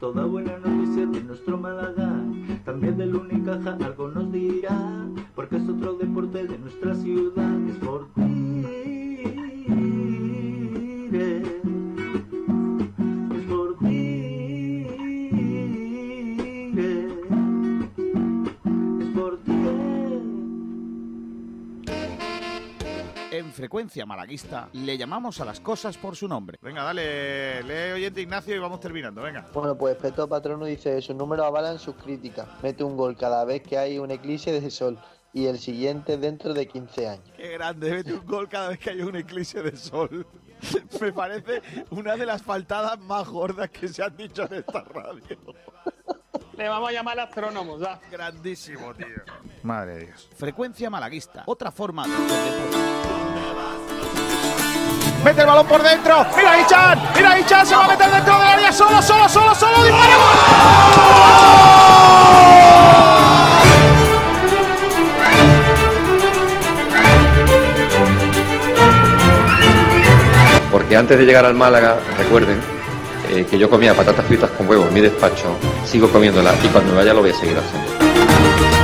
toda buena noticia de nuestro Málaga. También del Unicaja algo nos dirá, porque es otro deporte de nuestra ciudad. Es por Es frecuencia malaguista le llamamos a las cosas por su nombre. Venga, dale, lee oyente Ignacio y vamos terminando, venga. Bueno, pues Peto Patrono dice, sus números avalan sus críticas. Mete un gol cada vez que hay un eclipse de sol y el siguiente dentro de 15 años. Qué grande, mete un gol cada vez que hay un eclipse de sol. Me parece una de las faltadas más gordas que se han dicho en esta radio. Le vamos a llamar astrónomos, ¿ya? Grandísimo, tío. Madre de Dios. Frecuencia malaguista. Otra forma de. Mete el balón por dentro. Mira Ichan. Mira Ichan. Se va a meter dentro del área. Solo, solo, solo, solo. Dispara. Porque antes de llegar al Málaga, recuerden eh, que yo comía patatas fritas con huevo en mi despacho, sigo comiéndolas y cuando me vaya lo voy a seguir haciendo.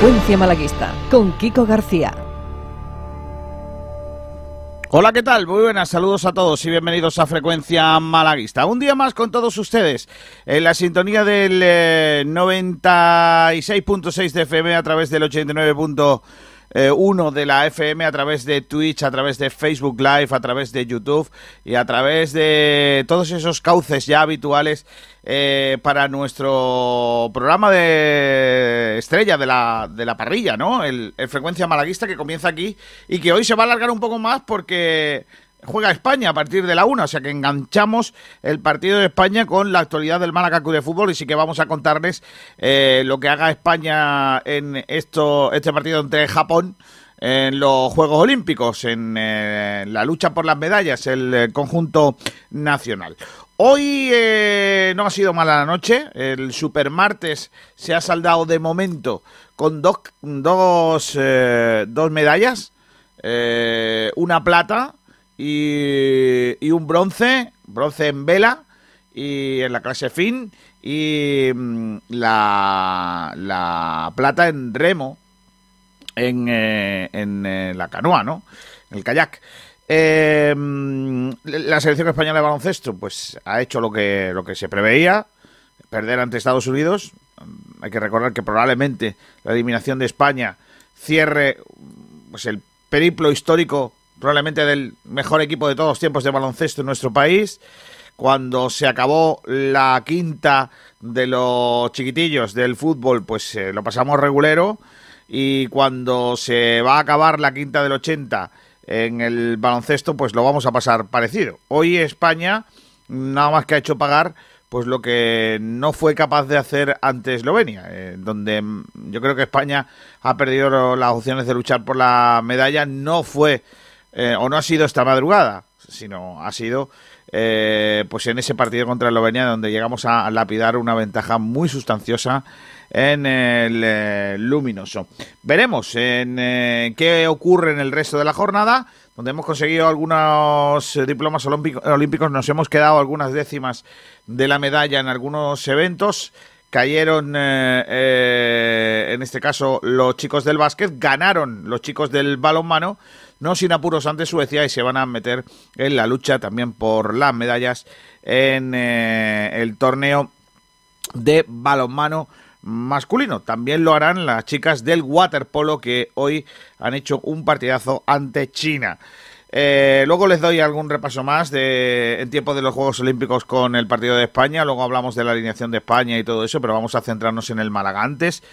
Frecuencia Malaguista, con Kiko García. Hola, ¿qué tal? Muy buenas, saludos a todos y bienvenidos a Frecuencia Malaguista. Un día más con todos ustedes en la sintonía del eh, 96.6 de FM a través del 89.1 de la FM, a través de Twitch, a través de Facebook Live, a través de YouTube y a través de todos esos cauces ya habituales eh, para nuestro programa de estrella de la, de la parrilla, ¿no? El, el Frecuencia Malaguista que comienza aquí y que hoy se va a alargar un poco más porque juega España a partir de la una, o sea que enganchamos el partido de España con la actualidad del Málaga Club de Fútbol y sí que vamos a contarles eh, lo que haga España en esto, este partido entre Japón en los Juegos Olímpicos, en eh, la lucha por las medallas, el eh, conjunto nacional. Hoy no ha sido mala la noche, el supermartes se ha saldado de momento con dos, dos, dos medallas, una plata y, y un bronce, bronce en vela y en la clase fin y mm, la, la plata en remo en, eh, en eh, la canoa, ¿no? El kayak. Eh, mm, la selección española de baloncesto, pues ha hecho lo que, lo que se preveía, perder ante Estados Unidos. Mm, Hay que recordar que probablemente la eliminación de España cierre pues, el periplo histórico probablemente del mejor equipo de todos los tiempos de baloncesto en nuestro país. Cuando se acabó la quinta de los chiquitillos del fútbol, pues eh, lo pasamos regulero. Y cuando se va a acabar la quinta del 80 en el baloncesto, pues lo vamos a pasar parecido. Hoy España nada más que ha hecho pagar pues lo que no fue capaz de hacer ante Eslovenia, eh, donde mm, yo creo que España ha perdido las opciones de luchar por la medalla, no fue eh, o no ha sido esta madrugada, sino ha sido eh, pues en ese partido contra Eslovenia donde llegamos a lapidar una ventaja muy sustanciosa en el eh, luminoso. Veremos en eh, qué ocurre en el resto de la jornada, donde hemos conseguido algunos diplomas olímpico- olímpicos, nos hemos quedado algunas décimas de la medalla en algunos eventos. Cayeron, en este caso, los chicos del básquet, ganaron los chicos del balonmano, no sin apuros ante Suecia, y se van a meter en la lucha también por las medallas en eh, el torneo de balonmano masculino. También lo harán las chicas del waterpolo que hoy han hecho un partidazo ante China. Eh, luego les doy algún repaso más de en tiempo de los Juegos Olímpicos con el partido de España. Luego hablamos de la alineación de España y todo eso, pero vamos a centrarnos en el Málaga antes.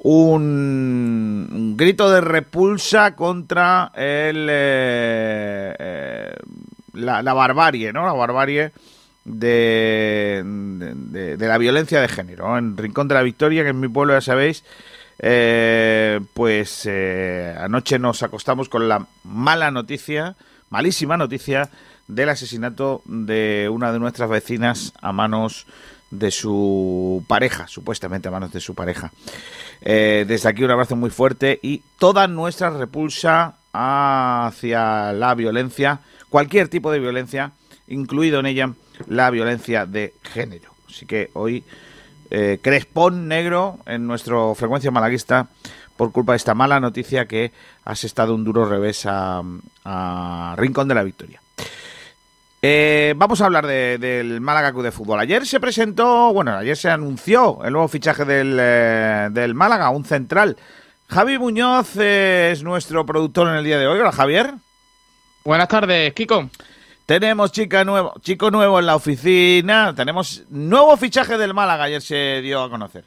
Un, grito de repulsa contra el, eh, eh, la, la barbarie, ¿no? La barbarie de, de- la violencia de género. En Rincón de la Victoria, que es mi pueblo, ya sabéis, eh, pues anoche nos acostamos con la mala noticia, malísima noticia, del asesinato de una de nuestras vecinas a manos de su pareja, supuestamente a manos de su pareja. Eh, desde aquí un abrazo muy fuerte y toda nuestra repulsa hacia la violencia, cualquier tipo de violencia, incluido en ella la violencia de género. Así que hoy eh, crespón negro en nuestro frecuencia malaguista por culpa de esta mala noticia que has estado un duro revés a, a Rincón de la Victoria. Eh, vamos a hablar de- del Málaga Club de Fútbol. Ayer se presentó, bueno, ayer se anunció el nuevo fichaje del, eh, del Málaga, un central. Javi Muñoz eh, es nuestro productor en el día de hoy. Hola, Javier. Buenas tardes, Kiko. Tenemos chica nuevo, chico nuevo en la oficina. Tenemos nuevo fichaje del Málaga. Ayer se dio a conocer.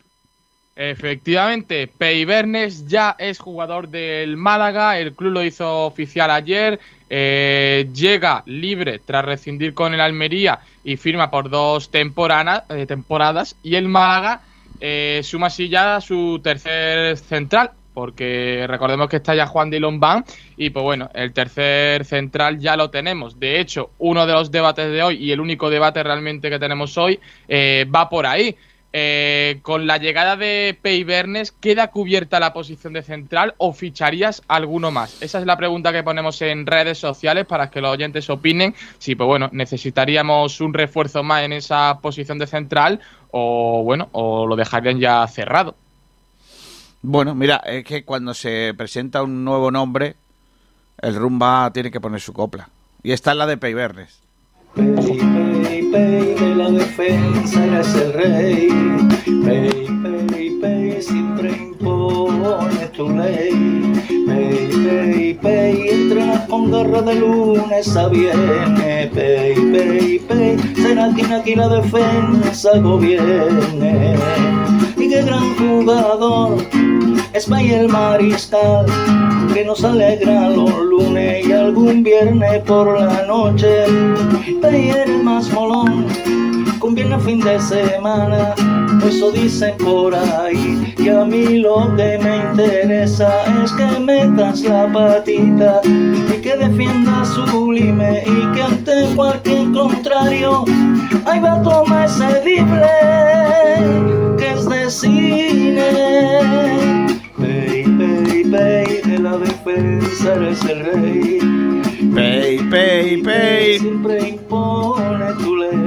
Efectivamente, Pei Bernes ya es jugador del Málaga, el club lo hizo oficial ayer, eh, llega libre tras rescindir con el Almería y firma por dos eh, temporadas y el Málaga eh, suma así ya su tercer central, porque recordemos que está ya Juan de Lombán y pues bueno, el tercer central ya lo tenemos. De hecho, uno de los debates de hoy y el único debate realmente que tenemos hoy va por ahí. Eh, con la llegada de Pei Bernes, ¿queda cubierta la posición de central o ficharías alguno más? Esa es la pregunta que ponemos en redes sociales para que los oyentes opinen. Si, pues bueno, necesitaríamos un refuerzo más en esa posición de central o, bueno, o lo dejarían ya cerrado. Bueno, mira, es que cuando se presenta un nuevo nombre, el rumba tiene que poner su copla. Y esta es la de Pei Bernes. Pey, pey, pey, de la defensa eres el rey. Pey, pey, pey, siempre impone tu ley. Pey, pey, pey, entrenas con garra de lunes a viernes. Pey, pey, pey, será quien aquí la defensa gobierne. Y qué gran jugador es Pey el mariscal que nos alegra los lunes y algún viernes por la noche. Pey el más molón, con viernes fin de semana, eso dicen por ahí. Y a mí lo que me interesa es que metas la patita y que defienda sublime y que ante cualquier contrario, ahí va a tomar ese dible que es de cine. Pey, pey, pey, de la defensa eres el rey. Pei, Pei, Pei. Siempre impone tu ley.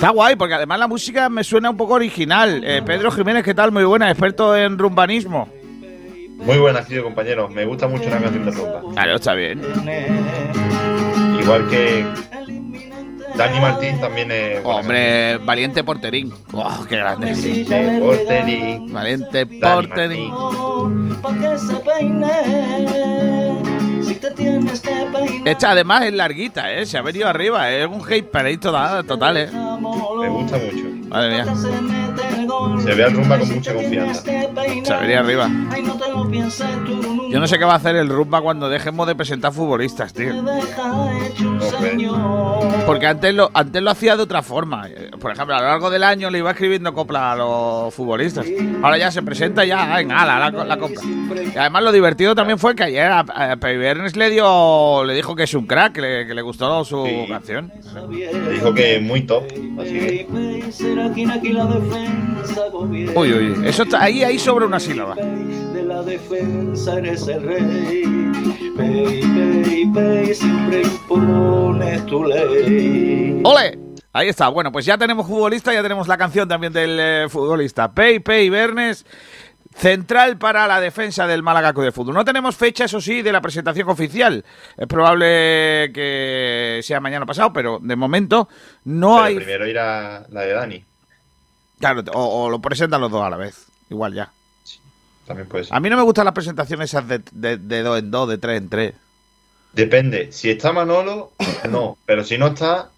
Está guay, porque además la música me suena un poco original. Eh, Pedro Jiménez, ¿qué tal? Muy buena, experto en rumbanismo. Muy buenas, tío, compañeros. Me gusta mucho la canción de rumba. Claro, está bien. Igual que Dani Martín también es. buena Hombre, valiente porterín. Oh, qué grande. De Porterín. Valiente Dani porterín. Esta además es larguita, ¿eh? Se ha venido arriba. Es un hate parade total, total, ¿eh? Me gusta mucho. Madre mía. Se ve al rumba con mucha confianza. Se venía arriba. Yo no sé qué va a hacer el rumba cuando dejemos de presentar futbolistas, tío. Porque antes lo, antes lo hacía de otra forma. Por ejemplo, a lo largo del año le iba escribiendo copla a los futbolistas. Ahora ya se presenta ya, venga, ala, la, la copla. Y además lo divertido también fue que ayer a, a Pei Le dio, le dijo que es un crack, que le, que le gustó su Sí. canción. Me dijo que es muy top. Así. Uy, uy, eso está, ahí, ahí sobra una sílaba. De la defensa eres el rey. Pey, pey, pey, siempre impones tu ley. ¡Ole! Ahí está. Bueno, pues ya tenemos futbolista, ya tenemos la canción también del eh, futbolista. Pei, Pei, Bernes. Central para la defensa del Málaga de Fútbol. No tenemos fecha, eso sí, de la presentación oficial. Es probable que sea mañana pasado, pero de momento no Pero hay. primero irá la de Dani. Claro, o, o lo presentan los dos a la vez. Igual ya. También puede ser. A mí no me gustan las presentaciones esas de, de, de dos en dos, de tres en tres. Depende. Si está Manolo, no. Pero si no está,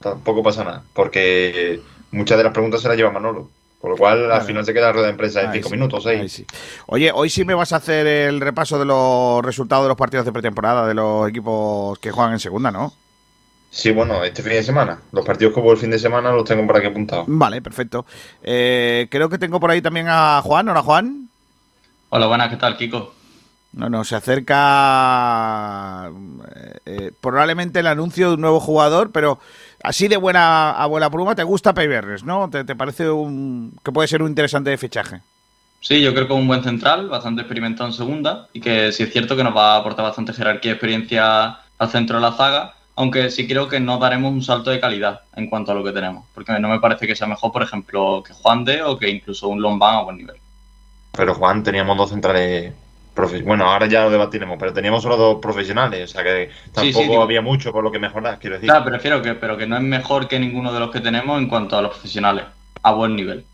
tampoco pasa nada. Porque muchas de las preguntas se las lleva Manolo. Con lo cual, al Vale. final se queda la rueda de prensa en Ahí cinco sí, minutos, ahí sí. Oye, hoy sí me vas a hacer el repaso de los resultados de los partidos de pretemporada de los equipos que juegan en segunda, ¿no? Sí, bueno, este fin de semana. Los partidos que hubo el fin de semana los tengo por aquí apuntados. Vale, perfecto. Eh, creo que tengo por ahí también a Juan. Hola, Juan. Hola, buenas, ¿qué tal, Kiko? No, no, se acerca eh, eh, probablemente el anuncio de un nuevo jugador, pero así de buena a buena pluma, ¿te gusta Peibernes, no? ¿Te, te parece un, que puede ser un interesante fichaje? Sí, yo creo que es un buen central, bastante experimentado en segunda y que sí es cierto que nos va a aportar bastante jerarquía y experiencia al centro de la zaga, aunque sí creo que no daremos un salto de calidad en cuanto a lo que tenemos, porque no me parece que sea mejor, por ejemplo, que Juan de o que incluso un Lombán a buen nivel. Pero Juan, teníamos dos centrales. Bueno, ahora ya lo debatiremos, pero teníamos solo dos profesionales. O sea que tampoco sí, había mucho por lo que mejorar, quiero decir. Claro, prefiero que, pero que no es mejor que ninguno de los que tenemos en cuanto a los profesionales, a buen nivel.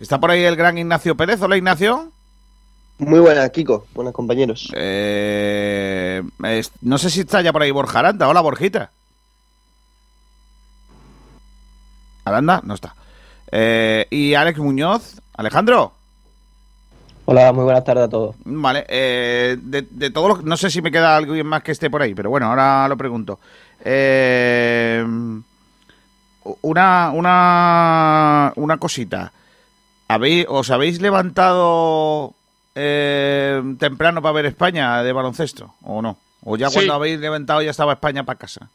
Está por ahí el gran Ignacio Pérez. Hola, Ignacio. Muy buenas, Kiko. Buenas compañeros. Eh, es- no sé si está ya por ahí Borja Aranda. Hola, Borjita. Aranda, no está. Eh, y Alex Muñoz. Alejandro. Hola, muy buenas tardes a todos. Vale, eh, de, de todo lo no sé si me queda alguien más que esté por ahí, pero bueno, ahora lo pregunto. Eh, una, una, una cosita. ¿Habéis, ¿Os habéis levantado eh, temprano para ver España de baloncesto o no? ¿O ya Sí. cuando habéis levantado ya estaba España para casa?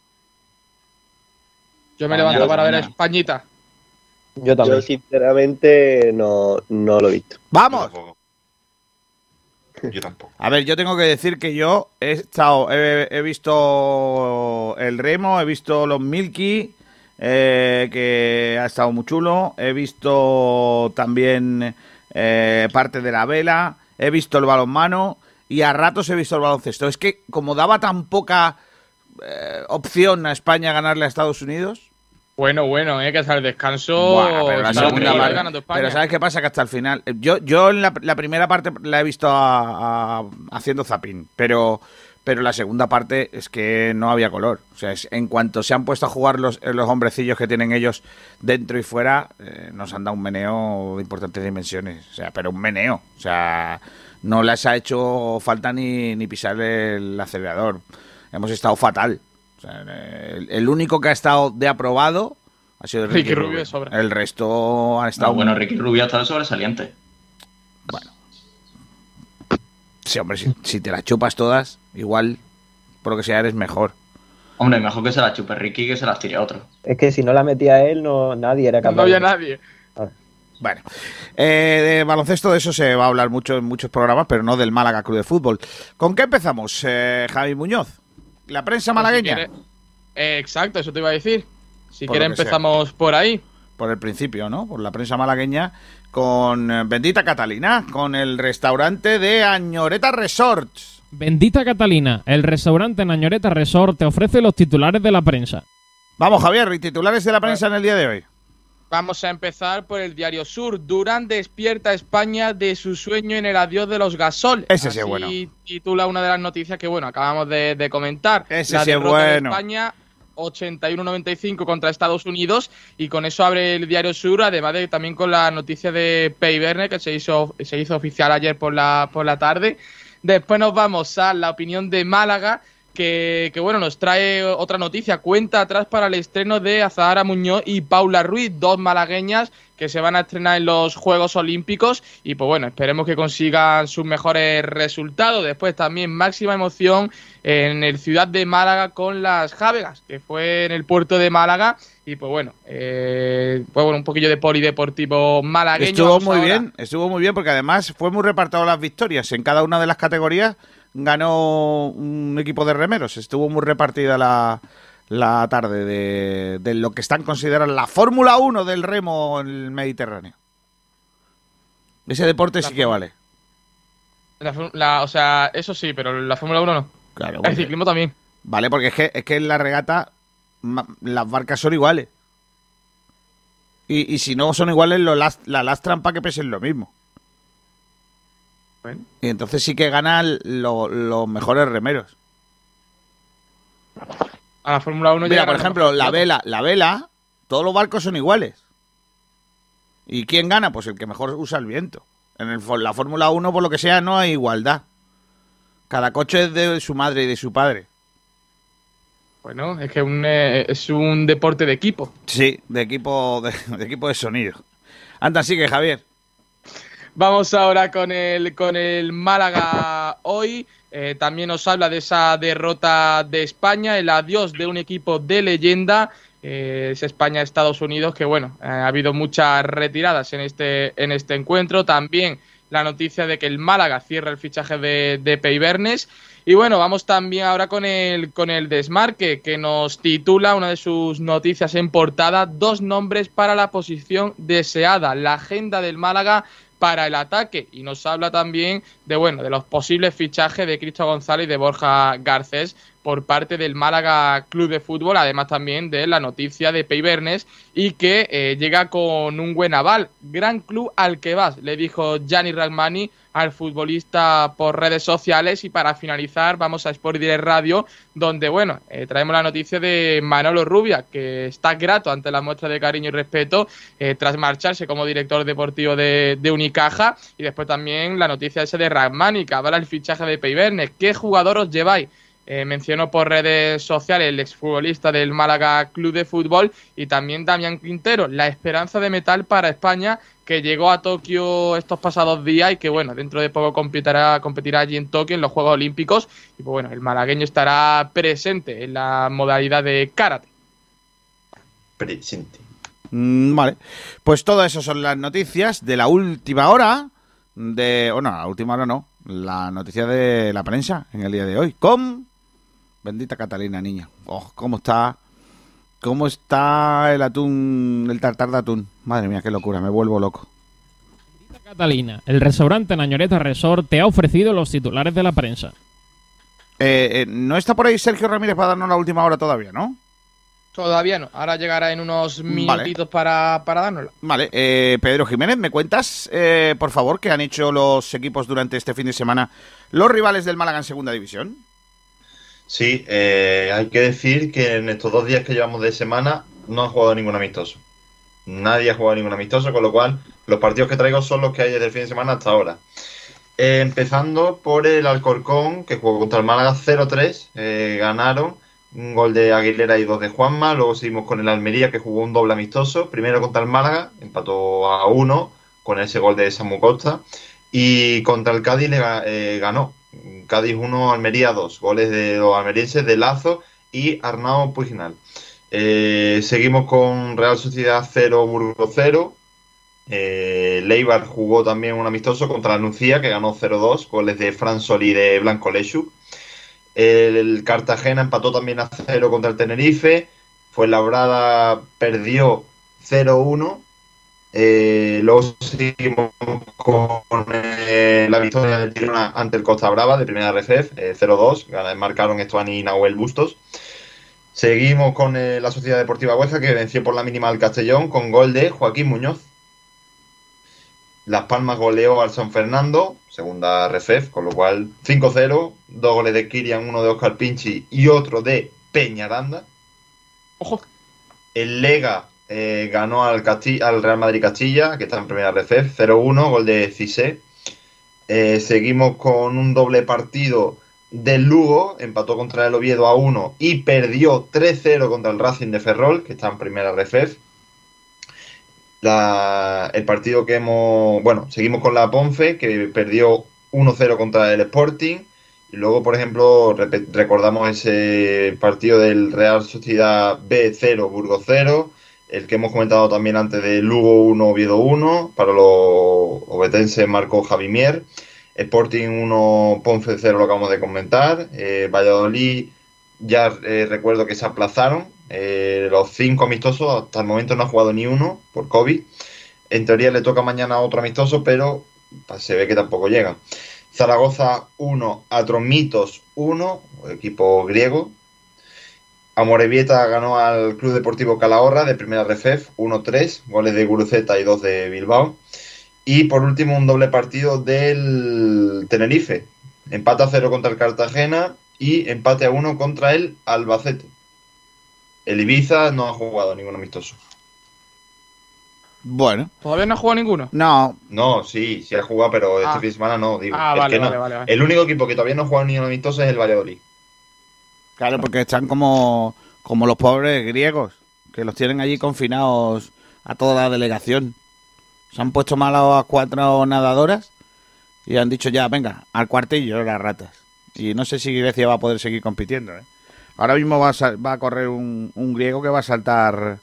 Yo me levanto para ver a. Españita. Yo también. Yo sinceramente no, no lo he visto. ¡Vamos! Yo tampoco. A ver, yo tengo que decir que yo he estado, he, he visto el remo, he visto los Milky, eh, que ha estado muy chulo, he visto también eh, parte de la vela, he visto el balonmano y a ratos he visto el baloncesto. Es que como daba tan poca eh, opción a España ganarle a Estados Unidos, Bueno, bueno, eh, que hasta el descanso. Buah, pero, la segunda parte- ¿sabes qué pasa? Que hasta el final. eh, Yo, yo en la, la primera parte la he visto a- a- haciendo zapping, pero, pero la segunda parte es que no había color. O sea, es- en cuanto se han puesto a jugar los, eh, los hombrecillos que tienen ellos dentro y fuera, eh, nos han dado un meneo de importantes dimensiones. O sea, pero un meneo. O sea, no les ha hecho falta ni, ni pisar el acelerador. Hemos estado fatal. O sea, el, el único que ha estado de aprobado ha sido Ricky, Ricky Rubio Rubio. de sobra. El resto ha estado. No, bueno, Ricky Rubio ha estado sobresaliente. Sí, hombre, si, si te las chupas todas, igual, por lo que sea, eres mejor. Hombre, mejor que se la chupe Ricky que se las tire a otro. Es que si no la metía él, no nadie era capaz. No había de- nadie. Bueno, eh, de baloncesto de eso se va a hablar mucho en muchos programas, pero no del Málaga Club de Fútbol. ¿Con qué empezamos, eh, Javi Muñoz? ¿La prensa malagueña? Si eh, exacto, eso te iba a decir. Si quieres sea. empezamos por ahí. Por el principio, ¿no? Por la prensa malagueña con eh, Bendita Catalina, con el restaurante de Añoreta Resorts. Bendita Catalina, el restaurante Nañoreta Resort te ofrece los titulares de la prensa. Vamos, Javier, y titulares de la prensa en el día de hoy. Vamos a empezar por el diario Sur. Durán despierta a España de su sueño en el adiós de los gasol. Ese sí es bueno. titula una de las noticias que, bueno, acabamos de, de comentar. Ese la sí es de bueno. España 81-95 contra Estados Unidos y con eso abre el diario Sur, además de también con la noticia de Pei Verne que se hizo, se hizo oficial ayer por la, por la tarde. Después nos vamos a la opinión de Málaga, que, que, bueno, nos trae otra noticia, cuenta atrás para el estreno de Azahara Muñoz y Paula Ruiz, dos malagueñas que se van a estrenar en los Juegos Olímpicos y pues bueno, esperemos que consigan sus mejores resultados. Después también máxima emoción en el Ciudad de Málaga con las Jávegas, que fue en el puerto de Málaga y pues bueno, eh, pues bueno, un poquillo de polideportivo malagueño. Estuvo muy ahora. bien, estuvo muy bien porque además fue muy repartido las victorias. En cada una de las categorías ganó un equipo de remeros. Estuvo muy repartida la, la tarde de, de lo que están considerando la Fórmula 1 del remo en el Mediterráneo. Ese deporte La sí que vale. La fu- la- o sea, eso sí, pero la Fórmula 1 no. Claro, El porque- ciclismo también. Vale, porque es que, es que en la regata las barcas son iguales. Y, y si no son iguales, lo las- la lastran para que pesen lo mismo. Bueno. Y entonces sí que ganan lo- los mejores remeros. A la Fórmula 1 Mira, por ejemplo, la vela, la vela, todos los barcos son iguales. ¿Y quién gana? Pues el que mejor usa el viento. En el la Fórmula 1, por lo que sea, no hay igualdad. Cada coche es de su madre y de su padre. Bueno, es que un, eh, es un deporte de equipo. Sí, de equipo de, de equipo de sonido. Anda, sigue, Javier. Vamos ahora con el, con el Málaga hoy. Eh, también nos habla de esa derrota de España, el adiós de un equipo de leyenda. Eh, es España-Estados Unidos, que bueno, eh, ha habido muchas retiradas en este, en este encuentro. También la noticia de que el Málaga cierra el fichaje de, de. Y bueno, vamos también ahora con el, con el desmarque, que nos titula una de sus noticias en portada, dos nombres para la posición deseada, la agenda del Málaga para el ataque. Y nos habla también de, bueno, de los posibles fichajes de Cristo González y de Borja Garcés por parte del Málaga Club de Fútbol, además también de la noticia de Peibernes y que eh, llega con un buen aval. Gran club al que vas, le dijo Gianni Ragmani al futbolista por redes sociales. Y para finalizar, vamos a Sport Direct Radio, donde, bueno, eh, traemos la noticia de Manolo Rubia, que está grato ante la muestra de cariño y respeto eh, tras marcharse como director deportivo de, de Unicaja. Y después también la noticia esa de Ragmani, que avala el fichaje de Peibernes. ¿Qué jugador os lleváis? Eh, mencionó por redes sociales el exfutbolista del Málaga Club de Fútbol y también Damián Quintero, la esperanza de metal para España que llegó a Tokio estos pasados días y que bueno, dentro de poco competirá, competirá allí en Tokio en los Juegos Olímpicos y pues bueno, el malagueño estará presente en la modalidad de karate. Presente. Mm, vale. Pues todo eso son las noticias de la última hora. De. O no, la última hora no. La noticia de la prensa en el día de hoy. Con. Bendita Catalina, niña. Oh, ¿cómo está? ¿Cómo está el atún, el tartar de atún? Madre mía, qué locura, me vuelvo loco. Catalina, el restaurante Nañoreta Resort te ha ofrecido los titulares de la prensa. Eh, eh, no está por ahí Sergio Ramírez para darnos la última hora todavía, ¿no? Todavía no, ahora llegará en unos minutitos para, para dárnosla. Vale, eh, Pedro Jiménez, ¿me cuentas, eh, por favor, qué han hecho los equipos durante este fin de semana, los rivales del Málaga en Segunda División? Sí, eh, hay que decir que en estos dos días que llevamos de semana no han jugado ningún amistoso. Nadie ha jugado ningún amistoso, con lo cual los partidos que traigo son los que hay desde el fin de semana hasta ahora. Eh, empezando por el Alcorcón, que jugó contra el Málaga 0-3, eh, ganaron un gol de Aguilera y dos de Juanma. Luego seguimos con el Almería, que jugó un doble amistoso. Primero contra el Málaga, empató a uno con ese gol de Samu Costa. Y contra el Cádiz le eh, ganó. Cádiz 1, Almería 2. Goles de los almerienses de Lazo y Arnau Puignal. Eh, seguimos con Real Sociedad 0, Burgos 0. Eh, Leibar jugó también un amistoso contra la Nucía, que ganó 0-2. Goles de Fran Sol y de Blanco Lechuk. El Cartagena empató también a 0 contra el Tenerife. Fuenlabrada perdió 0-1. Eh, luego seguimos con eh, la victoria del Girona ante el Costa Brava de primera eh, 0-2. Gana- Marcaron Estuani y Nahuel Bustos. Seguimos con eh, la Sociedad Deportiva Huesca que venció por la mínima al Castellón con gol de Joaquín Muñoz. Las Palmas goleó al San Fernando, segunda RFF, con lo cual 5-0, dos goles de Kirian, uno de Oscar Pinchi y otro de Peñaranda. Ojo. El Lega eh, ganó al, Casti- al Real Madrid Castilla, que está en primera RFF, 0-1, gol de Cissé. Eh, seguimos con un doble partido del Lugo, empató contra el Oviedo a 1 y perdió 3-0 contra el Racing de Ferrol, que está en primera. La- el partido que hemos. Bueno, seguimos con la Ponfe, que perdió 1-0 contra el Sporting. Y luego, por ejemplo, recordamos ese partido del Real Sociedad B0, Burgos 0. El que hemos comentado también antes de Lugo 1, Oviedo 1. Para los obetenses marcó Javimier. Sporting 1, Ponce 0, lo acabamos de comentar. Eh, Valladolid, ya eh, recuerdo que se aplazaron. Eh, los cinco amistosos, hasta el momento no ha jugado ni uno por COVID. En teoría le toca mañana otro amistoso, pero se ve que tampoco llegan. Zaragoza 1, Atromitos 1, equipo griego. Amorebieta ganó al Club Deportivo Calahorra de primera RFF 1-3, goles de Guruceta y 2 de Bilbao. Y por último un doble partido del Tenerife. Empata 0 contra el Cartagena y empate a uno contra el Albacete. El Ibiza no ha jugado ningún amistoso. Bueno. ¿Todavía no ha jugado ninguno? No. No, sí, sí ha jugado, pero este Ah. fin de semana no, digo. Ah, Es vale, que no. vale, vale, vale. El único equipo que todavía no ha jugado ningún amistoso es el Valladolid. Claro, porque están como, como los pobres griegos, que los tienen allí confinados a toda la delegación. Se han puesto mal a cuatro nadadoras y han dicho ya, venga, al cuartillo las ratas. Y no sé si Grecia va a poder seguir compitiendo. ¿eh? Ahora mismo va a, va a correr un, un griego que va a saltar,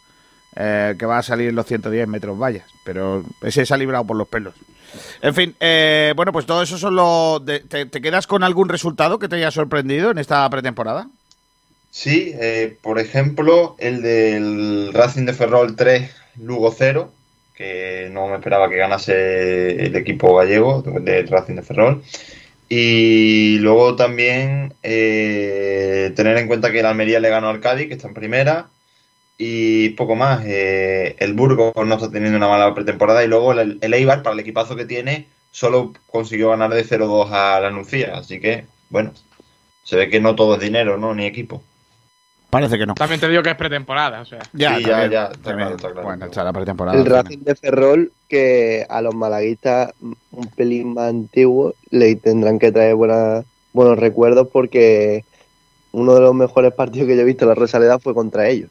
eh, que va a salir en los 110 metros vallas, pero ese se ha librado por los pelos. En fin, eh, bueno, pues todo eso son los... ¿te, te quedas con algún resultado que te haya sorprendido en esta pretemporada? Sí, eh, por ejemplo, el del Racing de Ferrol 3, Lugo 0, que no me esperaba que ganase el equipo gallego del Racing de Ferrol. Y luego también eh, tener en cuenta que el Almería le ganó al Cádiz, que está en primera. Y poco más. eh, el Burgos no está teniendo una mala pretemporada. Y luego el, Eibar, para el equipazo que tiene, solo consiguió ganar de 0-2 a la. Así que, bueno, se ve que no todo es dinero, ¿no? Ni equipo. Parece que no. También te digo que es pretemporada, o sea. Ya, Sí, también, ya, ya, está también. claro, está claro. Bueno, está la pretemporada. El también. Racing de Ferrol, que a los malaguistas un pelín más antiguos le tendrán que traer buena- buenos recuerdos porque uno de los mejores partidos que yo he visto en la Rosaleda fue contra ellos.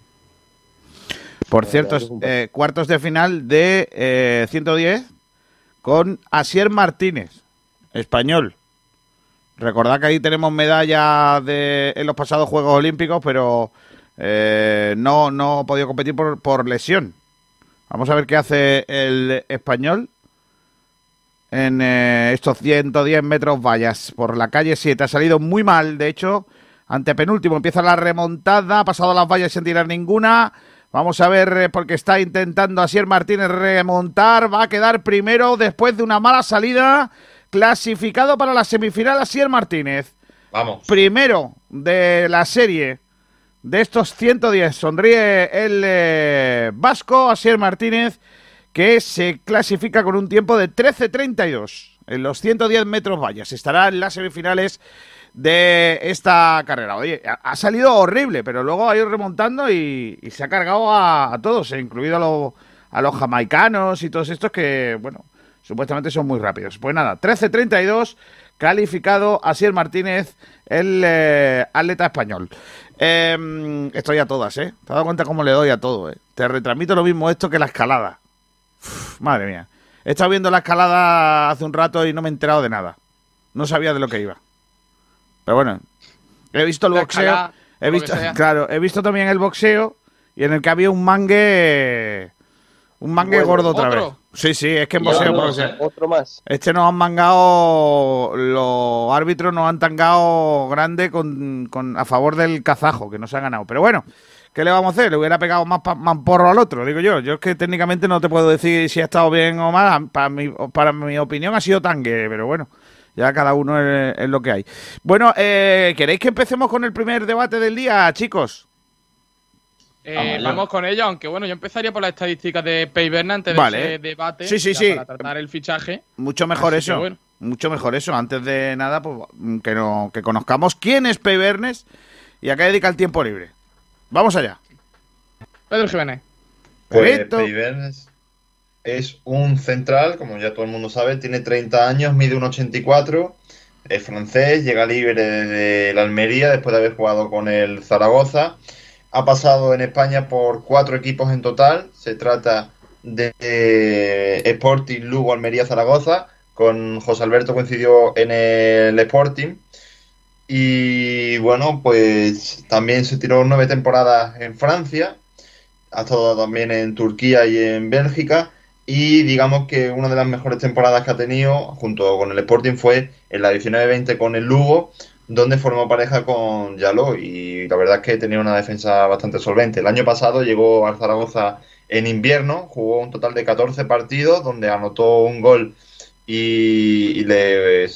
Por La cierto, eh, cuartos de final de eh, 110 con Asier Martínez, español. Recordad que ahí tenemos medalla de, en los pasados Juegos Olímpicos, pero eh, no, no ha podido competir por, por lesión. Vamos a ver qué hace el español en eh, estos 110 metros vallas por la calle 7. Ha salido muy mal, de hecho, ante penúltimo. Empieza la remontada, ha pasado las vallas sin tirar ninguna. Vamos a ver, eh, porque está intentando Asier Martínez remontar. Va a quedar primero después de una mala salida. Clasificado para la semifinal Asier Martínez. Vamos. Primero de la serie de estos 110. Sonríe el eh, vasco Asier Martínez, que se clasifica con un tiempo de 13.32 en los 110 metros vallas. Estará en las semifinales de esta carrera. Oye, ha, salido horrible, pero luego ha ido remontando y, y se ha cargado a, a todos, eh, incluido a, los- a los jamaicanos y todos estos que, bueno, supuestamente son muy rápidos. Pues nada, 13.32, calificado Asier Martínez, el eh, atleta español. Eh, estoy a todas, ¿eh? ¿Te has dado cuenta cómo le doy a todo, eh? Te retransmito lo mismo esto que la escalada. Uf, madre mía. He estado viendo la escalada hace un rato y no me he enterado de nada. No sabía de lo que iba. Pero bueno, he visto el La boxeo. escalada, He visto, claro, he visto también el boxeo y en el que había un mangue. Un mangue Bueno, gordo otra ¿otro? vez. Sí, sí, es que en boxeo. otro, más. Este nos han mangado, los árbitros nos han tangado grande con, con- a favor del kazajo, que no se ha ganado. Pero bueno, ¿qué le vamos a hacer? Le hubiera pegado más, pa- más porro al otro, digo yo. Yo es que técnicamente no te puedo decir si ha estado bien o mal. Para mi, para mi opinión ha sido tangue, pero bueno. Ya cada uno es, es lo que hay. Bueno, eh, ¿queréis que empecemos con el primer debate del día, chicos? Eh, Vamos allá. vamos con ello, aunque bueno, yo empezaría por la estadística de Payberna antes Vale. de ese debate. Sí, sí, sí. Para tratar el fichaje. Mucho mejor Así eso. bueno. Mucho mejor eso. Antes de nada, pues que, no, que conozcamos quién es Pei Bernes y a qué dedica el tiempo libre. Vamos allá. Pedro Jiménez. Pues. Peibernes es un central, como ya todo el mundo sabe, tiene 30 años, mide 1,84, es francés, llega libre de la Almería después de haber jugado con el Zaragoza. Ha pasado en España por cuatro equipos en total. Se trata de eh, Sporting, Lugo, Almería, Zaragoza. Con José Alberto coincidió en el Sporting. Y bueno, pues también se tiró nueve temporadas en Francia ha estado también en Turquía y en Bélgica. Y digamos que una de las mejores temporadas que ha tenido junto con el Sporting fue en la 19-20 con el Lugo, donde formó pareja con Yaló. Y la verdad es que tenía una defensa bastante solvente. El año pasado llegó al Zaragoza en invierno, jugó un total de 14 partidos, donde anotó un gol y, le,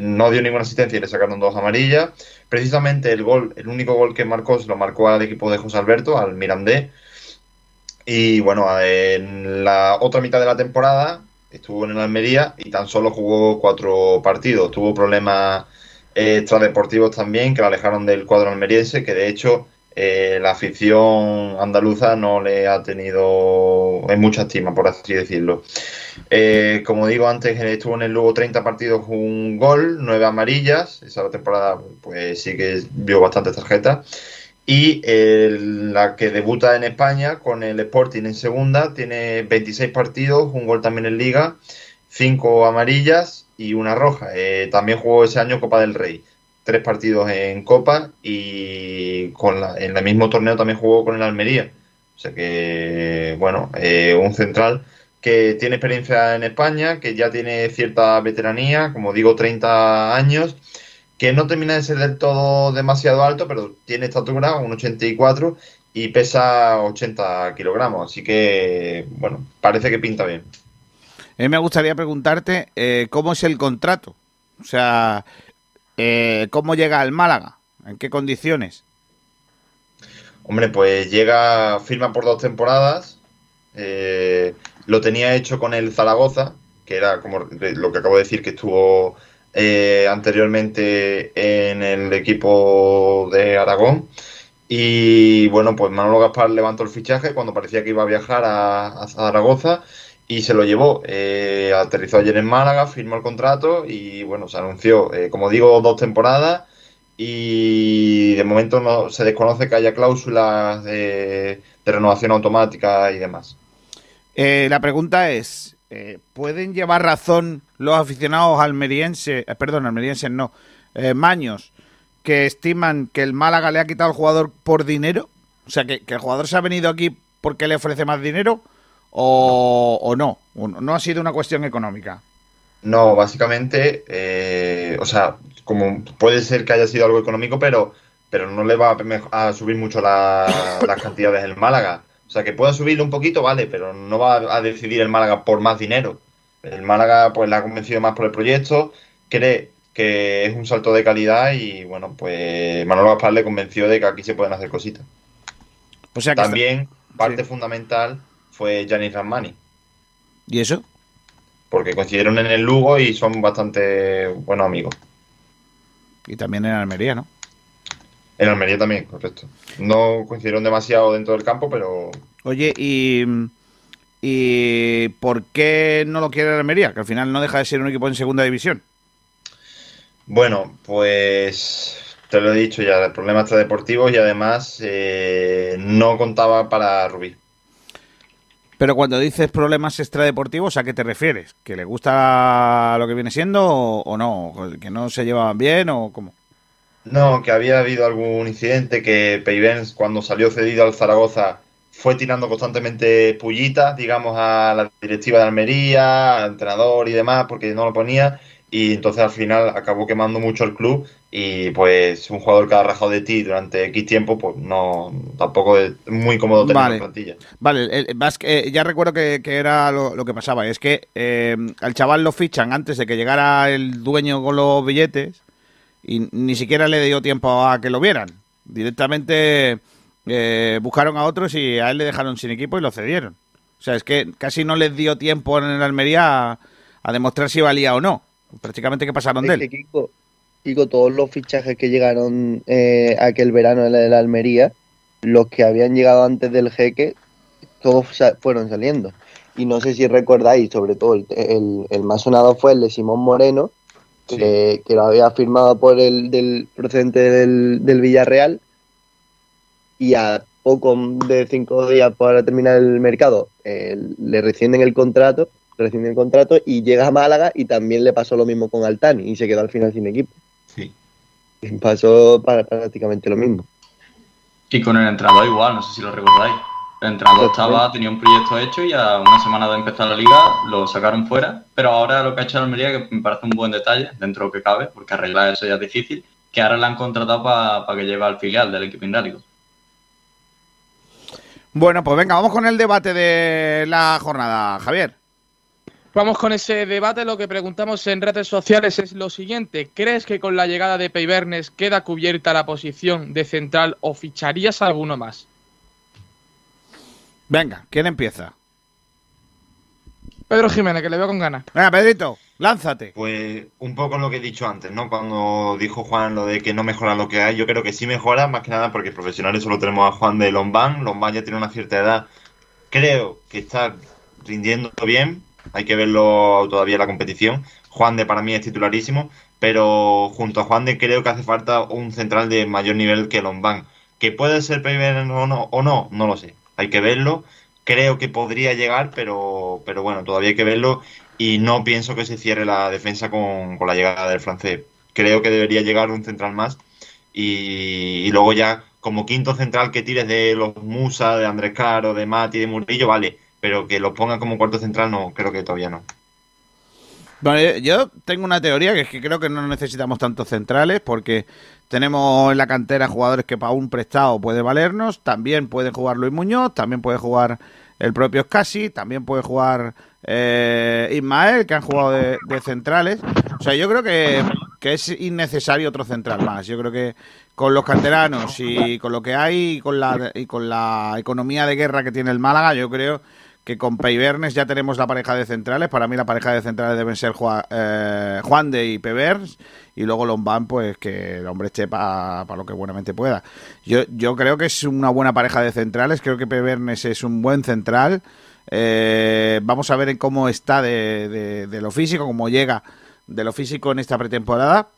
no dio ninguna asistencia y le sacaron dos amarillas. Precisamente el gol, el único gol que marcó, se lo marcó al equipo de José Alberto, al Mirandés. Y bueno, en la otra mitad de la temporada estuvo en el Almería y tan solo jugó cuatro partidos. Tuvo problemas extradeportivos también que la alejaron del cuadro almeriense, que de hecho eh, la afición andaluza no le ha tenido en mucha estima, por así decirlo. Eh, como digo antes, estuvo en el Lugo 30 partidos, un gol, 9 amarillas. Esa temporada pues sí que vio bastantes tarjetas. Y la que debuta en España con el Sporting en segunda tiene 26 partidos, un gol también en Liga, 5 amarillas y una roja. Eh, también jugó ese año Copa del Rey, tres partidos en Copa y con la- en el mismo torneo también jugó con el Almería. O sea que, bueno, eh, un central que tiene experiencia en España, que ya tiene cierta veteranía, como digo, 30 años, que no termina de ser del todo demasiado alto, pero tiene estatura, un 84, y pesa 80 kilogramos. Así que, bueno, parece que pinta bien. A mí me gustaría preguntarte eh, cómo es el contrato. O sea, eh, ¿cómo llega al Málaga? ¿En qué condiciones? Hombre, pues llega, firma por dos temporadas. eh, lo tenía hecho con el Zaragoza, que era como lo que acabo de decir, que estuvo eh, anteriormente en el equipo de Aragón. Y bueno, pues Manolo Gaspar levantó el fichaje cuando parecía que iba a viajar a, a Zaragoza y se lo llevó. Eh, aterrizó ayer en Málaga, firmó el contrato y bueno, se anunció, eh, como digo, dos temporadas y de momento no se desconoce que haya cláusulas de, renovación automática y demás. Eh, la pregunta es, eh, ¿pueden llevar razón los aficionados almerienses, eh, perdón, almerienses no, maños, que estiman que el Málaga le ha quitado al jugador por dinero? O sea, que el jugador se ha venido aquí porque le ofrece más dinero o, o no, no ha sido una cuestión económica. No, básicamente, eh, o sea, como puede ser que haya sido algo económico, pero, pero no le va a, a subir mucho la- las cantidades el Málaga. O sea, que pueda subirle un poquito, vale, pero no va a decidir el Málaga por más dinero. El Málaga, pues, le ha convencido más por el proyecto, cree que es un salto de calidad y, bueno, pues Manolo Gaspar le convenció de que aquí se pueden hacer cositas. O sea que También, parte fundamental fue Giannis Ramani, ¿Y eso? porque coincidieron en el Lugo y son bastante buenos amigos. Y también en Almería, ¿no? En Almería también, correcto. No coincidieron demasiado dentro del campo, pero Oye, y, ¿y por qué no lo quiere Almería? Que al final no deja de ser un equipo en segunda división. bueno, pues te lo he dicho ya, el problema está deportivo y además eh, no contaba para Rubí. Pero cuando dices problemas extradeportivos, ¿a qué te refieres? ¿Que le gusta lo que viene siendo o, no? ¿Que no se llevaban bien o cómo? No, que había habido algún incidente que Peivens cuando salió cedido al Zaragoza fue tirando constantemente pullitas, digamos, a la directiva de Almería, al entrenador y demás, porque no lo ponía. Y entonces al final acabó quemando mucho el club y pues un jugador que ha rajado de ti durante X tiempo, pues no, tampoco es muy cómodo tener Vale. plantilla. Vale, el- el- eh, ya recuerdo que, que era lo, lo que pasaba. Es que eh, al chaval lo fichan antes de que llegara el dueño con los billetes y ni siquiera le dio tiempo a que lo vieran. Directamente eh, buscaron a otros y a él le dejaron sin equipo y lo cedieron. O sea, es que casi no les dio tiempo en el Almería a, a demostrar si valía o no. Prácticamente que pasaron de Es él. que Kiko, Kiko, todos los fichajes que llegaron eh, aquel verano en la, en la Almería, los que habían llegado antes del jeque, todos fueron saliendo. Y no sé si recordáis, sobre todo el, el- el más sonado fue el de Simón Moreno, que, que lo había firmado por el del procedente del, del Villarreal, y a poco de cinco días para terminar el mercado eh, le rescinden el contrato rescinde el contrato y llega a Málaga y también le pasó lo mismo con Altani y se quedó al final sin equipo. Sí. Pasó para, prácticamente lo mismo. Y con el entrenador igual, no sé si lo recordáis. El entrenador estaba, tenía un proyecto hecho y a una semana de empezar la liga lo sacaron fuera. Pero ahora lo que ha hecho el Almería, que me parece un buen detalle, dentro de lo que cabe, porque arreglar eso ya es difícil, que ahora la han contratado para que lleve al filial del equipo indálico. Bueno, pues venga, vamos con el debate de la jornada, Javier. Vamos con ese debate. Lo que preguntamos en redes sociales es lo siguiente. ¿Crees que con la llegada de Peibernes queda cubierta la posición de central o ficharías a alguno más? Venga, ¿quién empieza? Pedro Jiménez, que le veo con ganas. Venga, Pedrito, lánzate. Pues un poco lo que he dicho antes, ¿no? Cuando dijo Juan lo de que no mejora lo que hay, yo creo que sí mejora, más que nada porque profesionales solo tenemos a Juan de Lombán. Lombán ya tiene una cierta edad. Creo que está rindiendo bien. Hay que verlo todavía en la competición. Juan de para mí es titularísimo, pero junto a Juan de creo que hace falta un central de mayor nivel que Lombán. Que puede ser no, o no, no lo sé. Hay que verlo. Creo que podría llegar, pero, pero bueno, todavía hay que verlo y no pienso que se cierre la defensa con, con la llegada del francés. Creo que debería llegar un central más y, y luego ya como quinto central que tires de los Musa, de Andrés Caro, de Mati, de Murillo, vale, pero que los pongan como cuarto central no, creo que todavía no. Bueno, yo tengo una teoría que es que creo que no necesitamos tantos centrales porque tenemos en la cantera jugadores que para un prestado puede valernos, también puede jugar Luis Muñoz, también puede jugar el propio Scassi, también puede jugar eh, Ismael, que han jugado de, de, centrales. O sea, yo creo que, que, es innecesario otro central más. Yo creo que con los canteranos y con lo que hay y con la, y con la economía de guerra que tiene el Málaga, yo creo que con Peibernes ya tenemos la pareja de centrales. Para mí la pareja de centrales deben ser Juan, eh, Juan de y Pevers. Y luego Lombán, pues que el hombre esté para pa lo que buenamente pueda. Yo, yo creo que es una buena pareja de centrales. Creo que Pevernes es un buen central. Eh, vamos a ver en cómo está de, de, de, lo físico, cómo llega de lo físico en esta pretemporada.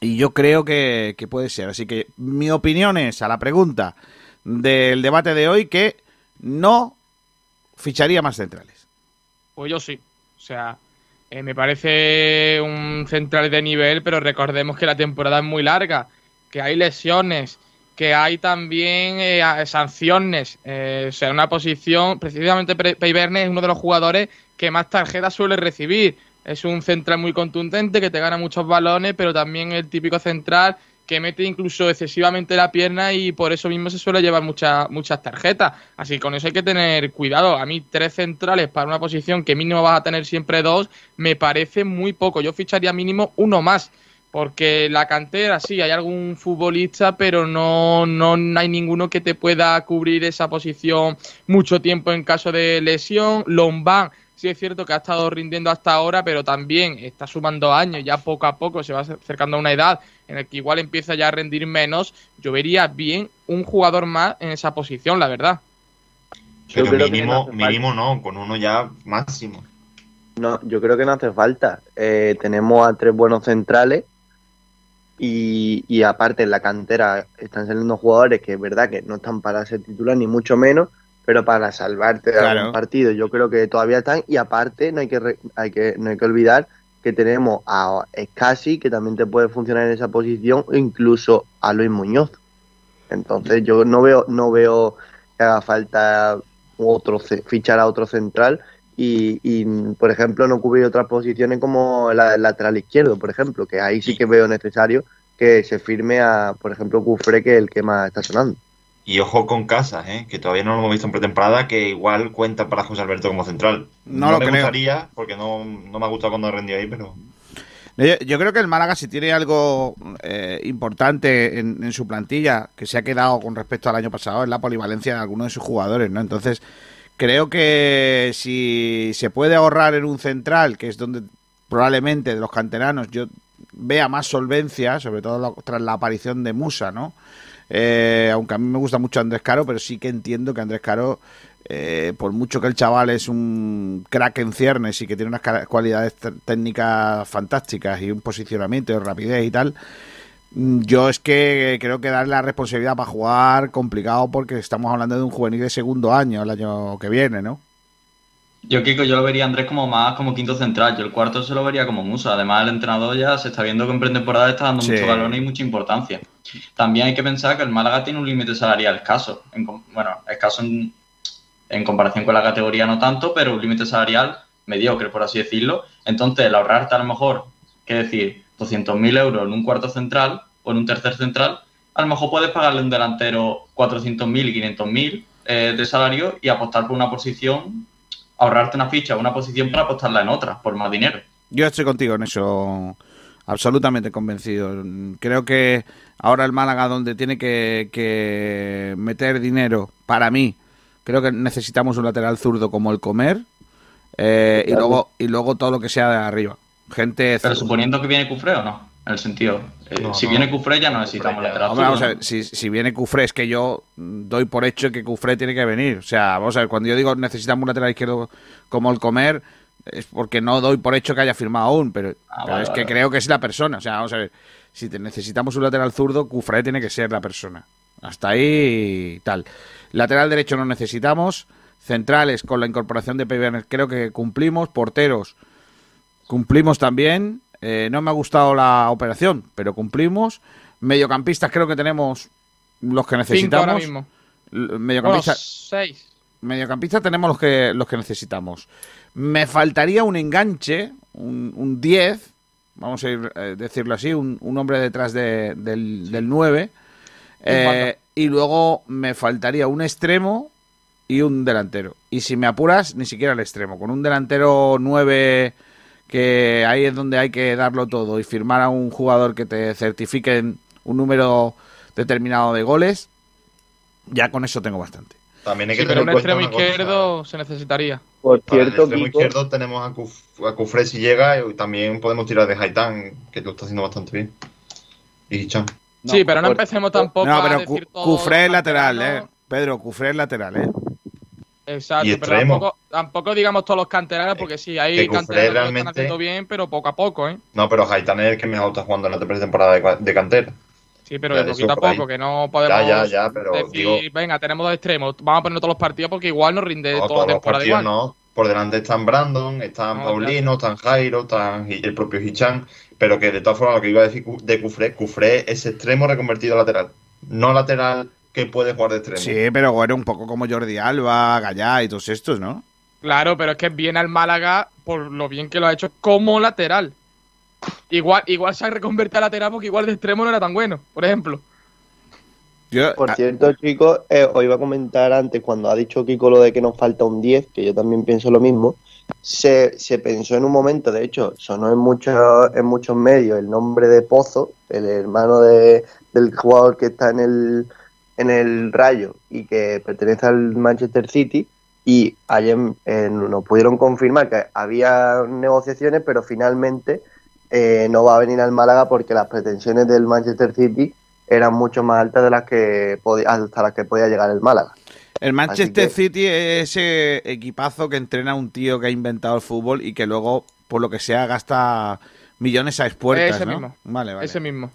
Y yo creo que, que puede ser. Así que mi opinión es a la pregunta del debate de hoy que no ficharía más centrales. Pues yo sí. O sea, eh, me parece un central de nivel, pero recordemos que la temporada es muy larga, que hay lesiones, que hay también eh, sanciones. Eh, o sea, una posición, precisamente Peiverne es uno de los jugadores que más tarjetas suele recibir. Es un central muy contundente, que te gana muchos balones, pero también el típico central que mete incluso excesivamente la pierna y por eso mismo se suele llevar muchas muchas tarjetas. Así que con eso hay que tener cuidado. A mí tres centrales para una posición que mínimo vas a tener siempre dos me parece muy poco. Yo ficharía mínimo uno más. Porque la cantera, sí, hay algún futbolista, pero no, no hay ninguno que te pueda cubrir esa posición mucho tiempo en caso de lesión. Lombán, sí es cierto que ha estado rindiendo hasta ahora, pero también está sumando años, ya poco a poco se va acercando a una edad en la que igual empieza ya a rendir menos. Yo vería bien un jugador más en esa posición, la verdad. Pero mínimo, no mínimo no, con uno ya máximo. No, yo creo que no hace falta. Eh, tenemos a tres buenos centrales y, y, aparte en la cantera están saliendo jugadores que es verdad que no están para ser titular ni mucho menos, pero para salvarte de claro. algún partido yo creo que todavía están. Y aparte no hay que, re, hay que, no hay que olvidar que tenemos a Scassi que también te puede funcionar en esa posición incluso a Luis Muñoz. Entonces yo no veo no veo que haga falta otro fichar a otro central. Y, y por ejemplo no cubrir otras posiciones como la del lateral izquierdo por ejemplo que ahí sí que veo necesario que se firme a por ejemplo Cufre que es el que más está sonando y ojo con Casas, ¿eh? que todavía no lo hemos visto en pretemporada, que igual cuenta para José Alberto como central. No, no lo me creo. gustaría, porque no, no, me ha gustado cuando ha rendido ahí, pero... Yo, yo creo que el Málaga, si tiene algo eh, importante en, en, su plantilla, que se ha quedado con respecto al año pasado, es la polivalencia de algunos de sus jugadores, ¿no? Entonces, creo que si se puede ahorrar en un central, que es donde probablemente de los canteranos yo vea más solvencia, sobre todo tras la aparición de Musa, ¿no? Eh, aunque a mí me gusta mucho Andrés Caro, pero sí que entiendo que Andrés Caro, eh, por mucho que el chaval es un crack en ciernes y que tiene unas cualidades técnicas fantásticas y un posicionamiento de rapidez y tal, yo es que creo que darle la responsabilidad para jugar complicado porque estamos hablando de un juvenil de segundo año el año que viene, ¿no? Yo, Kiko, yo lo vería Andrés como más como quinto central. Yo el cuarto se lo vería como Musa. Además, el entrenador ya se está viendo que en pretemporada está dando sí. mucho balón y mucha importancia. También hay que pensar que el Málaga tiene un límite salarial escaso. En, bueno, escaso en, comparación con la categoría no tanto, pero un límite salarial mediocre, por así decirlo. Entonces, el ahorrarte a lo mejor, qué decir, 200.000 euros en un cuarto central o en un tercer central, a lo mejor puedes pagarle un delantero 400.000 y 500.000 eh, de salario y apostar por una posición ahorrarte una ficha, una posición para apostarla en otra, por más dinero. Yo estoy contigo en eso, absolutamente convencido. Creo que ahora el Málaga, donde tiene que, que meter dinero, para mí, creo que necesitamos un lateral zurdo como el Comer. Eh, y, luego, y luego todo lo que sea de arriba. Gente. Pero suponiendo que viene Cufré o no, en el sentido. eh, No, si no. viene Cufré ya no necesitamos lateral Hombre, vamos zurdo, a ver, si, si viene Cufré, es que yo doy por hecho que Cufré tiene que venir. O sea, vamos a ver, cuando yo digo necesitamos un lateral izquierdo como el comer, es porque no doy por hecho que haya firmado aún, pero, Ah, pero vale, es vale, que creo que es la persona. O sea, vamos a ver, si te necesitamos un lateral zurdo, Cufré tiene que ser la persona. Hasta ahí tal. Lateral derecho no necesitamos. Centrales con la incorporación de Peibernes creo que cumplimos. Porteros cumplimos también. Eh, no me ha gustado la operación, pero cumplimos. Mediocampistas creo que tenemos los que Cinco necesitamos. ahora mismo. Bueno, Mediocampistas, seis. mediocampistas tenemos los que, los que necesitamos. Me faltaría un enganche, un, un 10, vamos a ir, eh, decirlo así, un, un hombre detrás de- del, del 9. Eh, y luego me faltaría un extremo y un delantero. Y si me apuras, ni siquiera el extremo. Con un delantero 9, que ahí es donde hay que darlo todo, y firmar a un jugador que te certifique un número determinado de goles, ya con eso tengo bastante. También hay que Sí, pero tener un en extremo izquierdo se necesitaría. Por Para el cierto, extremo Kiko, izquierdo tenemos a, Cuf- a Cufré si llega y también podemos tirar de Haitán, que lo está haciendo bastante bien. Y Hichan. sí, pero no por- empecemos tampoco No, a pero decir Cu- todo Cufré es lateral, eh. Pedro, Cufré es lateral, eh. Exacto, Y pero tampoco, tampoco digamos todos los canteranos, porque sí, hay canteranos que lo están realmente- haciendo bien, pero poco a poco, ¿eh? No, pero Haitán es el que mejor está jugando en la pretemporada de, de cantera. Sí, pero Ya, de poquito a poco, que no podemos Ya, ya, ya, pero decir, digo- venga, tenemos dos extremos, vamos a poner todos los partidos porque igual nos rinde No, toda todos la los temporada partidos igual. no. Por delante están Brandon, están No, Paulino, están Jairo, están el propio Hichan. Pero que de todas formas, lo que iba a decir de Cufré, Cufré es extremo reconvertido a lateral. No lateral que puede jugar de extremo. Sí, pero bueno, un poco como Jordi Alba, Gallá y todos estos, ¿no? Claro, pero es que viene al Málaga por lo bien que lo ha hecho como lateral. Igual, igual se ha reconvertido a lateral porque igual de extremo no era tan bueno, por ejemplo. Yo, por ah, cierto, chicos, eh, os iba a comentar antes, cuando ha dicho Kiko lo de que nos falta un 10, que yo también pienso lo mismo, se, se pensó en un momento, de hecho, sonó en muchos, en muchos medios el nombre de Pozo, el hermano de, del jugador que está en el, en el Rayo y que pertenece al Manchester City, y ayer eh, nos pudieron confirmar que había negociaciones, pero finalmente eh, no va a venir al Málaga porque las pretensiones del Manchester City eran mucho más altas de las que podía, hasta las que podía llegar el Málaga. el Manchester que- City es ese equipazo que entrena un tío que ha inventado el fútbol y que luego, por lo que sea, gasta millones a expuertas, Ese ¿no? mismo. Vale, vale. Ese mismo.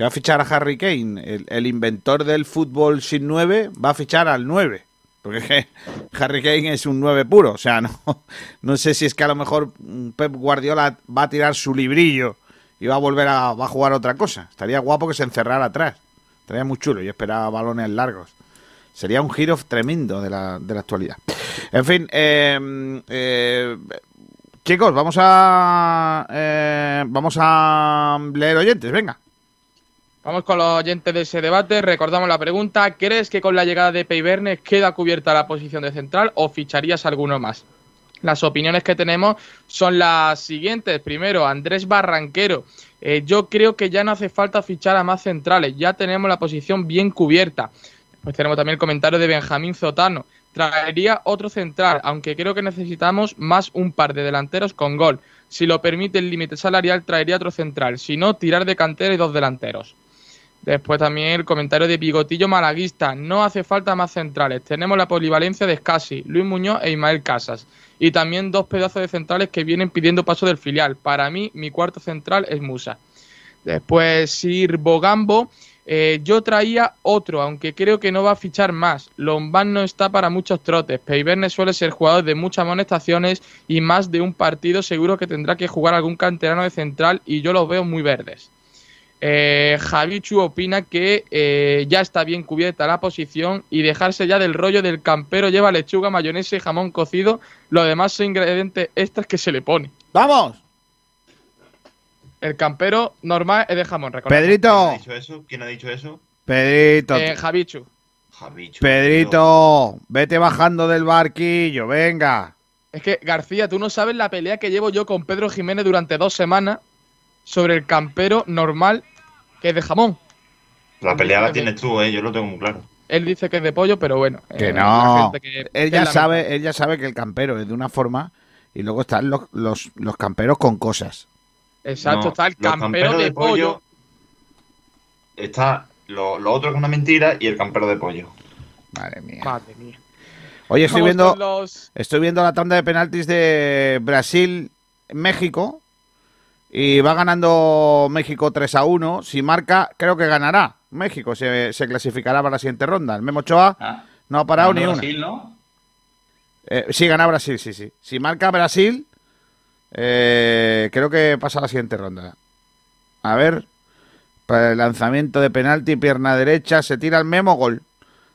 Va a fichar a Harry Kane, el, el inventor del fútbol sin 9, va a fichar al 9. Porque es que Harry Kane es un 9 puro. O sea, no, no sé si es que a lo mejor mm, Pep Guardiola va a tirar su librillo y va a volver a, va a jugar otra cosa. Estaría guapo que se encerrara atrás. Estaría muy chulo y esperaba balones largos. Sería un giro tremendo de la, de la actualidad. En fin, eh, eh, chicos, vamos a eh, vamos a leer oyentes, venga. Vamos con los oyentes de ese debate. Recordamos la pregunta: ¿Crees que con la llegada de Peibernes queda cubierta la posición de central o ficharías alguno más? Las opiniones que tenemos son las siguientes. Primero, Andrés Barranquero. Eh, yo creo que ya no hace falta fichar a más centrales. Ya tenemos la posición bien cubierta. Después tenemos también el comentario de Benjamín Zotano. Traería otro central, aunque creo que necesitamos más un par de delanteros con gol. Si lo permite el límite salarial, traería otro central. Si no, tirar de cantera y dos delanteros. Después también el comentario de Bigotillo Malaguista. No hace falta más centrales. Tenemos la polivalencia de Scassi, Luis Muñoz e Ismael Casas. Y también dos pedazos de centrales que vienen pidiendo paso del filial. Para mí, mi cuarto central es Musa. Después Sir Bogambo. eh, yo traía otro, aunque creo que no va a fichar más. Lombán no está para muchos trotes. Peiverne suele ser jugador de muchas amonestaciones y más de un partido seguro que tendrá que jugar algún canterano de central y yo los veo muy verdes. Eh, Javichu opina que eh, ya está bien cubierta la posición y dejarse ya del rollo del campero lleva lechuga, mayonesa y jamón cocido. Lo demás son ingredientes extras que se le pone. ¡Vamos! El campero normal es de jamón. ¿Quién Pedrito, ha dicho eso? ¿Quién ha dicho eso? Pedrito, Eh, Javichu. Pedrito, vete bajando del barquillo, venga. Es que, García, tú no sabes la pelea que llevo yo con Pedro Jiménez durante dos semanas sobre el campero normal que es de jamón. La pelea la tienes tú, ¿eh? Yo lo tengo muy claro. Él dice que es de pollo, pero bueno. Que eh, no. que- él que ya es la sabe, él ya sabe que el campero es de una forma y luego están los, los, los camperos con cosas. Exacto, No, está el campero de pollo. Está lo, lo otro que es una mentira y el campero de pollo. Madre mía. Madre mía. Oye, estoy Vamos viendo, los- estoy viendo la tanda de penaltis de Brasil-México y va ganando México 3 a 1. Si marca, creo que ganará. México se, se clasificará para la siguiente ronda. El Memo Ochoa Ah, no ha parado ni una. Brasil, ¿no? Eh, sí, gana Brasil, sí, sí. Si marca Brasil, eh, creo que pasa a la siguiente ronda. A ver, para el lanzamiento de penalti, pierna derecha, se tira el memo, gol.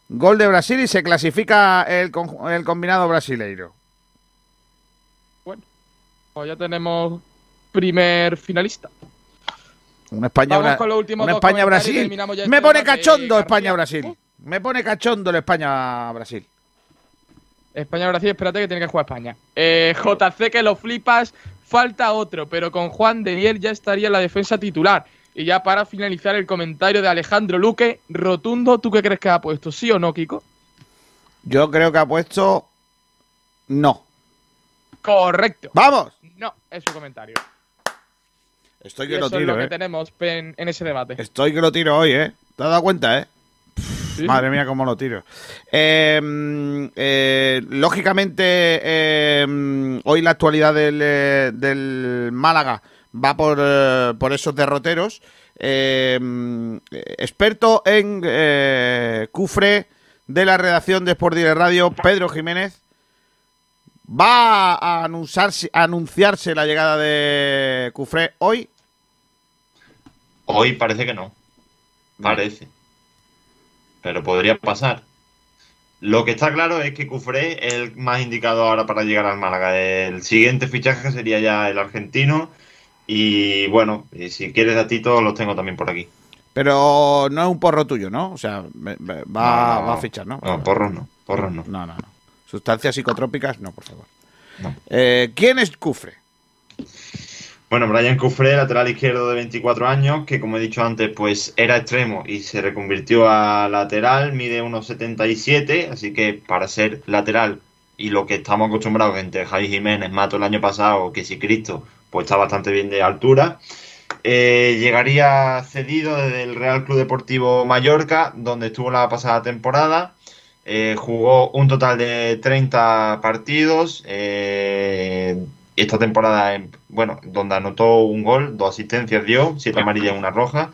Gol de Brasil y se clasifica el, el combinado brasileiro. Pues ya tenemos primer finalista. Un España, Bra- con los últimos un dos España Brasil. Me este pone cachondo. España Brasil. Me pone cachondo el España Brasil. España-Brasil, espérate que tiene que jugar España. Eh, JC, que lo flipas, falta otro, pero con Juan de Diel ya estaría en la defensa titular. Y ya para finalizar el comentario de Alejandro Luque, rotundo, ¿tú qué crees que ha puesto? ¿Sí o no, Kiko? Yo creo que ha puesto no. Correcto. ¡Vamos! No, es su comentario. Estoy Y que lo eso es tiro, lo que eh. tenemos en, en ese debate. Estoy que lo tiro hoy, ¿eh? ¿Te has dado cuenta, eh? Pff, Madre mía, cómo lo tiro. Eh, mm, eh, lógicamente, mm, hoy la actualidad del, eh, del Málaga va por, por esos derroteros. Eh, experto en cufre de la redacción de Sport Direct Radio, Pedro Jiménez. ¿Va a anunciarse, a anunciarse la llegada de Cufré hoy? Hoy parece que no. Parece. Pero podría pasar. Lo que está claro es que Cufré es el más indicado ahora para llegar al Málaga. El siguiente fichaje sería ya el argentino. Y bueno, si quieres datitos, los tengo también por aquí. Pero no es un porro tuyo, ¿no? O sea, va, No, no, va a fichar, ¿no? No, porros no. Porros no. No, no, no. Sustancias psicotrópicas, no, por favor. Eh, ¿Quién es Cufre? Bueno, Brian Cufré, lateral izquierdo de 24 años, que como he dicho antes, pues era extremo y se reconvirtió a lateral, mide unos 77, así que para ser lateral y lo que estamos acostumbrados entre Javi Jiménez, Mato el año pasado, que si Cristo, pues está bastante bien de altura. Eh, llegaría cedido desde el Real Club Deportivo Mallorca, donde estuvo la pasada temporada. Eh, jugó un total de 30 partidos. eh, esta temporada, en- bueno, donde anotó un gol, dos asistencias dio, siete amarillas y una roja.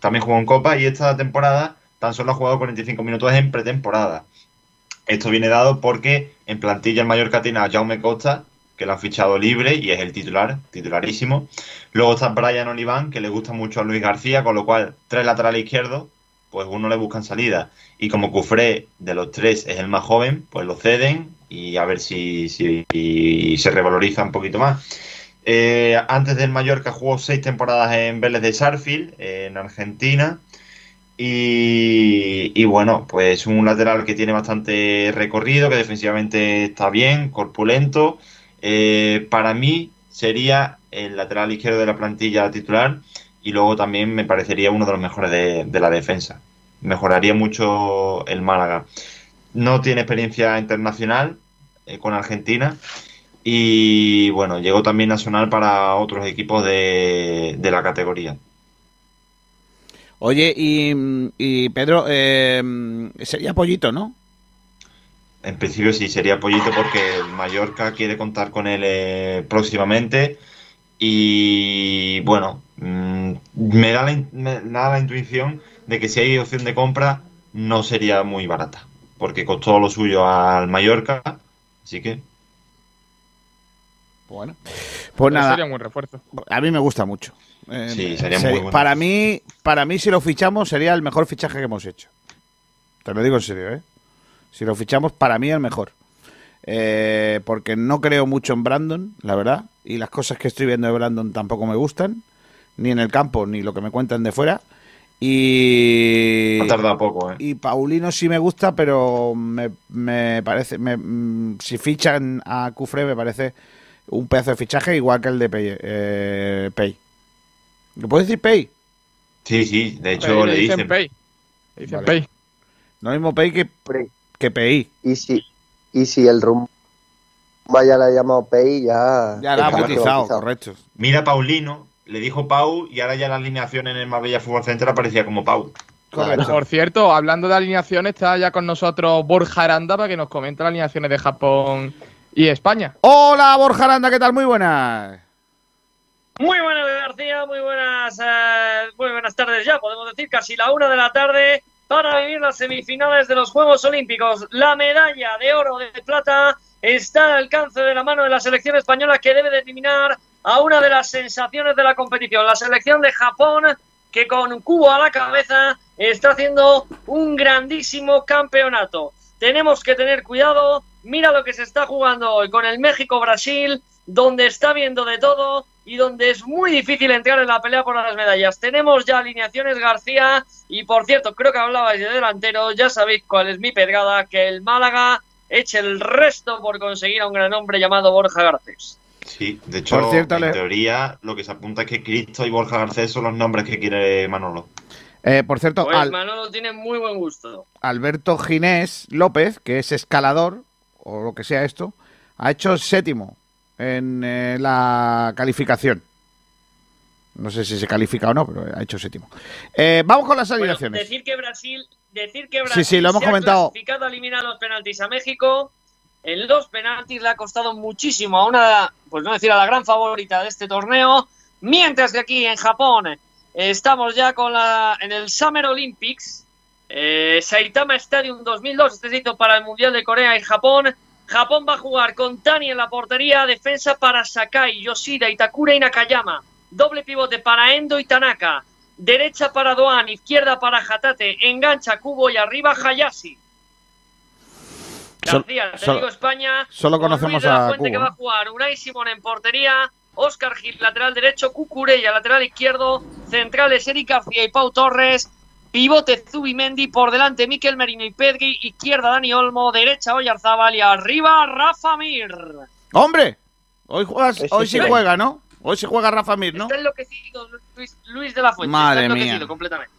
También jugó en Copa y esta temporada tan solo ha jugado 45 minutos en pretemporada. Esto viene dado porque en plantilla el Mallorca tiene a Jaume Costa, que lo han fichado libre y es el titular, titularísimo. Luego está Brian Oliván, que le gusta mucho a Luis García, con lo cual tres laterales izquierdos, pues uno le buscan salida. Y como Cufré de los tres es el más joven, pues lo ceden y a ver si, se revaloriza un poquito más. Eh, antes del Mallorca jugó seis temporadas en Vélez de Sarfield, en Argentina. Y, bueno, pues un lateral que tiene bastante recorrido, que defensivamente está bien, corpulento. Eh, para mí sería el lateral izquierdo de la plantilla titular y luego también me parecería uno de los mejores de la defensa. Mejoraría mucho el Málaga. No tiene experiencia internacional eh, con Argentina y bueno, llegó también a sonar para otros equipos de, de la categoría. Oye, y, y Pedro, eh, sería pollito, ¿no? En principio sí, sería Pollito porque Mallorca quiere contar con él eh, próximamente. Y bueno, mm, me, da la, me da la intuición de que si hay opción de compra no sería muy barata. Porque costó lo suyo al Mallorca. Así que Bueno. Pues nada, Sería un buen refuerzo. a mí me gusta mucho. Eh, Sí, sería muy bueno. Para mí, para mí, si lo fichamos, sería el mejor fichaje que hemos hecho. Te lo digo en serio, ¿eh? Si lo fichamos, para mí el mejor. Eh, porque no creo mucho en Brandon, la verdad. Y las cosas que estoy viendo de Brandon tampoco me gustan. Ni en el campo, ni lo que me cuentan de fuera. Y. ha tardado poco, ¿eh? Y Paulino sí me gusta, pero me, me parece. me- mm, si fichan a Cufre, me parece un pedazo de fichaje igual que el de Pei. Eh. ¿Lo puedes decir Pei? Sí, sí, de hecho Pay, le dicen. Pay. Le dicen Vale. Pay. Lo mismo PEI que, que PI. Y si, y si el rumbo ya la ha llamado Pei, ya. Ya la ha bautizado. correcto. Mira Paulino, le dijo Pau y ahora ya la alineación en el Marbella Fútbol Center aparecía como Pau. Por cierto, hablando de alineaciones, está ya con nosotros Borja Aranda para que nos comente las alineaciones de Japón y España. Hola, Borja Aranda, ¿qué tal? Muy buenas. Muy buenas, García, muy buenas, eh, muy buenas tardes ya, podemos decir casi la una de la tarde para vivir las semifinales de los Juegos Olímpicos. La medalla de oro de plata está al alcance de la mano de la selección española que debe de eliminar a una de las sensaciones de la competición, la selección de Japón que con Cubo a la cabeza está haciendo un grandísimo campeonato. Tenemos que tener cuidado, mira lo que se está jugando hoy con el México-Brasil, donde está viendo de todo y donde es muy difícil entrar en la pelea por las medallas. Tenemos ya alineaciones García y por cierto, creo que hablabais de delantero, ya sabéis cuál es mi pedrada, que el Málaga eche el resto por conseguir a un gran hombre llamado Borja Garcés. Sí, de hecho, Por cierto, en le- teoría, lo que se apunta es que Cristo y Borja Garcés son los nombres que quiere Manolo. Eh, por cierto, Pues Al- Manolo tiene muy buen gusto. Alberto Ginés López, que es escalador, o lo que sea esto, ha hecho séptimo en eh, la calificación. No sé si se califica o no, pero ha hecho séptimo. Eh, vamos con las Bueno, alineaciones. decir que Brasil, decir que Sí, Brasil sí, lo hemos se ha comentado. clasificado a eliminar los penaltis a México. En los penaltis le ha costado muchísimo a una, pues no decir a la gran favorita de este torneo. Mientras que aquí en Japón eh, estamos ya con la en el Summer Olympics, eh, Saitama Stadium 2002. Este se hizo para el Mundial de Corea en Japón. Japón va a jugar con Tani en la portería, defensa para Sakai, Yoshida, Itakura y Nakayama. Doble pivote para Endo y Tanaka. Derecha para Doan, izquierda para Hatate. Engancha Kubo y arriba Hayashi. García, te digo España. solo con conocemos Luis de la a que va a jugar Unai Simón en portería. Oscar Gil, lateral derecho. Cucurella, lateral izquierdo. Centrales Eric García y Pau Torres. Pivote Zubimendi. Por delante Miquel Merino y Pedri. Izquierda Dani Olmo. Derecha Oyarzábal. Y arriba Rafa Mir. ¡Hombre! Hoy, juegas, hoy sí sí. juega, ¿no? Hoy se juega Rafa Mir, ¿no? Está enloquecido Luis, Luis de la Fuente. Madre está enloquecido mía. completamente.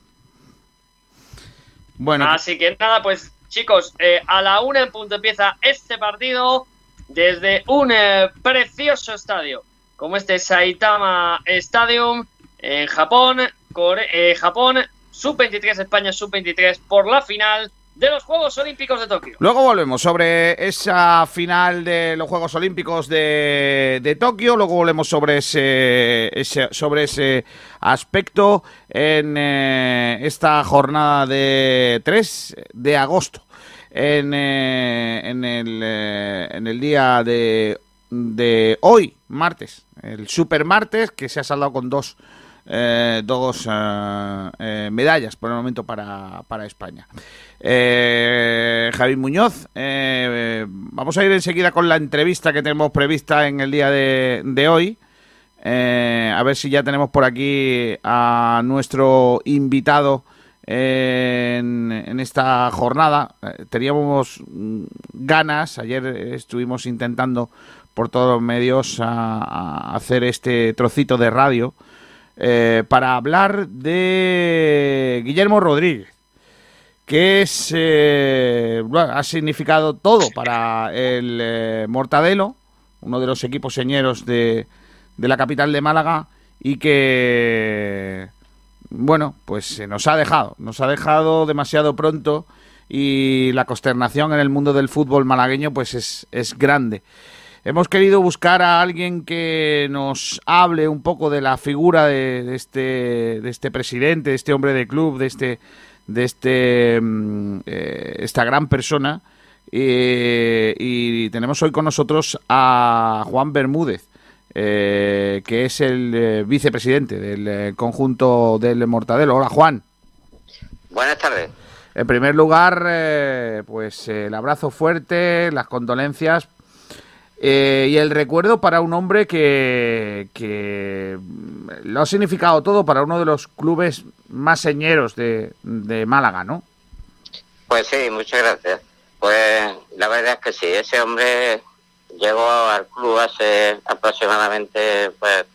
Bueno, Así que nada, pues chicos, eh, a la una en punto empieza este partido desde un eh, precioso estadio como este Saitama Stadium en Japón, Core- eh, Japón, sub-23 España, sub-23 por la final de los Juegos Olímpicos de Tokio. Luego volvemos sobre esa final de los Juegos Olímpicos de, de Tokio. Luego volvemos sobre ese, ese- sobre ese aspecto en eh, esta jornada de 3 de agosto. En, eh, en, el, eh, en el día de, de hoy, martes, el super martes, que se ha saldado con dos, eh, dos eh, eh, medallas por el momento para, para España. Javi Muñoz, vamos a ir enseguida con la entrevista que tenemos prevista en el día de, hoy. A ver si ya tenemos por aquí a nuestro invitado en, esta jornada. Teníamos ganas, ayer estuvimos intentando por todos los medios hacer este trocito de radio eh, para hablar de Guillermo Rodríguez que es eh, bueno, ha significado todo para el eh, Mortadelo, uno de los equipos señeros de, de la capital de Málaga, y que bueno, pues nos ha dejado, nos ha dejado demasiado pronto y la consternación en el mundo del fútbol malagueño pues es, es grande. Hemos querido buscar a alguien que nos hable un poco de la figura de, de este, de este presidente, de este hombre de club, de este, de este, mm, eh, esta gran persona. Eh, y tenemos hoy con nosotros a Juan Bermúdez, eh, que es el vicepresidente del conjunto del Mortadelo. Hola Juan. Buenas tardes. En primer lugar, pues el abrazo fuerte, las condolencias eh, y el recuerdo para un hombre que, que mm, lo ha significado todo para uno de los clubes más señeros de, Málaga, ¿no? Pues sí, muchas gracias. Pues la verdad es que sí, ese hombre llegó al club hace aproximadamente pues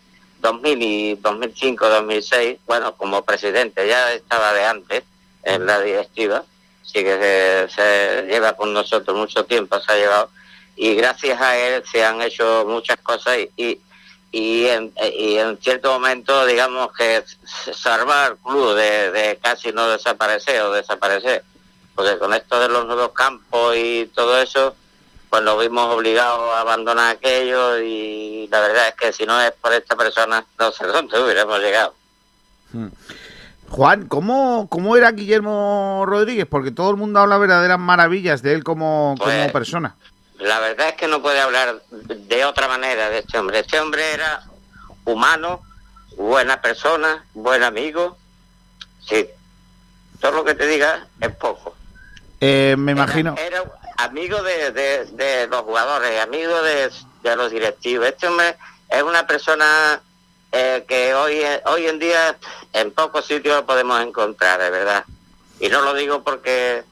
2000 y 2005, 2006, bueno, como presidente, ya estaba de antes en la directiva sí que se lleva con nosotros mucho tiempo, se ha llevado, y gracias a él se han hecho muchas cosas y, y, y en, y en cierto momento, digamos que salvar al club de, de casi no desaparecer o desaparecer, porque con esto de los nuevos campos y todo eso, pues nos vimos obligados a abandonar aquello y la verdad es que si no es por esta persona, no sé dónde hubiéramos llegado. Hmm. Juan, ¿cómo, ¿cómo era Guillermo Rodríguez? Porque todo el mundo habla verdaderas maravillas de él como, Pues, como persona. La verdad es que no puede hablar de otra manera de este hombre. Este hombre era humano, buena persona, buen amigo. Sí, todo lo que te diga es poco. Eh, me imagino. Era amigo de, de- de los jugadores, amigo de, de los directivos. Este hombre es una persona eh, que hoy, hoy en día en pocos sitios lo podemos encontrar, de verdad. Y no lo digo porque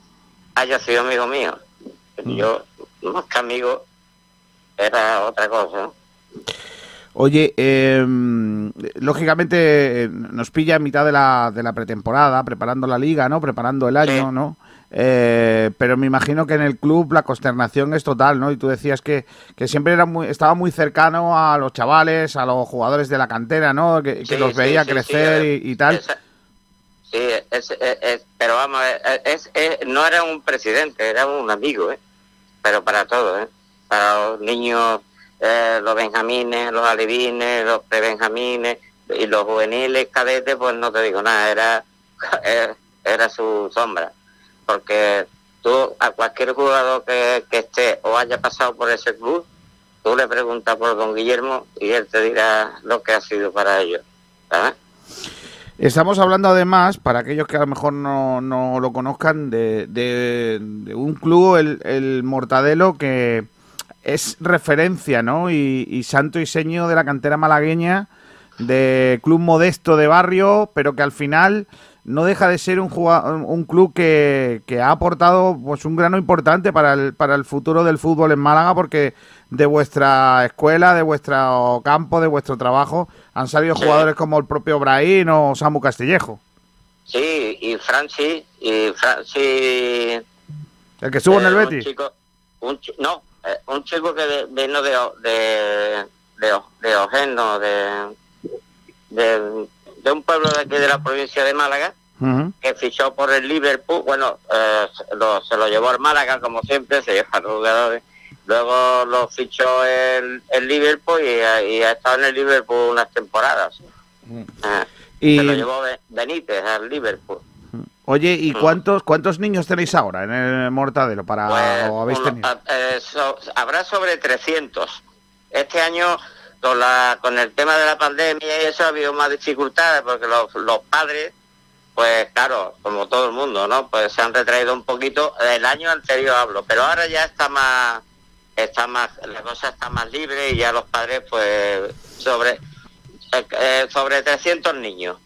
haya sido amigo mío. Yo, más que amigo, era otra cosa. Oye, eh, lógicamente eh, nos pilla en mitad de la, de la pretemporada, preparando la liga, ¿no? Preparando el año, ¿no? Eh, pero me imagino que en el club la consternación es total, ¿no? Y tú decías que, que siempre era muy, estaba muy cercano a los chavales, a los jugadores de la cantera, ¿no? Que, los sí, veía crecer sí, y, y tal. Esa- Sí, es, es- es- pero vamos, es, es- es- no era un presidente, era un amigo, ¿eh? Pero para todo, ¿eh? Para los niños, eh, los benjamines, los alevines, los prebenjamines y los juveniles cadetes, pues no te digo nada, era, era, era su sombra. Porque tú, a cualquier jugador que, que esté o haya pasado por ese club, tú le preguntas por don Guillermo y él te dirá lo que ha sido para ellos. ¿sabes? Estamos hablando además, para aquellos que a lo mejor no, no lo conozcan, de, de- un club, el, el Mortadelo, que es referencia, ¿no? Y, y santo y seño de la cantera malagueña, de club modesto de barrio, pero que al final no deja de ser un, un club que, que ha aportado pues un grano importante para el, para el futuro del fútbol en Málaga, porque de vuestra escuela, de vuestro campo, de vuestro trabajo, han salido jugadores como el propio Brahim o Samu Castillejo. Sí, y Francis, y Francis... El que estuvo en el eh, Betis. Un chico, un no, eh, un chico que de- vino de, de, de, de, de un pueblo de aquí de la provincia de Málaga, que fichó por el Liverpool, bueno, eh, se lo, se lo llevó al Málaga, como siempre, se lleva a los jugadores. Luego lo fichó el, el Liverpool y, ha- y ha estado en el Liverpool unas temporadas. Ah, Y- Se lo llevó Be- Benítez al Liverpool. Oye, ¿y cuántos cuántos niños tenéis ahora en el Mortadelo para Pues, o habéis tenido? eh, so- habrá sobre 300. Este año, con, la, con el tema de la pandemia y eso, ha habido más dificultades porque los, los padres, pues claro, como todo el mundo, ¿no? Pues se han retraído un poquito. El año anterior hablo, pero ahora ya está más, está más, la cosa está más libre y ya los padres, pues, sobre, eh, sobre 300 niños.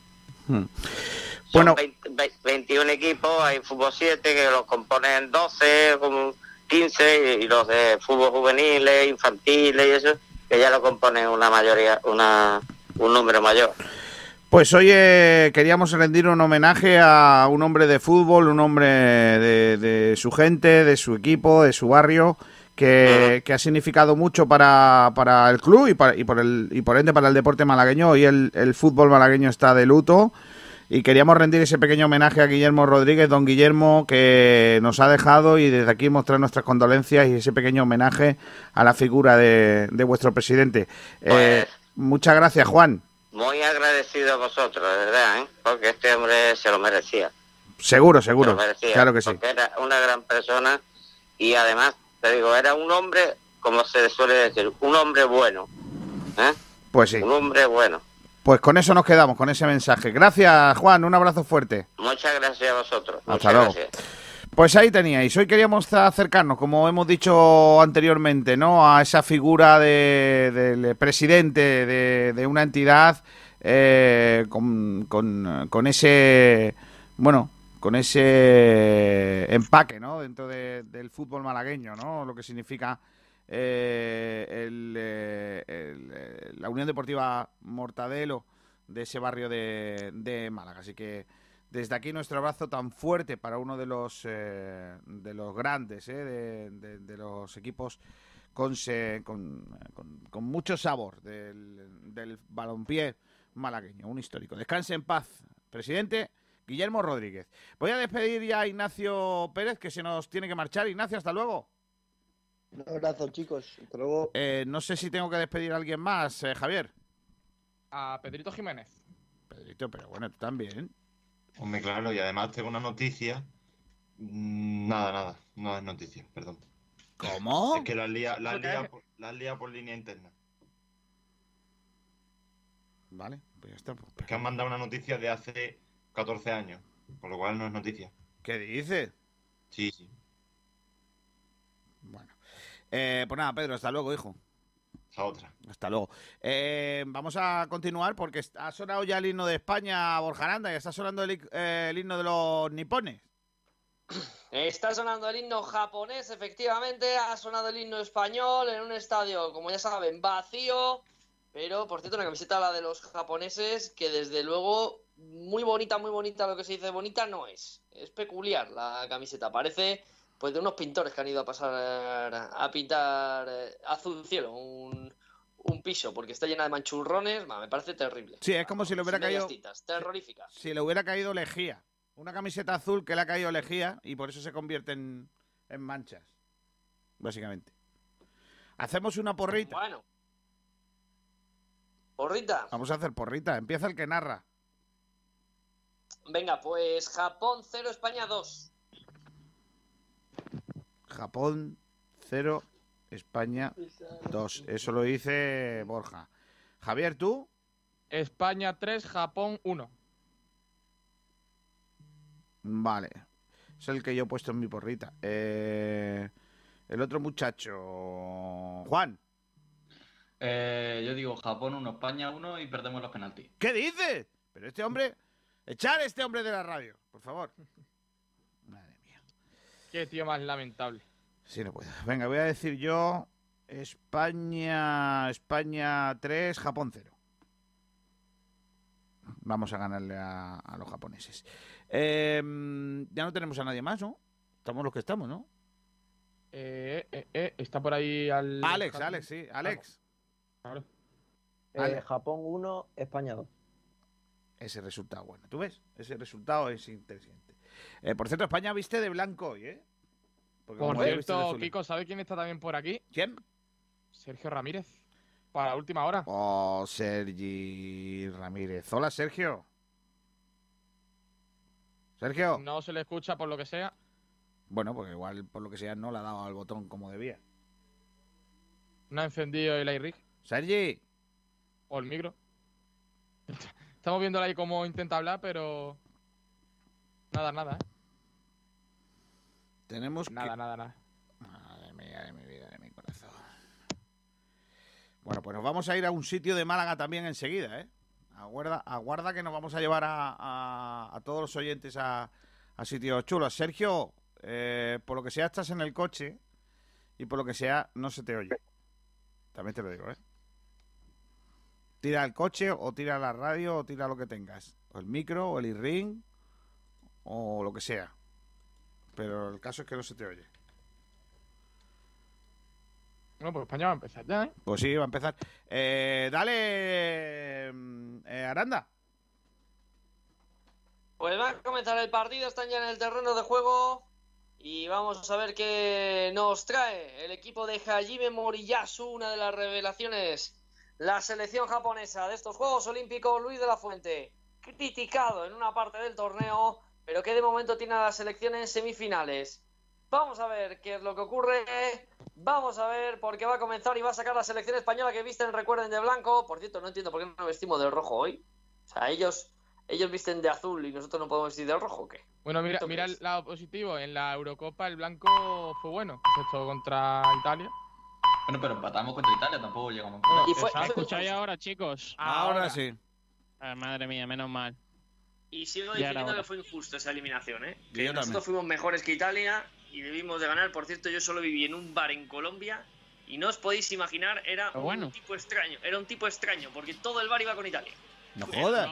Hmm. Son Bueno. 20 ve- 21 equipos, hay fútbol 7 que los componen 12, como 15 y los de fútbol juveniles, infantiles y eso, que ya lo componen una mayoría, una un número mayor. Pues hoy eh, queríamos rendir un homenaje a un hombre de fútbol, un hombre de, de su gente, de su equipo, de su barrio, que, que ha significado mucho para, para el club y, para- y por el, y por ende para el deporte malagueño. Hoy el, el fútbol malagueño está de luto y queríamos rendir ese pequeño homenaje a Guillermo Rodríguez, don Guillermo, que nos ha dejado y desde aquí mostrar nuestras condolencias y ese pequeño homenaje a la figura de, de vuestro presidente. Eh, muchas gracias, Juan. Muy agradecido a vosotros, de verdad, ¿eh? porque este hombre se lo merecía. Seguro, Se seguro. lo merecía, Claro que sí. Porque era una gran persona y además, te digo, era un hombre, como se suele decir, un hombre bueno. ¿eh? Pues sí. Un hombre bueno. Pues con eso nos quedamos, con ese mensaje. Gracias, Juan. Un abrazo fuerte. Muchas gracias a vosotros. Hasta Muchas luego. gracias. Pues ahí teníais. Hoy queríamos acercarnos, como hemos dicho anteriormente, ¿no? A esa figura de- del presidente de, de una entidad eh, con, con- con ese, bueno, con ese empaque, ¿no? Dentro de- del fútbol malagueño, ¿no? Lo que significa eh, el, eh, eh, la Unión Deportiva Mortadelo de ese barrio de, de Málaga. Así que Desde aquí nuestro abrazo tan fuerte para uno de los de los grandes, eh, de, de- los equipos con, con, con- con mucho sabor del, del balompié malagueño, un histórico. Descanse en paz, presidente Guillermo Rodríguez. Voy a despedir ya a Ignacio Pérez, que se nos tiene que marchar. Ignacio, hasta luego. Un abrazo, chicos. Hasta luego. Eh, no sé si tengo que despedir a alguien más, eh, Javier. A Pedrito Jiménez. Pedrito, pero bueno, tú también. Hombre, claro, y además tengo una noticia. Mm, Nada, nada, no es noticia, perdón. ¿Cómo? Es que la has liado la has ¿Eso qué liado es? por, la por línea interna. Vale, pues ya está. pues, Es que han mandado una noticia de hace 14 años, con lo cual no es noticia. ¿Qué dice? Sí, sí. Eh, pues nada, Pedro, hasta luego, hijo. Esa otra. Hasta luego. Eh, vamos a continuar porque ha sonado ya el himno de España, Borja Aranda, y está sonando el, eh, el himno de los nipones. Está sonando el himno japonés, efectivamente, ha sonado el himno español en un estadio, como ya saben, vacío, pero por cierto, una camiseta la de los japoneses que desde luego muy bonita, muy bonita, lo que se dice bonita no es. Es peculiar la camiseta, parece pues de unos pintores que han ido a pasar a pintar eh, azul cielo, un, un piso, porque está llena de manchurrones, me parece terrible. Sí, es como si le hubiera caído. titas, terrorífica. Si le hubiera caído lejía. Una camiseta azul que le ha caído lejía y por eso se convierte en, en manchas. Básicamente. Hacemos una porrita. Bueno. Porrita. Vamos a hacer porrita. Empieza el que narra. Venga, pues Japón 0, España 2. Japón 0, España 2. Eso lo dice Borja. Javier, ¿tú? España 3, Japón 1. Vale. Es el que yo he puesto en mi porrita. Eh, el otro muchacho. Juan. Eh, yo digo Japón 1, España 1 y perdemos los penaltis. ¿Qué dices? Pero este hombre. Echar a este hombre de la radio, por favor. Qué tío más lamentable. Sí, no puedo. Venga, voy a decir yo. España. España 3, Japón 0. Vamos a ganarle a, a los japoneses. Eh, ya no tenemos a nadie más, ¿no? Estamos los que estamos, ¿no? Eh, eh, eh, está por ahí al. Alex, Alex, sí, Alex. Claro. Eh, Ale. Japón 1, España 2. Ese resultado, bueno, ¿tú ves? Ese resultado es interesante. Eh, por cierto, España viste de blanco hoy, ¿eh? Porque Por cierto. Kiko, ¿sabe quién está también por aquí? ¿Quién? Sergio Ramírez. Para la última hora. Oh, Sergi Ramírez. Hola, Sergio. Sergio. No se le escucha por lo que sea. Bueno, porque igual, por lo que sea, no le ha dado al botón como debía. No ha encendido el iRig Sergi. o el micro. Estamos viendo ahí cómo intenta hablar, pero. Nada, nada, ¿eh? Tenemos Nada, que... nada, nada. Madre mía de mi vida, de mi corazón. Bueno, pues nos vamos a ir a un sitio de Málaga también enseguida, ¿eh? Aguarda, aguarda que nos vamos a llevar a, a- a todos los oyentes a, a sitios chulos. Sergio, eh, por lo que sea, estás en el coche y por lo que sea, no se te oye. También te lo digo, ¿eh? Tira el coche o tira la radio o tira lo que tengas. O el micro o el e-ring o lo que sea. Pero el caso es que no se te oye. Bueno, pues España va a empezar ya, ¿eh? Pues sí, va a empezar. Eh, dale, mm, eh, Aranda. Pues va a comenzar el partido, están ya en el terreno de juego y vamos a ver qué nos trae el equipo de Hajime Moriyasu, una de las revelaciones, la selección japonesa de estos Juegos Olímpicos, Luis de la Fuente, criticado en una parte del torneo, pero que de momento tiene a la selección en semifinales. Vamos a ver qué es lo que ocurre. Vamos a ver porque va a comenzar y va a sacar la selección española que visten, recuerden, de blanco. Por cierto, no entiendo por qué no vestimos de rojo hoy. O sea, ellos, ellos visten de azul y nosotros no podemos vestir de rojo, ¿o qué? Bueno, mira, ¿Esto qué mira el lado positivo. En la Eurocopa el blanco fue bueno. Esto contra Italia. Bueno, pero empatamos contra Italia, tampoco llegamos. Bueno, Y fue-. ¿Escucháis ahora, chicos? Ahora, sí. Ah, madre mía, menos mal. Y sigo diciendo que fue injusta esa eliminación, ¿eh? Y Que yo nosotros también. fuimos mejores que Italia y debimos de ganar. Por cierto, yo solo viví en un bar en Colombia y no os podéis imaginar, era bueno. un tipo extraño. Era un tipo extraño porque todo el bar iba con Italia. No jodas.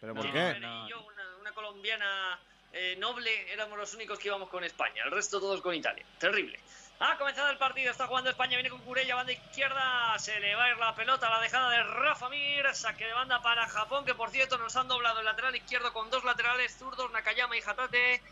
¿Pero No, por Y qué? yo, una, una una colombiana eh, noble, éramos los únicos que íbamos con España, el resto todos con Italia. Terrible. Ha comenzado el partido, está jugando España, viene con Curella, banda izquierda, se le va a ir la pelota, la dejada de Rafa Mir, saque de banda para Japón, que por cierto nos han doblado el lateral izquierdo con dos laterales zurdos, Nakayama y Hatate.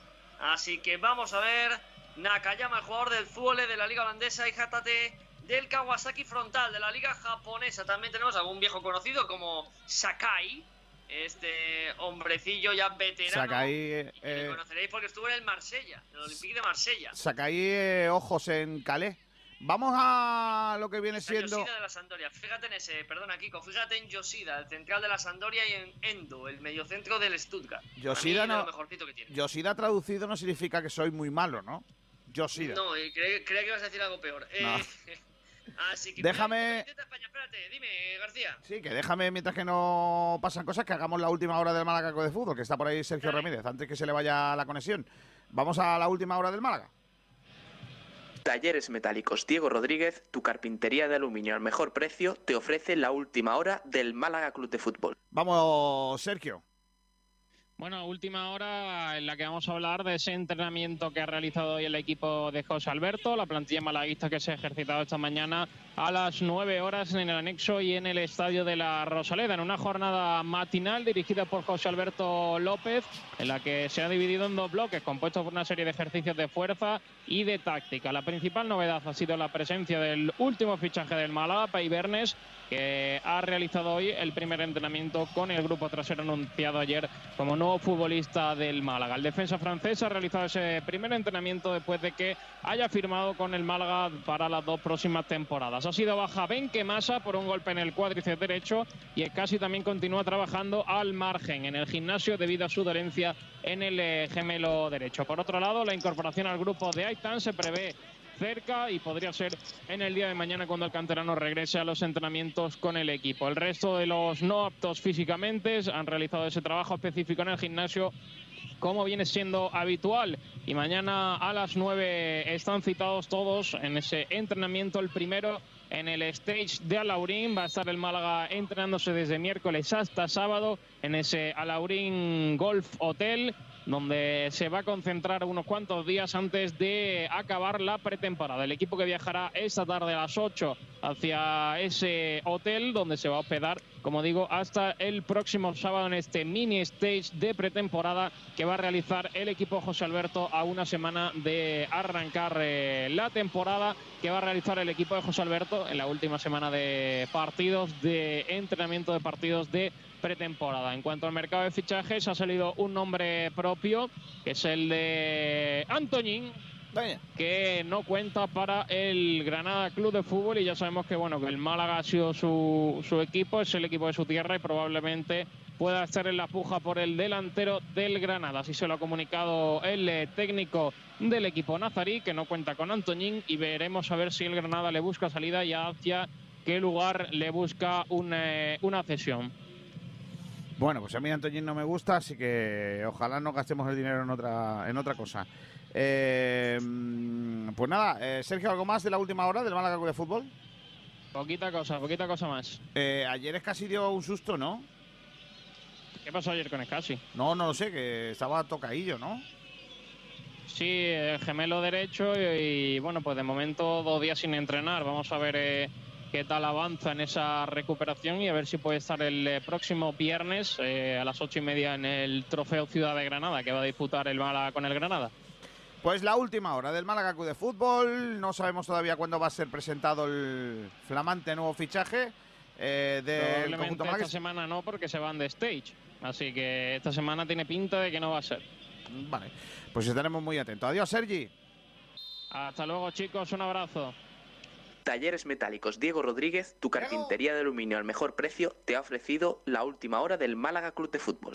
Así que vamos a ver, Nakayama, el jugador del Zuole de la liga holandesa, y Hatate del Kawasaki Frontal de la liga japonesa. También tenemos algún viejo conocido como Sakai, este hombrecillo ya veterano. Que eh, le conoceréis porque estuvo en el Marsella, en el Olympique de Marsella. Sakai eh, ojos en Calais. Vamos a lo que viene siendo. Yoshida de la Sandoria. Fíjate en ese, perdona Kiko, fíjate en Yoshida, el central de la Sandoria y en Endo, el mediocentro del Stuttgart. De no- lo. Yoshida traducido no significa que soy muy malo, ¿no? Yoshida. No, y creía, creía que ibas a decir algo peor. No. Eh, así que Déjame- España, espérate, dime, García. Sí, que déjame, mientras que no pasan cosas, que hagamos la última hora del Málaga de fútbol, que está por ahí Sergio Ramírez, antes que se le vaya la conexión. Vamos a la última hora del Málaga. Talleres Metálicos Diego Rodríguez, tu carpintería de aluminio al mejor precio, te ofrece la última hora del Málaga Club de Fútbol. Vamos, Sergio. Bueno, última hora en la que vamos a hablar de ese entrenamiento que ha realizado hoy el equipo de José Alberto, la plantilla malaguista que se ha ejercitado esta mañana a las 9 horas en el anexo y en el estadio de la Rosaleda, en una jornada matinal dirigida por José Alberto López, en la que se ha dividido en dos bloques compuestos por una serie de ejercicios de fuerza y de táctica. La principal novedad ha sido la presencia del último fichaje del Málaga, Pay Bernes, que ha realizado hoy el primer entrenamiento con el grupo tras ser anunciado ayer como futbolista del Málaga. El defensa francés ha realizado ese primer entrenamiento después de que haya firmado con el Málaga para las dos próximas temporadas. Ha sido baja Benque Masa por un golpe en el cuádriceps derecho y casi también continúa trabajando al margen en el gimnasio debido a su dolencia en el eh, gemelo derecho. Por otro lado, la incorporación al grupo de Aitan se prevé cerca y podría ser en el día de mañana cuando el canterano regrese a los entrenamientos con el equipo. El resto de los no aptos físicamente han realizado ese trabajo específico en el gimnasio como viene siendo habitual. Y mañana a las 9 están citados todos en ese entrenamiento. El primero en el stage de Alaurín. Va a estar el Málaga entrenándose desde miércoles hasta sábado en ese Alaurín Golf Hotel donde se va a concentrar unos cuantos días antes de acabar la pretemporada. El equipo que viajará esta tarde a las 8 hacia ese hotel donde se va a hospedar, como digo, hasta el próximo sábado en este mini stage de pretemporada que va a realizar el equipo José Alberto a una semana de arrancar eh, la temporada que va a realizar el equipo de José Alberto en la última semana de partidos, de entrenamiento de partidos de pretemporada. En cuanto al mercado de fichajes, ha salido un nombre propio, que es el de Antoñín, que no cuenta para el Granada Club de Fútbol y ya sabemos que bueno que el Málaga ha sido su, su equipo, es el equipo de su tierra y probablemente pueda estar en la puja por el delantero del Granada. Así se lo ha comunicado el eh, técnico del equipo nazarí, que no cuenta con Antoñín, y veremos a ver si el Granada le busca salida y hacia qué lugar le busca una, una cesión. Bueno, pues a mí Antoñín no me gusta, así que ojalá no gastemos el dinero en otra, en otra cosa. Eh, pues nada, eh, Sergio, ¿algo más de la última hora del Málaga de Fútbol? Poquita cosa, poquita cosa más. Eh, ayer es casi dio un susto, ¿no? ¿Qué pasó ayer con Escasi? No, no lo sé, que estaba tocadillo, ¿no? Sí, el gemelo derecho y, y, bueno, pues de momento dos días sin entrenar. Vamos a ver eh, qué tal avanza en esa recuperación y a ver si puede estar el eh, próximo viernes eh, a las ocho y media en el Trofeo Ciudad de Granada que va a disputar el Málaga con el Granada. Pues la última hora del Málaga Club de Fútbol. No sabemos todavía cuándo va a ser presentado el flamante nuevo fichaje eh, del Probablemente conjunto esta malaguista. semana no porque se van de stage. Así que esta semana tiene pinta de que no va a ser. Vale, pues estaremos muy atentos. Adiós, Sergi. Hasta luego, chicos. Un abrazo. Talleres Metálicos Diego Rodríguez, tu carpintería de aluminio al mejor precio, te ha ofrecido la última hora del Málaga Club de Fútbol.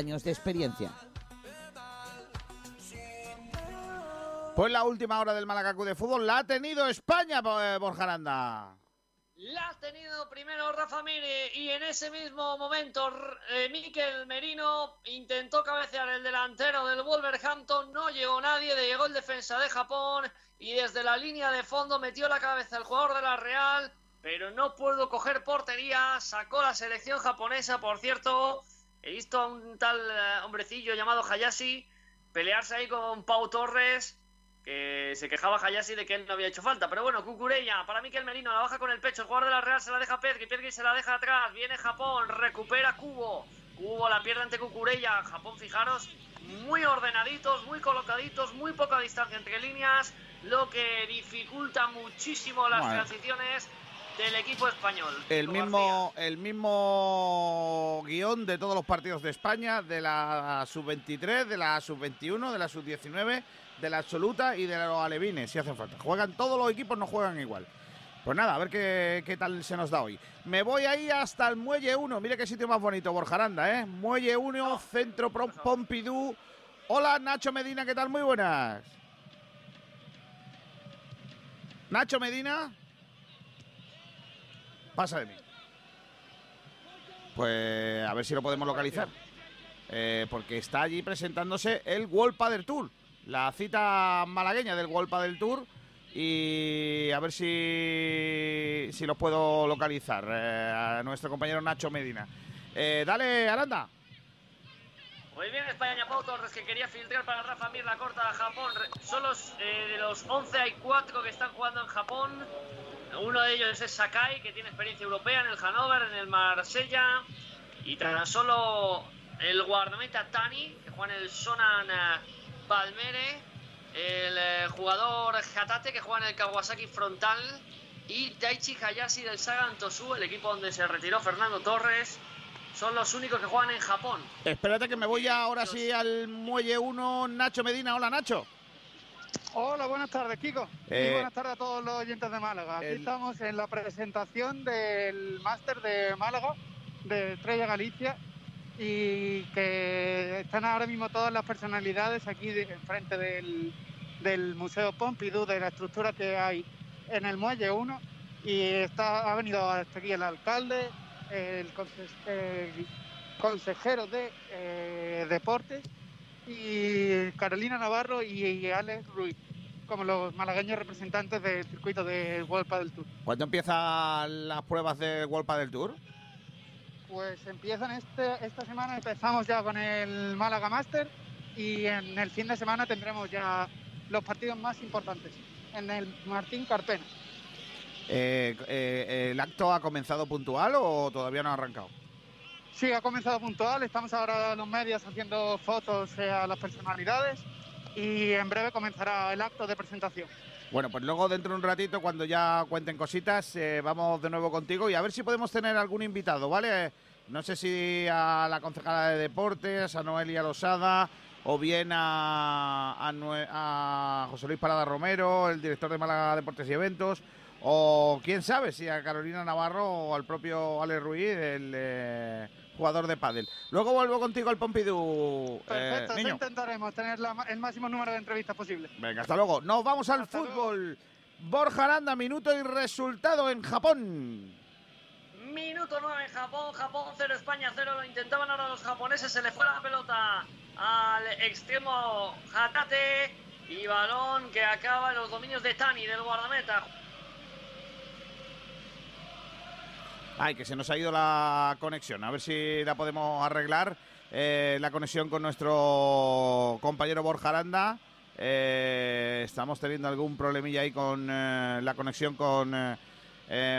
años de experiencia. Pues la última hora del Málaga Club de Fútbol la ha tenido España, eh, Borja Aranda. La ha tenido primero Rafa Mire y en ese mismo momento eh, Miquel Merino intentó cabecear el delantero del Wolverhampton, no llegó nadie, llegó el defensa de Japón y desde la línea de fondo metió la cabeza el jugador de la Real, pero no pudo coger portería, sacó la selección japonesa, por cierto, he visto a un tal eh, hombrecillo llamado Hayashi pelearse ahí con Pau Torres que se quejaba Hayashi de que él no había hecho falta. Pero bueno, Cucureya, para Miquel Merino, la baja con el pecho. El jugador de la Real se la deja a Pedri, Pedri se la deja atrás. Viene Japón, recupera Cubo. Cubo la pierde ante Cucureya. Japón, fijaros, muy ordenaditos, muy colocaditos, muy poca distancia entre líneas, lo que dificulta muchísimo las Bueno. transiciones del equipo español. El mismo, el mismo guion de todos los partidos de España, de la sub-23, de la sub-21, de la sub-19, de la absoluta y de los alevines, si hacen falta. Juegan todos los equipos, no juegan igual. Pues nada, a ver qué, qué tal se nos da hoy. Me voy ahí hasta el Muelle 1. Mire qué sitio más bonito, Borjaranda, ¿eh? Muelle 1, Centro Pro- Pompidou. Hola, Nacho Medina, ¿qué tal? Muy buenas. Nacho Medina. Pasa de mí. Pues a ver si lo podemos localizar. Eh, porque está allí presentándose el World Padel Tour. La cita malagueña del World Padel Tour. Y a ver si, si lo puedo localizar. eh, a nuestro compañero Nacho Medina. Eh, dale, Aranda. Muy bien España, Pau Torres que quería filtrar para Rafa Mir la corta a Japón. Solo eh, de los 11 hay 4 que están jugando en Japón. Uno de ellos es Sakai, que tiene experiencia europea en el Hannover, en el Marsella. Y tan solo el guardameta Tani, que juega en el Sonan eh, Palmere. El eh, jugador Hatate, que juega en el Kawasaki Frontal. Y Daichi Hayashi del Sagan Tosu, el equipo donde se retiró Fernando Torres. Son los únicos que juegan en Japón. Espérate que me voy ahora sí al Muelle 1. Nacho Medina. Hola, Nacho. Hola, buenas tardes, Kiko. Eh, y buenas tardes a todos los oyentes de Málaga. Aquí el- estamos en la presentación del máster de Málaga, de Estrella Galicia, y que están ahora mismo todas las personalidades aquí de- enfrente del, del Museo Pompidou, de la estructura que hay en el Muelle 1. Y está, ha venido hasta aquí el alcalde, el, conse- el consejero de eh, deportes y Carolina Navarro y Alex Ruiz como los malagueños representantes del circuito de World Padel Tour. ¿Cuándo empiezan las pruebas del World Padel Tour? Pues empiezan este, esta semana, empezamos ya con el Málaga Master y en el fin de semana tendremos ya los partidos más importantes en el Martín Carpena. Eh, eh, ¿El acto ha comenzado puntual o todavía no ha arrancado? Sí, ha comenzado puntual, estamos ahora los medios haciendo fotos eh, a las personalidades y en breve comenzará el acto de presentación. Bueno, pues luego dentro de un ratito, cuando ya cuenten cositas, eh, vamos de nuevo contigo y a ver si podemos tener algún invitado, ¿vale? No sé si a la concejala de deportes, a Noelia Losada, o bien a José Luis Parada Romero, el director de Málaga Deportes y Eventos, o quién sabe si a Carolina Navarro o al propio Ale Ruiz, el eh, jugador de pádel. Luego vuelvo contigo al Pompidou, eh, Perfecto, intentaremos tener la el máximo número de entrevistas posible. Venga, hasta luego. Nos vamos al fútbol. Borja Aranda, minuto y resultado en Japón. Minuto 9 en Japón, Japón 0, España 0. Lo intentaban ahora los japoneses, se le fue la pelota al extremo Hatate y balón que acaba en los dominios de Tani, del guardameta. Ay, que se nos ha ido la conexión. A ver si la podemos arreglar. Eh, la conexión con nuestro compañero Borja Aranda. Eh, estamos teniendo algún problemilla ahí con eh, la conexión con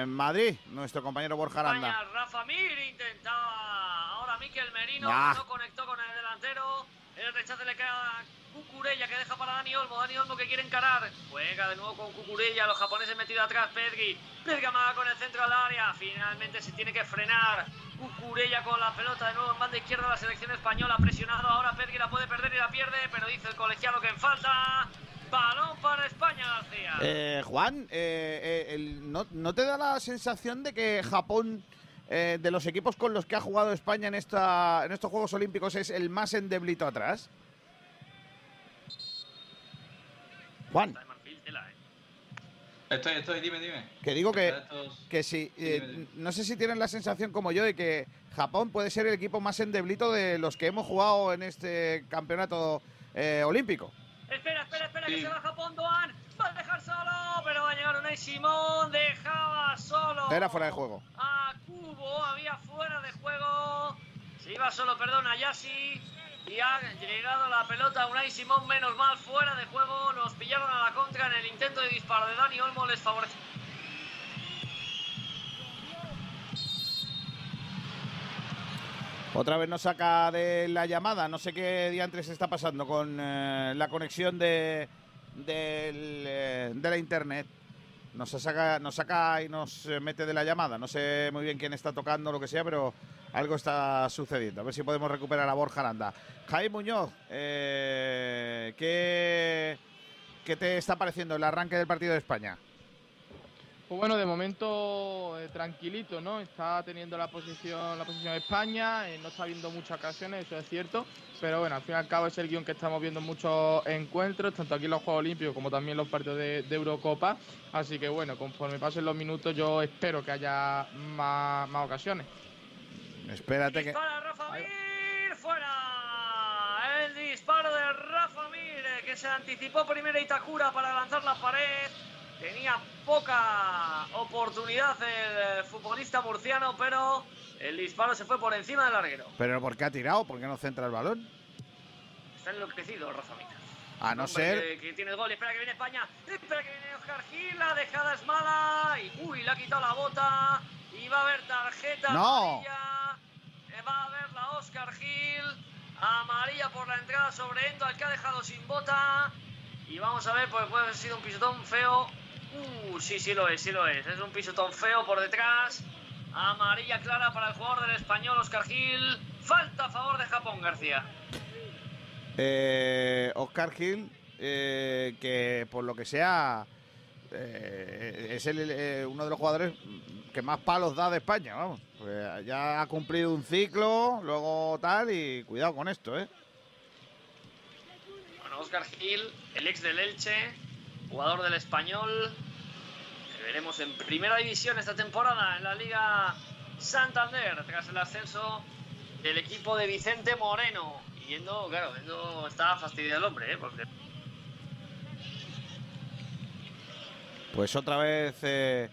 Madrid, nuestro compañero Borja Aranda. España, Rafa Mir intentaba ahora Miquel Merino, Ah. no conectó con el delantero. El rechace le queda a Cucurella que deja para Dani Olmo. Dani Olmo que quiere encarar. Juega de nuevo con Cucurella. Los japoneses metidos atrás. Pedri. Bergamaga con el centro al área. Finalmente se tiene que frenar. Cucurella con la pelota de nuevo en banda izquierda. La selección española presionado. Ahora Pedri la puede perder y la pierde. Pero dice el colegiado que en falta. Balón para España, García. Eh, Juan, eh, eh, el- ¿no, ¿no te da la sensación de que Japón eh, de los equipos con los que ha jugado España en, esta, en estos Juegos Olímpicos es el más endeblito atrás? Juan. Estoy, estoy, dime, dime. Que digo que, Estos- que si, eh, no sé si tienen la sensación como yo de que Japón puede ser el equipo más endeblito de los que hemos jugado en este campeonato eh, olímpico. Espera, espera, espera, Sí. que se va Japón, Doan. Va a dejar solo, pero va a llegar Unai Simón. Dejaba solo. Era fuera de juego. A Cubo, había fuera de juego. Se iba solo, perdón, a Yasi. Y ha llegado la pelota Unai Simón, menos mal, fuera de juego. Nos pillaron a la contra en el intento de disparo de Dani Olmo, les favorece. Otra vez nos saca de la llamada. No sé qué diantres está pasando con eh, la conexión de, eh, de la internet. Nos saca, nos saca y nos eh, mete de la llamada. No sé muy bien quién está tocando lo que sea, pero algo está sucediendo. A ver si podemos recuperar a Borja Aranda. Jaime Muñoz, ¿qué, ¿qué te está pareciendo el arranque del partido de España? Pues bueno, de momento eh, tranquilito, ¿no? Está teniendo la posición la posición de España, eh, no está viendo muchas ocasiones, eso es cierto, pero bueno, al fin y al cabo es el guion que estamos viendo en muchos encuentros, tanto aquí en los Juegos Olímpicos como también en los partidos de, de Eurocopa, así que bueno, conforme pasen los minutos yo espero que haya más, más ocasiones. Espérate que. Dispara Rafa Mir, fuera. El disparo de Rafa Mir, eh, que se anticipó primero Itakura para lanzar la pared. Tenía poca oportunidad el eh, futbolista murciano, pero el disparo se fue por encima del larguero. ¿Pero por qué ha tirado? ¿Por qué no centra el balón? Está enloquecido Rafa Mir. A no Hombre, ser. Que, que tiene el gol, espera que viene España, espera que viene Oscar Gil, la dejada es mala, y uy, le ha quitado la bota, y va a haber tarjeta No. amarilla, eh, va a haber la Oscar Gil, amarilla por la entrada sobre Endo, al que ha dejado sin bota, y vamos a ver, pues puede haber sido un pisotón feo, uh, sí, sí lo es, sí lo es, es un pisotón feo por detrás, amarilla clara para el jugador del español Oscar Gil, falta a favor de Japón, García. Eh, Oscar Gil, eh, que por lo que sea eh, es el, uno de los jugadores que más palos da de España, vamos. Pues ya ha cumplido un ciclo, luego tal, y cuidado con esto, ¿eh? Bueno, Oscar Gil, el ex del Elche, jugador del Español, que veremos en primera división esta temporada en la Liga Santander, tras el ascenso del equipo de Vicente Moreno. Yendo, claro, yendo, está fastidiado el hombre, ¿eh? Porque Pues otra vez eh,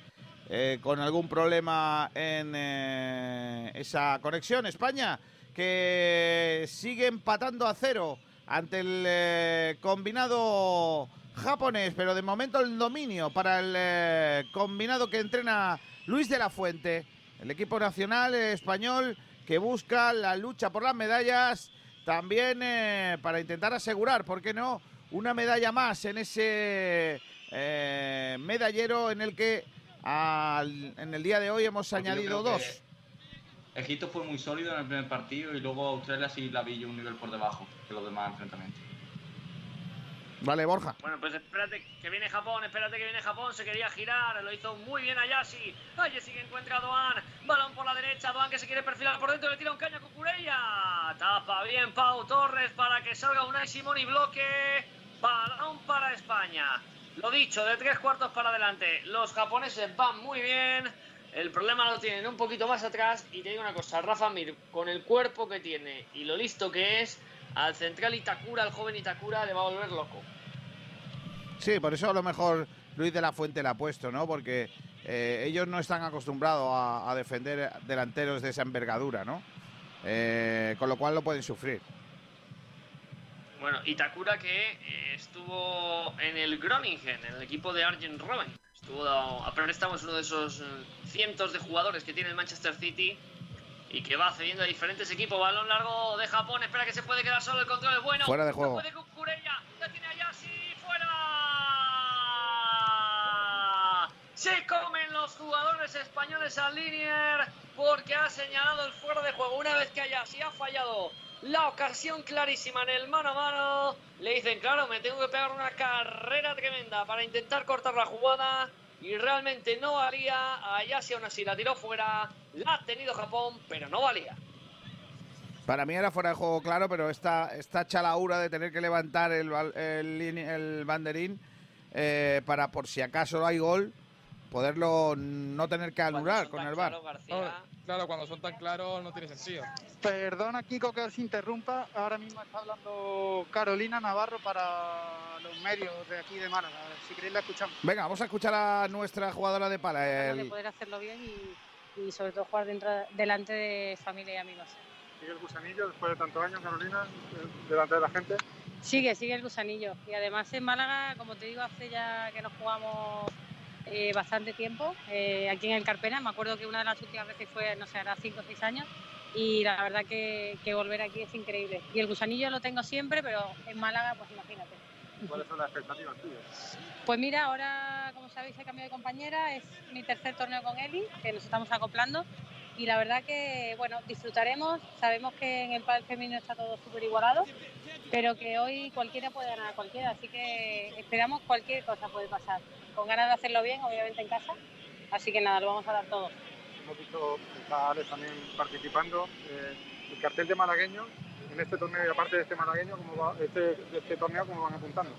eh, con algún problema en esa conexión. España que sigue empatando a cero ante el combinado japonés, pero de momento el dominio para el eh, combinado que entrena Luis de la Fuente, el equipo nacional español que busca la lucha por las medallas, también eh, para intentar asegurar, ¿por qué no?, una medalla más en ese eh, medallero en el que al- en el día de hoy hemos Porque añadido dos. Egipto fue muy sólido en el primer partido y luego Australia sí la vi yo un nivel por debajo que los demás enfrentamientos. Vale, Borja. Bueno, pues espérate que viene Japón, espérate que viene Japón, se quería girar, lo hizo muy bien Ayashi. Ayashi que encuentra a Doan, balón por la derecha, Doan que se quiere perfilar por dentro, le tira un caño a Cucurella. Tapa bien Pau Torres para que salga Unai Simón y bloque. Balón para España. Lo dicho, de tres cuartos para adelante. Los japoneses van muy bien. El problema lo tienen un poquito más atrás. Y te digo una cosa, Rafa Mir, con el cuerpo que tiene y lo listo que es, al central Itakura, al joven Itakura, le va a volver loco. Sí, por eso a lo mejor Luis de la Fuente la ha puesto, ¿no? Porque eh, ellos no están acostumbrados a, a defender delanteros de esa envergadura, ¿no? Eh, con lo cual lo pueden sufrir. Bueno, Itakura que eh, estuvo en el Groningen, en el equipo de Arjen Robben. Estuvo a préstamo, es uno de esos cientos de jugadores que tiene el Manchester City y que va cediendo a diferentes equipos. Balón largo de Japón, espera que se puede quedar solo, el control es bueno. Fuera de No juego. puede Kukureya, la tiene Ayashi, fuera. Se comen los jugadores españoles al Linier porque ha señalado el fuera de juego. Una vez que Ayashi ha fallado la ocasión clarísima en el mano a mano, le dicen, claro, me tengo que pegar una carrera tremenda para intentar cortar la jugada. Y realmente no valía. Ayase aún así la tiró fuera, la ha tenido Japón, pero no valía. Para mí era fuera de juego, claro, pero esta, esta chalaura de tener que levantar el, bal- el, el banderín eh, para por si acaso hay gol, poderlo no tener que anular con el bar. Claro, cuando son tan claros no tiene sentido. Perdona, Kiko, que os interrumpa. Ahora mismo está hablando Carolina Navarro para los medios de aquí de Málaga. Si queréis la escuchamos. Venga, vamos a escuchar a nuestra jugadora de pala. de el- poder hacerlo bien y, y sobre todo jugar dentro, delante de familia y amigos. Sigue el gusanillo después de tantos años, Carolina, delante de la gente. Sigue, sigue el gusanillo. Y además en Málaga, como te digo, hace ya que nos jugamos eh, bastante tiempo eh, aquí en el Carpena. Me acuerdo que una de las últimas veces fue, no sé, era 5 o 6 años. Y la verdad que, que volver aquí es increíble. Y el gusanillo lo tengo siempre, pero en Málaga, pues imagínate. ¿Cuáles son las expectativas tuyas? Pues mira, ahora, como sabéis, he cambiado de compañera. Es mi tercer torneo con Eli, que nos estamos acoplando. Y la verdad que, bueno, disfrutaremos. Sabemos que en el pádel femenino está todo súper igualado, pero que hoy cualquiera puede ganar a cualquiera. Así que esperamos cualquier cosa puede pasar. Con ganas de hacerlo bien, obviamente en casa. Así que nada, lo vamos a dar todo. Hemos visto, está Alex también participando. eh, el cartel de malagueños en este torneo y aparte de este malagueño, ¿cómo va, este, este torneo, ¿cómo van apuntando?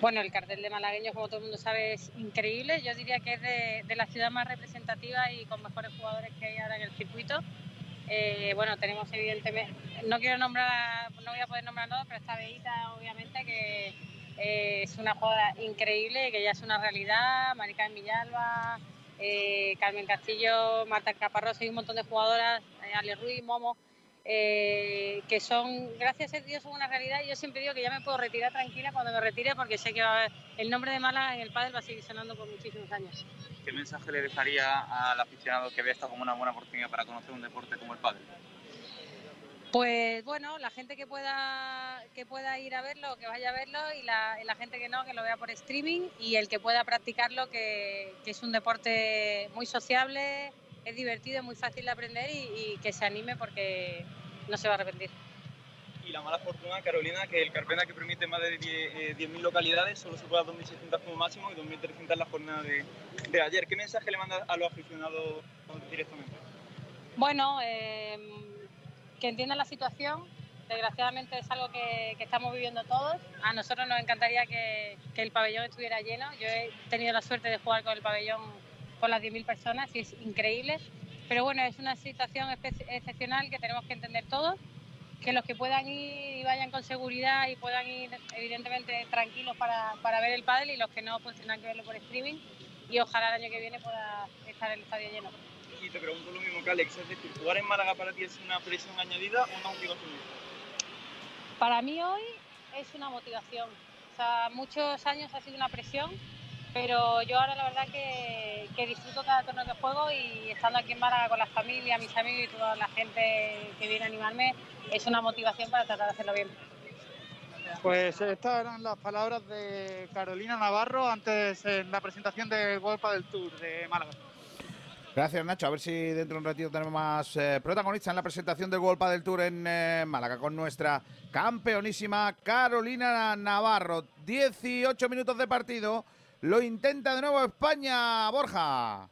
Bueno, el cartel de malagueños, como todo el mundo sabe, es increíble. Yo diría que es de, de la ciudad más representativa y con mejores jugadores que hay ahora en el circuito. Eh, bueno, tenemos evidentemente, no quiero nombrar, no voy a poder nombrar nada, pero está Beita, obviamente, que eh, es una jugadora increíble, que ya es una realidad. Marica Villalba, eh, Carmen Castillo, Marta Caparrós y un montón de jugadoras, eh, Ale Ruiz, Momo eh, que son, gracias a Dios, son una realidad. Yo siempre digo que ya me puedo retirar tranquila cuando me retire porque sé que va a haber- el nombre de Málaga en el pádel va a seguir sonando por muchísimos años. ¿Qué mensaje le dejaría al aficionado que ve esto como una buena oportunidad para conocer un deporte como el pádel? Pues bueno, la gente que pueda que pueda ir a verlo, que vaya a verlo y la, y la gente que no, que lo vea por streaming y el que pueda practicarlo, que, que es un deporte muy sociable, es divertido, muy fácil de aprender y, y que se anime porque no se va a arrepentir. Y la mala fortuna, Carolina, que el Carpena que permite más de 10, eh, 10.000 localidades solo se puede 2.600 como máximo y 2.300 la jornada de, de ayer. ¿Qué mensaje le manda a los aficionados directamente? Bueno, eh, que entiendan la situación. Desgraciadamente es algo que, que estamos viviendo todos. A nosotros nos encantaría que, que el pabellón estuviera lleno. Yo he tenido la suerte de jugar con el pabellón con las 10.000 personas y es increíble. Pero bueno, es una situación excepcional que tenemos que entender todos. Que los que puedan ir y vayan con seguridad y puedan ir evidentemente tranquilos para, para ver el pádel y los que no pues tendrán que verlo por streaming y ojalá el año que viene pueda estar el estadio lleno. Y te pregunto lo mismo que Alex, es decir, ¿jugar en Málaga para ti es una presión añadida o una motivación? Para mí hoy es una motivación. O sea, muchos años ha sido una presión, pero yo ahora la verdad que, que disfruto cada torneo que juego y estando aquí en Málaga con la familia, mis amigos y toda la gente que viene a animarme, es una motivación para tratar de hacerlo bien. Pues estas eran las palabras de Carolina Navarro antes en la presentación del World del Tour de Málaga. Gracias, Nacho. A ver si dentro de un ratito tenemos más eh, protagonistas en la presentación del World del Tour en eh, Málaga con nuestra campeonísima Carolina Navarro. 18 minutos de partido. Lo intenta de nuevo España, Borja.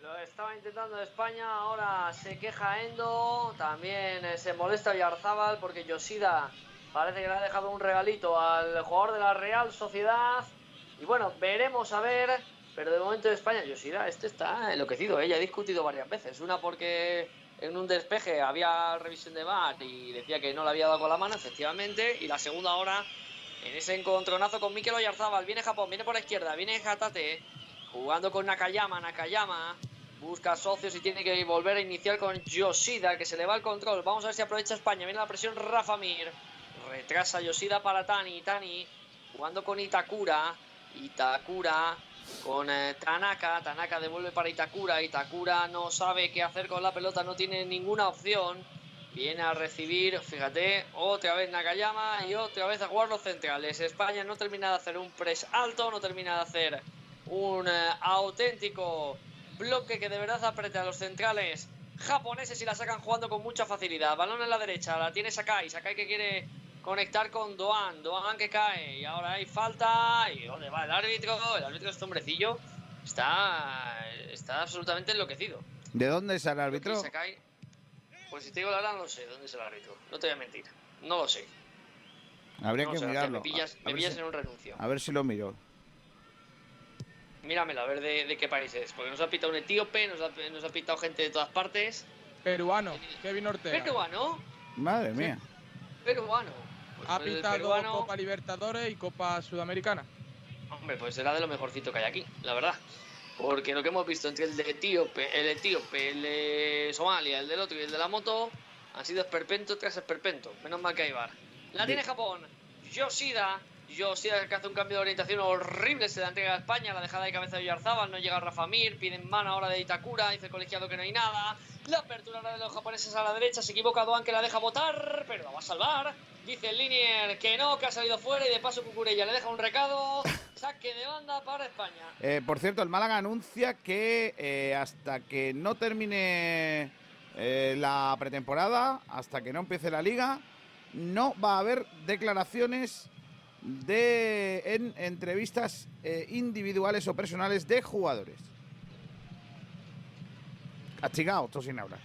Lo estaba intentando España, ahora se queja Endo, también eh, se molesta Yarzábal porque Yoshida parece que le ha dejado un regalito al jugador de la Real Sociedad. Y bueno, veremos a ver, pero de momento España, Yoshida, este está enloquecido, ¿eh? he discutido varias veces. Una porque en un despeje había revisión de VAR y decía que no le había dado con la mano, efectivamente, y la segunda hora en ese encontronazo con Mikel Oyarzábal. Viene Japón, viene por la izquierda, viene Hatate, jugando con Nakayama, Nakayama. Busca socios y tiene que volver a iniciar con Yoshida, que se le va el control. Vamos a ver si aprovecha España. Viene la presión Rafa Mir. Retrasa Yoshida para Tani. Tani jugando con Itakura. Itakura con eh, Tanaka. Tanaka devuelve para Itakura. Itakura no sabe qué hacer con la pelota, no tiene ninguna opción. Viene a recibir, fíjate, otra vez Nakayama y otra vez a jugar los centrales. España no termina de hacer un press alto, no termina de hacer un eh, auténtico bloque que de verdad aprieta a los centrales japoneses y la sacan jugando con mucha facilidad. Balón en la derecha, la tiene Sakai. Sakai que quiere conectar con Doan. Doan que cae y ahora hay falta. ¿Y dónde va el árbitro? El árbitro, este hombrecillo, está, está absolutamente enloquecido. ¿De dónde es el árbitro? Cae. Pues si te digo la verdad, no lo sé dónde es el árbitro. No te voy a mentir. No lo sé. Habría No que sé, mirarlo. Me pillas, A me ver pillas si- en un renuncio. A ver si lo miro. Míramelo, a ver de, de qué país es. Porque nos ha pitado un etíope, nos ha, nos ha pitado gente de todas partes. Peruano, Kevin Ortega. Peruano, Madre mía. peruano. Pues Ha pitado peruano- Copa Libertadores y Copa Sudamericana. Hombre, pues será de lo mejorcito que hay aquí, la verdad. Porque lo que hemos visto entre el de etíope, el etíope, el de Somalia, el del otro y el de la moto, han sido esperpento tras esperpento. Menos mal que hay bar. La tiene Japón. Yoshida. Yoshida que hace un cambio de orientación horrible. Se la entrega a España. La dejada de cabeza de Villarzábal. No llega Rafa Mir. Piden mano ahora de Itakura. Dice el colegiado que no hay nada. La apertura ahora de los japoneses a la derecha. Se equivoca Doan que la deja botar. Pero la va a salvar. Dice el Linier que no, que ha salido fuera. Y de paso Cucurella le deja un recado. Saque de banda para España. Eh, por cierto, el Málaga anuncia que eh, hasta que no termine eh, la pretemporada, hasta que no empiece la liga, no va a haber declaraciones de en entrevistas individuales o personales de jugadores. Castigado, esto sin hablar.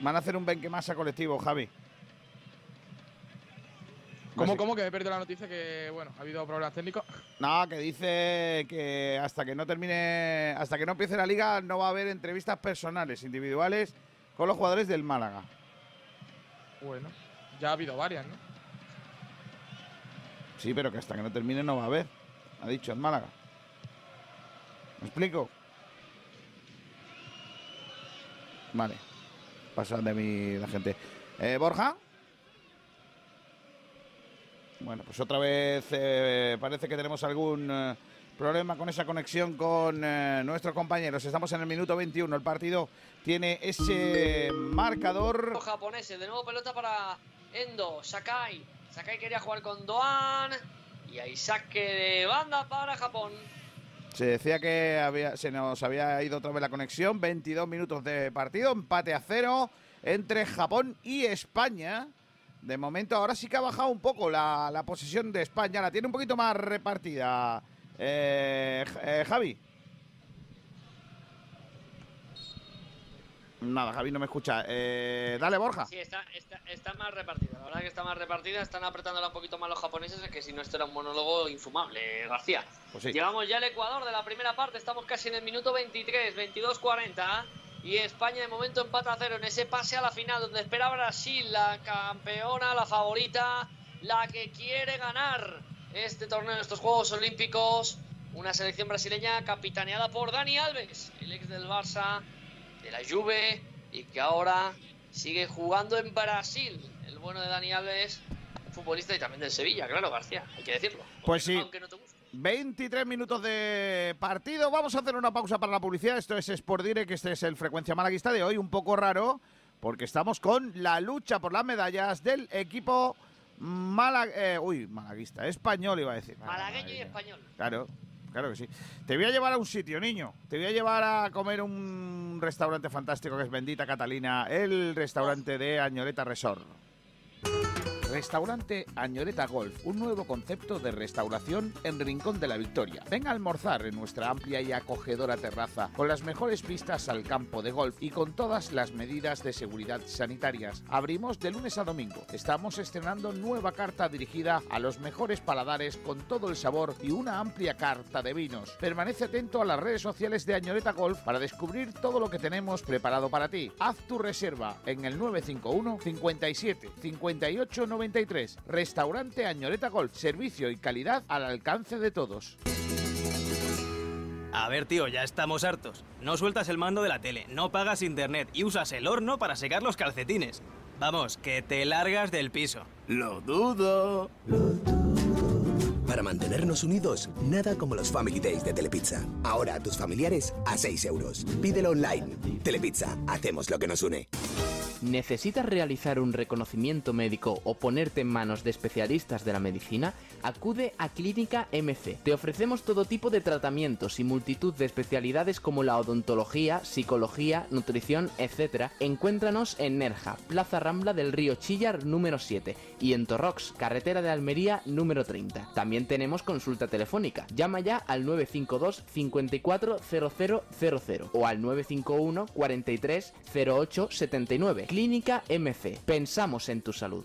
Van a hacer un benquemasa colectivo, Javi. ¿Cómo, cómo? Que he perdido la noticia que, bueno, ha habido problemas técnicos. No, que dice que hasta que no termine, hasta que no empiece la liga, no va a haber entrevistas personales, individuales, con los jugadores del Málaga. Bueno, ya ha habido varias, ¿no? Sí, pero que hasta que no termine no va a haber. Ha dicho el Málaga. ¿Me explico? Vale. Pasa de mí la gente. Eh, Borja. Bueno, pues otra vez eh, parece que tenemos algún eh, problema con esa conexión con eh, nuestros compañeros. Estamos en el minuto 21. El partido tiene ese marcador. Los japoneses, de nuevo pelota para Endo, Sakai. Sakai quería jugar con Doan. Y ahí saque de banda para Japón. Se decía que había, se nos había ido otra vez la conexión. 22 minutos de partido, empate a cero entre Japón y España. De momento, ahora sí que ha bajado un poco la, la posesión de España. La tiene un poquito más repartida. Eh, eh, Javi. Nada, Javi no me escucha. Eh, dale, Borja. Sí, está, está, está más repartida. La verdad que está más repartida. Están apretándola un poquito más los japoneses. Es que si no, esto era un monólogo infumable, García. Pues sí. Llegamos ya al Ecuador de la primera parte. Estamos casi en el minuto 23, 22-40. Y España de momento empata a cero en ese pase a la final donde espera Brasil, la campeona, la favorita, la que quiere ganar este torneo, estos Juegos Olímpicos. Una selección brasileña capitaneada por Dani Alves, el ex del Barça, de la Juve y que ahora sigue jugando en Brasil. El bueno de Dani Alves, futbolista y también del Sevilla, claro, García, hay que decirlo. Pues sí. Aunque no te. 23 minutos de partido. Vamos a hacer una pausa para la publicidad. Esto es Sport Direct, este es el Frecuencia Malaguista de hoy. Un poco raro, porque estamos con la lucha por las medallas del equipo Malag eh, uy, malaguista, español iba a decir. Malagueño y español. Claro, claro que sí. Te voy a llevar a un sitio, niño. Te voy a llevar a comer un restaurante fantástico que es Bendita Catalina, el restaurante de Añoreta Resort. Restaurante Añoreta Golf, un nuevo concepto de restauración en Rincón de la Victoria. Ven a almorzar en nuestra amplia y acogedora terraza, con las mejores vistas al campo de golf y con todas las medidas de seguridad sanitarias. Abrimos de lunes a domingo. Estamos estrenando nueva carta dirigida a los mejores paladares con todo el sabor y una amplia carta de vinos. Permanece atento a las redes sociales de Añoreta Golf para descubrir todo lo que tenemos preparado para ti. Haz tu reserva en el 951 57 58 93. Restaurante Añoreta Golf. Servicio y calidad al alcance de todos. A ver, tío, ya estamos hartos. No sueltas el mando de la tele, no pagas internet y usas el horno para secar los calcetines. Vamos, que te largas del piso. Lo dudo. Para mantenernos unidos, nada como los Family Days de Telepizza. Ahora a tus familiares a 6 euros. Pídelo online. Telepizza, hacemos lo que nos une. ¿Necesitas realizar un reconocimiento médico o ponerte en manos de especialistas de la medicina? Acude a Clínica MC. Te ofrecemos todo tipo de tratamientos y multitud de especialidades como la odontología, psicología, nutrición, etc. Encuéntranos en Nerja, Plaza Rambla del Río Chillar número 7 y en Torrox, carretera de Almería número 30. También tenemos consulta telefónica. Llama ya al 952 54 0000 o al 951 43 08 79. Clínica MC. Pensamos en tu salud.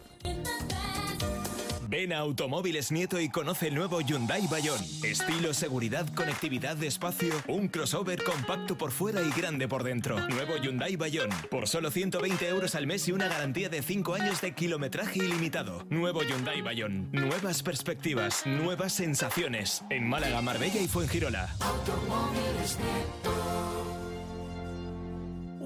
Ven a Automóviles Nieto y conoce el nuevo Hyundai Bayon. Estilo, seguridad, conectividad, espacio, un crossover compacto por fuera y grande por dentro. Nuevo Hyundai Bayon. Por solo 120 euros al mes y una garantía de 5 años de kilometraje ilimitado. Nuevo Hyundai Bayon. Nuevas perspectivas, nuevas sensaciones. En Málaga, Marbella y Fuengirola.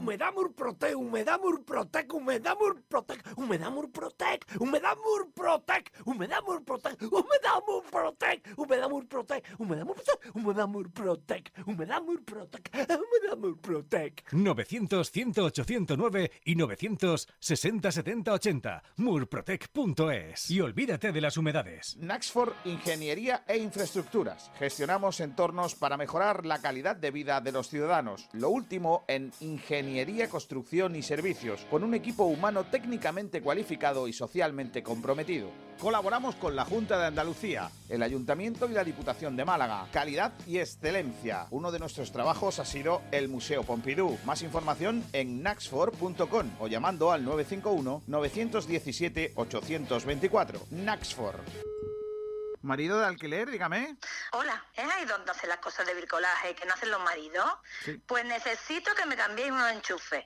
Humedad Murprotec, Humedad Murprotec, Humedad Murprotec, Humedad Murprotec, Humedad Murprotec, Humedad Murprotec, Humedad Murprotec, Humedad Murprotec, Humedad Murprotec, Humedad Murprotec, Humedad Murprotec, Humedad Murprotec. 900 108 109 y 960 70 80 murprotec.es y olvídate de las humedades. Naxford Ingeniería e Infraestructuras. Gestionamos entornos para mejorar la calidad de vida de los ciudadanos. Lo último en ingeniería, construcción y servicios, con un equipo humano técnicamente cualificado y socialmente comprometido. Colaboramos con la Junta de Andalucía, el Ayuntamiento y la Diputación de Málaga. Calidad y excelencia. Uno de nuestros trabajos ha sido el Museo Pompidou. Más información en naxfor.com o llamando al 951 917 824. Naxfor. Marido de alquiler, dígame. Hola, ¿es ahí donde hacen las cosas de bricolaje que no hacen los maridos? Sí. Pues necesito que me cambiéis unos enchufes.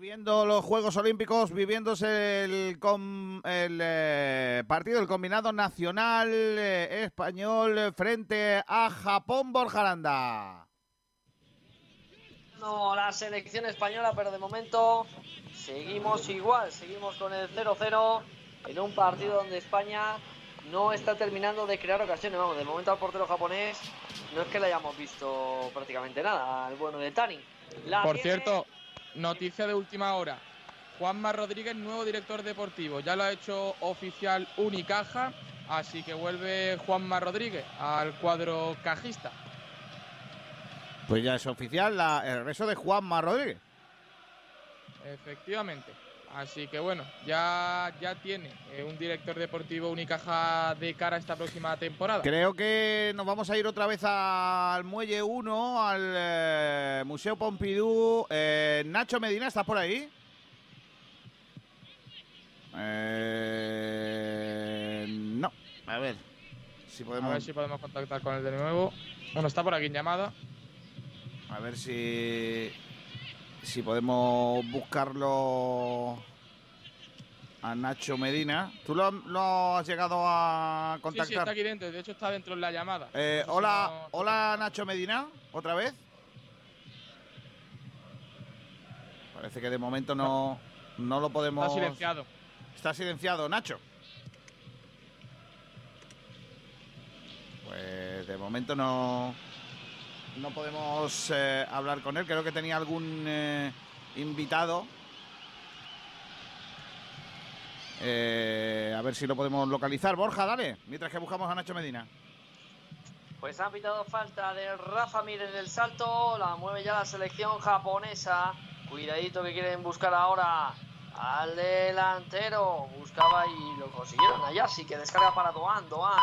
Viviendo los Juegos Olímpicos, viviéndose el, com- el eh, partido del combinado nacional eh, español frente a Japón Borjaranda. No, la selección española, pero de momento seguimos igual, seguimos con el 0-0 en un partido donde España no está terminando de crear ocasiones. Vamos, de momento al portero japonés no es que le hayamos visto prácticamente nada, al bueno de Tani. La Por tiene- cierto, noticia de última hora. Juanma Rodríguez, nuevo director deportivo. Ya lo ha hecho oficial Unicaja, así que vuelve Juanma Rodríguez al cuadro cajista. Pues ya es oficial la- el regreso de Juanma Rodríguez. Efectivamente. Así que bueno, ya, ya tiene eh, un director deportivo Unicaja de cara a esta próxima temporada. Creo que nos vamos a ir otra vez al Muelle 1, al eh, Museo Pompidou. Eh, Nacho Medina, ¿estás por ahí? No. A ver si A podemos. ver si podemos contactar con él de nuevo. Bueno, está por aquí en llamada. A ver si. Si podemos buscarlo a Nacho Medina. ¿Tú lo, lo has llegado a Sí, contactar? sí, está aquí dentro. De hecho, está dentro en la llamada. Eh, No sé si hola, no- hola Nacho Medina, otra vez. Parece que de momento no, no lo podemos. Está silenciado. Está silenciado, Nacho. Pues de momento no, no podemos eh, hablar con él. Creo que tenía algún eh, invitado. Eh, a ver si lo podemos localizar. Borja, dale, mientras que buscamos a Nacho Medina. Pues han pitado falta de Rafa Mir en el salto. La mueve ya la selección japonesa. Cuidadito que quieren buscar ahora al delantero. Buscaba y lo consiguieron. Allá sí que descarga para Doan. Doan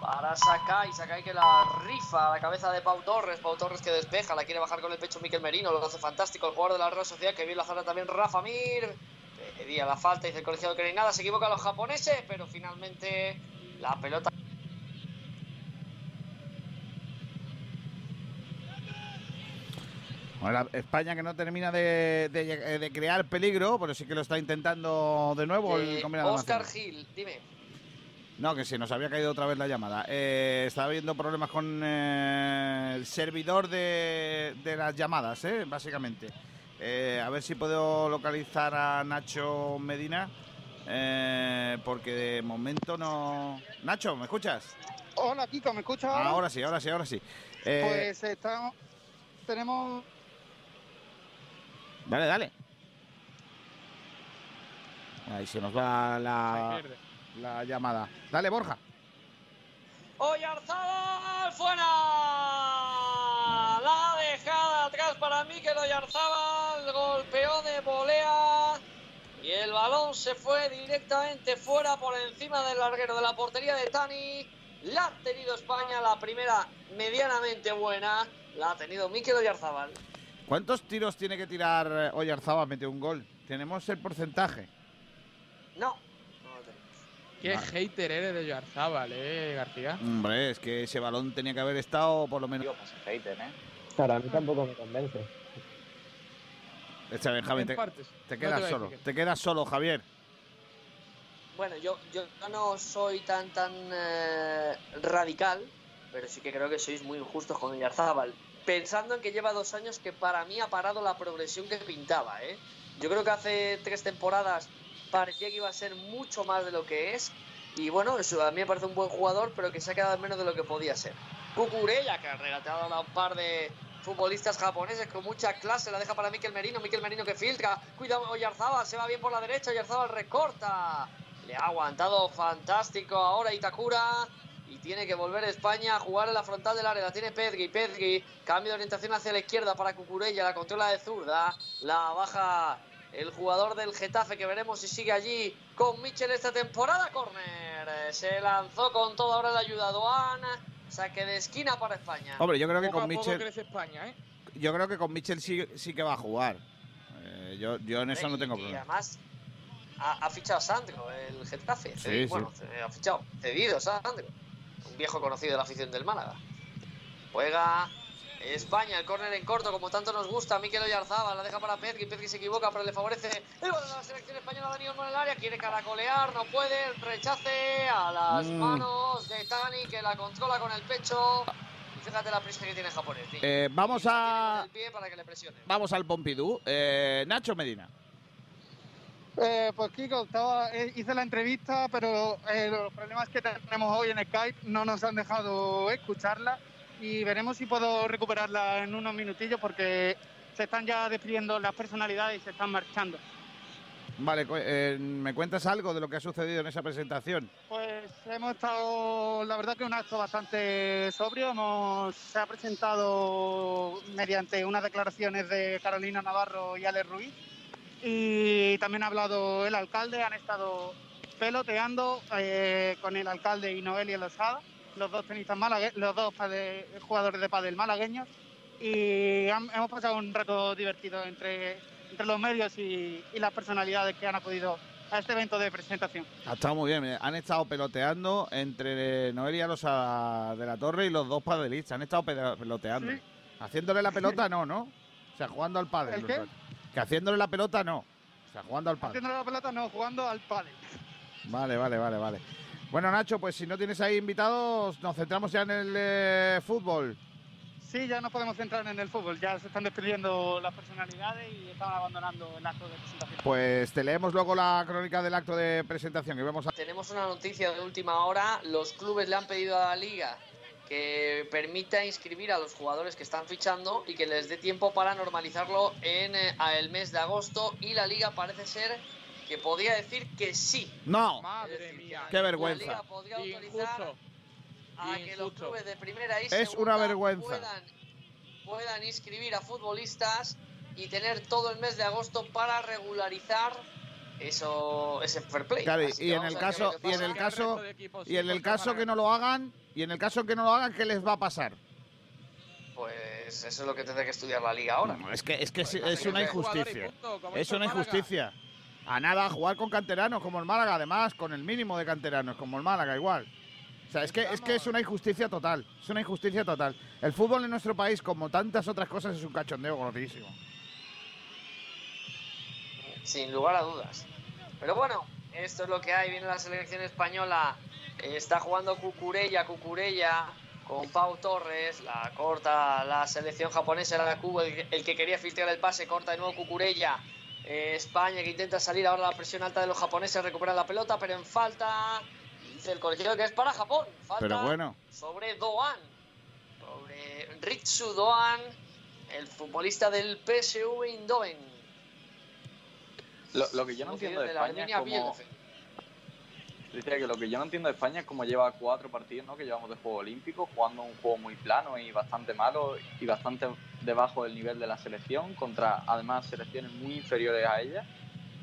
para Sakai. Sakai que la rifa a la cabeza de Pau Torres. Pau Torres que despeja. La quiere bajar con el pecho Miquel Merino. Lo hace fantástico el jugador de la Real Sociedad. Que bien la zona también Rafa Mir. Pedía la falta. Dice el colegiado que no hay nada. Se equivocan los japoneses. Pero finalmente la pelota. Bueno, España que no termina de, de- de crear peligro, pero sí que lo está intentando de nuevo el Eh, combinado Oscar nacional. Gil, dime. No, que se nos había caído otra vez la llamada. Eh, estaba habiendo problemas con eh, el servidor de, de las llamadas, eh, básicamente. Eh, a ver si puedo localizar a Nacho Medina, eh, porque de momento no... Nacho, ¿me escuchas? Hola, Kiko, ¿me escuchas ahora? Ahora sí, ahora sí, ahora sí. Eh, Pues estamos, tenemos Dale, dale. Ahí se nos va la, la llamada. Dale, Borja. Oyarzabal fuera. La dejada atrás para Mikel Oyarzabal. Golpeó de volea. Y el balón se fue directamente fuera por encima del larguero de la portería de Tani. La ha tenido España, la primera medianamente buena. La ha tenido Mikel Oyarzabal. ¿Cuántos tiros tiene que tirar Oyarzabal? Mete un gol. Tenemos el porcentaje. No. Qué hater eres de Yarzábal, eh, García. Hombre, es que ese balón tenía que haber estado por lo menos. ¿eh? Claro, a mí tampoco me convence. Este Benjamín, te, En partes. te No te quedas solo. Te quedas solo, Javier. Bueno, yo, yo no soy tan tan eh, radical, pero sí que creo que sois muy injustos con Oyarzábal. Pensando en que lleva dos años que para mí ha parado la progresión que pintaba, ¿eh? Yo creo que hace tres temporadas parecía que iba a ser mucho más de lo que es. Y bueno, eso a mí me parece un buen jugador, pero que se ha quedado en menos de lo que podía ser. Cucurella, que ha regateado a un par de futbolistas japoneses con mucha clase, la deja para Miquel Merino, Miquel Merino que filtra, cuidado Oyarzábal, se va bien por la derecha, Oyarzábal recorta, le ha aguantado fantástico ahora Itakura y tiene que volver España a jugar en la frontal del área, la tiene Pedri, Pedri, cambio de orientación hacia la izquierda para Cucurella, la controla de zurda, la baja el jugador del Getafe que veremos si sigue allí con Michel esta temporada, corner, Eh, se lanzó con todo, ahora le ha ayudado Ana, saque de esquina para España. Hombre, yo creo que Poco con a crece España, ¿eh? Yo creo que con Mitchell sí, sí que va a jugar. Eh, yo, yo en eso no tengo Y problema. además ha, ha fichado a Sandro, el Getafe. Sí, Cedi- sí. bueno, ha fichado, cedido Sandro. Un viejo conocido de la afición del Málaga. Juega España, el córner en corto, como tanto nos gusta. Mikel Oyarzabal la deja para Pedri. Pedri se equivoca, pero le favorece el balón de la selección española. Dani Olmo en el área, quiere caracolear, no puede. El rechace a las Mm. manos de Tani, que la controla con el pecho. Y fíjate la prisa que tiene el japonés. tío. Eh, vamos a. El pie para que le presione. Vamos al Pompidou. Eh, Nacho Medina. Eh, pues Kiko, estaba, eh, hice la entrevista, pero eh, los problemas que tenemos hoy en Skype no nos han dejado escucharla y veremos si puedo recuperarla en unos minutillos porque se están ya despidiendo las personalidades y se están marchando. Vale, eh, ¿me cuentas algo de lo que ha sucedido en esa presentación? Pues hemos estado, la verdad que un acto bastante sobrio. Hemos, se ha presentado mediante unas declaraciones de Carolina Navarro y Ale Ruiz. Y también ha hablado el alcalde, han estado peloteando eh, con el alcalde y Noelia Losada, los dos tenistas malagueños, los dos jugadores de pádel malagueños. Y han- hemos pasado un rato divertido entre, entre los medios y, y las personalidades que han acudido a este evento de presentación. Ha estado muy bien. eh, Han estado peloteando entre Noelia Losa de la Torre y los dos padelistas. Han estado pe- peloteando. Sí. Haciéndole la pelota, no, ¿no? O sea, jugando al pádel. ¿El qué? Que haciéndole la pelota, no. O sea, jugando al pádel. Haciendo la pelota, no, jugando al pádel. Vale, vale, vale, vale. Bueno, Nacho, pues si no tienes ahí invitados, nos centramos ya en el eh, fútbol. Sí, ya no podemos centrar en el fútbol, ya se están despidiendo las personalidades y están abandonando el acto de presentación. Pues te leemos luego la crónica del acto de presentación y vemos a... Tenemos una noticia de última hora. Los clubes le han pedido a la liga que permita inscribir a los jugadores que están fichando y que les dé tiempo para normalizarlo en eh, el mes de agosto. Y la liga parece ser que podría decir que sí. ¡No! Madre mía. ¡Qué vergüenza! La liga podría autorizar a que los clubes de primera y Es una vergüenza. Puedan, puedan inscribir a futbolistas y tener todo el mes de agosto para regularizar eso ese fair play. Claro, y en el es caso, que y en el caso, y en el caso que no lo hagan, y en el caso que no lo hagan, ¿qué les va a pasar? Pues eso es lo que tendrá que estudiar la liga ahora. No, es que es que es, Pues es una jugador y injusticia. punto, Es una injusticia. A nada, a jugar con canteranos como el Málaga, además, con el mínimo de canteranos como el Málaga, igual. O sea, es que, es que es una injusticia total. Es una injusticia total. El fútbol en nuestro país, como tantas otras cosas, es un cachondeo gordísimo. Sin lugar a dudas. Pero bueno, esto es lo que hay. Viene la selección española. Está jugando Cucurella, Cucurella con Pau Torres. La corta la selección japonesa, era Cubo, el, el que quería filtrar el pase. Corta de nuevo Cucurella. Eh, España que intenta salir ahora la presión alta de los japoneses. Recupera la pelota, pero en falta. Dice el colegiado que es para Japón. Falta Pero bueno. sobre Doan. Sobre Ritsu Doan, el futbolista del PSV Eindhoven. Lo, lo que yo no entiendo de de la España es como... Decía que lo que yo no entiendo de España es como lleva cuatro partidos que llevamos de Juego Olímpico, jugando un juego muy plano y bastante malo y bastante debajo del nivel de la selección, contra además selecciones muy inferiores a ella,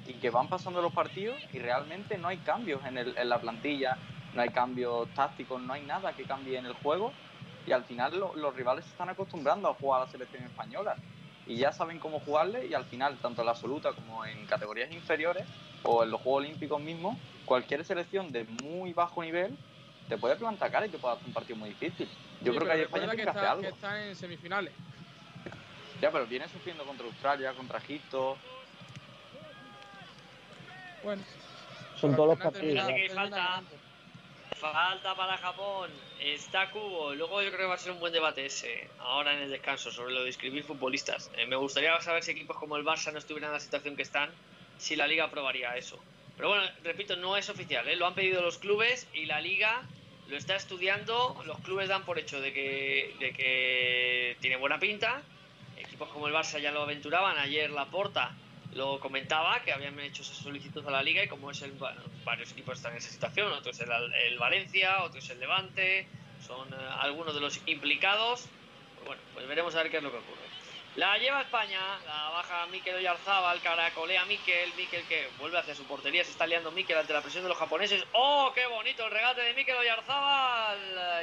y que van pasando los partidos y realmente no hay cambios en, el- en la plantilla, no hay cambios tácticos, no hay nada que cambie en el juego, y al final lo- los rivales se están acostumbrando a jugar a la selección española y ya saben cómo jugarle y al final tanto en la absoluta como en categorías inferiores o en los Juegos Olímpicos mismos cualquier selección de muy bajo nivel te puede plantar cara y te puede hacer un partido muy difícil yo Sí, creo que ahí España que que hacer está, algo que está en semifinales. ya pero viene sufriendo contra Australia contra Egipto Bueno. Son todos los partidos. que falta, falta para Japón. Está Cubo. Luego yo creo que va a ser un buen debate ese, ahora en el descanso, sobre lo de inscribir futbolistas. Eh, me gustaría saber si equipos como el Barça no estuvieran en la situación que están, si la liga aprobaría eso. Pero bueno, repito, no es oficial, ¿eh? lo han pedido los clubes y la liga lo está estudiando. Los clubes dan por hecho de que, de que tiene buena pinta. Equipos como el Barça ya lo aventuraban. Ayer Laporta lo comentaba que habían hecho esa solicitud a la liga y como es el bueno, varios equipos están en esa situación, otro es el, el Valencia, otro es el Levante, son eh, algunos de los implicados. Pues bueno, pues veremos a ver qué es lo que ocurre. La lleva España, la baja Mikel Oyarzabal, caracolea Mikel, Mikel que vuelve hacia su portería, se está liando Mikel ante la presión de los japoneses. ¡Oh, qué bonito el regate de Mikel Oyarzabal!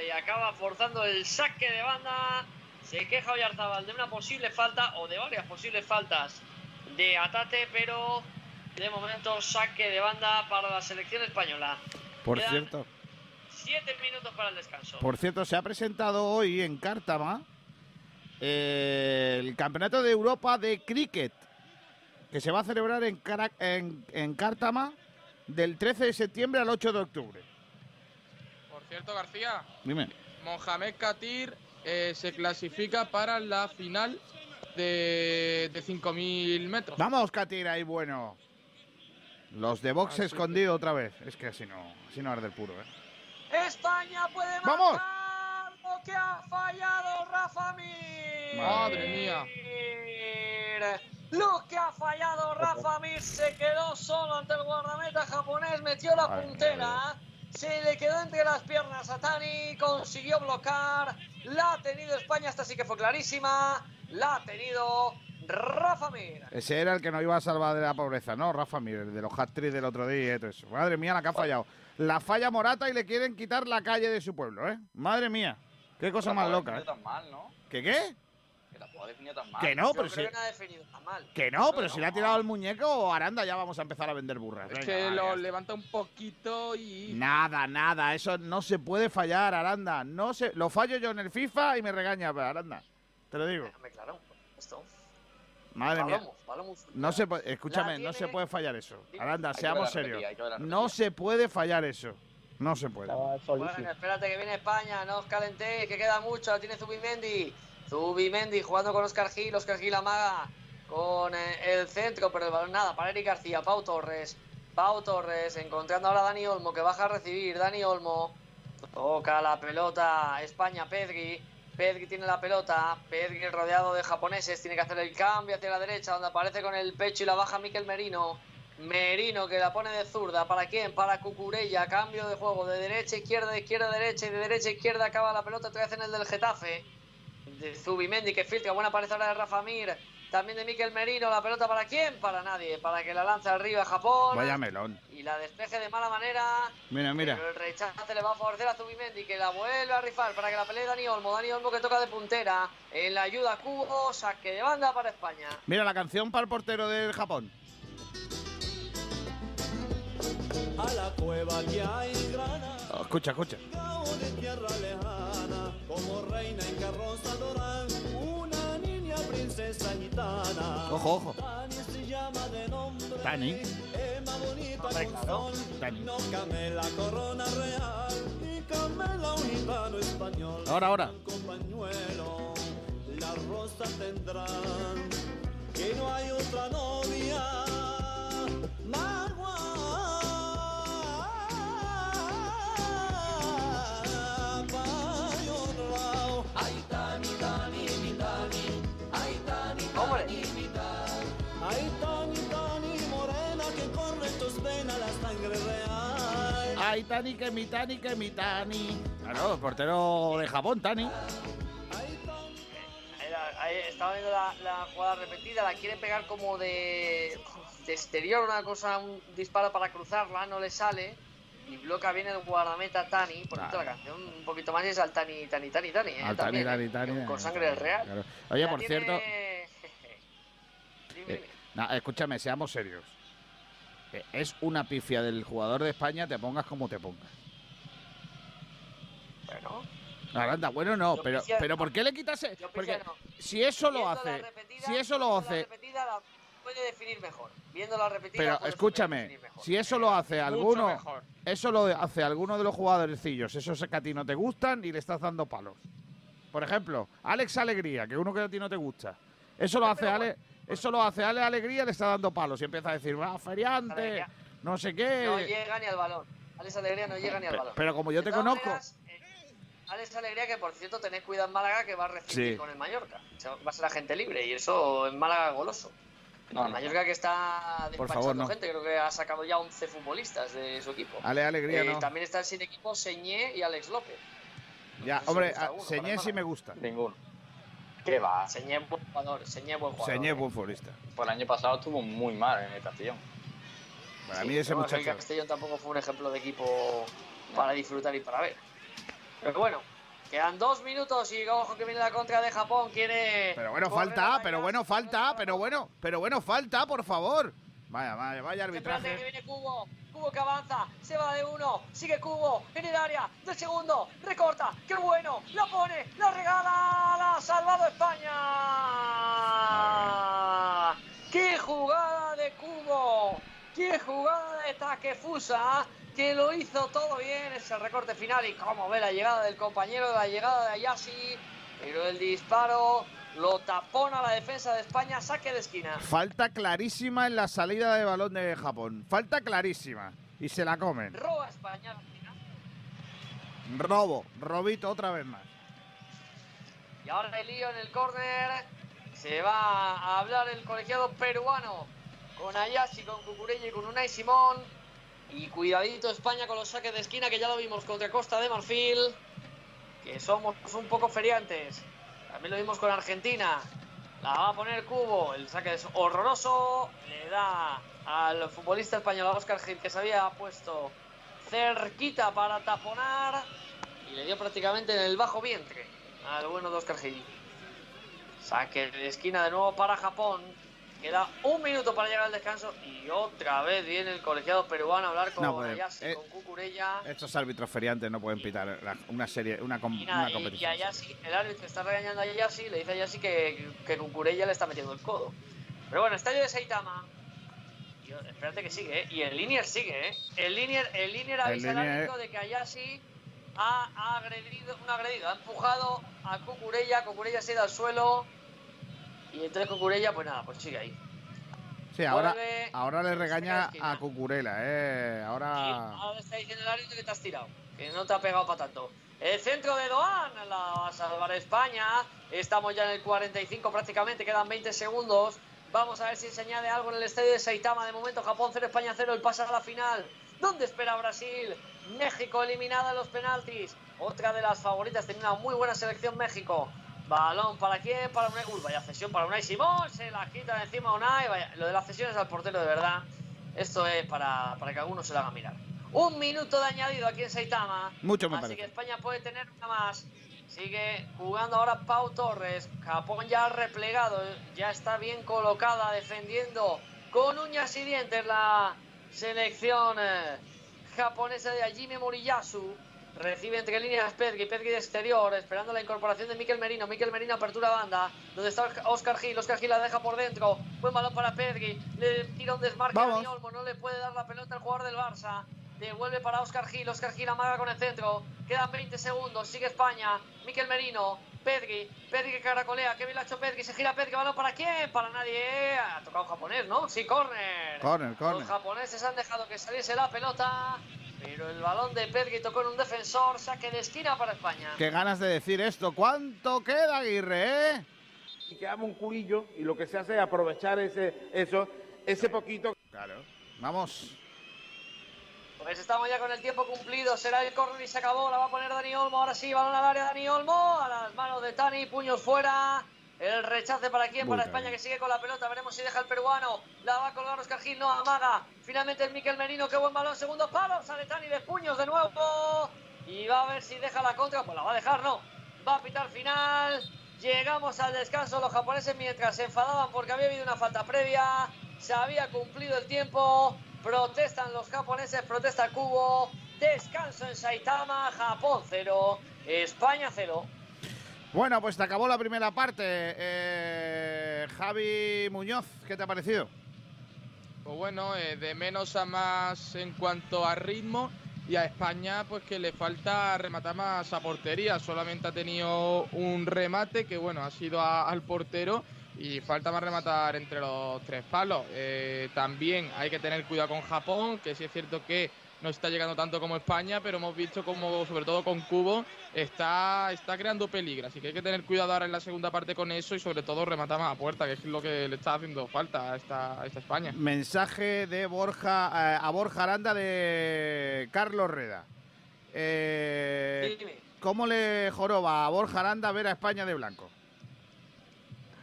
Y acaba forzando el saque de banda. Se queja Oyarzabal de una posible falta o de varias posibles faltas de Atate, pero de momento saque de banda para la selección española. Por Quedan cierto, Siete minutos para el descanso. por cierto, se ha presentado hoy en Cártama eh, el Campeonato de Europa de Cricket, que se va a celebrar en, Cara- en, en Cártama del 13 de septiembre al 8 de octubre. Por cierto, García, Dime. Mohamed Katir eh, se clasifica para la final de, de 5.000 metros. Vamos, Katir, ahí bueno. Los de box Ah, sí, escondido otra vez. Es que así no, así no arde el puro, ¿eh? España puede ¡Vamos! marcar lo que ha fallado Rafa Mir. Madre mía. Lo que ha fallado Rafa Mir se quedó solo ante el guardameta japonés, metió la Ay, puntera, se le quedó entre las piernas a Tani, consiguió bloquear, la ha tenido España, esta sí que fue clarísima, la ha tenido Rafa Mir. Ese era el que nos iba a salvar de la pobreza, ¿no? Rafa Mir, el de los hat de del otro día y todo eso. Madre mía, la que ha fallado. La falla Morata y le quieren quitar la calle de su pueblo, ¿eh? Madre mía. Qué cosa más loca, ¿eh? tan mal ¿no? ¿Qué qué? que tampoco ha definido tan mal Que no, Yo pero creo si- que no ha definido tan mal. Que no, pero si le ha tirado el muñeco, Aranda, ya vamos a empezar a vender burras. Es Venga, que vale, lo levanta un poquito y. Nada, nada, eso no se puede fallar, Aranda. No se, lo fallo yo en el FIFA y me regaña, Aranda. Te lo digo. Déjame claro, esto. Madre mía. Palomo, Palomo. No se puede, escúchame, no se puede fallar eso. Aranda, seamos serios. No se puede fallar eso. No se puede. Bueno, espérate que viene España, no os calentéis, que queda mucho, la tiene Zubimendi. Zubimendi jugando con Oscar Gil, Oscar Gil amaga con eh, el centro, pero el balón nada, para Eric García, Pau Torres. Pau Torres encontrando ahora a Dani Olmo que baja a recibir, Dani Olmo. Toca la pelota España, Pedri. Pedri tiene la pelota, Pedri rodeado de japoneses, tiene que hacer el cambio hacia la derecha, donde aparece con el pecho y la baja Miquel Merino. Merino que la pone de zurda. ¿Para quién? Para Cucurella. Cambio de juego de derecha, izquierda, de izquierda, derecha y de derecha, izquierda. Acaba la pelota otra vez en el del Getafe. De Zubimendi que filtra. Buena pared ahora de Rafa Mir. También de Miquel Merino. ¿La pelota para quién? Para nadie. Para que la lance arriba Japón. Vaya melón. Y la despeje de mala manera. Mira, mira. Pero el rechace le va a favorecer a Zubimendi que la vuelve a rifar para que la pelee Dani Olmo. Dani Olmo que toca de puntera. En la ayuda a Cubo. Saque de banda para España. Mira la canción para el portero del Japón. A la cueva que hay grana, Oh, escucha, escucha. de tierra lejana, como reina en carroza dorada, princesa gitana. Ojo, ojo. Tani se llama de nombre. Tani. Es más bonita un sol. Tani. No camela corona real y camela un gitano español. Ahora, ahora. Con pañuelo, la rosa tendrán que no hay otra novia. más la sangre real. Ay, Tani, que mi Tani, que mi Tani. Claro, portero de Japón, Tani. Ahí estaba viendo la, la jugada repetida, la quiere pegar como de, de exterior, una cosa, un disparo para cruzarla, no le sale. Y bloca bien el guardameta Tani. Por cierto, la canción un poquito más es al Tani, Tani, Tani, Tani. ¿eh? Al Tani, También, Tani, ¿eh? Tani. Con sangre real. Claro. Oye, por tiene- cierto, eh, no, escúchame, seamos serios. Es una pifia del jugador de España, te pongas como te pongas. Bueno. Aranda, bueno, no, Yo pero, pero ¿por qué le quitas? Porque si eso lo hace, repetida- si eso lo hace, La repetida la puede definir mejor. Viendo la repetida. pero escúchame, si eso lo hace alguno, mejor. eso lo hace alguno de los jugadorcillos, esos que a ti no te gustan y le estás dando palos. Por ejemplo, Alex Alegría, que uno que a ti no te gusta. Eso lo hace Ale, eso lo hace Ale Alegría, le está dando palos y empieza a decir, va, feriante, no sé qué. No llega ni al balón. Alex Alegría no llega ni al Pero- balón. pero como yo De te conozco- maneras, eh, Alex Alegría, que por cierto tenés cuidado en Málaga, que va a recibir Sí. con el Mallorca. O sea, va a ser agente libre y eso en Málaga goloso. No, el no. Mallorca que está Por despachando favor, no. gente, creo que ha sacado ya 11 futbolistas de su equipo. Ale Alegría Eh, no. También está sin equipo Señé y Alex López. Ya, hombre, Señé sí me gusta. Ninguno. ¿Qué va? Señé buen jugador, Señé buen jugador. Señé buen futbolista. Por el año pasado estuvo muy mal en el Castellón. Para Sí, mí ese muchacho. El Castellón tampoco fue un ejemplo de equipo para disfrutar y para ver. Pero bueno, quedan dos minutos y ojo que viene la contra de Japón. Quiere. Pero bueno, falta, pero bueno, falta, pero bueno, pero bueno, falta, por favor. Vaya, vaya, vaya que arbitraje. viene Cubo. Cubo que avanza. Se va de uno. Sigue Cubo. En el área. Del segundo. Recorta. ¡Qué bueno! La pone. La regala. La ha salvado España. ¡Qué jugada de Cubo! ¡Qué jugada de Takefusa! Que lo hizo todo bien. Es el recorte final. Y cómo ve la llegada del compañero. La llegada de Ayashi. Pero el disparo lo tapona la defensa de España. Saque de esquina. Falta clarísima en la salida de balón de Japón. Falta clarísima. Y se la comen. Roba España. Robo, robito otra vez más. Y ahora el lío en el córner. Se va a hablar el colegiado peruano con Ayashi, con Cucurella y con Unai Simón. Y cuidadito España con los saques de esquina que ya lo vimos contra Costa de Marfil. Que somos un poco feriantes. También lo vimos con Argentina. La va a poner Cubo. El saque es horroroso. Le da al futbolista español, Oscar Gil, que se había puesto cerquita para taponar. Y le dio prácticamente en el bajo vientre al bueno de Oscar Gil. Saque de esquina de nuevo para Japón. Queda un minuto para llegar al descanso. Y otra vez viene el colegiado peruano a hablar con No, pues, eh, con Cucurella. Estos árbitros feriantes no pueden pitar una serie, una, com- Y, nada, una y- y competición. Ayashi, el árbitro está regañando a Ayashi, le dice a Ayashi que, que Cucurella le está metiendo el codo. Pero bueno, estadio de Saitama. Y, espérate que sigue, ¿eh? Y el Linier sigue, ¿eh? El Linier, el Linier El avisa al Linier- árbitro de que Ayashi ha, agredido, agredido, ha empujado a Cucurella, Cucurella se ha ido al suelo. Y entonces Cucurella, pues nada, pues sigue ahí. Sí, ahora, vuelve, ahora le regaña a Cucurela, eh. Ahora. Ahora está diciendo el árbitro que te has tirado, que no te ha pegado para tanto. El centro de Doan la va a salvar España. Estamos ya en el 45 prácticamente, quedan 20 segundos. Vamos a ver si se añade algo en el estadio de Saitama. De momento, Japón 0, España 0, el pasa a la final. ¿Dónde espera Brasil? México eliminada en los penaltis. Otra de las favoritas, tiene una muy buena selección México. Balón para quién? Para Unai. Uy, vaya cesión para Unai Simón. Se la quita de encima Unai. Vaya. Lo de las cesiones al portero, de verdad. Esto es para, para que alguno se lo haga mirar. Un minuto de añadido aquí en Saitama. Mucho me Así parece. que España puede tener una más. Sigue jugando ahora Pau Torres. Japón ya replegado. Ya está bien colocada defendiendo con uñas y dientes la selección eh, japonesa de Hajime Moriyasu. Recibe entre líneas Pedri, Pedri de exterior, esperando la incorporación de Miquel Merino. Miquel Merino apertura banda, donde está Oscar Gil. Oscar Gil la deja por dentro. Buen balón para Pedri. Le tira un desmarque a Olmo. No le puede dar la pelota al jugador del Barça. Devuelve para Oscar Gil. Oscar Gil amaga con el centro. Quedan 20 segundos. Sigue España. Miquel Merino. Pedri. Pedri que caracolea. Qué bien lo ha hecho Pedri. Se gira Pedri. ¿Balón para quién? Para nadie. Ha tocado un japonés, ¿no? Sí, córner. Corner, corner. Los japoneses han dejado que saliese la pelota. Pero el balón de Pedri tocó en un defensor. Saque de esquina para España. Qué ganas de decir esto. ¿Cuánto queda, Aguirre, eh? y quedamos un culillo y lo que se hace es aprovechar ese eso ese poquito claro vamos Pues estamos ya con el tiempo cumplido. Será el córner y se acabó. La va a poner Dani Olmo. Ahora sí, balón al área Dani Olmo. A las manos de Tani. Puños fuera. El rechace para quién? Muy Para. España que sigue con la pelota. Veremos si deja el peruano. La va a colgar Oscar Gil. No, amaga. Finalmente el Miquel Merino. Qué buen balón. Segundo palo. Sale Tani de puños de nuevo. Y va a ver si deja la contra. Pues la va a dejar, no. Va a pitar final. Llegamos al descanso. Los japoneses mientras se enfadaban porque había habido una falta previa. Se había cumplido el tiempo. Protestan los japoneses. Protesta Cubo. Descanso en Saitama. Japón 0. España 0. Bueno, pues te acabó la primera parte. Eh, Javi Muñoz, ¿qué te ha parecido? Pues bueno, eh, de menos a más en cuanto a ritmo. Y a España, pues que le falta rematar más a portería. Solamente ha tenido un remate que, bueno, ha sido al portero. Y falta más rematar entre los tres palos. Eh, también hay que tener cuidado con Japón, que sí es cierto que no está llegando tanto como España, pero hemos visto como, sobre todo con Cubo, está, está creando peligro. Así que hay que tener cuidado ahora en la segunda parte con eso y sobre todo rematar más a puerta, que es lo que le está haciendo falta a esta, a esta España. Mensaje de Borja eh, a Borja Aranda de Carlos Reda. Eh. ¿Cómo le joroba a Borja Aranda ver a España de blanco?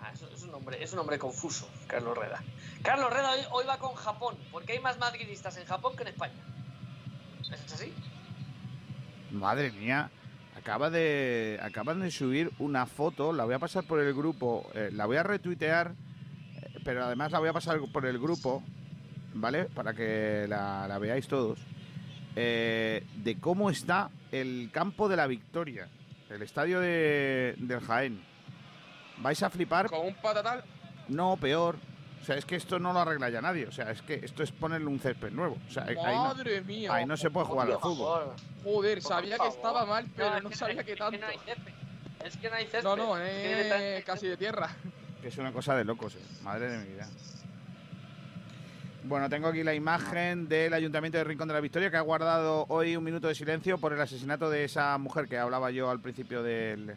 Ah, es, es un hombre, es un hombre confuso, Carlos Reda. Carlos Reda hoy, hoy va con Japón, porque hay más madridistas en Japón que en España. ¿Es así? Madre mía, acaba de acaban de subir una foto, la voy a pasar por el grupo, eh, la voy a retuitear, eh, pero además la voy a pasar por el grupo, ¿vale? Para que la, la veáis todos, eh, de cómo está el campo de la Victoria, el estadio de, del Jaén. ¿Vais a flipar? Con un patatal. No, peor. O sea, es que esto no lo arregla ya nadie. O sea, es que esto es ponerle un césped nuevo. O sea, ahí no- Madre mía. ahí no se puede jugar al fútbol. Joder, sabía que estaba mal, pero es no sabía que es tanto. no hay césped. Es que no hay césped. No, no, Es que eh, casi de tierra. Que es una cosa de locos, eh. madre de mi vida. Bueno, tengo aquí la imagen del Ayuntamiento de Rincón de la Victoria que ha guardado hoy un minuto de silencio por el asesinato de esa mujer que hablaba yo al principio del,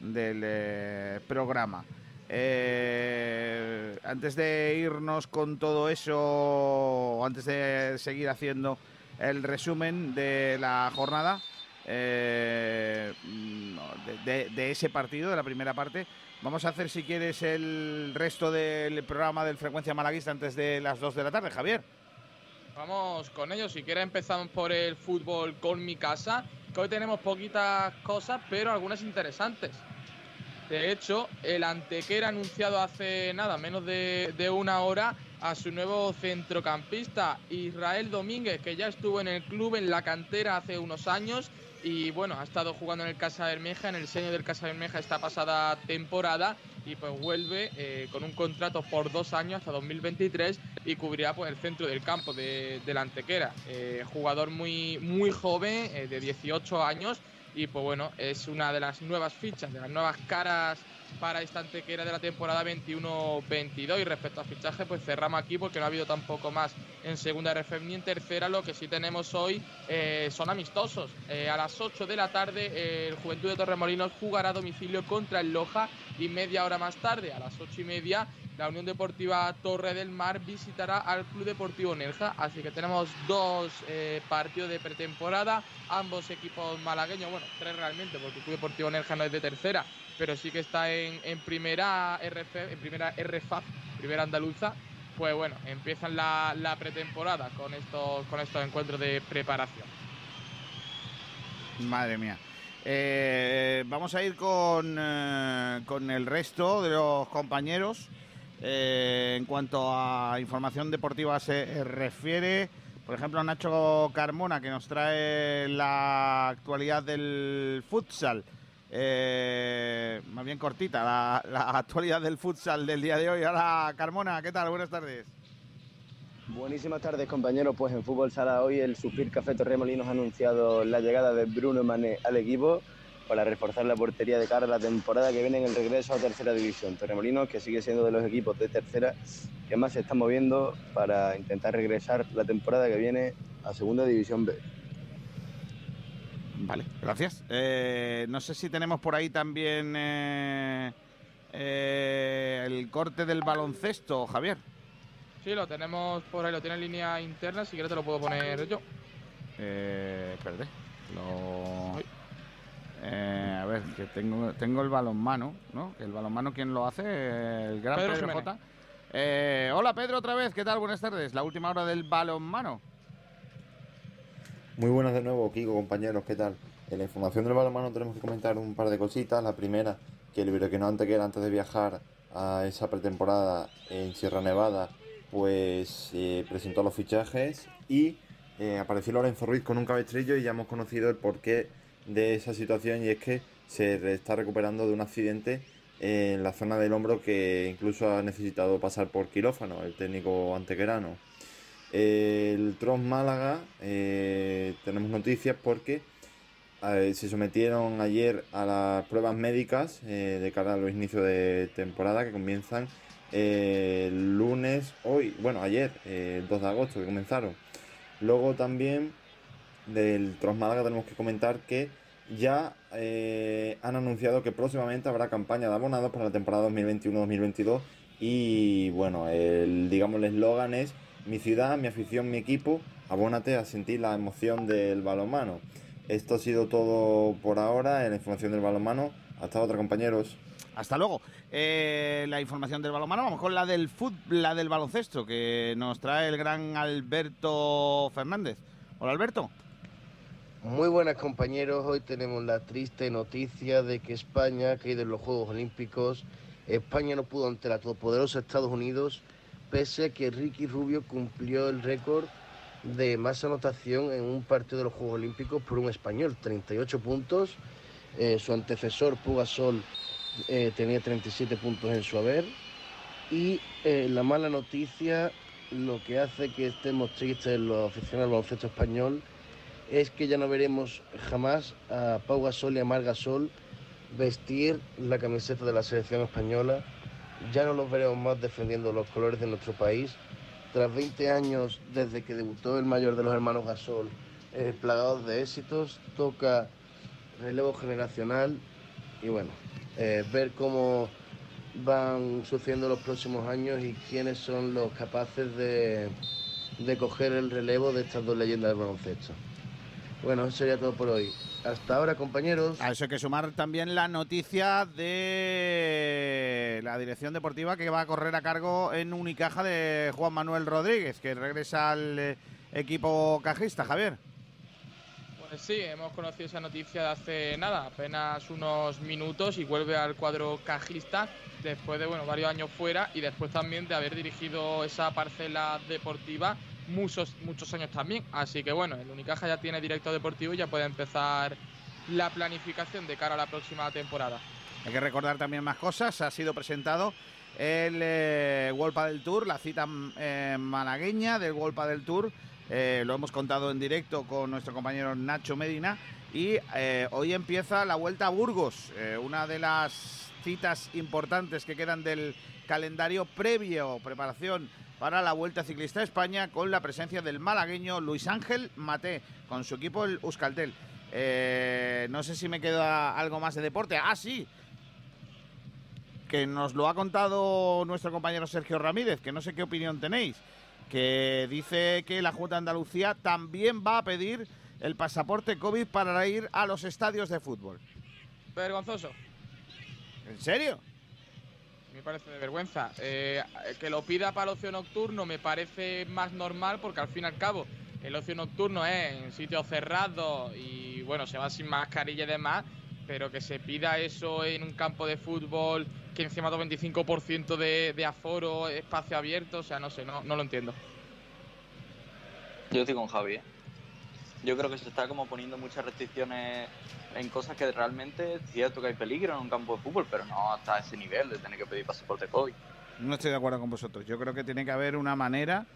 del eh, programa. Eh, antes de irnos con todo eso, antes de seguir haciendo el resumen de la jornada, eh, de- de ese partido, de la primera parte. Vamos a hacer, si quieres, el resto del programa del Frecuencia Malaguista antes de las 2 de la tarde, Javier. Vamos con ello. Si quieres empezamos por el fútbol con mi casa, que hoy tenemos poquitas cosas, pero algunas interesantes. De hecho, el Antequera ha anunciado hace nada, menos de, una hora, a su nuevo centrocampista, Israel Domínguez, que ya estuvo en el club, en la cantera hace unos años, y bueno, ha estado jugando en el Casa Bermeja, en el diseño del Casa Bermeja esta pasada temporada, y pues vuelve eh, con un contrato por dos años hasta 2023 y cubrirá pues el centro del campo de, de la Antequera. Eh, jugador muy, muy joven, eh, de 18 años, y pues bueno, es una de las nuevas fichas, de las nuevas caras para esta antequera de la temporada 21-22 y respecto a fichaje pues cerramos aquí porque no ha habido tampoco más en segunda RF ni en tercera. Lo que sí tenemos hoy eh, son amistosos. Eh, a las 8 de la tarde el Juventud de Torremolinos jugará a domicilio contra el Loja y media hora más tarde a las 8 y media la Unión Deportiva Torre del Mar visitará al Club Deportivo Nerja. Así que tenemos dos eh, partidos de pretemporada, ambos equipos malagueños, bueno, tres realmente, porque el Club Deportivo Nerja no es de tercera, pero sí que está en, primera RF, en primera RFAF, primera andaluza. Pues bueno, empiezan la, la pretemporada con estos, con estos encuentros de preparación. Madre mía. Eh, vamos a ir con, eh, con el resto de los compañeros. Eh, en cuanto a información deportiva se refiere, por ejemplo, Nacho Carmona, que nos trae la actualidad del futsal. Eh, más bien cortita, la, actualidad del futsal del día de hoy. Hola, Carmona, ¿qué tal? Buenas tardes. Buenísimas tardes, compañeros. Pues en Fútbol Sala hoy el Supir Café Torremolinos ha anunciado la llegada de Bruno Mané al equipo para reforzar la portería de cara a la temporada que viene en el regreso a tercera división. Torremolinos, que sigue siendo de los equipos de tercera que más se están moviendo para intentar regresar la temporada que viene a segunda división B. Vale, gracias. Eh, no sé si tenemos por ahí también eh, eh, el corte del baloncesto, Javier. Sí, lo tenemos por ahí, lo tiene en línea interna, si quieres te lo puedo poner yo. Eh, espérate. Lo... Eh, a ver, que tengo, tengo el balonmano, ¿no? El balonmano, ¿quién lo hace? El gran Pedro Pedro, Jiménez. J. Eh, hola Pedro, otra vez, ¿qué tal? Buenas tardes. La última hora del balonmano. Muy buenas de nuevo, Kiko, compañeros, ¿qué tal? En la información del balonmano tenemos que comentar un par de cositas. La primera, que el Iberoquino Antequera, antes de viajar a esa pretemporada en Sierra Nevada, pues eh, presentó los fichajes y eh, apareció Lorenzo Ruiz con un cabestrillo y ya hemos conocido el porqué de esa situación y es que se está recuperando de un accidente en la zona del hombro que incluso ha necesitado pasar por quirófano, el técnico antequerano. El Tros Málaga, eh, tenemos noticias porque eh, se sometieron ayer a las pruebas médicas eh, de cara a los inicios de temporada que comienzan el lunes, hoy, bueno, ayer, el 2 de agosto que comenzaron. Luego también del Tros Málaga tenemos que comentar que ya eh, han anunciado que próximamente habrá campaña de abonados para la temporada 2021-2022 y bueno, el digamos el eslogan es mi ciudad, mi afición, mi equipo, abónate a sentir la emoción del balonmano. Esto ha sido todo por ahora en la información del balonmano. Hasta otra compañeros. Hasta luego. Eh, la información del balonmano, vamos con la del fut, la del baloncesto, que nos trae el gran Alberto Fernández. Hola Alberto. Muy buenas compañeros, hoy tenemos la triste noticia de que España caído en los Juegos Olímpicos. España no pudo ante la todopoderosa Estados Unidos, pese a que Ricky Rubio cumplió el récord de más anotación en un partido de los Juegos Olímpicos por un español, 38 puntos. Eh, su antecesor Pugasol eh, tenía 37 puntos en su haber. Y eh, la mala noticia, lo que hace que estemos tristes los aficionados al baloncesto español, es que ya no veremos jamás a Pau Gasol y a Mar Gasol vestir la camiseta de la selección española. Ya no los veremos más defendiendo los colores de nuestro país. Tras 20 años desde que debutó el mayor de los hermanos Gasol, eh, plagados de éxitos, toca relevo generacional y bueno, eh, ver cómo van sucediendo los próximos años y quiénes son los capaces de, de coger el relevo de estas dos leyendas del baloncesto. Bueno, eso sería todo por hoy. Hasta ahora, compañeros. A eso hay que sumar también la noticia de la dirección deportiva que va a correr a cargo en Unicaja de Juan Manuel Rodríguez, que regresa al eh, equipo cajista, Javier. Pues sí, hemos conocido esa noticia de hace nada, apenas unos minutos y vuelve al cuadro cajista después de bueno, varios años fuera y después también de haber dirigido esa parcela deportiva muchos, muchos años también. Así que bueno, el Unicaja ya tiene director deportivo y ya puede empezar la planificación de cara a la próxima temporada. Hay que recordar también más cosas. Ha sido presentado el eh, Padel Tour, la cita eh, malagueña del World Padel Tour. Eh, lo hemos contado en directo con nuestro compañero Nacho Medina. Y eh, hoy empieza la vuelta a Burgos, una de las citas importantes que quedan del calendario previo, preparación para la Vuelta Ciclista a España, con la presencia del malagueño Luis Ángel Mate, con su equipo el Euskaltel. Eh, no sé si me queda algo más de deporte. Ah, sí, que nos lo ha contado nuestro compañero Sergio Ramírez, que no sé qué opinión tenéis, que dice que la Junta de Andalucía también va a pedir el pasaporte COVID para ir a los estadios de fútbol. Vergonzoso. ¿En serio? Me parece de vergüenza. Eh, que lo pida para el ocio nocturno me parece más normal porque al fin y al cabo el ocio nocturno es en sitios cerrados y bueno, se va sin mascarilla y demás, pero que se pida eso en un campo de fútbol que encima da 25% de, de aforo, espacio abierto, o sea, no sé, no, no lo entiendo. Yo estoy con Javi. ¿eh? Yo creo que se está como poniendo muchas restricciones en cosas que realmente es cierto que hay peligro en un campo de fútbol, pero no hasta ese nivel de tener que pedir pasaporte COVID. No estoy de acuerdo con vosotros. Yo creo que tiene que haber una manera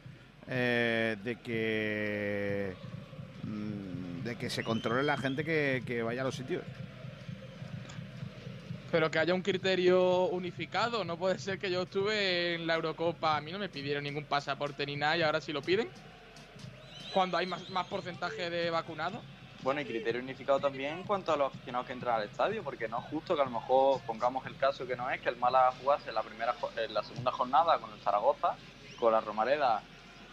eh, de que mm, de que se controle la gente que, que vaya a los sitios. Pero que haya un criterio unificado, no puede ser que yo estuve en la Eurocopa, a mí no me pidieron ningún pasaporte ni nada y ahora sí lo piden. Cuando hay más, más porcentaje de vacunados. Bueno, y criterio unificado también en cuanto a los aficionados que entran al estadio, porque no es justo que a lo mejor pongamos el caso que no es que el Málaga jugase la primera en la segunda jornada con el Zaragoza, con la Romareda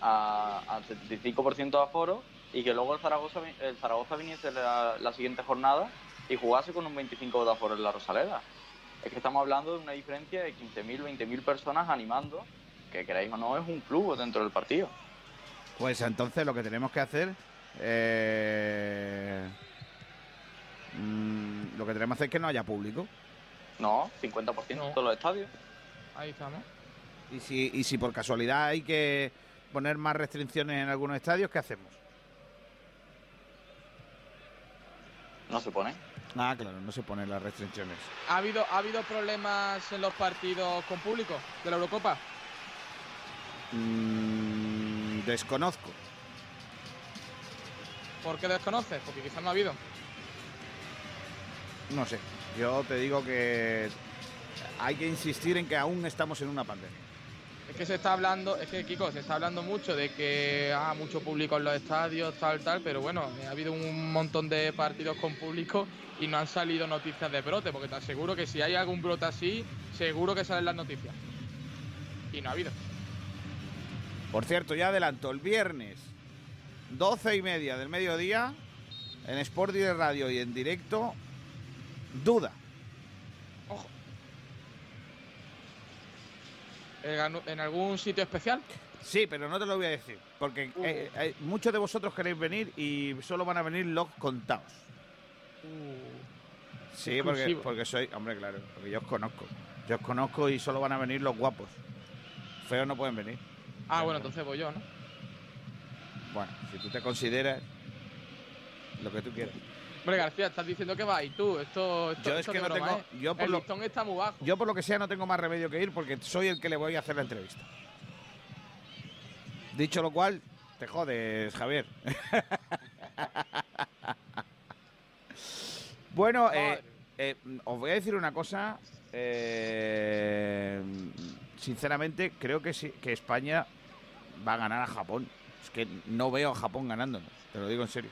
a- al 75% de aforo, y que luego el Zaragoza, el Zaragoza viniese la, la siguiente jornada y jugase con un 25% de aforo en la Rosaleda. Es que estamos hablando de una diferencia de 15.000, 20.000 personas animando, que queráis o no es un club dentro del partido. Pues entonces lo que tenemos que hacer. eh, mm, lo que tenemos que hacer es que no haya público. No, 50% de todos los estadios. Ahí estamos. Y si, y si por casualidad hay que poner más restricciones en algunos estadios, ¿qué hacemos? No se pone. Ah, claro, no se ponen las restricciones. ¿Ha habido, ¿Ha habido problemas en los partidos con público de la Eurocopa? Mm, desconozco. ¿Por qué desconoces? Porque quizás no ha habido. No sé. Yo te digo que hay que insistir en que aún estamos en una pandemia. Es que se está hablando, es que Kiko, se está hablando mucho de que ha mucho público en los estadios, tal, tal, pero bueno, ha habido un montón de partidos con público y no han salido noticias de brote, porque te aseguro que si hay algún brote así, seguro que salen las noticias. Y no ha habido. Por cierto, ya adelanto, el viernes, 12 y media del mediodía, en Sport de Radio y en directo, duda. ¿En en algún sitio especial? Sí, pero no te lo voy a decir, porque eh, eh, muchos de vosotros queréis venir y solo van a venir los contados. Sí, porque, Exclusivo. porque soy, hombre, claro, porque yo os conozco. Yo os conozco y solo van a venir los guapos. Feos no pueden venir. Ah, bueno, entonces voy yo, ¿no? Bueno, si tú te consideras lo que tú quieras. Hombre, García, estás diciendo que vas y tú, esto, esto, Yo es que de no broma, tengo- ¿eh? yo por El lo- listón está muy bajo. Yo por lo que sea no tengo más remedio que ir porque soy el que le voy a hacer la entrevista. Dicho lo cual, te jodes, Javier. bueno, eh, eh, os voy a decir una cosa. sinceramente, creo que, sí, que España va a ganar a Japón. Es que no veo a Japón ganándonos, te lo digo en serio.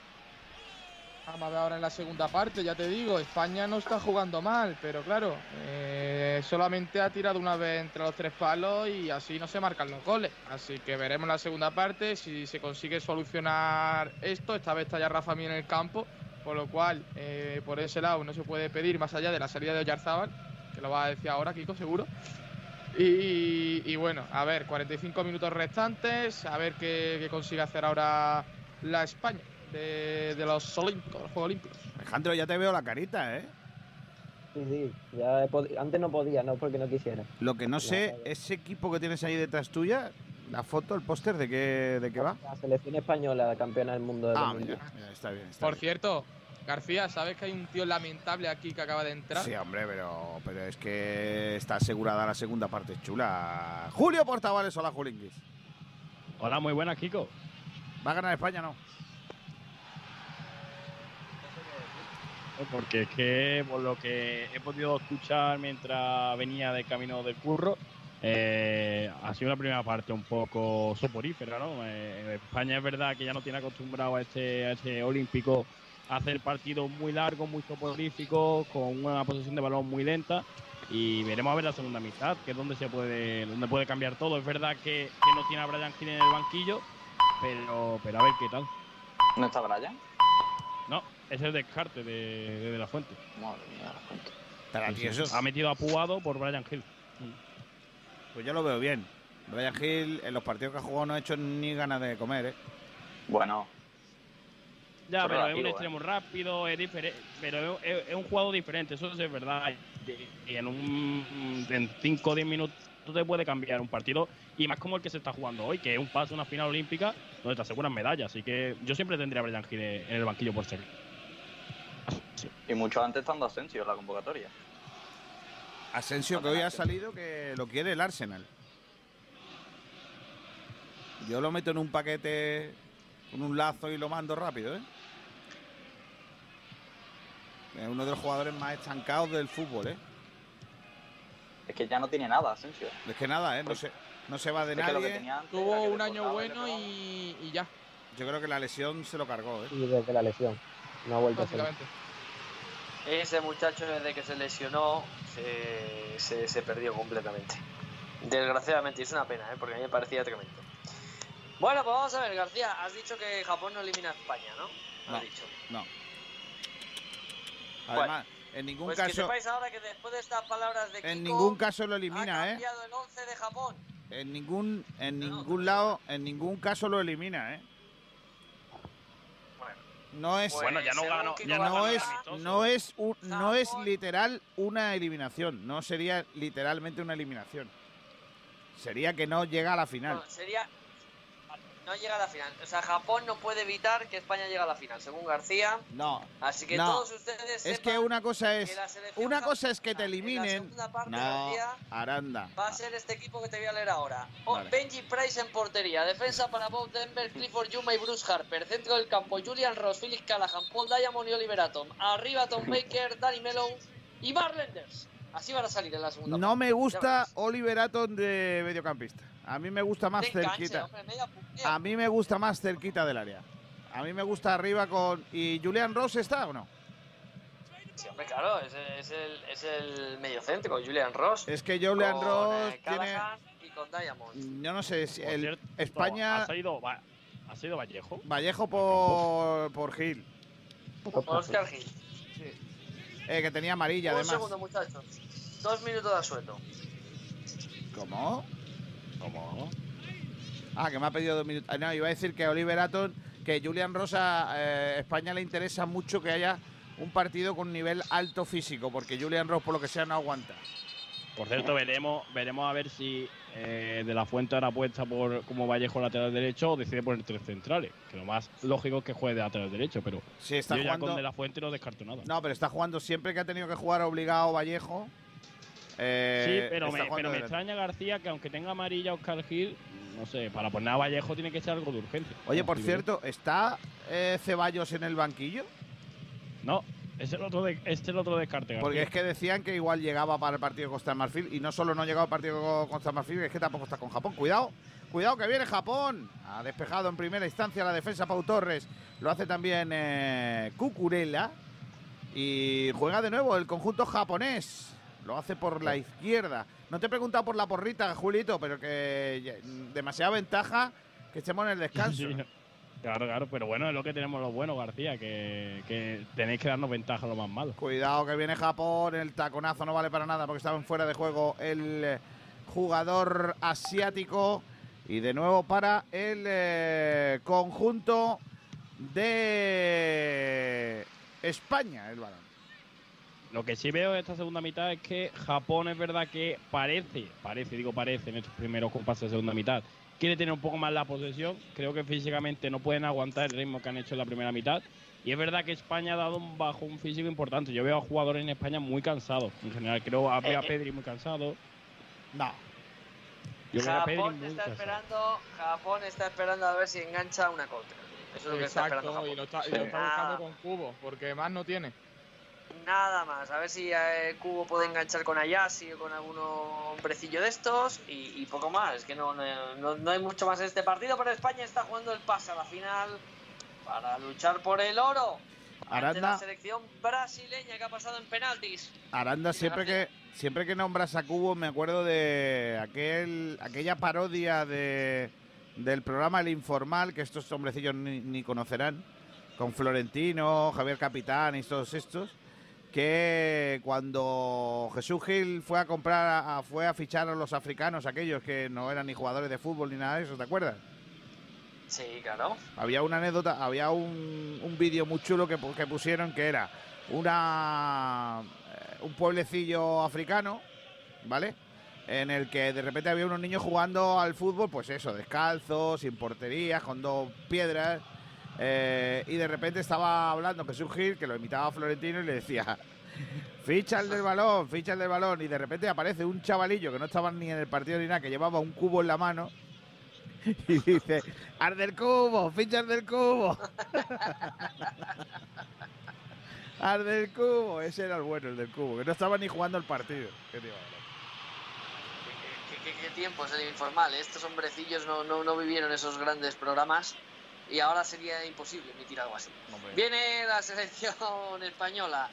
Vamos a ver ahora en la segunda parte, ya te digo, España no está jugando mal, pero claro, eh, solamente ha tirado una vez entre los tres palos y así no se marcan los goles. Así que veremos la segunda parte si se consigue solucionar esto. Esta vez está ya Rafa Mir en el campo, por lo cual eh, por ese lado no se puede pedir más allá de la salida de Oyarzábal, que lo va a decir ahora Kiko seguro. Y, y bueno, a ver, 45 minutos restantes, a ver qué, qué consigue hacer ahora la España de, de los Olímpicos, los Juegos Olímpicos. Alejandro, ya te veo la carita, ¿eh? Sí, sí, ya he antes no podía, no porque no quisiera. Lo que no sé, ese equipo que tienes ahí detrás tuya, la foto, el póster, ¿de qué, ¿de qué va? La selección española, campeona del mundo de Ah, 2010. mira, mira, está bien. Está Por bien. cierto, García, ¿sabes que hay un tío lamentable aquí que acaba de entrar? Sí, hombre, pero, pero es que está asegurada la segunda parte chula. Julio Portavales, hola Julinguis. Hola, muy buenas, Kiko. ¿Va a ganar España o no? Porque es que por lo que he podido escuchar mientras venía de camino del curro, eh, ha sido una primera parte un poco soporífera, ¿no? Eh, España es verdad que ya no tiene acostumbrado a este, a este olímpico hacer partidos muy largos, muy soporíficos, con una posesión de balón muy lenta. Y veremos a ver la segunda mitad, que es donde se puede, donde puede cambiar todo. Es verdad que, que no tiene a Brian Hill en el banquillo, pero, pero a ver qué tal. ¿No está Brian? No, es el descarte de, de, De la Fuente. Madre mía, la fuente. Ha metido a por Brian Hill. Pues yo lo veo bien. Brian Hill en los partidos que ha jugado no ha hecho ni ganas de comer, ¿eh? Bueno, Ya, pero es un ¿eh? extremo rápido, es diferente, pero es, es un jugador diferente, eso sí es verdad. Y en un en 5 o 10 minutos te puede cambiar un partido, y más como el que se está jugando hoy, que es un paso a una final olímpica donde te aseguran medallas. Así que yo siempre tendría a Brian Hill en el banquillo por ser. y mucho antes estando Asensio en la convocatoria. Asensio que hoy ha salido que lo quiere el Arsenal. Yo lo meto en un paquete con un lazo y lo mando rápido, ¿eh? Es uno de los jugadores más estancados del fútbol, ¿eh? Es que ya no tiene nada, Asensio. Es que nada, ¿eh? No se, no se va de Es que lo que nadie. tenía antes Tuvo un año bueno y, y ya, Yo creo que la lesión se lo cargó, ¿eh? Y desde la lesión. No ha vuelto a ser. Ese muchacho desde que se lesionó se, se, se perdió completamente. Desgraciadamente, y es una pena, ¿eh? porque a mí me parecía tremendo. Bueno, pues vamos a ver, García, has dicho que Japón no elimina a España, ¿no? Has No. dicho. No. Además, en ningún Pues que caso. sepáis ahora que después de estas palabras de En Kiko, ningún caso lo ha elimina, ¿eh? cambiado el 11 de Japón. En ningún, en ningún lado, en ningún caso lo elimina, ¿eh? No es, Bueno, ya no ganó- ya no es, no es, un- no es literal una eliminación. No sería literalmente una eliminación. Sería que no llega a la final. No, sería. No llega a la final. O sea, Japón no puede evitar que España llegue a la final, según García. No. Así que No. todos ustedes. Es que una cosa es, la una cosa es que te eliminen. segunda parte, No, García, Aranda. Va a ser este equipo que te voy a leer ahora. O- Vale. Benji Price en portería. Defensa para Bob Denver, Clifford Yuma y Bruce Harper. Centro del campo, Julian Ross, Philip Callahan, Paul Diamond y Oliver Atom. Arriba Tom Baker, Danny Melon y Mark Lenders. Así van a salir en la segunda No parte. me gusta. Oliver Atom de mediocampista. A mí me gusta más cerquita. hombre. A mí me gusta más cerquita del área. A mí me gusta arriba con. ¿Y Julian Ross está o no? Sí, hombre, claro, es, es el, es el mediocentro, Julian Ross. Es que Julian con, Ross eh, tiene. Y con Diamond. Yo no sé si Por el cierto, España. ¿Ha salido, Va- ¿ha salido Vallejo? Vallejo por, por Gil. Oscar Gil. Eh, que tenía amarilla Un además. segundo, muchachos. Dos minutos de asueto. ¿Cómo? ¿Cómo? Ah, que me ha pedido dos minutos. Ah, no, iba a decir que Oliver Atom, que Julian Rosa, eh, España le interesa mucho que haya un partido con nivel alto físico, porque Julian Ross, por lo que sea, no aguanta. Por cierto, veremos, veremos a ver si eh, De La Fuente ahora apuesta por como Vallejo lateral derecho o decide poner tres centrales. Que lo más lógico es que juegue de lateral derecho, pero Sí, está yo ya jugando- con De La Fuente no descarto nada. No, pero está jugando siempre que ha tenido que jugar obligado Vallejo. Eh, sí, pero me, pero extraña García que aunque tenga amarilla Oscar Gil, no sé, para poner a Vallejo tiene que ser algo de urgencia. Oye, por cierto, ¿está eh, Ceballos en el banquillo? No, es el otro, de, es el otro descarte. García. Porque es que decían que igual llegaba para el partido Costa del Marfil y no solo no ha llegado al partido Costa del Marfil, es que tampoco está con Japón. Cuidado, cuidado que viene Japón. Ha despejado en primera instancia la defensa Pau Torres. Lo hace también eh, Cucurella. Y juega de nuevo el conjunto japonés. Lo hace por la izquierda. No te he preguntado por la porrita, Julito, pero que demasiada ventaja que estemos en el descanso. Sí, no. Claro, claro, pero bueno, es lo que tenemos los buenos, García, que, que tenéis que darnos ventaja a lo más malo. Cuidado que viene Japón, el taconazo no vale para nada porque estaba en fuera de juego el jugador asiático. Y de nuevo para el eh, conjunto de España, el balón. Lo que sí veo en esta segunda mitad es que Japón es verdad que parece, parece, digo parece, en estos primeros compases de segunda mitad, quiere tener un poco más la posesión. Creo que físicamente no pueden aguantar el ritmo que han hecho en la primera mitad. Y es verdad que España ha dado un bajón físico importante. Yo veo a jugadores en España muy cansados. En general, creo a, veo a Eh, eh. Pedri muy cansado. No. Yo veo a Pedri Japón muy está cansado. esperando, Japón está esperando a ver si engancha una contra. Eso es lo que está esperando Exacto, Japón. y lo está, y lo está buscando con cubo, porque más no tiene. Nada más, a ver si eh, Cubo puede enganchar con Ayasi o con algún hombrecillo de estos y, y poco más. Es que no, no, no- hay mucho más en este partido, pero España está jugando el pase a la final para luchar por el oro. Ante la Aranda, selección brasileña que ha pasado en penaltis. Aranda siempre que siempre que nombras a Cubo me acuerdo de aquel aquella parodia de del programa El Informal que estos hombrecillos ni, ni conocerán con Florentino, Javier Capitán y todos estos que cuando Jesús Gil fue a comprar a- fue a fichar a los africanos aquellos que no eran ni jugadores de fútbol ni nada de eso, ¿te acuerdas? Sí, claro. Había una anécdota, había un, un vídeo muy chulo que, que pusieron que era una eh, un pueblecillo africano, ¿vale? En el que de repente había unos niños jugando al fútbol, pues eso, descalzos, sin porterías, con dos piedras. Eh, y de repente estaba hablando Jesús Gil, que lo imitaba a Florentino, y le decía, ficha el del balón, ficha el del balón. Y de repente aparece un chavalillo que no estaba ni en el partido ni nada, que llevaba un cubo en la mano. Y dice, ¡Ar del cubo! ¡Ficha el del cubo! ¡Ar del cubo! Ese era el bueno, el del cubo, que no estaba ni jugando el partido. ¿Qué te iba a? ¿Qué, tiempos el informal? ¿eh? Estos hombrecillos no, no, no vivieron esos grandes programas y ahora sería imposible emitir algo así. Viene la selección española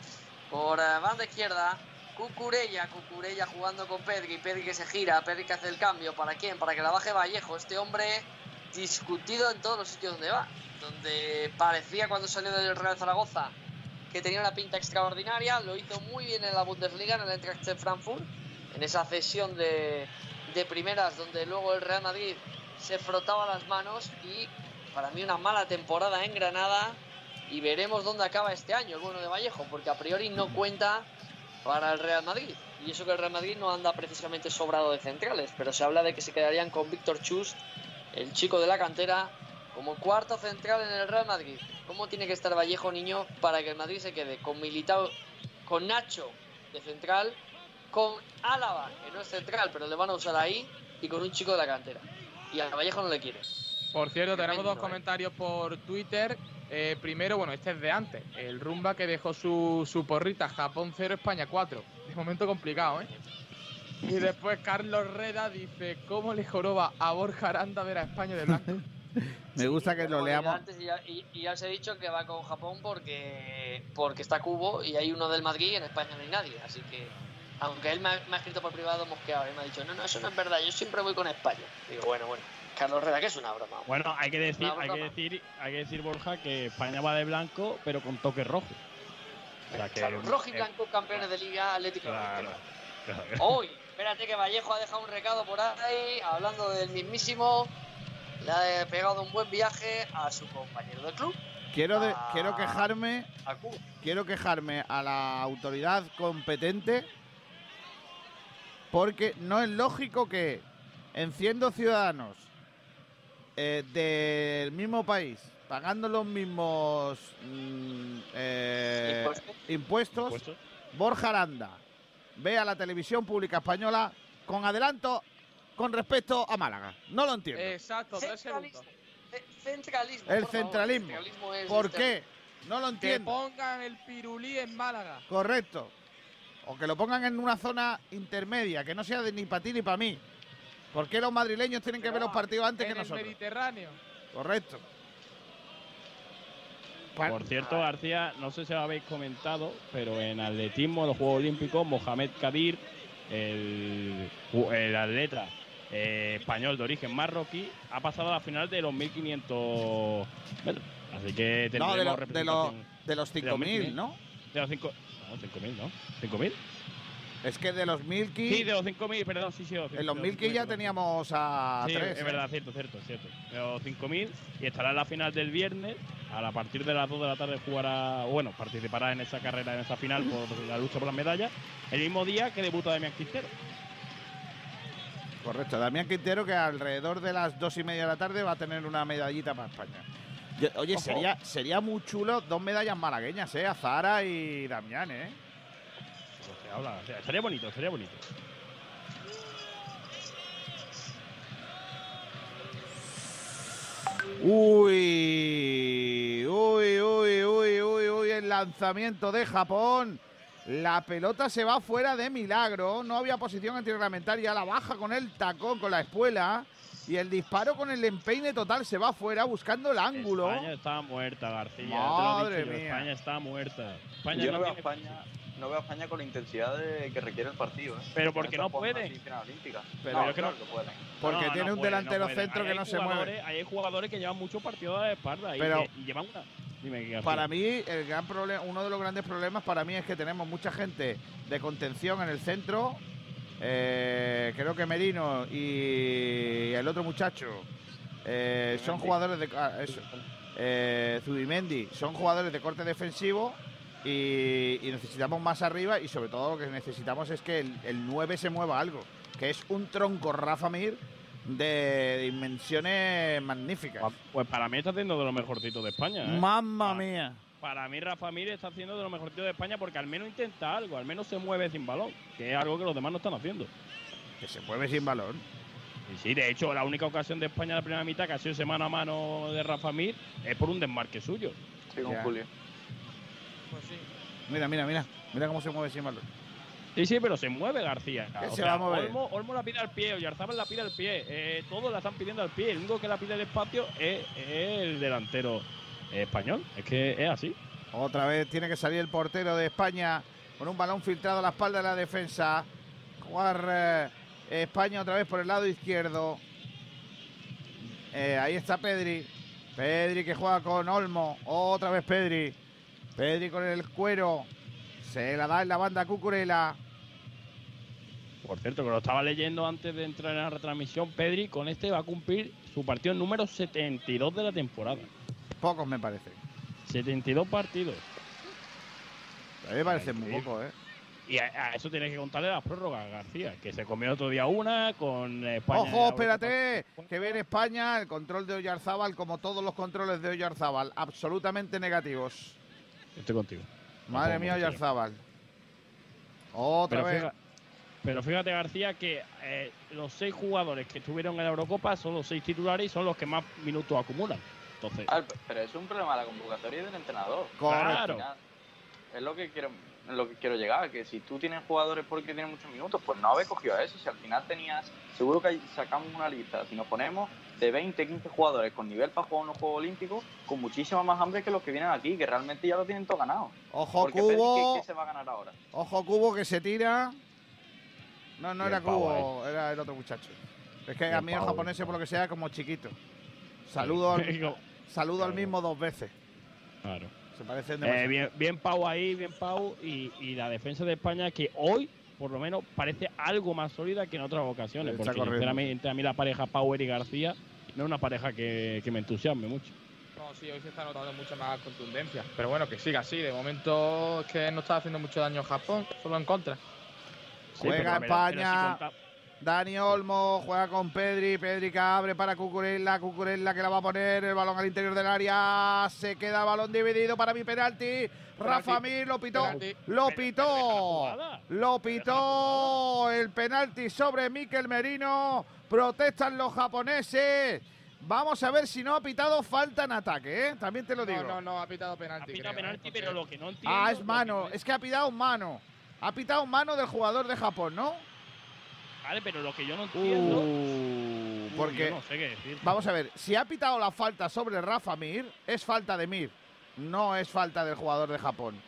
por eh, banda izquierda. Cucurella, Cucurella jugando con Pedri, Pedri que se gira, Pedri que hace el cambio. ¿Para quién? Para que la baje Vallejo. Este hombre discutido en todos los sitios donde va. Donde parecía cuando salió del Real Zaragoza que tenía una pinta extraordinaria. Lo hizo muy bien en la Bundesliga, en el Eintracht de Frankfurt. En esa cesión de, de primeras donde luego el Real Madrid se frotaba las manos y para mí una mala temporada en Granada y veremos dónde acaba este año el bueno de Vallejo, porque a priori no cuenta para el Real Madrid. Y eso que el Real Madrid no anda precisamente sobrado de centrales, pero se habla de que se quedarían con Víctor Chus, el chico de la cantera, como cuarto central en el Real Madrid. ¿Cómo tiene que estar Vallejo, niño, para que el Madrid se quede con Militao, con Nacho de central, con Álava, que no es central, pero le van a usar ahí, y con un chico de la cantera? Y a Vallejo no le quiere. Por cierto, tenemos Tremendo, dos ¿eh? comentarios por Twitter. Eh, primero, bueno, este es de antes. El Rumba que dejó su, su porrita, Japón 0, España 4. De momento complicado, ¿eh? Y después Carlos Reda dice, ¿cómo le joroba a Borja Aranda ver a España de blanco? Me gusta que lo leamos. Antes y ya, y- y ya os he dicho que va con Japón porque, porque está Cubo y hay uno del Madrid y en España no hay nadie. Así que, aunque él me ha, me ha escrito por privado mosqueado y me ha dicho, no, no, eso no es verdad, yo siempre voy con España. Digo, bueno, bueno, Carlos Reda, que es una broma. Bueno, hay que decir, hay que decir, hay que decir Borja que España va de blanco, pero con toque rojo. O sea que- Claro, rojo y eh, blanco campeones de Liga Atlético. Claro. Hoy, espérate que Vallejo ha dejado un recado por ahí, hablando del mismísimo. Le ha pegado un buen viaje a su compañero del club, Quiero, de- quiero quejarme a Cuba. quiero quejarme a la autoridad competente porque no es lógico que en siendo ciudadanos eh, del mismo país, pagando los mismos mm, eh, impuestos, Borja Aranda vea la televisión pública española con adelanto con respecto a Málaga. No lo entiendo. Exacto, tres segundos. Ce- Centralismo. El favor. centralismo. Centralismo es ¿Por este- qué? No lo Que entiendo. pongan el pirulí en Málaga. Correcto. O que lo pongan en una zona intermedia, que no sea de ni para ti ni para mí. ¿Por qué los madrileños tienen que ver los partidos antes en que el nosotros? Mediterráneo. Correcto. Por cierto, García, no sé si lo habéis comentado, pero en atletismo, en los Juegos Olímpicos, Mohamed Kadir, el, el atleta eh, español de origen marroquí, ha pasado a la final de los 1500 metros. Así que tendremos No, de, lo- de, lo- de los de 5.000, ¿no? De los 5 no, 5.000, ¿no? ¿5.000? Es que de los 1.000 Sí, de los 5.000, perdón, sí, sí. de los En los 1.000 5.000, ya teníamos a Sí, tres. es ¿eh? verdad, cierto, cierto, cierto. De los 5.000 y estará en la final del viernes. A partir de las 2 de la tarde jugará, bueno, participará en esa carrera, en esa final por la lucha por las medallas. El mismo día que debuta Damián Quintero. Correcto. Damián Quintero, que alrededor de las dos y media de la tarde va a tener una medallita para España. Yo- oye, Ojo. sería, sería muy chulo dos medallas malagueñas, ¿eh? Azara y Damián, ¿eh? Habla, o sea, estaría bonito, estaría bonito. Uy, uy, uy, uy, uy, uy, el lanzamiento de Japón. La pelota se va fuera de milagro. No había posición antirreglamentaria. La baja con el tacón, con la espuela. Y el disparo con el empeine total se va afuera buscando el ángulo. España está muerta, García. Madre te lo he dicho yo, mía. España está muerta. España Yo no no veo, a tiene- España, no veo a España con la intensidad de- que requiere el partido. ¿eh? Pero porque no puede. Pero no, es que claro no- que pueden. Porque No, tiene no un puede, delantero puede. centro que hay no se mueve. Hay jugadores que llevan muchos partidos a la espalda y, Pero- y llevan una. Dime. Para mí, el gran problema, uno de los grandes problemas para mí es que tenemos mucha gente de contención en el centro. Eh, creo que Merino y el otro muchacho eh, son jugadores de. ah, eso, eh, Zubimendi son jugadores de corte defensivo y, y necesitamos más arriba y sobre todo lo que necesitamos es que el, el 9 se mueva algo, que es un tronco Rafa Mir de dimensiones magníficas. Pues para mí está haciendo de lo mejorcito de España. ¿eh? Mamma mía. Para mí Rafa Mir está haciendo de lo mejorcito de España porque al menos intenta algo, al menos se mueve sin balón, que es algo que los demás no están haciendo. Que se mueve sin balón. Y sí, de hecho, la única ocasión de España en la primera mitad que ha sido ese mano a mano de Rafa Mir es por un desmarque suyo. Sí, con Ya. Julio. Pues sí. Mira, mira, mira. Mira cómo se mueve sin balón. Sí, sí, pero se mueve García. ¿Qué O se sea, va a mover? Olmo, Olmo la pide al pie, Oyarzabal la pide al pie. eh, todos la están pidiendo al pie. El único que la pide al espacio es, es el delantero español. Es que es así. Otra vez tiene que salir el portero de España con un balón filtrado a la espalda de la defensa. Jugar eh, España otra vez por el lado izquierdo. Eh, ahí está Pedri. Pedri que juega con Olmo. Otra vez Pedri. Pedri con el cuero. Se la da en la banda a Cucurella. Por cierto, que lo estaba leyendo antes de entrar en la retransmisión, Pedri con este va a cumplir su partido número 72 de la temporada. Pocos me parece. 72 partidos. A mí me parece muy poco, ¿eh? Y a, a eso tienes que contarle las prórrogas, García, que se comió otro día una con España. Ojo, espérate, que viene España, el control de Oyarzábal, como todos los controles de Oyarzábal, absolutamente negativos. Estoy contigo. Madre mía, me Oyarzábal. Otra Pero vez. fíjate, pero fíjate, García, que eh, los seis jugadores que estuvieron en la Eurocopa son los seis titulares y son los que más minutos acumulan. Entonces, Ah, pero es un problema de la convocatoria y del entrenador. Final, Es lo que quiero lo que quiero llegar, que si tú tienes jugadores porque tienen muchos minutos, pues no habéis cogido a eso. Si al final tenías, seguro que sacamos una lista, si nos ponemos de 20, 15 jugadores con nivel para jugar unos Juegos Olímpicos, con muchísima más hambre que los que vienen aquí, que realmente ya lo tienen todo ganado. Ojo, Porque Cubo. ¿qué, qué se va a ganar ahora? Ojo, Cubo, que se tira. No, no era pavo Cubo, era el otro muchacho. Es que a mí el japonés, por lo que sea, como chiquito. Saludo al, saludo al mismo dos veces. claro. Se parecen Eh, bien, bien Pau ahí, bien Pau. Y, y la defensa de España que hoy, por lo menos, parece algo más sólida que en otras ocasiones. Está porque sinceramente a mí la pareja Power y García no es una pareja que, que me entusiasme mucho. No, sí, hoy se está notando mucha más contundencia. Pero bueno, que siga así. De momento es que no está haciendo mucho daño Japón, solo en contra. Juega España. Dani Olmo juega con Pedri. Pedri que abre para Cucurella. Cucurella que la va a poner. El balón al interior del área. Se queda el balón dividido para mi penalti. Rafa Mir lo pitó. Penalti. Lo pitó. Lo pitó. El penalti sobre Miquel Merino. Protestan los japoneses. Vamos a ver si no ha pitado falta en ataque, ¿eh? También te lo digo. No, no, no, ha pitado penalti. Pita creo, penalti, ¿eh? pero lo que no entiendo. Ah, es mano. Es que ha pitado mano. Ha pitado mano del jugador de Japón, ¿no? Vale, pero lo que yo no entiendo. Uh, Uy, porque yo no sé qué decir. Vamos a ver, si ha pitado la falta sobre Rafa Mir, es falta de Mir, no es falta del jugador de Japón.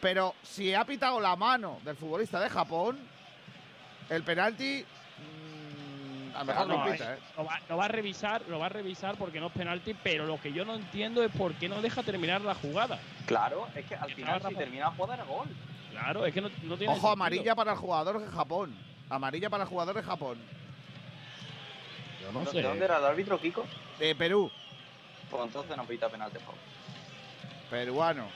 Pero si ha pitado la mano del futbolista de Japón, el penalti mm, a lo mejor no, No, pita, ¿eh? Lo va, lo va a revisar, lo va a revisar porque no es penalti, pero lo que yo no entiendo es por qué no deja terminar la jugada. Claro, es que al final si termina la jugada era gol. Claro, es que no, no tiene Ojo, sentido. amarilla para el jugador de Japón. Amarilla para el jugador de Japón. Yo no ¿De sé. dónde era el árbitro, Kiko? De Perú, Pues entonces no pita penalti, por peruano.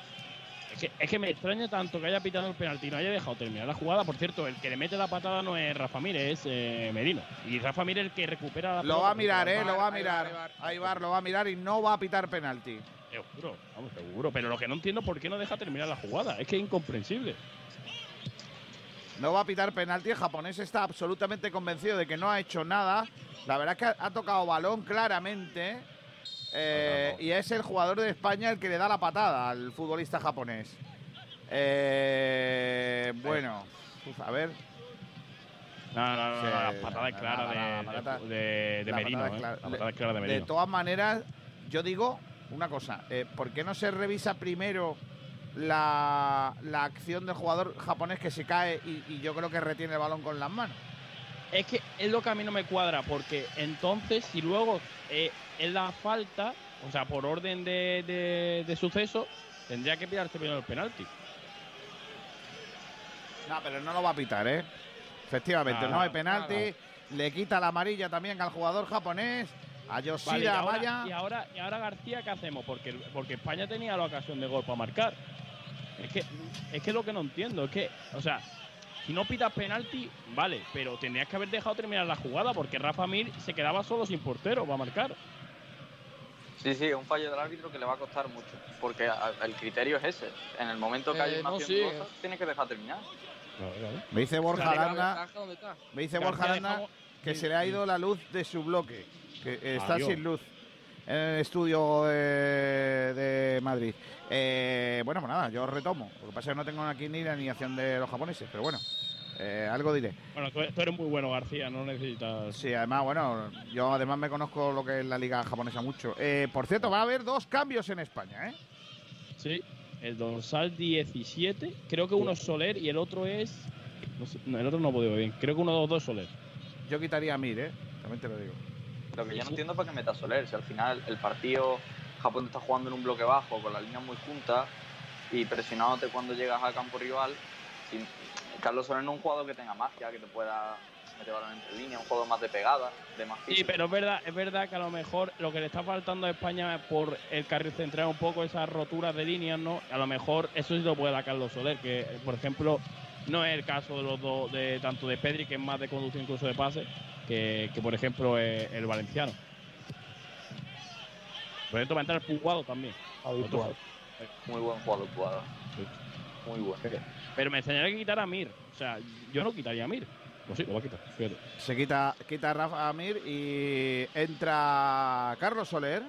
Es que, es que me extraña tanto que haya pitado el penalti y no haya dejado terminar la jugada. Por cierto, el que le mete la patada no es Rafa Mir, es eh, Merino. Y Rafa Mir es el que recupera la Lo va a mirar, ¿eh? Lo va a mirar. Ahí va, lo va a mirar y no va a pitar penalti. Seguro, vamos, seguro. Pero lo que no entiendo es por qué no deja terminar la jugada. Es que es incomprensible. No va a pitar penalti. El japonés está absolutamente convencido de que no ha hecho nada. La verdad es que ha, tocado balón claramente. eh, y es el jugador de España el que le da la patada al futbolista japonés. Eh, bueno, uf, a ver. No, no, no, Sí, la patada es la- clara la- la- de, Merino. de todas maneras, yo digo una cosa, eh, ¿por qué no se revisa primero la, la acción del jugador japonés que se cae y, y yo creo que retiene el balón con las manos? Es que es lo que a mí no me cuadra, porque entonces, si luego eh, es la falta, o sea, por orden de, de, de suceso, tendría que pillarse primero el penalti. No, pero no lo va a pitar, ¿eh? Efectivamente, No, hay penalti. Le quita la amarilla también al jugador japonés, a Vale, y, Yoshida ahora, Amaya. y, ahora, y ahora García, ¿qué hacemos? Porque, porque España tenía la ocasión de gol para marcar. Es que es que lo que no entiendo es que, o sea, si no pitas penalti, vale, pero tendrías que haber dejado terminar la jugada porque Rafa Mir se quedaba solo sin portero para marcar. Sí, sí, es un fallo del árbitro que le va a costar mucho. Porque a- el criterio es ese. En el momento que hay Eh, una no, acción sí. dudosa, tienes que dejar terminar. Me dice Borja Aranda, ventaja, ¿dónde está? me dice Borja Aranda que se le ha ido la luz de su bloque, que está Adiós. sin luz en el estudio de Madrid. Eh, bueno, pues nada, yo retomo. Lo que pasa es que no tengo aquí ni la animación de los japoneses, pero bueno, eh, algo diré. Bueno, tú, tú eres muy bueno, García, no necesitas. Sí, además, bueno, yo además me conozco lo que es la liga japonesa mucho. Eh, por cierto, va a haber dos cambios en España, ¿eh? Sí, el dorsal 17, creo que uno es Soler y el otro es. No sé, no, el otro no podido ver bien. Creo que uno de los dos es Soler. Yo quitaría a Mir, ¿eh? También te lo digo. Lo que yo no entiendo es para qué meta Soler. Si al final el partido Japón está jugando en un bloque bajo, con las líneas muy juntas y presionándote cuando llegas al campo rival. si- Carlos Soler no es un jugador que tenga magia, que te pueda meter balón entre líneas, un jugador más de pegada, de más Sí, pero es verdad, es verdad que a lo mejor lo que le está faltando a España por el carril central un poco esas roturas de líneas, ¿no? A lo mejor eso sí lo puede dar Carlos Soler, que por ejemplo no es el caso de los dos, de tanto de Pedri, que es más de conducción incluso de pase, que, que por ejemplo es el valenciano. Por ejemplo va a entrar Puguado también. Habitual. Muy buen jugador, jugador. Muy bueno. Pero me enseñaría que quitar a Mir. O sea, yo no quitaría a Mir. Pues sí, lo va a quitar. fíjate. Se quita, quita Rafa Mir y entra Carlos Soler.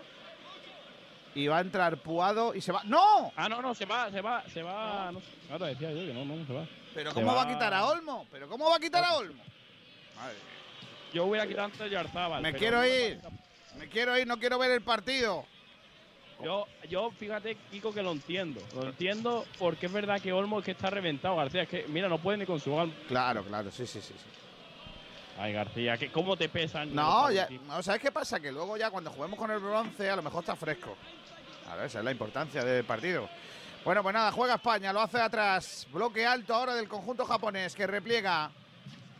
Y va a entrar Puado y se va. ¡No! Ah, no, no, se va, se va, se va. No sé, ahora decía yo que no, no, se va. ¿Pero cómo va a quitar a Olmo? ¿Pero cómo va a quitar a Olmo? Yo voy a quitar antes a Yarzábal. Me quiero ir. Me quiero ir, no quiero ver el partido. Yo, yo, fíjate, Kiko, que lo entiendo. Lo entiendo porque es verdad que Olmo es que está reventado, García. Es que, mira, no puede ni con su alma. Claro, claro, sí, sí, sí. sí. Ay, García, que ¿cómo te pesan? No, ya, ¿sabes qué pasa? Que luego ya cuando juguemos con el bronce a lo mejor está fresco. A ver, esa es la importancia del partido. Bueno, pues nada, juega España, lo hace atrás. Bloque alto ahora del conjunto japonés que repliega.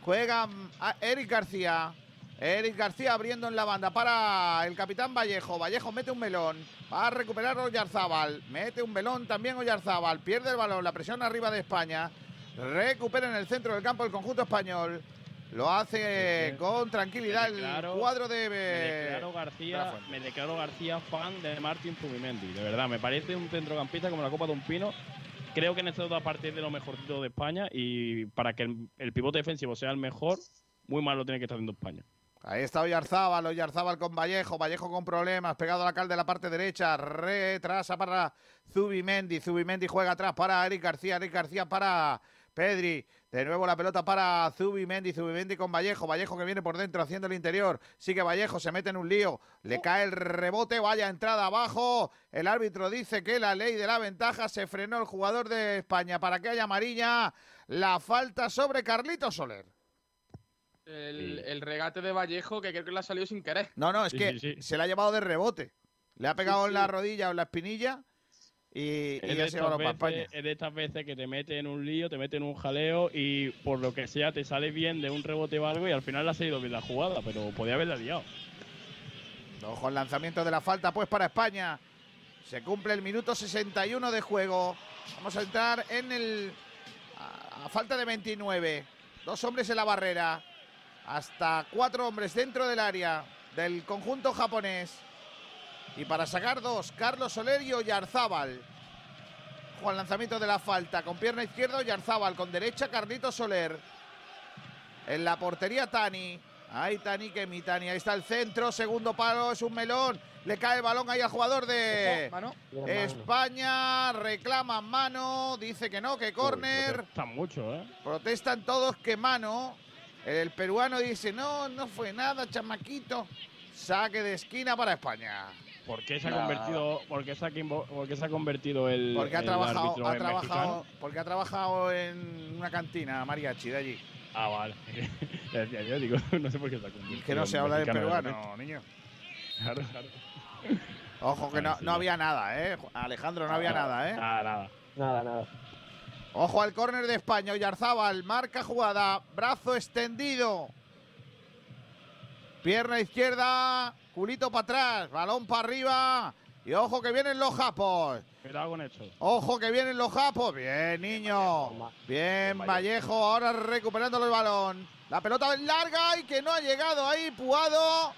Juega mm, Eric García. Eric García abriendo en la banda para el capitán Vallejo. Vallejo mete un melón. Va a recuperar Oyarzábal. Mete un melón también Oyarzábal. Pierde el balón. La presión arriba de España. Recupera en el centro del campo el conjunto español. Lo hace con tranquilidad declaro- el cuadro de. Me declaro de la García, me declaro García fan de Martín Zubimendi. De verdad, me parece un centrocampista como la Copa de un Pino. Creo que necesito a partir de lo mejorcito de España y para que el, el pivote defensivo sea el mejor, muy mal lo tiene que estar haciendo España. Ahí está Oyarzábal, Oyarzábal con Vallejo, Vallejo con problemas, pegado a la cal de la parte derecha, retrasa para Zubimendi, Zubimendi juega atrás para Eric García, Eric García para Pedri, de nuevo la pelota para Zubimendi, Zubimendi con Vallejo, Vallejo que viene por dentro haciendo el interior, sigue Vallejo, se mete en un lío, le cae el rebote, vaya entrada abajo, el árbitro dice que la ley de la ventaja se frenó el jugador de España para que haya amarilla, la falta sobre Carlito Soler. El, el regate de Vallejo que creo que le ha salido sin querer. No, no, es que sí, sí. se la ha llevado de rebote. Le ha pegado Sí, en la rodilla o en la espinilla y, y Es de, ya se va estas para España. veces, es de estas veces que te mete en un lío, te mete en un jaleo y por lo que sea te sale bien de un rebote o algo y al final le ha salido bien la jugada, pero podía haberla liado. Ojo, el lanzamiento de la falta, pues para España. Se cumple el minuto 61 de juego. Vamos a entrar en el. A, a falta de 29. Dos hombres en la barrera. Hasta cuatro hombres dentro del área del conjunto japonés. Y para sacar dos, Carlos Soler y Oyarzábal. Al lanzamiento de la falta. Con pierna izquierda, Oyarzábal. Con derecha, Carlito Soler. En la portería, Tani. Ahí Tani, que mi Tani. Ahí está el centro. Segundo palo, es un melón. Le cae el balón ahí al jugador de Ojo, mano. España. Reclama mano. Dice que no, que córner. Mucho, ¿eh? Protestan todos que mano. El peruano dice, no, no fue nada, chamaquito. Saque de esquina para España. ¿Por qué se ha convertido, por qué se ha, por qué se ha convertido el, Porque ha el trabajado, árbitro ha en trabajado, mexicano? porque ha trabajado en una cantina mariachi de allí. Ah, vale. Ya decía yo, digo, no sé por qué se ha convertido. Que no se habla de peruano, repente. niño. Claro, claro. Ojo que no, no había nada, ¿eh? Alejandro, no había nada, ¿eh? Nada, nada. Nada, nada. Ojo al córner de España, Oyarzábal, marca jugada, brazo extendido. Pierna izquierda, culito para atrás, balón para arriba. Y ojo que vienen los japos. Cuidado con esto. Ojo que vienen los japos. Bien, niño. Bien, Vallejo. Ahora recuperando el balón. La pelota es larga y que no ha llegado ahí, Puado.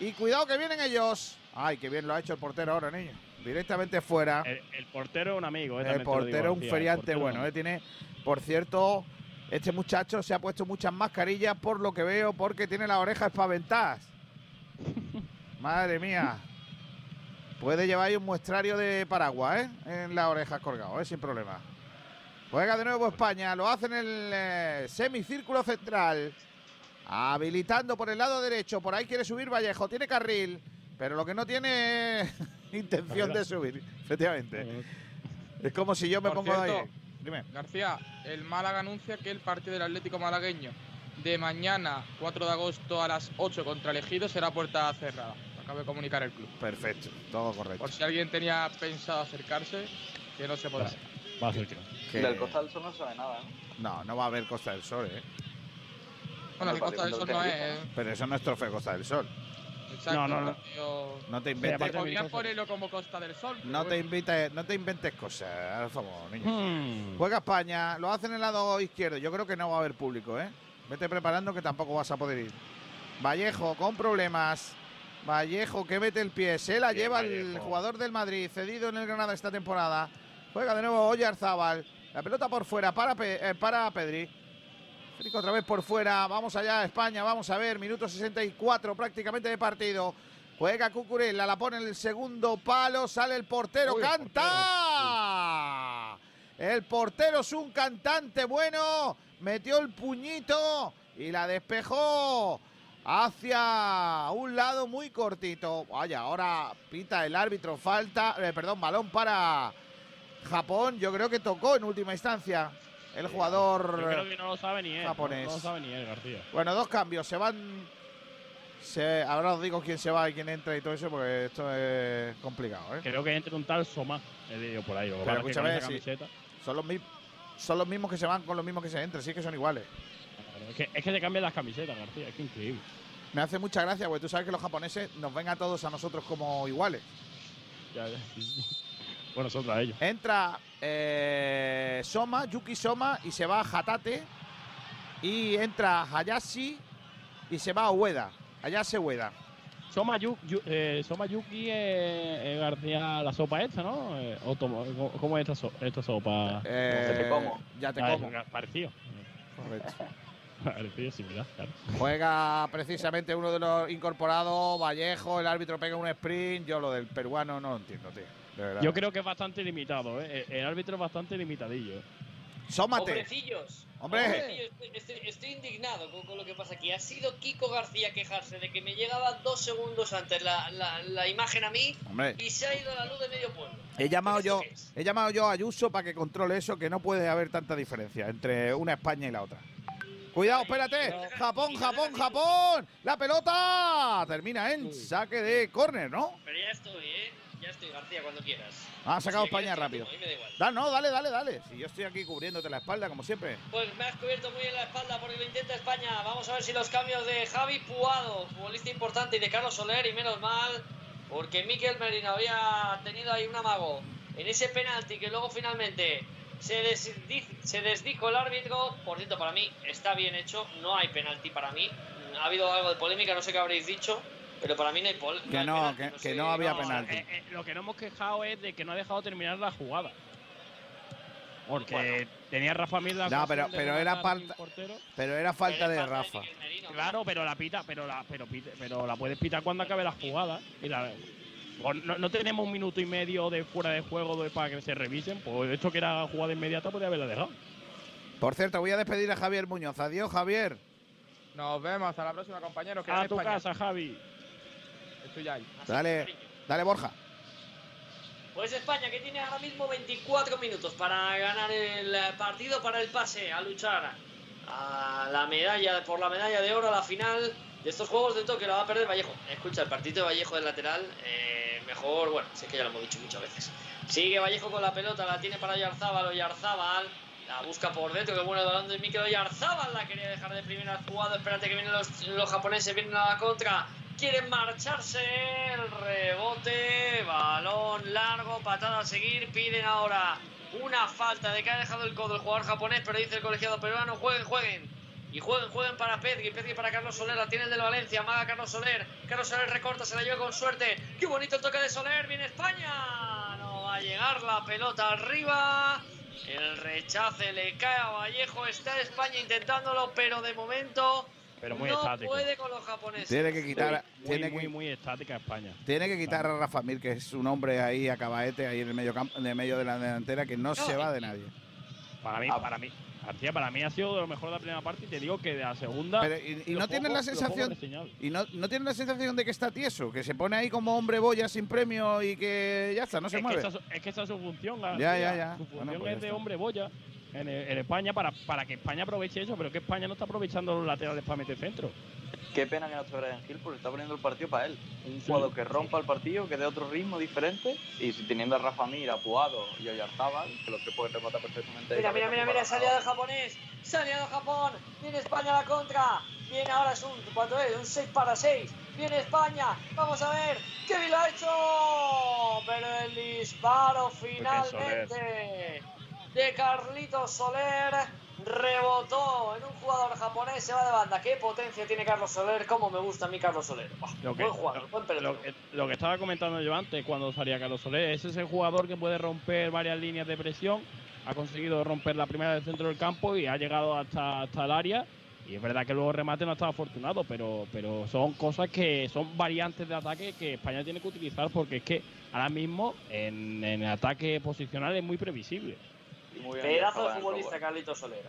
Y cuidado que vienen ellos. Ay, qué bien lo ha hecho el portero ahora, niño. Directamente fuera. El, el portero es un amigo. eh, El portero es un el feriante bueno, eh, tiene, por cierto, este muchacho se ha puesto muchas mascarillas por lo que veo, porque tiene las orejas espaventadas. Madre mía. Puede llevar ahí un muestrario de paraguas, ¿eh? En las orejas colgado, ¿eh? Sin problema. Juega de nuevo España, lo hace en el eh, semicírculo central. Habilitando por el lado derecho, por ahí quiere subir Vallejo, tiene carril, pero lo que no tiene es intención de subir, efectivamente. Es como si yo me Por pongo cierto, ahí. Dime. García, el Málaga anuncia que el partido del Atlético Malagueño de mañana, 4 de agosto a las 8 contra el Ejido será puerta cerrada. Acaba de comunicar el club. Perfecto, todo correcto. Por si alguien tenía pensado acercarse, que no se podrá. Va a ser que no. Que- Del Costa del Sol no sabe nada, ¿eh? No, no va a haber Costa del Sol, ¿eh? Bueno, el Costa del Sol no es. ¿eh? Pero eso no es trofeo Costa del Sol. Exacto. No, no, no. No te inventes, podrían ponerlo como Costa del Sol. no te bueno. no te inventes cosas, por favor, niño. Hmm. Juega España, lo hacen en el lado izquierdo. Yo creo que no va a haber público, ¿eh? Vete preparando que tampoco vas a poder ir. Vallejo con problemas. Vallejo que mete el pie. Se la Bien, lleva el jugador del Madrid, cedido en el Granada esta temporada. Juega de nuevo Oyarzábal. La pelota por fuera para, Pe- eh, para Pedri. Otra vez por fuera. Vamos allá, España. Vamos a ver. Minuto 64 prácticamente de partido. Juega Cucurella, la pone en el segundo palo. Sale el portero. Uy, ¡Canta! El portero es un cantante bueno. Metió el puñito y la despejó hacia un lado muy cortito. Vaya, ahora pita el árbitro. Falta, eh, perdón, balón para Japón. Yo creo que tocó en última instancia el jugador. Yo creo que no lo sabe ni él. no- japonés. No, lo sabe ni él, García. Bueno, dos cambios. Se van. Se, ahora os digo quién se va y quién entra y todo eso, porque esto es complicado, ¿eh? Creo que entre un tal Soma. He leído por ahí. Pero escúchame, sí. Son los, mi- son los mismos que se van con los mismos que se entran, sí que son iguales. Es que, es que te cambian las camisetas, García. Es que increíble. Me hace mucha gracia, porque tú sabes que los japoneses nos ven a todos a nosotros como iguales. Ya, ya. bueno, nosotros a ellos. Entra eh, Soma, Yuki Soma, y se va Hatate. Y entra Hayashi y se va Ueda. Hayase Ueda. Soma, Yu- Yu- eh, Soma Yuki eh, eh, García, la sopa esta, ¿no? Eh, o tomo- ¿cómo, es esta, so- esta sopa? Eh, Ya te como. Ya te Ah, como. Parecido. Correcto. Juega precisamente uno de los incorporados, Vallejo, el árbitro pega un sprint. Yo lo del peruano no lo entiendo, tío. Yo creo que es bastante limitado, ¿eh? El árbitro es bastante limitadillo. Sómate. Hombrecillos. Hombre. Hombrecillos, estoy, estoy- indignado con, con lo que pasa aquí. Ha sido Kiko García quejarse de que me llegaba dos segundos antes la, la- la imagen a mí Hombre. y se ha ido la luz de medio pueblo. He llamado ¿Esto yo, he llamado yo a Ayuso para que controle eso, que no puede haber tanta diferencia entre una España y la otra. Cuidado, espérate. Japón, Japón, Japón. La pelota termina en saque de córner, ¿no? Pero ya estoy, ¿eh? Ya estoy, García, cuando quieras. Ha sacado Si España rápido. tomo, a mí me da igual. Da, no, dale, dale, dale. Si yo estoy aquí cubriéndote la espalda, como siempre. Pues me has cubierto muy bien la espalda porque lo intenta España. Vamos a ver si los cambios de Javi Puado, futbolista importante, y de Carlos Soler, y menos mal, porque Miquel Merino había tenido ahí un amago en ese penalti que luego finalmente se, desdi- se desdijo el árbitro. Por cierto, para mí está bien hecho, no hay penalti para mí. Ha habido algo de polémica, no sé qué habréis dicho, pero para mí no hay, pol- Que no, penalti, que, que sé, no había no, penalti. Eh, eh, lo que no hemos quejado es de que no ha dejado terminar la jugada. Porque Bueno. tenía Rafa Mir la No, pero, pero era falta, portero. pero era falta de Rafa. Merino, Claro, pero la pita, pero la, pero, pite- pero la puedes pitar cuando acabe la jugada. Y la- o no, no tenemos un minuto y medio de fuera de juego de- para que se revisen. Pues esto que era jugada inmediata podría haberla dejado. Por cierto, voy a despedir a Javier Muñoz. Adiós, Javier. Nos vemos. Hasta la próxima, compañeros. Que A tu España. casa, Javi. Estoy ya ahí. Dale, dale, Borja. Pues España que tiene ahora mismo 24 minutos para ganar el partido, para el pase, a luchar a la medalla, por la medalla de oro a la final de estos Juegos de Tokio. La va a perder Vallejo. Escucha, el partido de Vallejo del lateral, eh, mejor, bueno, sé que ya lo hemos dicho muchas veces. Sigue Vallejo con la pelota, la tiene para Oyarzábal, Oyarzábal. La busca por dentro, que bueno el balón de Mikel Oyarzábal. La quería dejar de primera jugada. Espérate que vienen los, los japoneses, vienen a la contra. Quieren marcharse. El rebote. Balón largo. Patada a seguir. Piden ahora una falta de que ha dejado el codo el jugador japonés. Pero dice el colegiado peruano: jueguen, jueguen. Y jueguen, jueguen para Pedri, Pedri para Carlos Soler, la tiene el del Valencia, maga Carlos Soler, Carlos Soler recorta, se la lleva con suerte, qué bonito el toque de Soler, viene España, no va a llegar la pelota arriba, el rechace le cae a Vallejo, está España intentándolo, pero de momento Pero muy no estático. puede con los japoneses. Tiene que quitar, Muy, tiene muy, que, muy estática España. tiene que quitar a Rafa Mir, que es un hombre ahí acabaete ahí en el medio campo, en el medio de la delantera que no, se va de nadie. Para Ah. mí, para mí, García, para mí ha sido de lo mejor de la primera parte y te digo que de la segunda. Pero, y, y no tienes la sensación y no, no tienes la sensación de que está tieso, que se pone ahí como hombre boya sin premio y que ya está, no se es, mueve. Que esa, es- que esa es su función. Ya, García. ya, ya. Su función Bueno, pues ya es de hombre boya en, en España para, para que España aproveche eso, pero que España no está aprovechando los laterales para meter centro. Qué pena que no esté Brian Hill porque está poniendo el partido para él. Un jugador que rompa el partido, que dé otro ritmo diferente. Y si teniendo a Rafa Mir, a Puado y a Oyarzábal, que los que pueden rematar perfectamente. Mira, mira, mira, mira, salida del japonés, salida del Japón, viene España a la contra, viene ahora es un, ¿cuánto es? Un 6 para 6, viene España, vamos a ver, Kevin lo ha hecho, pero el disparo finalmente de Carlitos Soler rebotó en un jugador japonés, se va de banda, qué potencia tiene Carlos Soler, cómo me gusta a mí Carlos Soler, Buah, Lo que, buen jugador, buen pelotudo. lo, que, lo que estaba comentando yo antes cuando salía Carlos Soler, ese es el jugador que puede romper varias líneas de presión. Ha conseguido romper la primera del centro del campo y ha llegado hasta, hasta el área. Y es verdad que luego remate no estaba afortunado, pero, pero son cosas que son variantes de ataque que España tiene que utilizar porque es que ahora mismo en, en ataque posicional es muy previsible. Pedazo de futbolista Carlitos Soler.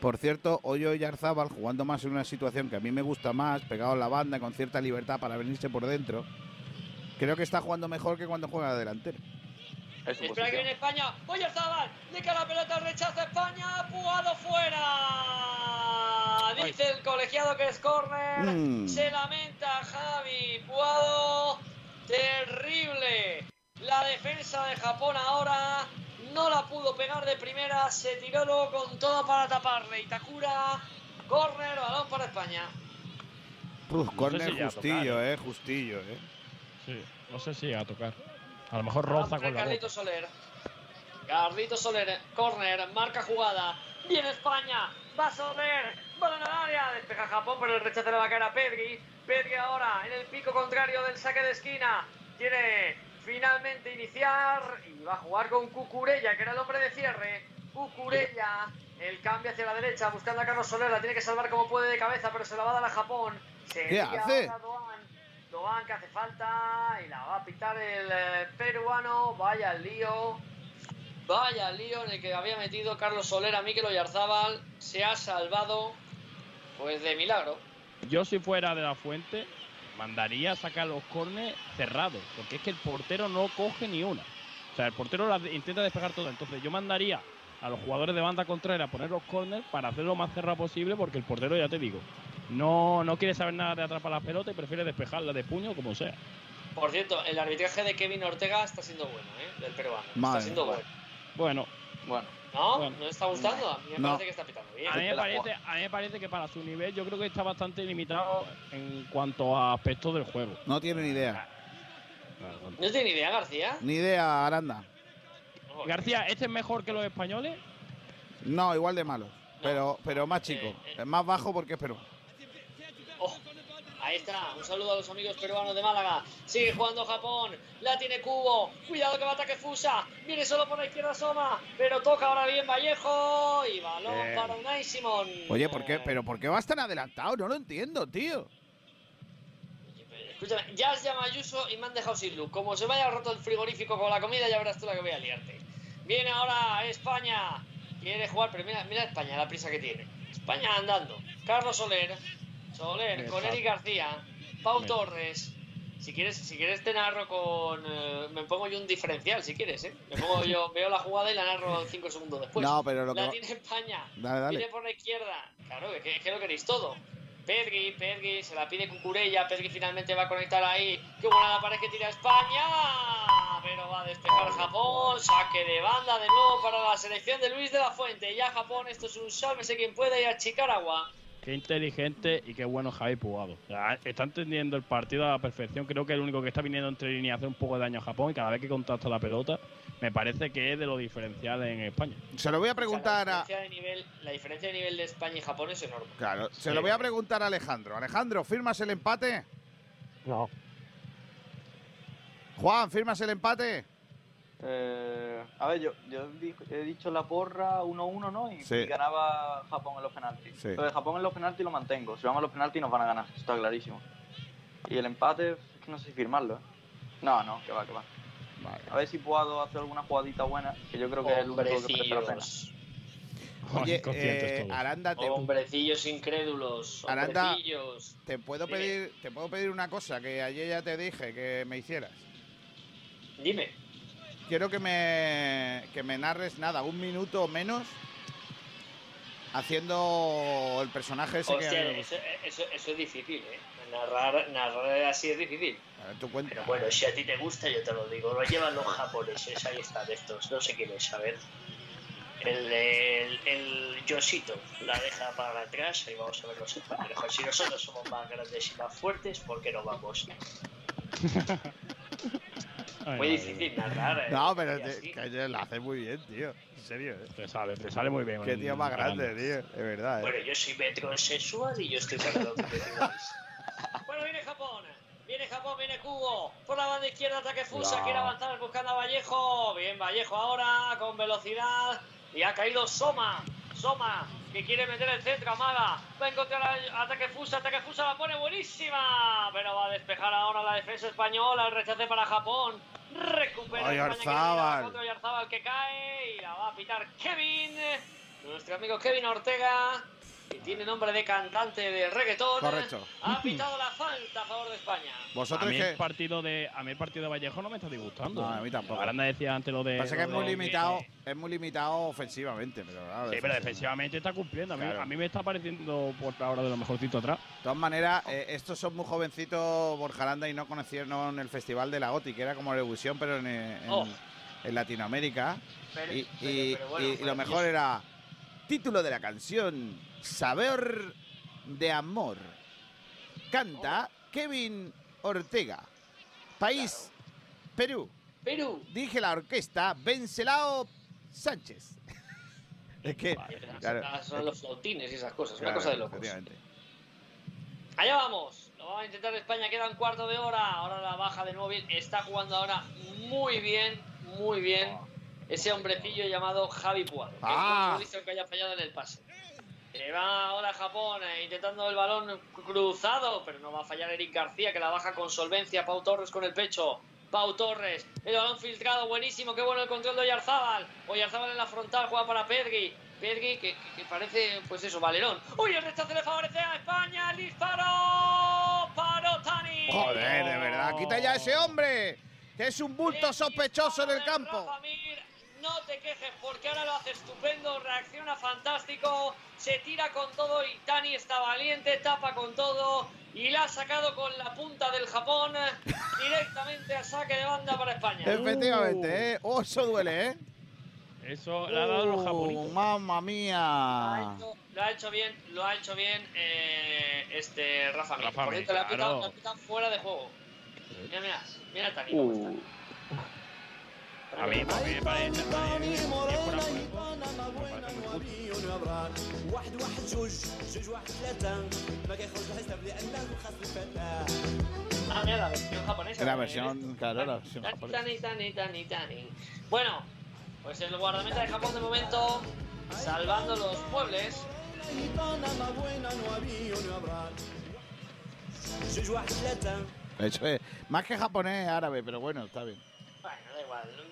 Por cierto, hoy Oyarzábal jugando más en una situación que a mí me gusta más, pegado en la banda, con cierta libertad para venirse por dentro. Creo que está jugando mejor que cuando juega de delantero. Espera que viene España. Oye, Zabal. Le cae la pelota, rechaza España. Pugado fuera. Dice el colegiado que es córner. Mm. Se lamenta Javi. Pugado. Terrible. La defensa de Japón ahora no la pudo pegar de primera. Se tiró luego con todo para taparle. Itakura. Córner, balón para España. Uf, No si a justillo, tocar, eh, justillo, eh. Sí, no sé si llega a tocar. A lo mejor roza con la boca. Carlitos Soler. Carlitos Soler, corner, marca jugada. Viene España, va Soler, balón al área. Despeja Japón, pero el rechace le va a caer a Pedri. Pedri ahora en el pico contrario del saque de esquina. Quiere finalmente iniciar y va a jugar con Cucurella, que era el hombre de cierre. Cucurella, el cambio hacia la derecha, buscando a Carlos Soler. La tiene que salvar como puede de cabeza, pero se la va a dar a Japón. Se ¿Qué hace? ahora Doan. Doan que hace falta y la va a pitar el eh, peruano. Vaya lío. Vaya lío en el que había metido Carlos Soler a Mikel Oyarzábal. Se ha salvado, pues de milagro. Yo si fuera de la fuente, mandaría a sacar los corners cerrados, porque es que el portero no coge ni una. O sea, el portero las intenta despejar todo. Entonces yo mandaría a los jugadores de banda contraria a poner los corners para hacerlo lo más cerrado posible, porque el portero, ya te digo, no, no quiere saber nada de atrapar las pelotas y prefiere despejarla de puño como sea. Por cierto, el arbitraje de Kevin Ortega está siendo bueno, ¿eh? Del peruano. Madre está siendo bueno. Bueno, Bueno. ¿No? Bueno. ¿No le está gustando? A mí me No. parece que está pitando bien. a mí, me parece, a mí me parece que para su nivel yo creo que está bastante limitado en cuanto a aspectos del juego. No tiene ni idea. ¿No tiene ni idea, García? Ni idea, Aranda. García, ¿este es mejor que los españoles? No, igual de malo. Pero, pero más chico. Eh, Es más bajo porque es peruano. Oh, ahí está, un saludo a los amigos peruanos de Málaga. Sigue jugando Japón, la tiene Cubo. Cuidado que va a ataque Fusa. Viene solo por la izquierda Soma, pero toca ahora bien Vallejo. Y balón Bien. para Unai Simón. Oye, ¿por qué? ¿Pero por qué vas tan adelantado? No lo entiendo, tío. Escúchame, ya has llamado a Ayuso y me han dejado sin luz. Como se vaya roto el frigorífico con la comida, ya verás tú la que voy a liarte. Viene ahora España. Quiere jugar, pero mira, mira España, la prisa que tiene. España andando. Carlos Soler, Soler, con. Eric García, Pau Me- Torres. Si quieres, si quieres te narro con. eh, me pongo yo un diferencial, si quieres, ¿eh? Me pongo yo, veo la jugada y la narro cinco segundos después. No, pero lo que La va- tiene España. Dale, dale. Viene por la izquierda. Claro, es que, es que lo queréis todo. Pergui, Pergui, se la pide Cucurella. Pergui finalmente va a conectar ahí. Qué buena la pared que tira España. Pero va a despejar Japón. Saque de banda de nuevo para la selección de Luis de la Fuente. Ya Japón, esto es un sálvese quien pueda y achicar agua. Qué inteligente y qué bueno Javi Pugado. O sea, está entendiendo el partido a la perfección. Creo que el único que está viniendo entre líneas a hacer un poco de daño a Japón y cada vez que contacta la pelota, me parece que es de lo diferencial en España. Se lo voy a preguntar la a. diferencia, de nivel, la diferencia de nivel de España y Japón es enorme. Claro, se lo voy a preguntar a Alejandro. Alejandro, ¿firmas el empate? No. Juan, ¿firmas el empate? Eh, a ver, yo, he dicho la porra 1-1, ¿no? Y, Sí. y ganaba Japón en los penaltis. Sí. Entonces, Japón en los penaltis lo mantengo. Si vamos a los penaltis nos van a ganar, está clarísimo. Y el empate, es que no sé si firmarlo, ¿eh? No, no, que va, que va. A ver si puedo hacer alguna jugadita buena, que yo creo que es el único que merece la pena. Hombrecillos. Oye, eh. Aranda, te, Hombrecillos incrédulos. Aranda, Hombrecillos. te puedo Dime. pedir, te puedo pedir una cosa que ayer ya te dije que me hicieras. Dime. Quiero que me que me narres nada, un minuto o menos haciendo el personaje ese Hostia, que eso, eso, eso es difícil, ¿eh? Narrar, narrar así es difícil. A ver, tú. Pero bueno, si a ti te gusta, yo te lo digo. Lo llevan los japoneses, ahí están estos. No sé quién es, a ver. El, el, el Yoshito la deja para atrás y vamos a ver los españoles. Si nosotros somos más grandes y más fuertes, ¿por qué no vamos? Muy difícil narrar. ¿eh? No, pero te- que lo hace muy bien, tío. En serio, ¿eh? Te sale, te sale muy bien. Qué tío más grande, tío. Es verdad, Bueno, ¿eh? yo soy metrosexual y yo estoy para. Bueno, viene Japón. Viene Japón, viene Cubo. Por la banda izquierda, ataque Fusa. No. Quiere avanzar buscando a Vallejo. Bien, Vallejo ahora con velocidad. Y ha caído Soma. Soma, que quiere meter el centro. Amaga. Va a encontrar a- ataque Fusa. Ataque Fusa la pone buenísima. Pero va a despejar ahora la defensa española. El rechace para Japón. Recupera Ay, España, que Arzábal. tira Otro Yarzábal que cae. Y la va a pitar Kevin. Nuestro amigo Kevin Ortega. Que tiene nombre de cantante de reggaetón. Correcto. Ha pitado la falta a favor de España. A Vosotros mí, que el partido de, a mí el partido de Vallejo no me está disgustando. No, a mí tampoco. Aranda decía antes lo de. pasa que es muy de- limitado, es muy limitado ofensivamente, pero claro, Sí, pero defensivamente está cumpliendo. A mí, Claro. a mí me está pareciendo por ahora de lo mejorcito atrás. De todas maneras, eh, estos son muy jovencitos, Borja Aranda, y no conocieron el festival de la GOTI, que era como Eurovisión, pero en, en- Oh. en Latinoamérica. Pero- y, pero- y- pero bueno, y- y lo mejor era título de la canción, Saber de Amor. Canta Kevin Ortega. País, Perú. Perú. Dije la orquesta, Vencelao Sánchez. es que, claro, son los flautines y esas cosas. claro, una cosa de locos. Allá vamos. Lo va a intentar España. Queda un cuarto de hora. Ahora la baja de nuevo bien. Está jugando ahora muy bien. Muy bien. Ese hombrecillo llamado Javi Puado. Que Ah. no dice que haya fallado en el pase. Se va ahora Japón eh, intentando el balón cruzado, pero no va a fallar Eric García que la baja con solvencia. Pau Torres con el pecho. Pau Torres, el balón filtrado, buenísimo, qué bueno el control de Oyarzábal. Oyarzábal en la frontal, juega para Pergui. Pergui que, que- parece, pues eso, valerón. ¡Uy, el rechace le favorece a España! ¡El disparo! ¡Para Otani! Joder, de verdad, quita ya a ese hombre, que es un bulto sospechoso en el campo. Rafa Mir, no te quejes porque ahora lo hace estupendo, reacciona fantástico, se tira con todo y Tani está valiente, tapa con todo y la ha sacado con la punta del Japón directamente a saque de banda para España. Efectivamente, ¿eh? Oh, eso duele, ¿eh? Eso le ha dado los Uh, japonitos. mamma mía. Lo ha hecho bien, lo ha hecho bien eh, este Rafa. Rafa Por cierto, le ha pitado, claro. le ha pitado fuera de juego. Mira, mira, mira Tani. cómo está. Uh, A mí, a mí me parece. a mí, si fuera por eso, وعليون وابرار واحد واحد جوج جوج واحد ثلاثة ما كيخرج الحساب لأنه خاص الفتاة Ah, mira, la versión japonesa. La eh, versión, claro, la versión Tani, japonesa. tani, tani, tani, tani. Bueno, pues el guardameta de Japón de momento salvando los muebles. إيطانا ما بوينا وعليون وابرار جوج واحد ثلاثة Eso es, más que japonés, árabe, pero bueno, está bien.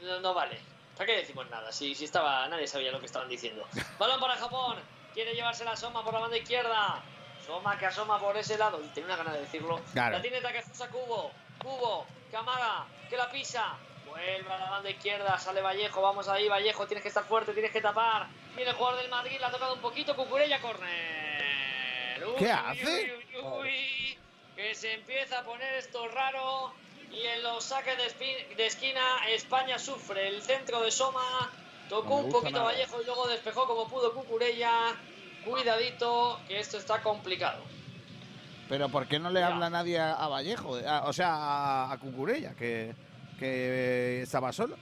No, no vale. ¿Para qué decimos nada? Si, si estaba, nadie sabía lo que estaban diciendo. Balón para Japón. Quiere llevarse la soma por la banda izquierda. Soma que asoma por ese lado. Y tenía una gana de decirlo. Claro. La tiene Takefusa Cubo. Cubo. Que amaga. Que la pisa. Vuelve a la banda izquierda. Sale Vallejo. Vamos ahí, Vallejo. Tienes que estar fuerte. Tienes que tapar. Viene el jugador del Madrid. Le ha tocado un poquito. Cucurella corner. Uy, ¿Qué hace? uy, uy, uy. Que se empieza a poner esto raro. Y en los saques de, esquina, España sufre. El centro de Soma tocó No un poquito nada. Vallejo y luego despejó como pudo Cucurella. Cuidadito, que esto está complicado. Pero ¿por qué no le habla nadie a, a Vallejo? A- o sea, a, a Cucurella, que, que estaba solo.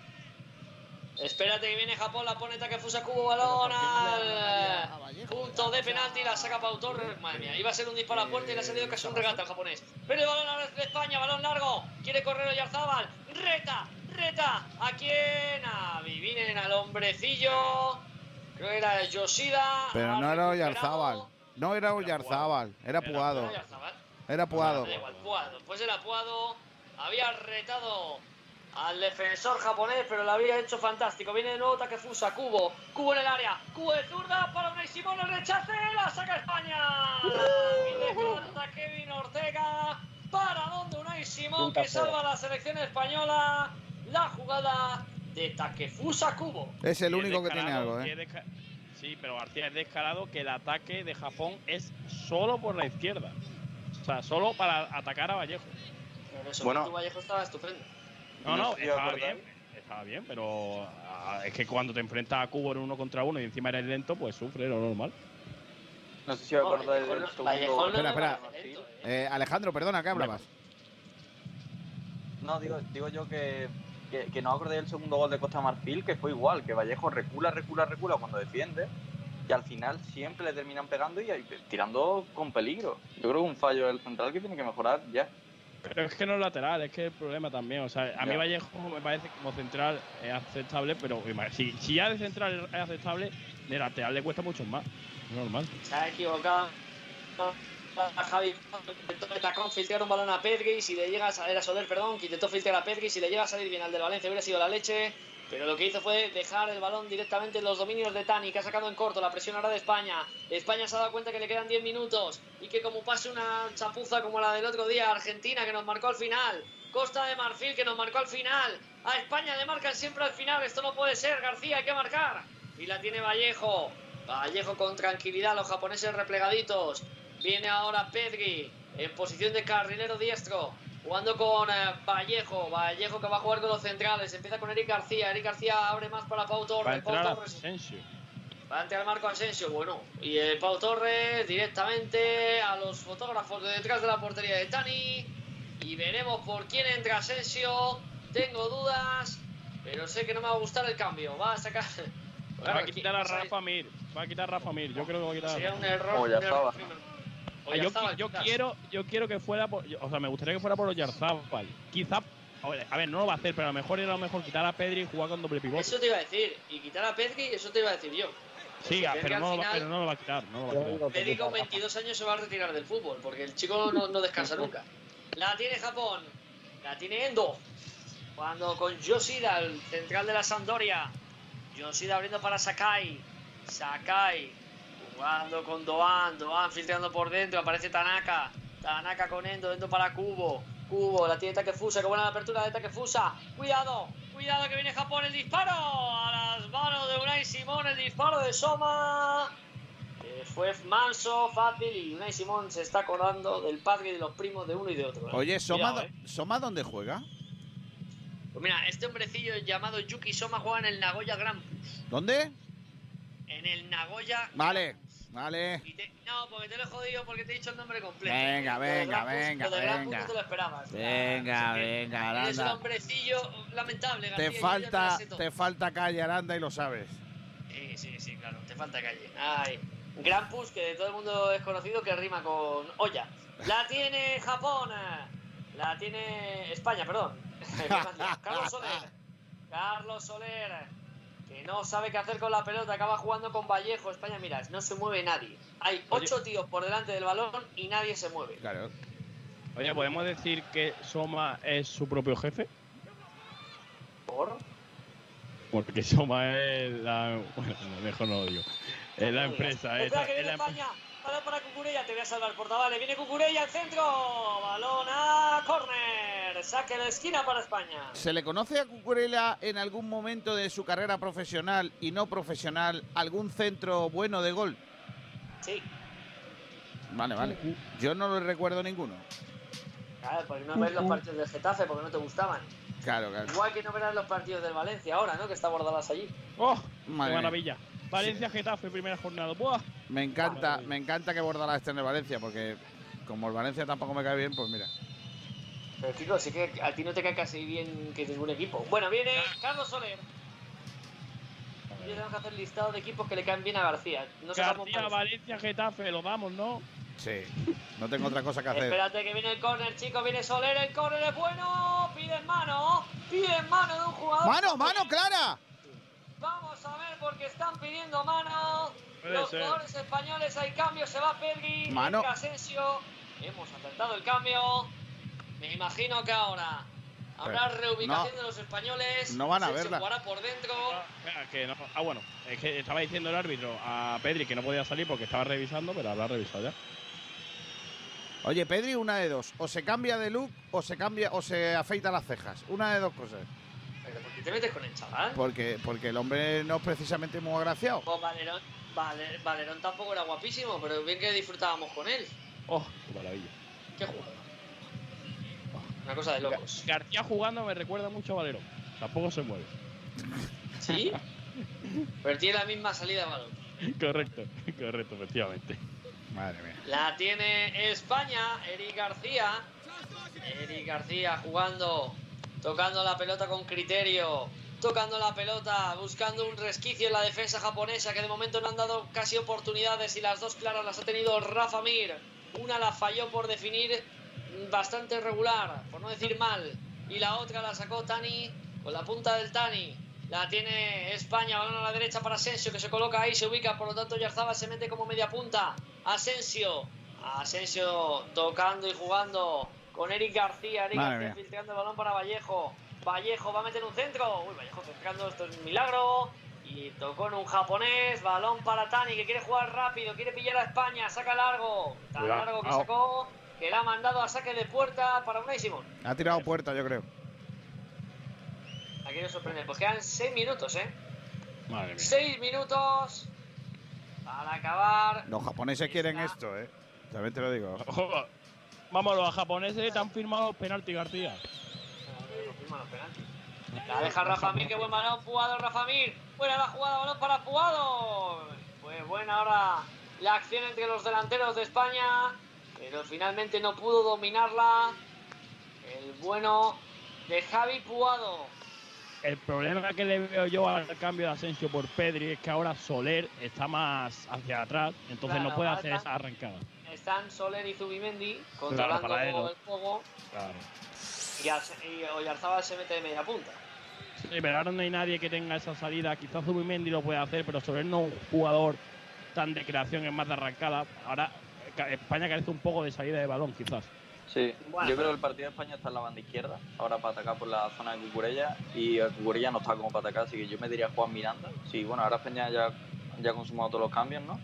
Espérate que viene Japón, la pone Takefusa Cubo balón al punto de penalti, la saca Pau Torres. Madre mía, iba a ser un disparo a puerta y le ha salido casi un regate al japonés. Pero el balón ahora es de España, balón largo. Quiere correr Oyarzábal. Reta, reta. ¿A quién? A Vivinen, al hombrecillo. Creo que era Yoshida. Pero no era. Oyarzábal. No era Oyarzábal, era Puado. Era Puado. Da igual, Puado. Después del apuado había retado al defensor japonés, pero lo había hecho fantástico. Viene de nuevo Takefusa, Cubo, Cubo en el área, Cubo de zurda para Unai Simón, el rechace, la saca España. Y le canta Kevin Ortega. ¿Para dónde Unai Simón que salva a la selección española? La jugada de Takefusa Cubo. Es el único que tiene algo, ¿eh? Sí, pero García es descarado que el ataque de Japón es solo por la izquierda. O sea, solo para atacar a Vallejo. Pero eso Bueno. Vallejo estaba estupendo. No, no, estaba bien. Estaba bien, pero ah, es que cuando te enfrentas a Cubo en uno contra uno y encima eres lento, pues sufre, lo normal. No sé si os acordáis del segundo. Espera, espera. Eh, Alejandro, perdona, ¿qué hablabas? No, digo, digo yo que, que, que no acordé del segundo gol de Costa Marfil, que fue igual, que Vallejo recula, recula, recula cuando defiende, y al final siempre le terminan pegando y, y tirando con peligro. Yo creo que un fallo del central que tiene que mejorar ya. Pero es que no es lateral, es que el problema también. O sea, a mí. Vallejo me parece como central es aceptable, pero si, si ya de central es aceptable, de lateral le cuesta mucho más. Normal. Se ha equivocado. Javi intentó de tacón filtrar un balón a Pedri y si le llega a salir a Soler, perdón, que intentó filtrar a Pedri si le llega a salir bien al del Valencia hubiera sido la leche, pero lo que hizo fue dejar el balón directamente en los dominios de Tani, que ha sacado en corto la presión ahora de España. España se ha dado cuenta que le quedan 10 minutos y que como pase una chapuza como la del otro día, Argentina que nos marcó al final, Costa de Marfil que nos marcó al final, a España le marcan siempre al final, esto no puede ser, García, hay que marcar. Y la tiene Vallejo. Vallejo con tranquilidad, los japoneses replegaditos. Viene ahora Pedri en posición de carrilero diestro. Jugando con eh, Vallejo. Vallejo que va a jugar con los centrales. Empieza con Eric García. Eric García abre más para Pau Va a Torres. Pau entrar Torres Asensio. Va a entrar Marco Asensio. Bueno, y el Pau Torres directamente a los fotógrafos de detrás de la portería de Tani. Y veremos por quién entra Asensio. Tengo dudas, pero sé que no me va a gustar el cambio. Va a sacar. Va a quitar a Rafa Mir. Va a quitar a Rafa Mir. Yo creo que va a quitar a Sería un error. un error Yo, yo quiero, yo quiero que fuera por, o sea, me gustaría que fuera por Oyarzábal. Quizá, a ver, a ver, no lo va a hacer, pero a lo mejor era lo mejor quitar a Pedri y jugar con doble pivote. Eso te iba a decir. Y quitar a Pedri, eso te iba a decir yo. sí, ah, pero no, lo va, final- pero no lo va a quitar, no lo va a quitar. Pedri con 22 años se va a retirar del fútbol, porque el chico no, no descansa nunca. La tiene Japón, la tiene Endo. Cuando con Yoshida, el central de la Sampdoria. Yoshida abriendo para Sakai. Sakai jugando con Doan. Doan filtrando por dentro. Aparece Tanaka. Tanaka con Endo. Endo para Kubo. Kubo, la tiene Takefusa. Que buena la apertura de Takefusa. Cuidado, cuidado que viene Japón. El disparo a las manos de Unai Simón. El disparo de Soma. Eh, fue manso, fácil y Unai Simón se está acordando del padre y de los primos de uno y de otro. ¿eh? Oye, ¿Soma, Cuidado, ¿eh? ¿Soma dónde juega? Pues mira, este hombrecillo llamado Yuki Soma juega en el Nagoya Grampus. ¿Dónde? En el Nagoya. Vale, vale. y te- no, porque te lo he jodido porque te he dicho el nombre completo. Venga, Lo de venga, venga, lo de Grampus venga. no te lo esperabas. Venga, venga, Eres un Aranda. hombrecillo lamentable, García, Te falta, todas. te falta calle, Aranda, y lo sabes. Sí, sí, sí, claro, te falta calle. Ay, Grampus, que de todo el mundo es conocido, que rima con olla. La tiene Japón, la tiene España, perdón. Carlos Soler, Carlos Soler, que no sabe qué hacer con la pelota, acaba jugando con Vallejo. España, mira, no se mueve nadie. Hay ocho tíos por delante del balón y nadie se mueve. Claro. Oye, ¿podemos decir que Soma es su propio jefe? ¿Por? Porque Soma es la. Bueno, mejor no lo digo. Es la empresa. Es, que la, España. balón para Cucurella, te voy a salvar Portavale, viene Cucurella al centro, balón a córner, saque de esquina para España. ¿Se le conoce a Cucurella en algún momento de su carrera profesional y no profesional algún centro bueno de gol? Sí, Vale, vale. Yo no lo recuerdo ninguno. claro, porque no ves los partidos del Getafe porque no te gustaban. Claro, claro. Igual que no verás los partidos del Valencia ahora, ¿no? Que está Bordalas allí. ¡Oh! Madre ¡Qué mía. Valencia Getafe, primera jornada. ¡Buah! Me encanta, me encanta que Bordalás esté en el Valencia, porque como el Valencia tampoco me cae bien, pues mira. Pero chicos, sí que a ti no te cae casi bien que ningún equipo. Bueno, viene Carlos Soler. Y tenemos que hacer listado de equipos que le caen bien a García. No García. Valencia, Getafe, lo damos, ¿no? Sí. No tengo otra cosa que hacer. Espérate que viene el córner, chicos, viene Soler, el córner es bueno, pide en mano, pide en mano de un jugador. ¡Mano, mano, Clara! Vamos a ver porque están pidiendo mano. Puede Los ser. jugadores españoles hay cambio, se va Pedri, Mano. Asensio. Hemos acertado el cambio. Me imagino que ahora habrá reubicación no. de los españoles. No van a Asensio verla. jugará por dentro. Espera, que no- ah, bueno, es que estaba diciendo el árbitro a Pedri que no podía salir porque estaba revisando, pero habrá revisado ya. Oye, Pedri, una de dos. O se cambia de look o se cambia o se afeita las cejas. Una de dos cosas. Pero ¿por qué te metes con el chaval? Porque, porque el hombre no es precisamente muy agraciado. Pues Valerón, Valer- Valerón tampoco era guapísimo, pero bien que disfrutábamos con él. ¡Oh, qué maravilla! Qué jugador. Una cosa de locos. García jugando me recuerda mucho a Valero. Tampoco se mueve. ¿Sí? Pero tiene la misma salida de balón. correcto, correcto, efectivamente. Madre mía. La tiene España, Eric García. Eric García jugando, tocando la pelota con criterio, tocando la pelota, buscando un resquicio en la defensa japonesa que de momento no han dado casi oportunidades y las dos claras las ha tenido Rafa Mir. Una la falló por definir bastante regular, por no decir mal, y la otra la sacó Tani con la punta del Tani. La tiene España, balón a la derecha para Asensio, que se coloca ahí, se ubica, por lo tanto Yarzaba se mete como media punta. Asensio, Asensio tocando y jugando con Eric García, Eric Madre García mía. filtrando el balón para Vallejo. Vallejo va a meter un centro, uy, Vallejo filtrando, esto es un milagro. Y tocó en un japonés, balón para Tani, que quiere jugar rápido, quiere pillar a España, saca largo, tan Cuidado. largo que sacó, que la ha mandado a saque de puerta para Unai Simón. Ha tirado puerta, yo creo. Aquí nos sorprende, pues quedan 6 minutos, ¿eh? Madre mía. 6 minutos para acabar. Los japoneses quieren esto, ¿eh? También te lo digo. Vamos, los japoneses te han firmado los penaltis, García. La deja Rafa Mir, qué buen balón, Puado, Rafa Mir. Buena la jugada, balón para Puado. Pues buena ahora la acción entre los delanteros de España, pero finalmente no pudo dominarla. El bueno de Javi Puado. El problema que le veo yo al cambio de Asensio por Pedri es que ahora Soler está más hacia atrás, entonces Claro, no puede hacer esa arrancada. Están Soler y Zubimendi controlando ¿no? el juego Claro. y, Oyarzábal se mete de media punta. Sí, pero ahora no hay nadie que tenga esa salida. Quizás Zubimendi lo puede hacer, pero Soler no es un jugador tan de creación, es más de arrancada. Ahora España carece un poco de salida de balón, quizás. Sí, Bueno, yo creo que el partido de España está en la banda izquierda, ahora para atacar por la zona de Cucurella, y el Cucurella no está como para atacar, así que yo me diría Juan Miranda. Sí, bueno, ahora España ya, ya ha consumado todos los cambios, ¿no?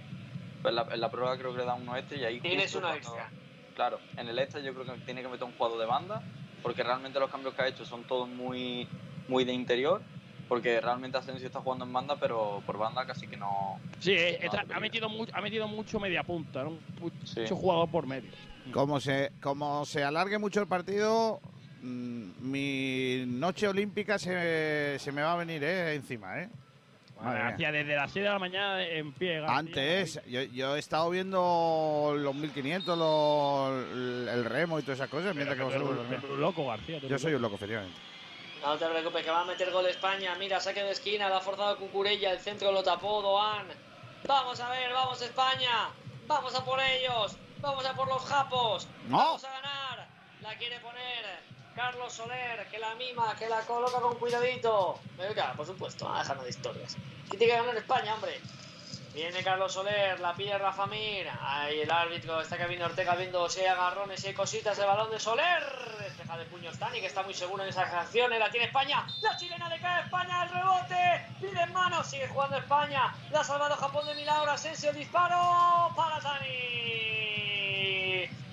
Pues en la, en la prueba creo que le dan uno extra y ahí. Tienes uno cuando- extra. Claro, en el extra yo creo que tiene que meter un jugador de banda, porque realmente los cambios que ha hecho son todos muy, muy de interior, porque realmente Asensio está jugando en banda, pero por banda casi que no. Sí, eh, no está- hace ha, metido mu- ha metido mucho media punta, ¿no? mucho Sí. jugador por medio. Como se, como se alargue mucho el partido, mm, mi noche olímpica se, se me va a venir eh, encima, ¿eh? Madre mía. Hacia desde las 6 de la mañana en pie. García. Antes, yo, yo he estado viendo los 1500, los, el remo y todas esas cosas, mientras que vosotros un loco, García. Yo soy un loco, efectivamente. No te preocupes, que va a meter gol España. Mira, saque de esquina, la ha forzado Cucurella, el centro lo tapó Doan. Vamos a ver, vamos España. Vamos a por ellos. Vamos a por los japos. No. Vamos a ganar. La quiere poner Carlos Soler, que la mima, que la coloca con cuidadito. Por supuesto, a dejarnos de historias. ¿Quién tiene que ganar España, hombre? Viene Carlos Soler, la pide Rafa Mir. Ahí el árbitro está Kevin Ortega viendo si hay agarrones, si hay cositas. El balón de Soler. Despeja de puños Tani, que está muy seguro en esas acciones. La tiene España. La chilena de cae España. El rebote. Pide en mano. Sigue jugando España. La ha salvado Japón de milagro. Asensio, el disparo para Tani.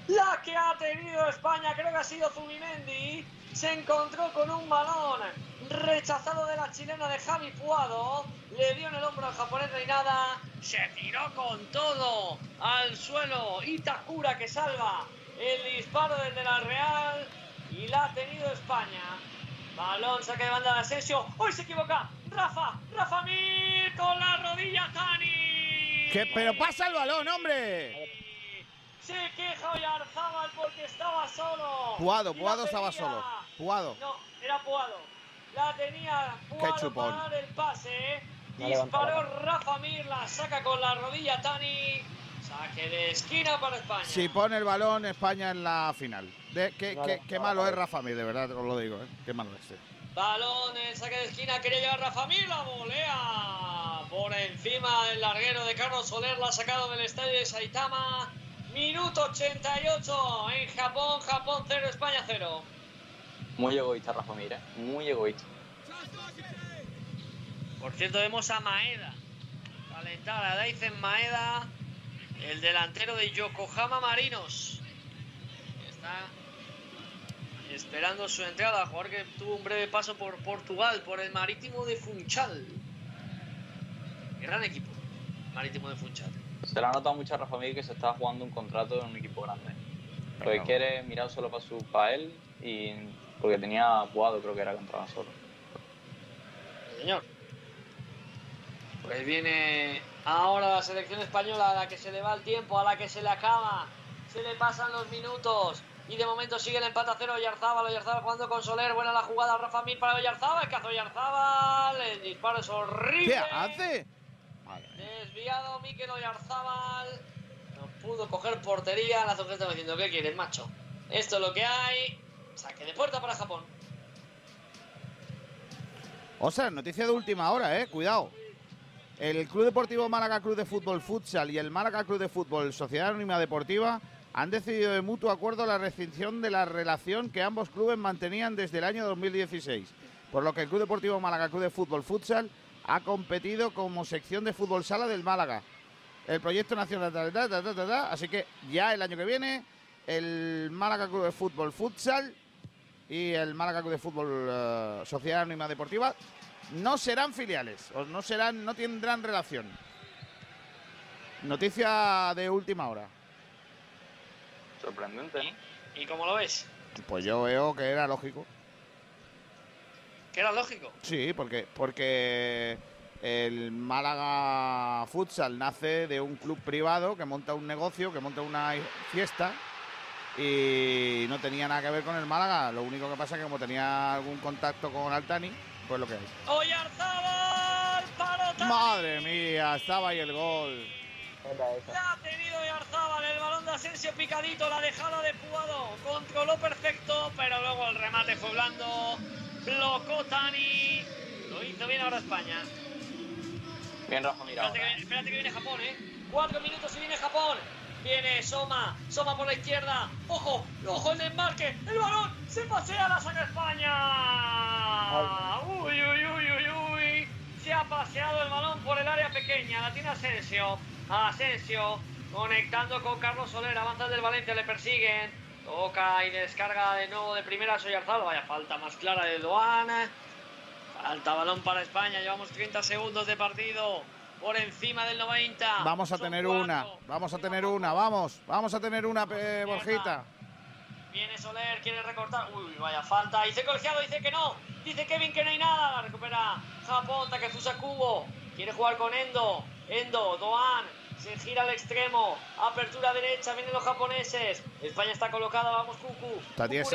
La que ha tenido España, creo que ha sido Zubimendi. Se encontró con un balón rechazado de la chilena de Javi Puado. Le dio en el hombro al japonés Reinada. Se tiró con todo al suelo. Itakura que salva el disparo del de la Real. Y la ha tenido España. Balón, saque de banda de Asensio. ¡Hoy se equivoca! Rafa, Rafa Mir con la rodilla Tani. Pero pasa el balón, hombre. Se queja Oyarzábal porque estaba solo. Puado, Y Puado estaba solo. Puado. No, era Puado. La tenía Puado para dar el pase. La Disparó Rafa Mir, la saca con la rodilla Tani. Saque de esquina para España. Si pone el balón, España en la final. De, qué, Vale, qué- qué vale, malo vale. es Rafa Mir, de verdad os lo digo, ¿eh? Qué malo es. este. Balón en saque de esquina, quería llegar Rafa Mir, la volea por encima del larguero de Carlos Soler, la ha sacado del estadio de Saitama. Minuto 88 en Japón, Japón 0, España 0. Muy egoísta Rafa Mir, ¿eh? Muy egoísta. Por cierto, vemos a Maeda calentar a Daizen Maeda, el delantero de Yokohama Marinos. Está esperando su entrada, jugador que tuvo un breve paso por Portugal, por el Marítimo de Funchal. Gran equipo, Marítimo de Funchal. Se le ha notado mucho a Rafa Mir que se está jugando un contrato en un equipo grande. Porque Pero- quiere mirar solo para su para él y porque tenía Puado, creo que era contra solo. Señor. Pues viene ahora la selección española a la que se le va el tiempo, a la que se le acaba, se le pasan los minutos y de momento sigue el empate a cero Oyarzábal, Oyarzábal jugando con Soler, buena la jugada Rafa Mir para Oyarzábal, que hace Oyarzábal, el disparo es horrible. ¿Qué hace? Desviado Mikel Oyarzábal, no pudo coger portería, la está diciendo, ¿qué quieres, macho? Esto es lo que hay, saque de puerta para Japón. O sea, noticia de última hora, eh. Cuidado. El Club Deportivo Málaga Club de Fútbol Futsal y el Málaga Club de Fútbol Sociedad Anónima Deportiva han decidido de mutuo acuerdo la restricción de la relación que ambos clubes mantenían desde el año 2016, por lo que el Club Deportivo Málaga Club de Fútbol Futsal ha competido como sección de fútbol sala del Málaga. El proyecto nacional, ta, ta, ta, así que ya el año que viene el Málaga Club de Fútbol Futsal y el Málaga Club de Fútbol eh, Sociedad Anónima Deportiva no serán filiales, o no serán, no tendrán relación. Noticia de última hora. Sorprendente, ¿no? ¿Y cómo lo ves? Pues yo veo que era lógico. Que era lógico. Sí, porque, porque el Málaga Futsal nace de un club privado que monta un negocio, que monta una fiesta y no tenía nada que ver con el Málaga. Lo único que pasa es que como tenía algún contacto con Altani, pues lo que hay. Oyarzábal, paro Madre mía, estaba ahí el gol. La ha tenido el balón de Asensio picadito, la dejada de Puado, controló perfecto, pero luego el remate fue blando, blocó Tani, lo hizo bien ahora España. Bien Rafa Mir Espérate que, ahora. viene, espérate que viene Japón, eh. Cuatro minutos y viene Japón. Viene Soma, Soma por la izquierda. Ojo, ojo el desmarque. El balón se pasea, la saca España. Uy, uy, uy, uy, uy. Se ha paseado el balón por el área pequeña. La tiene Asensio. Asensio conectando con Carlos Soler. Avanza del Valencia, le persiguen. Toca y descarga de nuevo de primera Soyarzal. Vaya falta más clara de Doan. Falta balón para España. Llevamos 30 segundos de partido. Por encima del 90. Vamos a Son tener cuatro. una, vamos a tener una, vamos, vamos a tener una, eh, Borjita. Viene Soler, quiere recortar. Uy, vaya falta. Dice colegiado, dice que no. Dice Kevin que no hay nada. La recupera Japón, Takefusa Kubo. Quiere jugar con Endo. Endo, Doan. Se gira al extremo. Apertura derecha. Vienen los japoneses. España está colocada. Vamos, Cucu.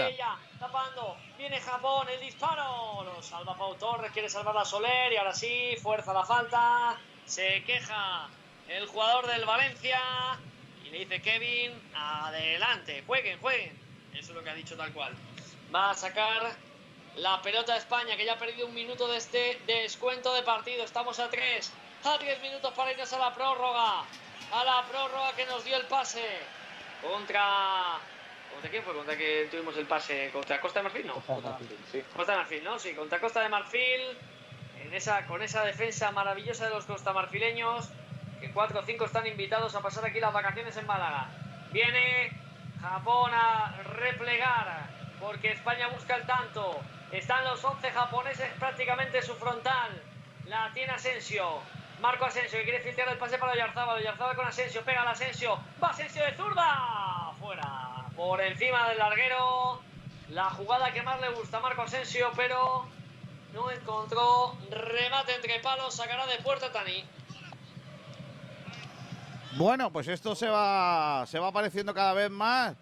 Cucurella, tapando. Viene Japón. El disparo. Lo salva Pau Torres. Quiere salvar a Soler. Y ahora sí, fuerza la falta. Se queja el jugador del Valencia. Y le dice Kevin, adelante, jueguen, jueguen. Eso es lo que ha dicho tal cual. Va a sacar la pelota de España, que ya ha perdido un minuto de este descuento de partido. Estamos a tres. A 10 minutos para irnos a la prórroga. A la prórroga que nos dio el pase. Contra. ¿Contra quién fue? ¿Contra que tuvimos el pase? ¿Contra Costa de Marfil? No. Costa de Marfil, ¿no? Sí, contra Costa de Marfil. En esa, con esa defensa maravillosa de los costamarfileños. Que 4 o 5 están invitados a pasar aquí las vacaciones en Málaga. Viene Japón a replegar. Porque España busca el tanto. Están los 11 japoneses prácticamente en su frontal. La tiene Asensio. Marco Asensio que quiere filtrar el pase para Oyarzábal. Oyarzábal con Asensio. Pega al Asensio. Va Asensio de zurda. Fuera. Por encima del larguero. La jugada que más le gusta a Marco Asensio, pero no encontró remate entre palos. Sacará de puerta Tani. Bueno, pues esto se va, se va pareciendo cada vez más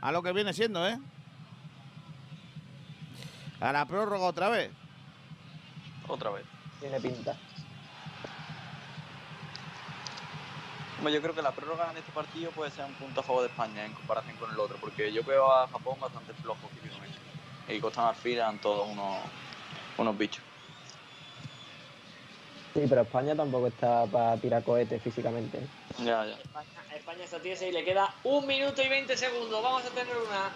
a lo que viene siendo, ¿eh? A la prórroga otra vez. Otra vez. Tiene pinta. Yo creo que la prórroga en este partido puede ser un punto a favor de España en comparación con el otro, porque yo veo a Japón bastante flojo físicamente. Y Costa Marfil eran todos unos, unos bichos. Sí, pero España tampoco está para tirar cohetes físicamente. ¿eh? Ya, ya. España, España está tiesa y le queda un minuto y 20 segundos. Vamos a tener una.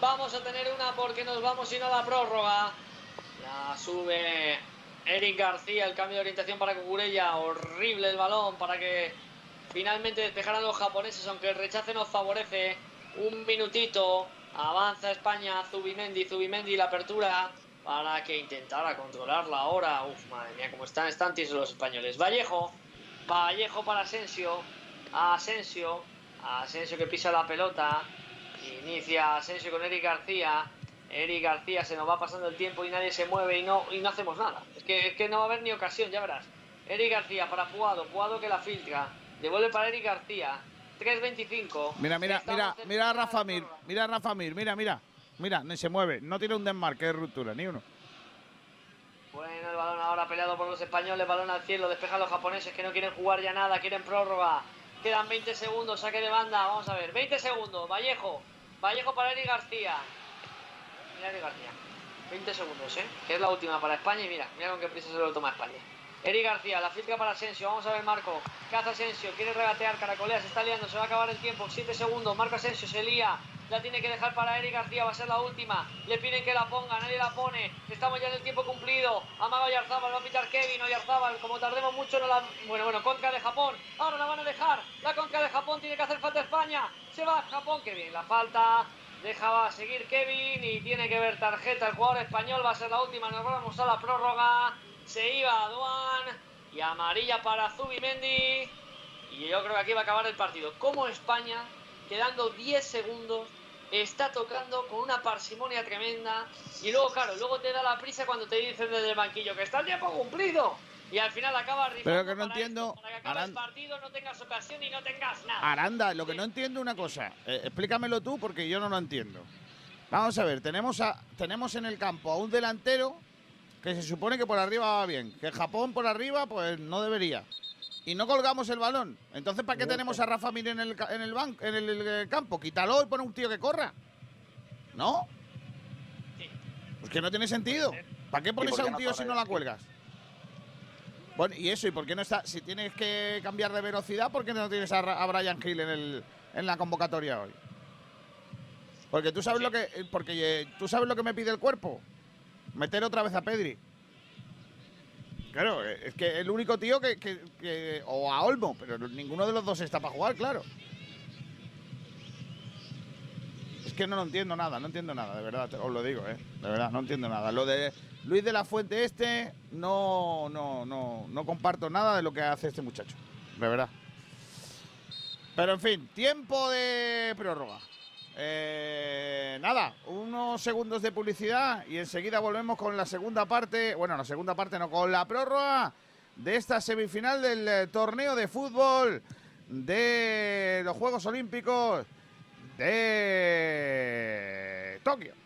Vamos a tener una porque nos vamos y no a la prórroga. La sube Eric García, el cambio de orientación para Cucurella. Horrible el balón para que finalmente despejaran los japoneses, aunque el rechace nos favorece. Un minutito. Avanza España, Zubimendi, Zubimendi la apertura para que intentara controlarla ahora. Uf, madre mía, cómo están, tiesos los españoles. Vallejo, Vallejo para Asensio, Asensio, Asensio que pisa la pelota, inicia Asensio con Eric García. Eric García se nos va pasando el tiempo y nadie se mueve y no, y no hacemos nada. Es que, es que no va a haber ni ocasión, ya verás. Eric García para Puado, Puado que la filtra. Devuelve para Eric García. 3.25. Mira, mira, mira, mira a Rafa Mir, mira a Rafa Mir, mira, mira. Mira, ni se mueve, no tiene un desmarque de ruptura, ni uno. Bueno, el balón ahora peleado por los españoles, balón al cielo, despejan los japoneses que no quieren jugar ya nada, quieren prórroga. Quedan 20 segundos, saque de banda, vamos a ver, 20 segundos, Vallejo, Vallejo para Eric García. Mira Eric García, 20 segundos, ¿eh? Que es la última para España y mira, mira con qué prisa se lo toma España. Eric García, la filtra para Asensio, vamos a ver Marco, ¿qué hace Asensio? Quiere regatear, caracolea, se está liando, se va a acabar el tiempo, 7 segundos, Marco Asensio se lía, la tiene que dejar para Eric García, va a ser la última. Le piden que la ponga, nadie la pone. Estamos ya en el tiempo cumplido. Amaga Oyarzábal, va a pitar Kevin Oyarzábal. Como tardemos mucho, no la. Bueno, bueno, contra de Japón. Ahora la van a dejar. La contra de Japón tiene que hacer falta España. Se va Japón, Kevin. La falta. Deja va a seguir Kevin y tiene que ver tarjeta. El jugador español va a ser la última. Nos vamos a la prórroga. Se iba a Duan. Y amarilla para Zubimendi. Y yo creo que aquí va a acabar el partido. Como España, quedando 10 segundos, está tocando con una parsimonia tremenda. Y luego, claro, luego te da la prisa cuando te dicen desde el banquillo que está el tiempo cumplido. Y al final acabas Pero que no entiendo, esto, para que acabe el Aranda, partido, no tengas ocasión y no tengas nada. Aranda, lo que no entiendo una cosa, eh, explícamelo tú porque yo no lo entiendo. Vamos a ver, tenemos, a, tenemos en el campo a un delantero que se supone que por arriba va bien, que Japón por arriba pues no debería. Y no colgamos el balón. Entonces, ¿para qué tenemos a Rafa Mir en el, en el, ban- en el, eh, campo? Quítalo y pon un tío que corra. ¿No? Pues que no tiene sentido. ¿Para qué pones a un no tío si no la cuelgas? Bueno, y eso, ¿y por qué no está? Si tienes que cambiar de velocidad, ¿por qué no tienes a, a Brian Hill en, el, en la convocatoria hoy? Porque tú sabes lo que. eh, Porque eh, tú sabes lo que me pide el cuerpo. Meter otra vez a Pedri. Claro, es que el único tío que, O a Olmo, pero ninguno de los dos está para jugar, claro. Es que no lo entiendo nada, no entiendo nada, de verdad, os lo digo, eh. De verdad, no entiendo nada. Lo de Luis de la Fuente este, no, no, no, no comparto nada de lo que hace este muchacho. De verdad. Pero en fin, tiempo de prórroga. Eh, nada, unos segundos de publicidad y enseguida volvemos con la segunda parte. Bueno, la segunda parte no, con la prórroga de esta semifinal del eh, torneo de fútbol de los Juegos Olímpicos de Tokio.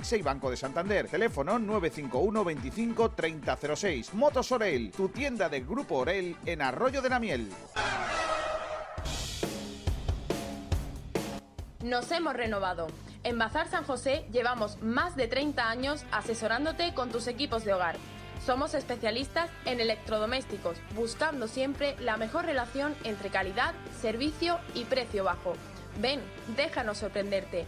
Y Banco de Santander. Teléfono 951 25 3006. Motos Orel, tu tienda del Grupo Orel en Arroyo de la Miel. Nos hemos renovado. En Bazar San José llevamos más de 30 años asesorándote con tus equipos de hogar. Somos especialistas en electrodomésticos, buscando siempre la mejor relación entre calidad, servicio y precio bajo. Ven, déjanos sorprenderte.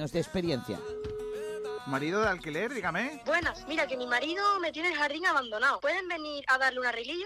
de experiencia. Marido de alquiler, dígame. Buenas, mira que mi marido me tiene el jardín abandonado. ¿Pueden venir a darle un arreglillo?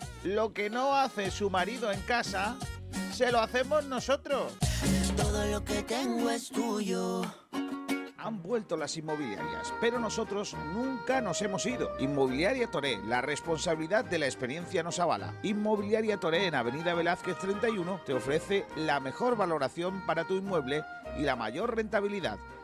lo que no hace su marido en casa, se lo hacemos nosotros. Todo lo que tengo es tuyo. Han vuelto las inmobiliarias, pero nosotros nunca nos hemos ido. Inmobiliaria Toré, la responsabilidad de la experiencia nos avala. Inmobiliaria Toré en Avenida Velázquez 31 te ofrece la mejor valoración para tu inmueble y la mayor rentabilidad.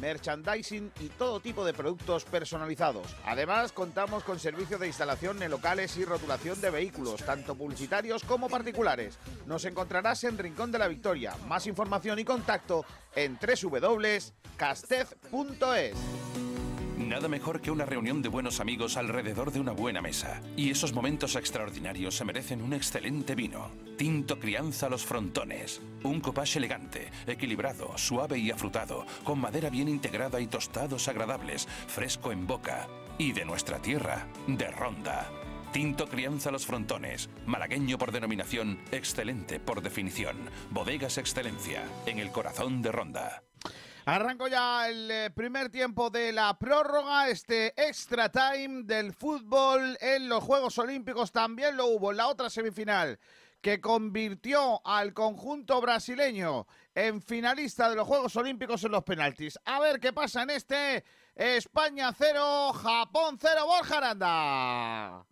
merchandising y todo tipo de productos personalizados. Además, contamos con servicio de instalación en locales y rotulación de vehículos, tanto publicitarios como particulares. Nos encontrarás en Rincón de la Victoria. Más información y contacto en www.castez.es. Nada mejor que una reunión de buenos amigos alrededor de una buena mesa. Y esos momentos extraordinarios se merecen un excelente vino. Tinto Crianza Los Frontones. Un copage elegante, equilibrado, suave y afrutado, con madera bien integrada y tostados agradables, fresco en boca. Y de nuestra tierra, de Ronda. Tinto Crianza Los Frontones, malagueño por denominación, excelente por definición. Bodegas Excelencia, en el corazón de Ronda. Arrancó ya el eh, primer tiempo de la prórroga, este extra time del fútbol en los Juegos Olímpicos también lo hubo en la otra semifinal que convirtió al conjunto brasileño en finalista de los Juegos Olímpicos en los penaltis. A ver qué pasa en este España 0, Japón 0, Borja Aranda.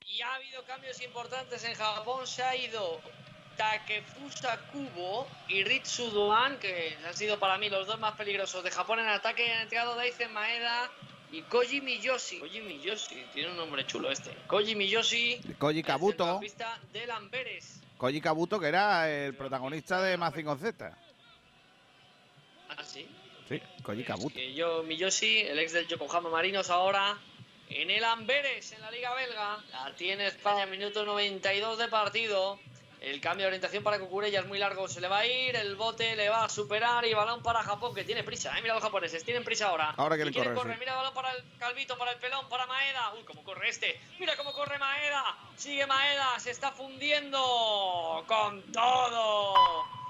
Y ha habido cambios importantes en Japón. Se ha ido Takefusa Kubo y Ritsu Doan, que han sido para mí los dos más peligrosos de Japón en ataque. Han entrado Daizen Maeda y Koji Miyoshi. Koji Miyoshi, tiene un nombre chulo este. Koji Miyoshi, Koji Kabuto. pista del Amberes. Koji Kabuto, que era el protagonista de Mazinger Z. Ah, sí. Sí, Koji Kabuto. Que yo, Miyoshi, el ex del Yokohama Marinos, ahora en el Amberes, en la Liga Belga. La tiene España, minuto 92 de partido. El cambio de orientación para Kukureya es muy largo, se le va a ir, el bote le va a superar y balón para Japón, que tiene prisa, ¿eh? Mira los japoneses, tienen prisa ahora. Ahora quieren quieren correr, sí. Mira balón para el Calvito, para el pelón, para Maeda. Uy, cómo corre este. Mira cómo corre Maeda. Sigue Maeda, se está fundiendo con todo.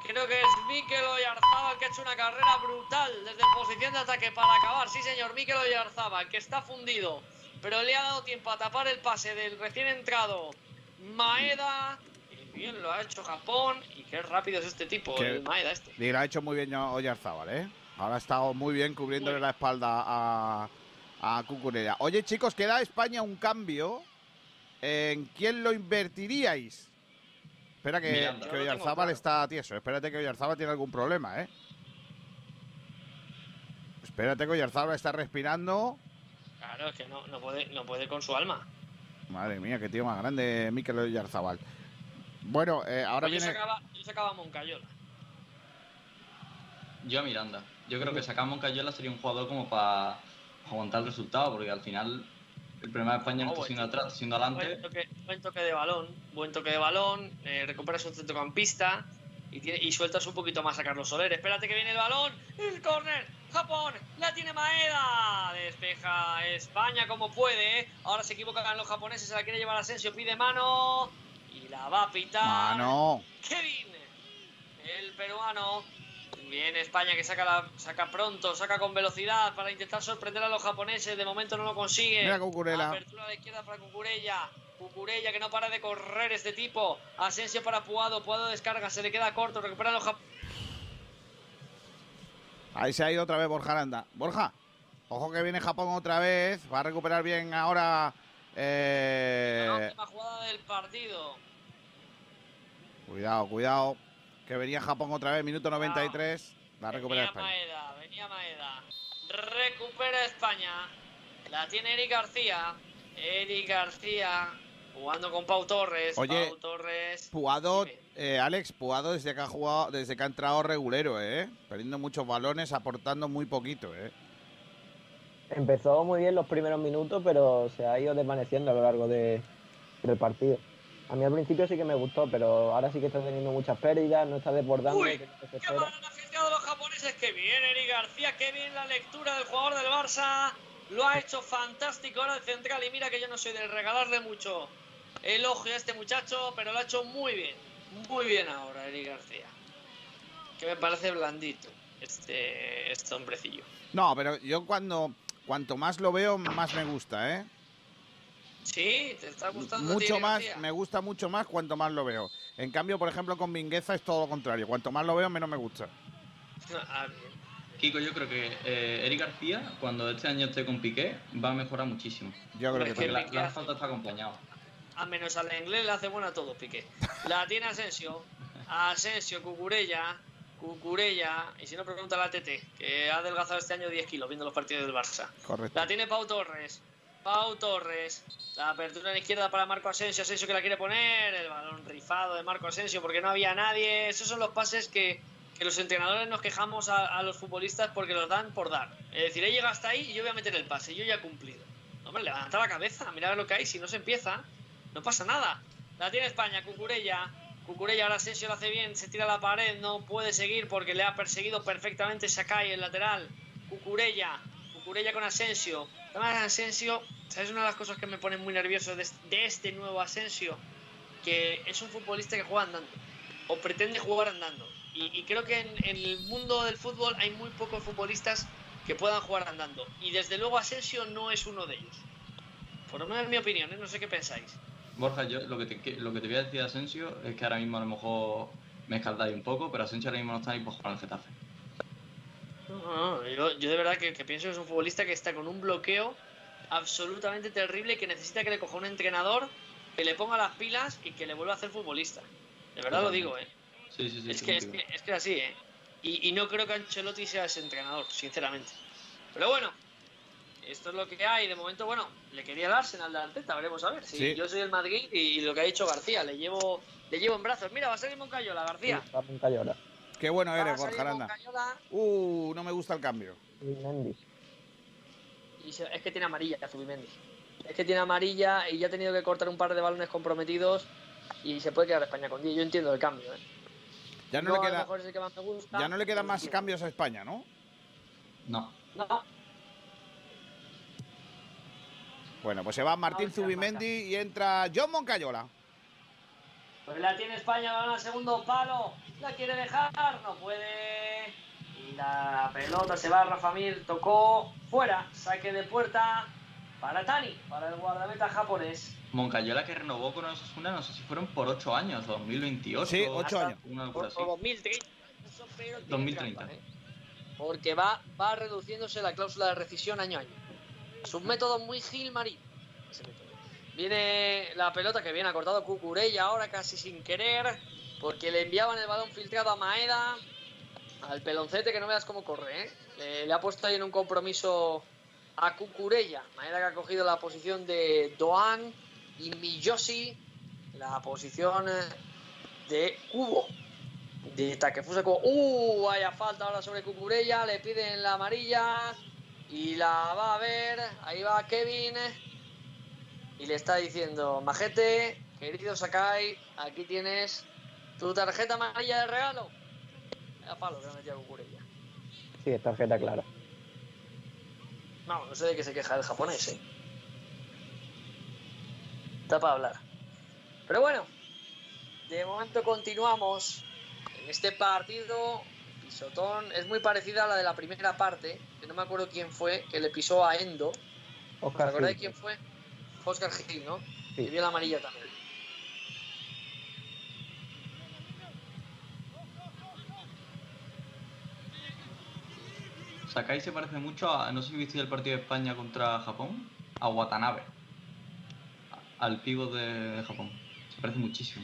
Creo que es Mikel Oyarzábal que ha hecho una carrera brutal desde posición de ataque para acabar. Sí, señor, Mikel Oyarzábal, que está fundido. Pero le ha dado tiempo a tapar el pase del recién entrado Maeda. Bien lo ha hecho Japón. Y qué rápido es este tipo, Que- el Maeda este. Y lo ha hecho muy bien Oyarzábal, ¿eh? Ahora ha estado muy bien cubriéndole la espalda a, a Cucurella. Oye, chicos, queda España un cambio. ¿En quién lo invertiríais? Espera que, Miranda. que Oyarzábal claro. está tieso. Espérate que Oyarzábal tiene algún problema, ¿eh? Espérate que Oyarzábal está respirando. Claro, es que no, no, puede, no puede con su alma. Madre mía, qué tío más grande, Mikel Oyarzábal. Bueno, eh, ahora Pues yo, viene... sacaba, yo sacaba a Moncayola. Yo a Miranda. Yo creo que sacar a Moncayola sería un jugador como para aguantar el resultado, porque al final el problema de España no está siendo atrás, está siendo Buen adelante. toque, buen toque de balón, buen toque de balón, eh, recuperas un centrocampista y, tiene- y sueltas un poquito más a Carlos Soler. Espérate que viene el balón, el córner, Japón, la tiene Maeda, despeja España como puede, ¿eh? ahora se equivocan los japoneses, se la quiere llevar Asensio, pide mano la va a pitar Mano. Kevin, el peruano. Viene España que saca, la, saca pronto, saca con velocidad para intentar sorprender a los japoneses. De momento no lo consigue. Mira Cucurella. Apertura la izquierda para Cucurella. Cucurella que no para de correr este tipo. Asensio para Puado. Puado descarga, se le queda corto. Recuperan los japoneses. Ahí se ha ido otra vez Borja Aranda. Borja, ojo que viene Japón otra vez. Va a recuperar bien ahora. eh, Última jugada del partido. Cuidado, cuidado. Que venía Japón otra vez, minuto 93. Va a recuperar Venía España. Maeda, venía Maeda. Recupera España. La tiene Eric García. Eric García jugando con Pau Torres. Oye, Pau Torres. Puado, eh, Alex, Puado desde que ha jugado, desde que ha entrado regulero, ¿eh? Perdiendo muchos balones, aportando muy poquito, ¿eh? Empezó muy bien los primeros minutos, pero se ha ido desvaneciendo a lo largo de- del partido. A mí al principio sí que me gustó, pero ahora sí que está teniendo muchas pérdidas, no está desbordando. Uy, que se espera. Han aficionado los japoneses. Que bien, Eric García. Qué bien la lectura del jugador del Barça. Lo ha hecho fantástico ahora el central. Y mira que yo no soy de regalarle mucho elogio a este muchacho, pero lo ha hecho muy bien. Muy bien ahora, Eric García. Que me parece blandito este, este hombrecillo. No, pero yo cuando cuanto más lo veo, más me gusta, ¿eh? Sí, te está gustando. Mucho más, me gusta mucho más cuanto más lo veo. En cambio, por ejemplo, con Mingueza es todo lo contrario. Cuanto más lo veo, menos me gusta. Ah, bien. Kiko, yo creo que eh, Eric García, cuando este año esté con Piqué, va a mejorar muchísimo. Yo creo que la, la falta está acompañado. A menos al inglés le hace buena a todo, Piqué. La tiene Asensio. Asensio, Cucurella. Cucurella. Y si no, pregunta a la TT, que ha adelgazado este año 10 kilos viendo los partidos del Barça. Correcto. La tiene Pau Torres. Pau Torres. La apertura en izquierda para Marco Asensio. Asensio que la quiere poner. El balón rifado de Marco Asensio porque no había nadie. Esos son los pases que, que los entrenadores nos quejamos a, a los futbolistas porque los dan por dar. Es decir, he llegado hasta ahí y yo voy a meter el pase. Yo ya he cumplido. Hombre, levanta la cabeza. Mira lo que hay. Si no se empieza, no pasa nada. La tiene España. Cucurella. Cucurella ahora Asensio lo hace bien. Se tira a la pared. No puede seguir porque le ha perseguido perfectamente Sakai, el lateral. Cucurella. Cucurella con Asensio. Además, Asensio, ¿sabes una de las cosas que me pone muy nervioso de, este- de este nuevo Asensio? Que es un futbolista que juega andando. O pretende jugar andando. Y, y creo que en, en el mundo del fútbol hay muy pocos futbolistas que puedan jugar andando. Y desde luego Asensio no es uno de ellos. Por lo menos es mi opinión, ¿eh? no sé qué pensáis. Borja, yo lo que, te, lo que te voy a decir a Asensio es que ahora mismo a lo mejor me escaldáis un poco, pero Asensio ahora mismo no está ahí por jugar al Getafe. No, no, yo, yo de verdad que, que pienso que es un futbolista que está con un bloqueo absolutamente terrible y que necesita que le coja un entrenador, que le ponga las pilas y que le vuelva a hacer futbolista. De verdad lo digo, ¿eh? Sí, sí, sí. Es que, es que es que así, ¿eh? Y, y no creo que Ancelotti sea ese entrenador, sinceramente. Pero bueno, esto es lo que hay. De momento, bueno, le quería el Arsenal de Arteta, veremos a ver. Si Sí. yo soy el Madrid y, lo que ha dicho García, le llevo, le llevo en brazos. Mira, va a salir Moncayola, García. Qué bueno Va a eres, Borja Aranda. Moncayola Uh, no me gusta el cambio. Y se- es que tiene amarilla Zubimendi. Es que tiene amarilla y ya ha tenido que cortar un par de balones comprometidos y se puede quedar España con 10. Yo entiendo el cambio, ¿eh? Ya no, No, le queda, que más gusta. ya no le quedan más cambios a España, ¿no? No. No, Bueno, pues se va Martín No, Zubimendi y entra John Moncayola. Pues la tiene España, balón al segundo palo. La quiere dejar, no puede. La pelota se va a Rafa Mir, tocó fuera. Saque de puerta para Tani, para el guardameta japonés. Moncayola que renovó con Osasuna, no sé si fueron por 8 años, 2028. Sí, ocho hasta años. Una Por, por 2030. Eso, pero tiene 2030. trampa, ¿eh? Porque va, va reduciéndose la cláusula de rescisión año a año. Es un método muy Gilmarín. Viene la pelota que viene ha cortado Cucurella ahora casi sin querer. Porque le enviaban el balón filtrado a Maeda. Al peloncete que no veas cómo corre, ¿eh? Le, ha puesto ahí en un compromiso a Cucurella. Maeda que ha cogido la posición de Doan y Miyoshi. La posición eh, de Cubo. De Takefusa Kubo. ¡Uh! Vaya falta ahora sobre Cucurella. Le piden la amarilla. Y la va a ver. Ahí va Kevin. Y le está diciendo, Majete, querido Sakai, aquí tienes tu tarjeta amarilla de regalo. Vaya palo que me metía Cucurella. Sí, es tarjeta clara. No, no sé de qué se queja el japonés, ¿eh? Está para hablar. Pero bueno, de momento continuamos en este partido. Pisotón es muy parecida a la de la primera parte, que no me acuerdo quién fue, que le pisó a Endo. ¿Os Oscar acordáis Gil. quién fue? Oscar Gil, ¿no? Sí. Y vio la amarilla también. Sakai se parece mucho a, no sé si viste el partido de España contra Japón, a Watanabe, al pivo de, de Japón. Se parece muchísimo.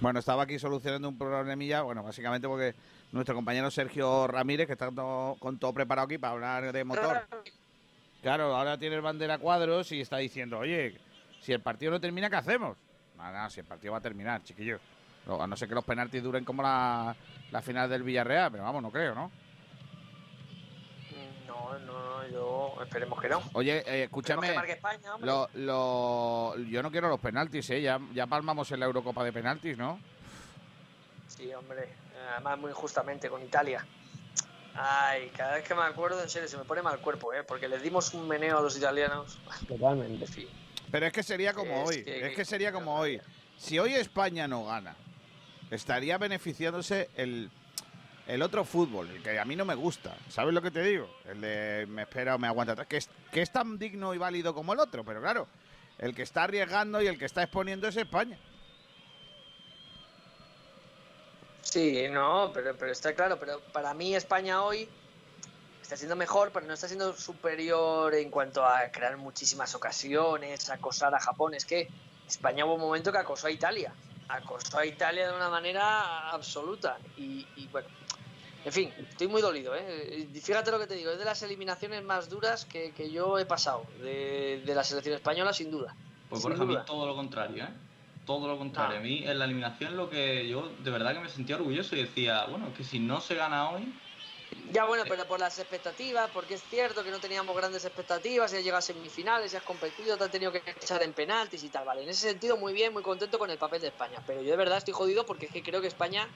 Bueno, estaba aquí solucionando un problemilla, bueno, básicamente porque nuestro compañero Sergio Ramírez, que está todo- con todo preparado aquí para hablar de motor. Claro, ahora tiene el bandera cuadros y está diciendo, oye, si el partido no termina, ¿qué hacemos? Nada, si el partido va a terminar, chiquillos. No, A no ser que los penaltis duren como la, la final del Villarreal, pero vamos, no creo, ¿no? No, no, yo esperemos que no. Oye, eh, escúchame. que marque España, hombre. Lo, lo- yo no quiero los penaltis, ¿eh? Ya, ya palmamos en la Eurocopa de penaltis, ¿no? Sí, hombre. Además, muy injustamente con Italia. Ay, cada vez que me acuerdo, en serio, se me pone mal cuerpo, ¿eh? Porque les dimos un meneo a los italianos. Totalmente. Pero es que sería como Es hoy. que- es que sería como hoy. Si hoy España no gana, estaría beneficiándose el, el otro fútbol, el que a mí no me gusta. ¿Sabes lo que te digo? El de me espera o me aguanta atrás. Que es, que es tan digno y válido como el otro, pero claro, el que está arriesgando y el que está exponiendo es España. Sí, no, pero, pero está claro. Pero para mí España hoy está siendo mejor, pero no está siendo superior en cuanto a crear muchísimas ocasiones, acosar a Japón. Es que España hubo un momento que acosó a Italia. Acosó a Italia de una manera absoluta. Y, y bueno, en fin, estoy muy dolido. ¿eh? Fíjate lo que te digo, es de las eliminaciones más duras que, que yo he pasado de, de la selección española, sin duda. Pues Sin por ejemplo, todo lo contrario, ¿eh? Todo lo contrario. A mí en la eliminación lo que yo de verdad que me sentía orgulloso y decía, bueno, que si no se gana hoy, Ya bueno, pero por las expectativas, porque es cierto que no teníamos grandes expectativas, ya has llegado a semifinales, ya has competido, te has tenido que echar en penaltis y tal, vale. En ese sentido, muy bien, muy contento con el papel de España. Pero yo de verdad estoy jodido porque es que creo que España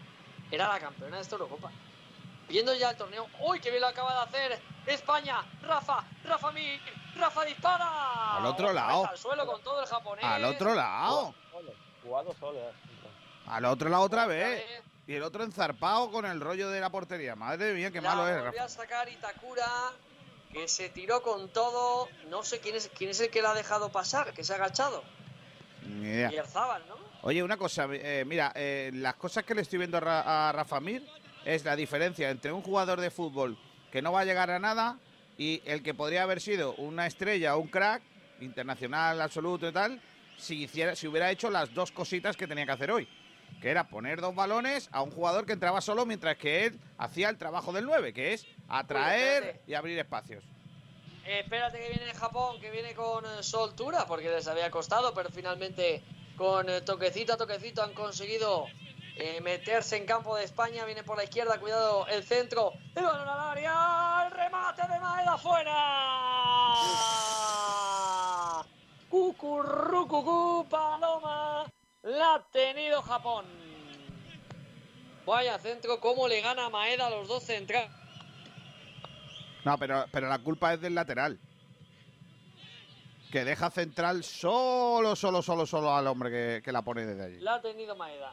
era la campeona de esta Eurocopa. Viendo ya el torneo, ¡uy, qué bien lo acaba de hacer! España, Rafa, Rafa Mir, Rafa dispara. Al otro lado. Al suelo con todo el japonés. Al otro lado. Jugado solo. Al otro lado otra vez. Y el otro enzarpado con el rollo de la portería. Madre mía, qué La malo es, Rafa. a sacar Itakura, que se tiró con todo. No sé quién es, quién es el que la ha dejado pasar, que se ha agachado. Ni idea. Y ¿no? Oye, una cosa, eh, mira, eh, las cosas que le estoy viendo a, Ra- a Rafa Mir es la diferencia entre un jugador de fútbol que no va a llegar a nada y el que podría haber sido una estrella o un crack internacional absoluto y tal, si hiciera, si hubiera hecho las dos cositas que tenía que hacer hoy, que era poner dos balones a un jugador que entraba solo mientras que él hacía el trabajo del 9, que es atraer y abrir espacios. Eh, espérate que viene Japón, que viene con eh, soltura, porque les había costado, pero finalmente con eh, toquecito a toquecito han conseguido eh, meterse en campo de España. Viene por la izquierda, cuidado el centro, el balón al área, el remate de Maeda fuera. Cucurrucucú, Paloma, la ha tenido Japón. Vaya centro, cómo le gana Maeda a los dos centrales. No, pero, pero la culpa es del lateral. Que deja central solo, solo, solo, solo al hombre que, que la pone desde allí. La ha tenido Maeda.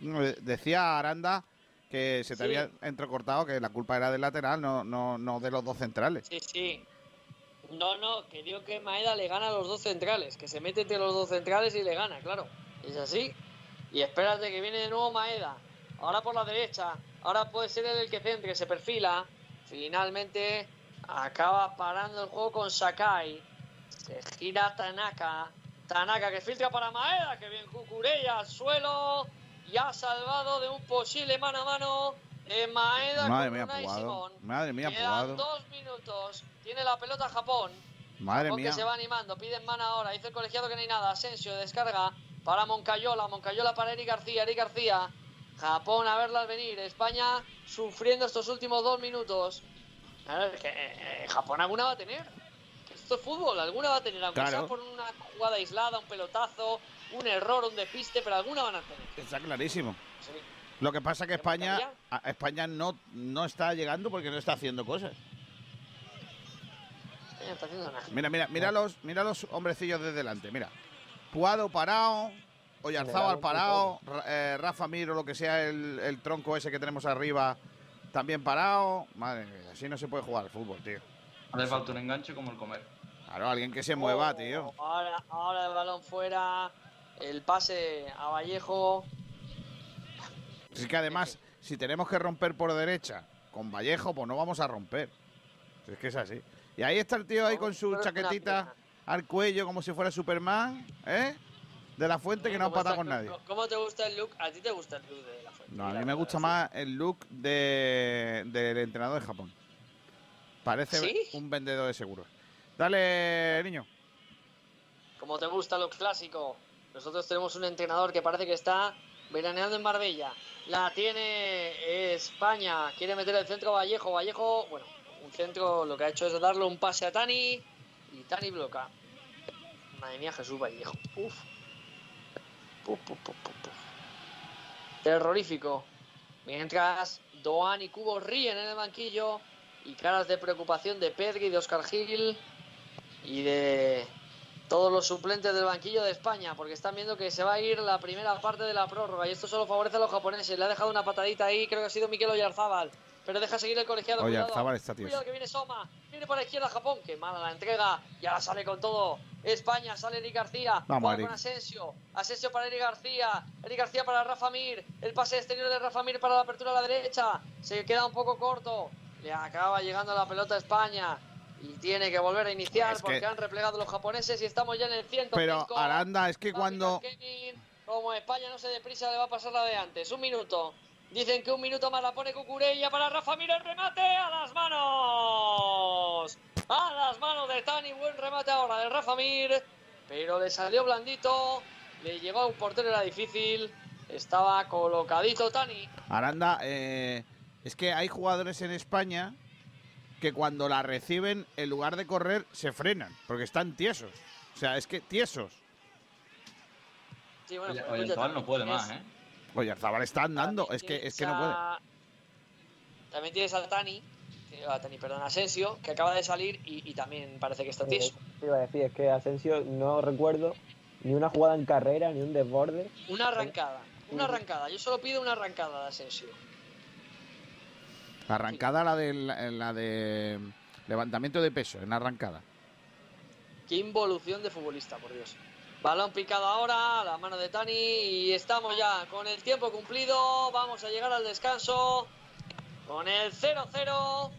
De- Decía Aranda que se te Sí. había entrecortado que la culpa era del lateral, no, no, no de los dos centrales. Sí, sí. No, no, que digo que Maeda le gana a los dos centrales, que se mete entre los dos centrales y le gana, claro. Es así. Y espérate que viene de nuevo Maeda. Ahora por la derecha. Ahora puede ser él el que centre, se perfila. Finalmente acaba parando el juego con Sakai. Se gira Tanaka. Tanaka que filtra para Maeda, que bien Cucurella al suelo. Y ha salvado de un posible mano a mano de Maeda Madre con mía. Simón. Madre mía, Quedan dos minutos. Tiene la pelota Japón. Madre Japón mía. que se va animando. Piden mano ahora. Dice el colegiado que no hay nada. Asensio descarga para Moncayola. Moncayola para Eric García. Eric García. Japón a verlas venir. España sufriendo estos últimos dos minutos. A ver, que eh, Japón alguna va a tener. Esto es fútbol. Alguna va a tener. Aunque Claro. sea por una jugada aislada, un pelotazo, un error, un despiste. Pero alguna van a tener. Está clarísimo. Sí. Lo que pasa es que España, España no, no está llegando porque no está haciendo cosas. España no está haciendo nada. Mira, mira, mira los, mira los hombrecillos de delante, mira. Puado parado, Oyarzábal parado, Ra- eh, Rafa Mir o lo que sea el, el tronco ese que tenemos arriba también parado. Madre mía, así no se puede jugar al fútbol, tío. Hace falta un enganche como el comer. Claro, alguien que se mueva, Oh, tío. Ahora, ahora el balón fuera. El pase a Vallejo. Es que además, si tenemos que romper por derecha con Vallejo, pues no vamos a romper. Es que es así. Y ahí está el tío ahí con su chaquetita al cuello como si fuera Superman, ¿eh? De la fuente que no ha ¿Cómo patado está- con nadie. cómo- ¿Cómo te gusta el look? ¿A ti te gusta el look de la fuente? No, a mí me gusta más el look de, del entrenador de Japón. Parece ¿Sí? un vendedor de seguros. Dale, niño. Como te gusta lo clásico. Nosotros tenemos un entrenador que parece que está veraneando en Marbella. La tiene España. Quiere meter el centro Vallejo. Vallejo, bueno, centro lo que ha hecho es darle un pase a Tani. Y Tani bloca. Madre mía, Jesús Vallejo. Uf. Puf, puf, puf. Terrorífico. Mientras Doan y Cubo ríen en el banquillo. Y caras de preocupación de Pedri, de Oscar Gil y de todos los suplentes del banquillo de España, porque están viendo que se va a ir la primera parte de la prórroga y esto solo favorece a los japoneses. Le ha dejado una patadita ahí, creo que ha sido Miquel Oyarzábal, pero deja seguir el colegiado. Oyarzábal cuidado, está tieso. Cuidado que viene Soma, viene por la izquierda Japón, que mala la entrega y ahora sale con todo. España, sale Eric García, Vamos, Eric. con Asensio, Asensio para Eric García, Eric García para Rafa Mir, el pase exterior de Rafa Mir para la apertura a la derecha, se queda un poco corto, le acaba llegando la pelota a España. Y tiene que volver a iniciar Es que- porque han replegado los japoneses y estamos ya en el 105. Pero Aranda, es que cuando. Kevin, como España no se deprisa, le va a pasar la de antes. Un minuto. Dicen que un minuto más la pone Cucurella para Rafa Mir el remate a las manos. A las manos de Tani. Buen remate ahora de Rafa Mir. Pero le salió blandito. Le llegó a un portero, era difícil. Estaba colocadito Tani. Aranda, eh, es que hay jugadores en España que cuando la reciben, en lugar de correr, se frenan, porque están tiesos. O sea, es que tiesos. Sí, bueno, Oye, pues, oye, el chaval no puede más, ¿eh? Oye, Zabal está andando, es que, es que no puede. También tienes a Tani, que- a Tani, perdón, a Asensio, que acaba de salir y, y también parece que está tieso. te iba a decir, es que Asensio no recuerdo ni una jugada en carrera, ni un desborde. Una arrancada. Una arrancada. Yo solo pido una arrancada de Asensio. Arrancada la de, la, la de levantamiento de peso, en arrancada. Qué involución de futbolista, por Dios. Balón picado ahora, la mano de Tani y estamos ya con el tiempo cumplido. Vamos a llegar al descanso con el 0-0.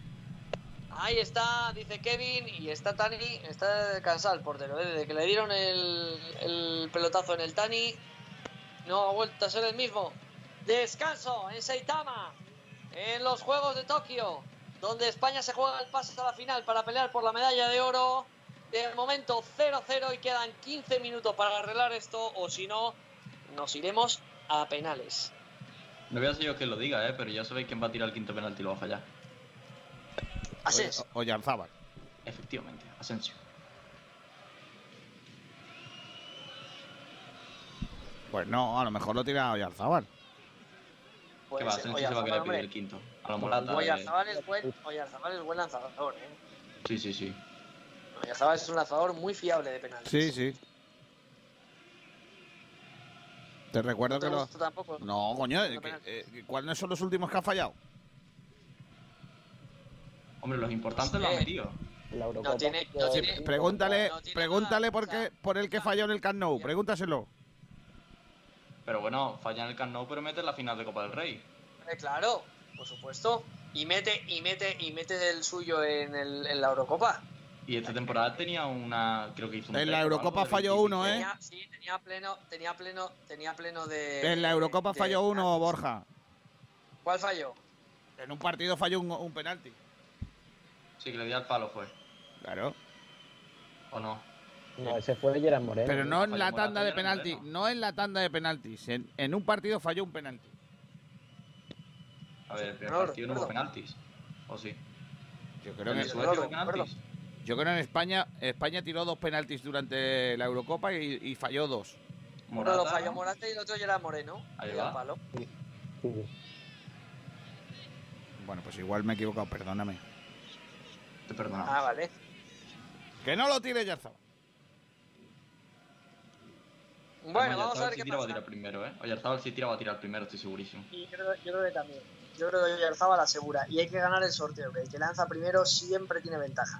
Ahí está, dice Kevin, y está Tani, está cansado el portero, ¿eh? desde que le dieron el, el pelotazo en el Tani, no ha vuelto a ser el mismo. Descanso en Saitama, en los Juegos de Tokio, donde España se juega el pase a la final para pelear por la medalla de oro. De momento 0-0 y quedan 15 minutos para arreglar esto, o si no, nos iremos a penales. No voy a ser yo quien lo diga, ¿eh? pero ya sabéis quién va a tirar el quinto penalti y lo va a fallar. Asensio. O Yarzábal. Efectivamente, Asensio. Pues no, a lo mejor lo tira Oyarzábal. que va, Asensio se va a querer pedir el quinto. A de- Oyarzabal es buen, Oyarzabal es buen lanzador, ¿eh? Sí, sí, sí. Oyarzabal es un lanzador muy fiable de penales. Sí, sí. Te recuerdo ¿No te que lo... gusta tampoco? No, coño, que- eh, ¿cuáles son los últimos que ha fallado? Hombre, los importantes lo han metido. No tiene, no Sí, tiene- pregúntale, no tiene pregúntale nada, por o sea, qué, por el que falló en el Camp Nou, pregúntaselo. Pero bueno, falla en el Camp Nou, pero mete en la final de Copa del Rey. eh, claro, por supuesto. Y mete, y mete, y mete el suyo en, el, en la Eurocopa. Y esta temporada tenía una. Creo que hizo un En la Eurocopa falló 20 uno, ¿eh? Tenía, sí, tenía pleno, tenía pleno, tenía pleno de. En la Eurocopa de- falló uno, Borja. ¿Cuál falló? En un partido falló un, un penalti. Sí, que le dio al palo fue. Claro. ¿O no? No, ese fue Gerard Moreno. Pero no en la tanda de penalti, no en la tanda de penaltis. En, en un partido falló un penalti. A ver, el primer No partido no hubo penaltis. ¿O sí? Yo creo ¿En que hubo penaltis? Yo creo que en España, España tiró dos penaltis durante la Eurocopa y, y falló dos. Uno lo falló Morata y el otro Gerard Moreno. Ahí va. al palo. Bueno, pues igual me he equivocado, perdóname. Te perdonamos. Ah, vale. Que no lo tire Yarzaba. Bueno, vamos a ver si qué va a pasa. tirar primero, ¿eh? Oyarzabal si tira va a tirar primero, estoy segurísimo. Y yo creo, yo creo que también. Yo creo que Oyarzabal la asegura. Y hay que ganar el sorteo, que el que lanza primero siempre tiene ventaja.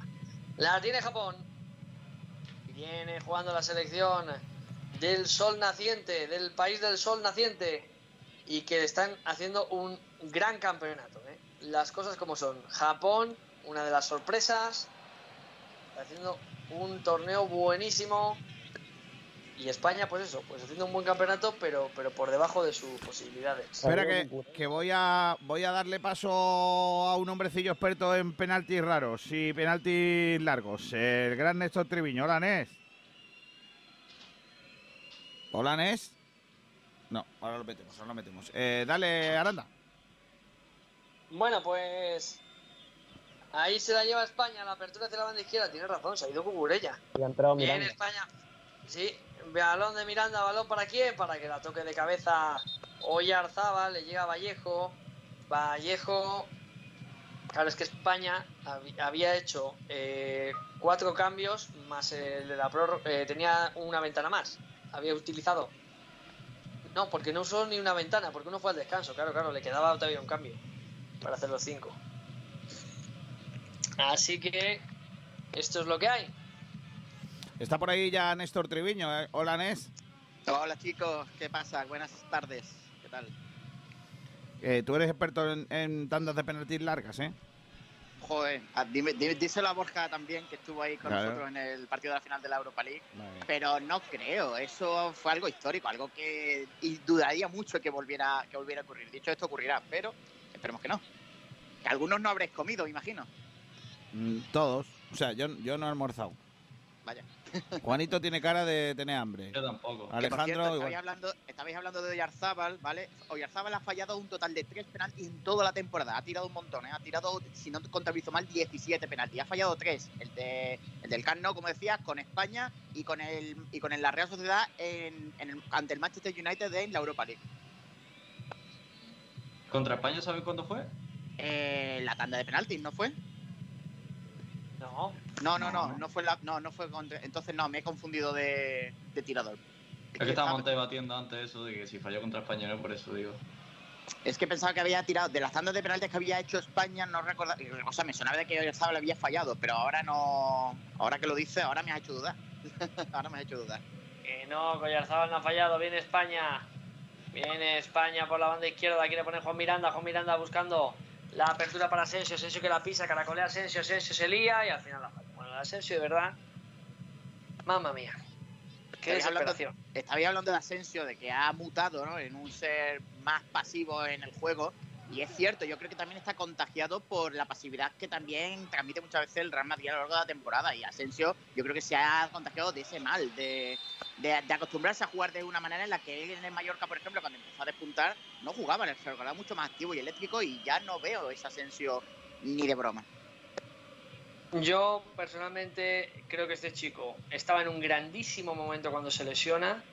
La tiene Japón. Viene jugando la selección del sol naciente, del país del sol naciente. Y que están haciendo un gran campeonato. ¿eh? Las cosas como son. Japón, una de las sorpresas. Haciendo un torneo buenísimo. Y España, pues eso, pues haciendo un buen campeonato, pero, pero por debajo de sus posibilidades. Espera que, que voy a voy a darle paso a un hombrecillo experto en penaltis raros y penaltis largos. El gran Néstor Triviño. Hola, Nes. Hola, Nes. No, ahora lo metemos, ahora lo metemos. Eh, dale, Aranda. Bueno, pues ahí se la lleva España, la apertura hacia la banda izquierda, tiene razón, se ha ido Cucurella. Y ha entrado Bien. España. Sí, balón de Miranda, balón para quién, para que la toque de cabeza Oyarzábal, le llega Vallejo. Vallejo. Claro, es que España hab- había hecho eh, cuatro cambios más el de la eh, tenía una ventana más. Había utilizado. No, porque no usó ni una ventana, porque uno fue al descanso. Claro, claro, le quedaba todavía un cambio para hacer los cinco. Así que esto es lo que hay. Está por ahí ya Néstor Triviño. eh. Hola, Nes. Hola chicos, ¿qué pasa? Buenas tardes, ¿qué tal? Eh, tú eres experto en, en tandas de penaltis largas, ¿eh? Joder, ah, dime, dime- díselo a Borja también, que estuvo ahí con Claro. nosotros en el partido de la final de la Europa League. Vale. Pero no creo, eso fue algo histórico, algo que y dudaría mucho que volviera, que volviera a ocurrir. Dicho esto ocurrirá, pero esperemos que no. Que algunos no habréis comido, imagino. Mm, todos. O sea, yo, yo no he almorzado. Vaya. Juanito tiene cara de tener hambre. Yo tampoco. Que, por Alejandro, cierto, estabais igual. hablando, estabais hablando de Oyarzábal, ¿vale? Oyarzábal ha fallado un total de tres penaltis en toda la temporada. Ha tirado un montón, ¿eh? Ha tirado, si no contabilizo mal, 17 penaltis. Ha fallado tres. El, de, el del como decías, con España y con el y con el- la Real Sociedad en, en el- ante el Manchester United en la Europa League. ¿Contra España sabes cuándo fue? Eh, la tanda de penaltis, ¿no fue? No. No, no, no, no, fue la, no, no fue contra, entonces no, me he confundido de, de tirador. Es que estábamos debatiendo antes eso de que si falló contra España, por eso digo. Es que pensaba que había tirado de las tandas de penaltis que había hecho España, no recordaba. O sea, me sonaba de que Oyarzabal había fallado, pero ahora no. Ahora que lo dice, ahora me ha hecho dudar. ahora me ha hecho dudar. Que no, Collarzábal no ha fallado. Viene España. Viene España por la banda izquierda. Quiere poner Juan Miranda. Juan Miranda buscando la apertura para Asensio. Asensio que la pisa, caracolea Asensio. Asensio se lía y al final la falla. Asensio de verdad. Mamma mía. Qué hablando, desesperación. estabais hablando de Asensio, de que ha mutado ¿no? en un ser más pasivo en el juego. Y es cierto, yo creo que también está contagiado por la pasividad que también transmite muchas veces el Real Madrid a lo largo de la temporada. Y Asensio, yo creo que se ha contagiado de ese mal, de, de- de acostumbrarse a jugar de una manera en la que él en el Mallorca, por ejemplo, cuando empezó a despuntar, no jugaba, en el Ferrol, era mucho más activo y eléctrico. Y ya no veo ese Asensio ni de broma. Yo personalmente creo que este chico estaba en un grandísimo momento cuando se lesiona.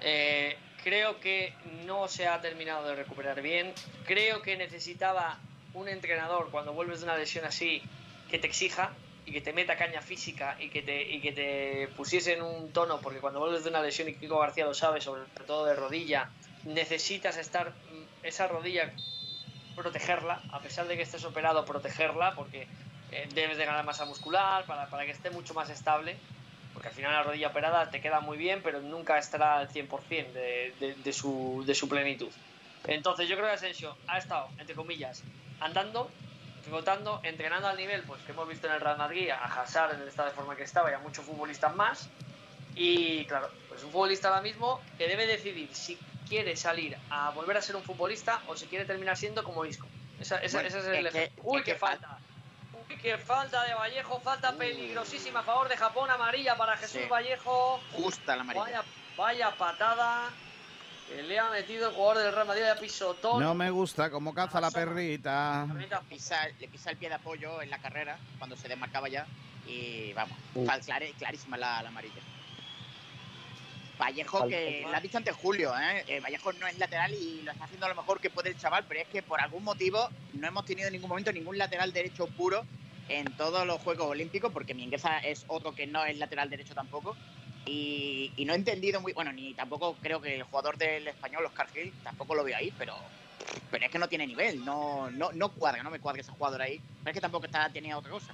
Eh, creo que no se ha terminado de recuperar bien. Creo que necesitaba un entrenador cuando vuelves de una lesión así que te exija y que te meta caña física y que te, y pusiese en un tono, porque cuando vuelves de una lesión, y Kiko García lo sabe, sobre todo de rodilla, necesitas estar mm, esa rodilla protegerla, a pesar de que estés operado, protegerla, porque eh, debes de ganar masa muscular para, para que esté mucho más estable, porque al final la rodilla operada te queda muy bien, pero nunca estará al 100% de, de, de su, de su plenitud. Entonces yo creo que Asensio ha estado, entre comillas, andando, pivotando, entrenando al nivel pues que hemos visto en el Real Madrid, a Hazard en el estado de forma que estaba y a muchos futbolistas más. Y claro, pues un futbolista ahora mismo que debe decidir si quiere salir a volver a ser un futbolista o si quiere terminar siendo como Isco. Esa, esa- Bueno, ese es el es que-. Uy, es que qué falta. Qué falta de Vallejo, falta peligrosísima a favor de Japón, amarilla para Jesús Sí. Vallejo. Justa la amarilla. Vaya, vaya patada que le ha metido el jugador del Real Madrid a pisotón. No me gusta cómo caza la perrita. Pisa- le pisa el pie de apoyo en la carrera cuando se desmarcaba ya. Y vamos, Uh. fal- clare- clarísima la, la amarilla. Vallejo, que lo ha dicho antes Julio, ¿eh? Eh, Vallejo no es lateral y lo está haciendo a lo mejor que puede el chaval, pero es que por algún motivo no hemos tenido en ningún momento ningún lateral derecho puro en todos los Juegos Olímpicos, porque Mingueza es otro que no es lateral derecho tampoco. Y, y no he entendido muy. Bueno, ni tampoco creo que el jugador del español, Oscar Gil, tampoco lo veo ahí, pero. Pero es que no tiene nivel, no, no, no cuadra, no me cuadra ese jugador ahí. Pero es que tampoco está, tenía otra cosa.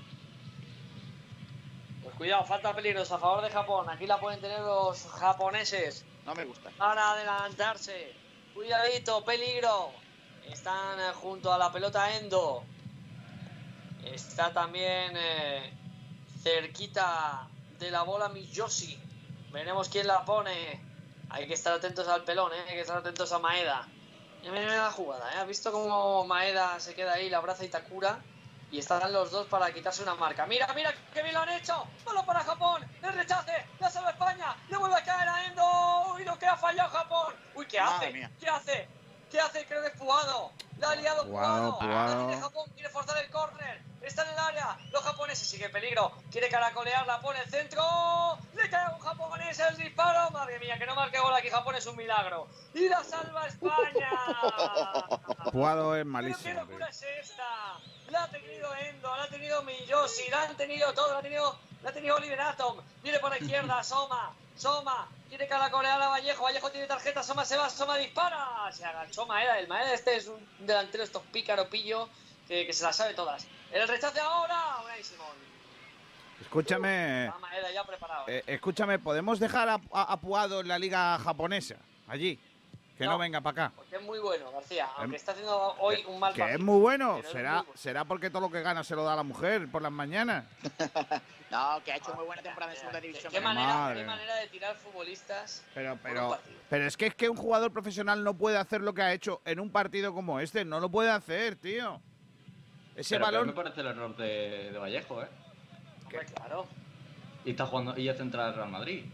Pues cuidado, falta peligrosa a favor de Japón. Aquí la pueden tener los japoneses. No me gusta. Para adelantarse. Cuidadito, peligro. Están eh, junto a la pelota Endo. Está también eh, cerquita de la bola Miyoshi. Veremos quién la pone. Hay que estar atentos al pelón, ¿eh? hay que estar atentos a Maeda. Mira la jugada, ¿eh? ¿Has visto cómo Maeda se queda ahí, la abraza Itakura? Y están los dos para quitarse una marca. Mira, mira, qué bien lo han hecho. Solo para Japón. El rechace. La salva España. Le vuelve a caer a Endo. Uy, lo que ha fallado Japón. Uy, ¿qué hace? ¿Qué hace? ¿Qué hace? Creo que es Pugado. La ha liado. Pugado. La tiene Japón. Quiere forzar el córner. Está en el área. Los japoneses sigue peligro. Quiere caracolear. La pone el centro. Le cae a un japonés el disparo. Madre mía, que no marque gol aquí. Japón es un milagro. Y la salva España. Puado es ¿Pero qué malísimo. tío. locura es esta? La ha tenido Endo, la ha tenido Miyoshi, la han tenido todo, la ha tenido, la ha tenido Oliver Atom. Viene por la izquierda, Soma, Soma, quiere caracolear a Vallejo, Vallejo tiene tarjeta, Soma se va, Soma dispara. Se agachó Maeda, el Maeda este es un delantero, estos pícaro pillo, que, que se las sabe todas. El rechace ahora, Simón. Escúchame, Está Maeda ya preparado. eh, escúchame, ¿podemos dejar a, a- a Puado en la liga japonesa? Allí. Que no, No. venga para acá. Porque es muy bueno, García, aunque Em, está haciendo hoy un mal Que es muy bueno. Será, muy bueno. será porque todo lo que gana se lo da a la mujer por las mañanas. No, que ha hecho muy buena temporada en segunda división. ¿Qué manera, Madre. qué manera de tirar futbolistas? Pero, pero, pero es que es que un jugador profesional no puede hacer lo que ha hecho en un partido como este. No lo puede hacer, tío. Ese Pero balón. me parece el error de, de Vallejo, ¿eh? Hombre, claro. Y está jugando y es central del Real Madrid.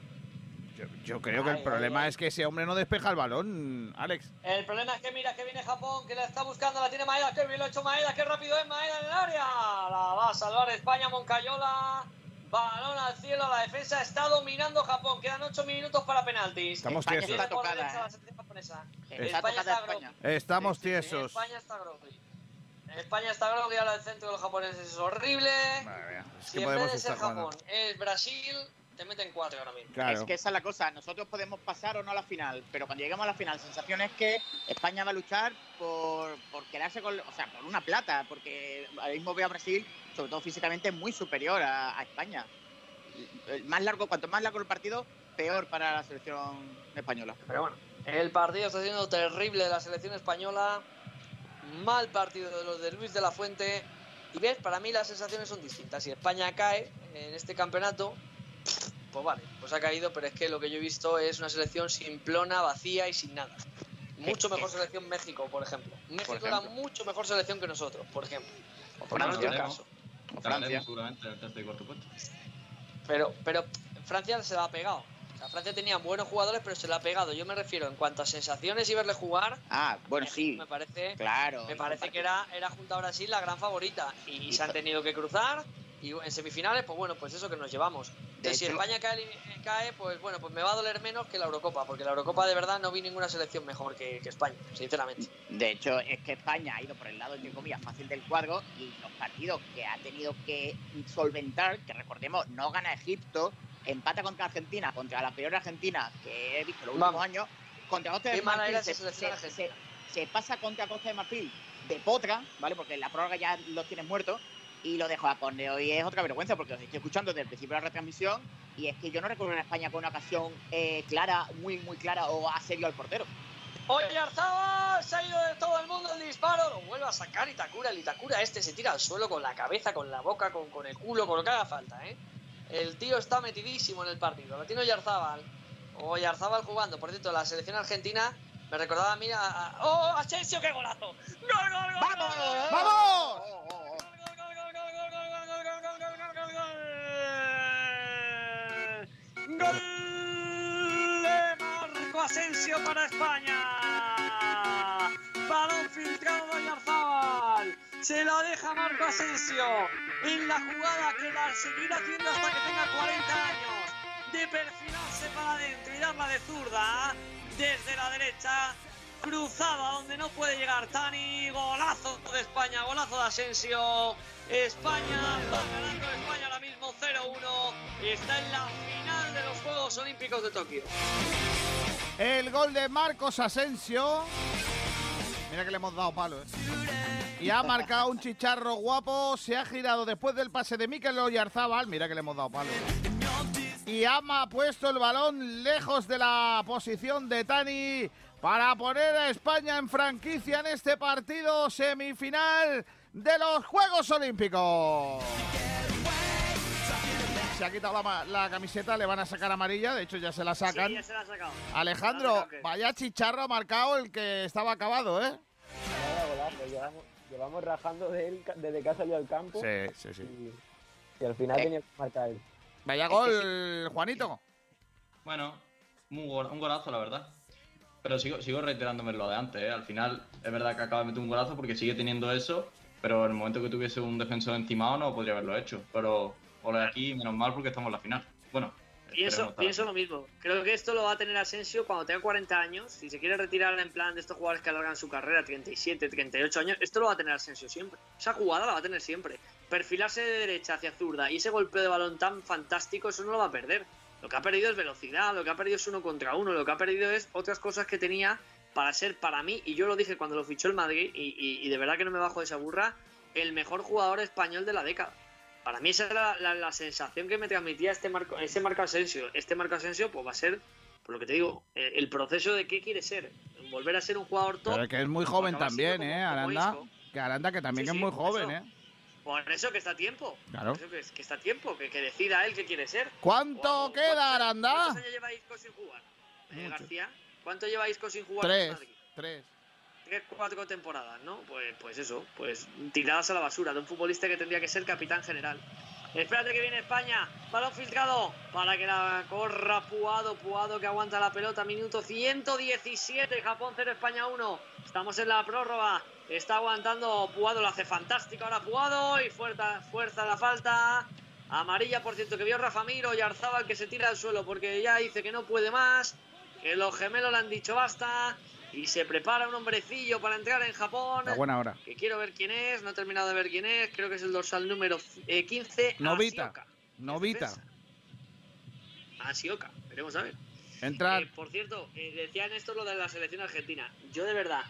Yo, yo creo que el Ay, problema ay, es que ese hombre no despeja el balón, Alex. El problema es que mira que viene Japón, que la está buscando, la tiene Maeda, que bien lo ha hecho Maeda, qué rápido es Maeda en el área. La va a salvar España, Moncayola. Balón al cielo, la defensa está dominando Japón. Quedan 8 minutos para penaltis. Estamos España tiesos. está tocada, ¿eh? la selección japonesa. Está España está España. Estamos Sí, sí, tiesos. España está groggy. España está groggy, ahora el centro de los japoneses es horrible. Madre mía, es Si que en podemos vez de ser. Japón es Brasil, te meten cuatro ahora mismo. Es que esa es la cosa. Nosotros podemos pasar o no a la final, pero cuando lleguemos a la final, la sensación es que España va a luchar por, por quedarse con, o sea, por una plata, porque ahora mismo veo a Brasil, sobre todo físicamente, muy superior a, a España. El más largo, cuanto más largo el partido, peor para la selección española. Pero bueno, el partido está siendo terrible de la selección española. Mal partido de los de Luis de la Fuente. Y ves, para mí las sensaciones son distintas. Si España cae en este campeonato, pues vale, pues ha caído, pero es que lo que yo he visto es una selección simplona, vacía y sin nada. Mucho mejor selección México, por ejemplo. México era ejemplo. mucho mejor selección que nosotros, por ejemplo. O Por un Francia. caso. O Francia. Pero, pero Francia se la ha pegado. O sea, Francia tenía buenos jugadores, pero se la ha pegado. Yo me refiero en cuanto a sensaciones y verle jugar. Ah, bueno, sí. Me parece, Claro. me parece que era, era junto a Brasil la gran favorita. Y, se han tenido que cruzar. Y en semifinales, pues bueno, pues eso que nos llevamos. De si España cae, cae, pues bueno, pues me va a doler menos que la Eurocopa. Porque la Eurocopa de verdad no vi ninguna selección mejor que, que España, sinceramente. De hecho, es que España ha ido por el lado, entre comillas, fácil del cuadro y los partidos que ha tenido que solventar, que recordemos, no gana Egipto, empata contra Argentina, contra la peor Argentina que he visto los últimos Vamos. años, contra Costa de Marfil se, se- se- se pasa contra Costa de Marfil de potra, ¿vale? Porque en la prórroga ya los tienes muertos. Y lo de Japón de hoy es otra vergüenza porque os estoy escuchando desde el principio de la retransmisión y es que yo no recuerdo en España con una ocasión eh, clara, muy, muy clara o a serio al portero. Oye, Arzabal, se ha ido de todo el mundo el disparo. Lo vuelve a sacar Itakura. El Itakura este se tira al suelo con la cabeza, con la boca, con, con el culo, con lo que haga falta, ¿eh? El tío está metidísimo en el partido. Lo tiene Yarzábal. O Yarzábal jugando. Por cierto, la selección argentina me recordaba a mí a... a- ¡Oh, Asensio, qué golazo! ¡Gol, gol, gol! ¡Vamos! ¡Vamos! Gol de Marco Asensio para España. Balón filtrado de Oyarzábal. Se la deja Marco Asensio en la jugada que la seguirá haciendo hasta que tenga 40 años. De perfilarse para adentro y darla de zurda desde la derecha. Cruzada donde no puede llegar Tani. Golazo de España, golazo de Asensio. España va ganando España ahora mismo 0-1 y está en la final de los Juegos Olímpicos de Tokio. El gol de Marcos Asensio. Mira que le hemos dado palo, ¿eh? Y ha marcado un chicharro guapo. Se ha girado después del pase de Mikel Oyarzábal. Mira que le hemos dado palo. Y Ama ha puesto el balón lejos de la posición de Tani para poner a España en franquicia en este partido semifinal de los Juegos Olímpicos. Se ha quitado la, camiseta, le van a sacar amarilla, de hecho ya se la sacan. Sí, ya se la ha sacado. Alejandro, La ha sacado, vaya chicharro ha marcado el que estaba acabado, ¿eh? Llevamos, llevamos rajando de él desde que ha salido al campo. Sí, sí, sí. Y, y al final Eh. tenía que marcar él. Vaya gol, Juanito. Bueno, un, gol- un golazo, la verdad. Pero sigo, sigo reiterándome lo de antes, ¿eh? Al final es verdad que acaba de meter un golazo porque sigue teniendo eso, pero en el momento que tuviese un defensor encimado no podría haberlo hecho. Pero por aquí, menos mal porque estamos en la final. Bueno, Pienso, pienso lo mismo. Creo que esto lo va a tener Asensio cuando tenga 40 años. Si se quiere retirar en plan de estos jugadores que alargan su carrera, 37, 38 años, esto lo va a tener Asensio siempre. Esa jugada la va a tener siempre. Perfilarse de derecha hacia zurda y ese golpeo de balón tan fantástico, eso no lo va a perder. Lo que ha perdido es velocidad, lo que ha perdido es uno contra uno, lo que ha perdido es otras cosas que tenía para ser para mí, y yo lo dije cuando lo fichó el Madrid, y, y- y de verdad que no me bajo de esa burra, el mejor jugador español de la década. Para mí esa era la, la- la sensación que me transmitía este Marco, ese Marco Asensio. Este Marco Asensio pues va a ser, por lo que te digo, eh, el proceso de qué quiere ser. Volver a ser un jugador top. Pero que es muy joven también, ¿eh? Aranda. Que Aranda que también Sí, es muy joven, eso. ¿eh? Por eso que está a tiempo. Claro. Por eso que, que está a tiempo, que, que decida él qué quiere ser. ¿Cuánto queda, Aranda? ¿Cuántos años lleva Isco sin jugar? Eh. García, ¿cuánto lleva Isco sin jugar? Tres, tres. Tres, cuatro temporadas, ¿no? Pues, pues eso, pues tiradas a la basura de un futbolista que tendría que ser capitán general. Espérate que viene España, balón filtrado para que la corra Puado, Puado que aguanta la pelota, minuto 117, Japón 0, España 1. Estamos en la prórroga, está aguantando Puado, lo hace fantástico ahora Puado y fuerza, fuerza la falta. Amarilla, por cierto, que vio Rafa Miro y Arzabal que se tira al suelo porque ya dice que no puede más, que los gemelos le han dicho basta y se prepara un hombrecillo para entrar en Japón. A buena hora. Que quiero ver quién es, no he terminado de ver quién es, creo que es el dorsal número eh, 15. Novita. Asioka. Novita. a Sioka. Veremos a ver. Entra. Eh, por cierto, eh, decían esto lo de la selección argentina. Yo de verdad,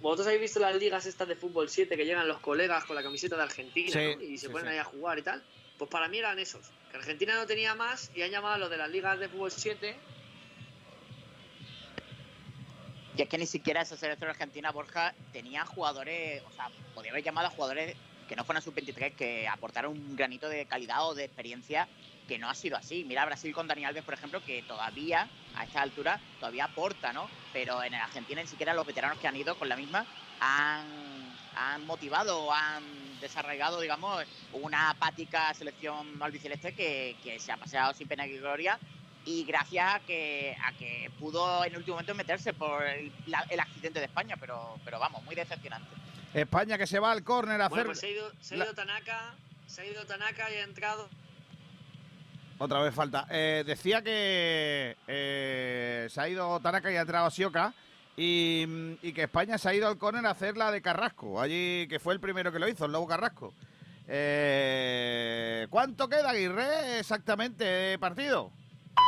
vosotros habéis visto las ligas estas de fútbol 7 que llegan los colegas con la camiseta de Argentina Sí, ¿no? y se sí, ponen sí. ahí a jugar y tal. Pues para mí eran esos. Que Argentina no tenía más y han llamado a los de las ligas de fútbol 7. Y es que ni siquiera esa selección argentina, Borja, tenía jugadores, o sea, podía haber llamado a jugadores que no fueran sub-23, que aportaran un granito de calidad o de experiencia, que no ha sido así. Mira Brasil con Dani Alves, por ejemplo, que todavía, a esta altura, todavía aporta, ¿no? Pero en Argentina ni siquiera los veteranos que han ido con la misma han, han motivado, han desarraigado, digamos, una apática selección albiceleste que, que se ha paseado sin pena ni gloria y gracias a que, a que pudo en el último momento meterse por el, la- el accidente de España, pero, pero vamos, muy decepcionante. España que se va al córner a Bueno, hacer. pues se ha ido, se ha la- ido Tanaka, se ha ido Tanaka y ha entrado. Otra vez falta. Eh, decía que eh, se ha ido Tanaka y ha entrado Sioka. Y, y que España se ha ido al córner a hacer la de Carrasco. Allí que fue el primero que lo hizo, el Lobo Carrasco. Eh, ¿Cuánto queda, Aguirre, exactamente de partido?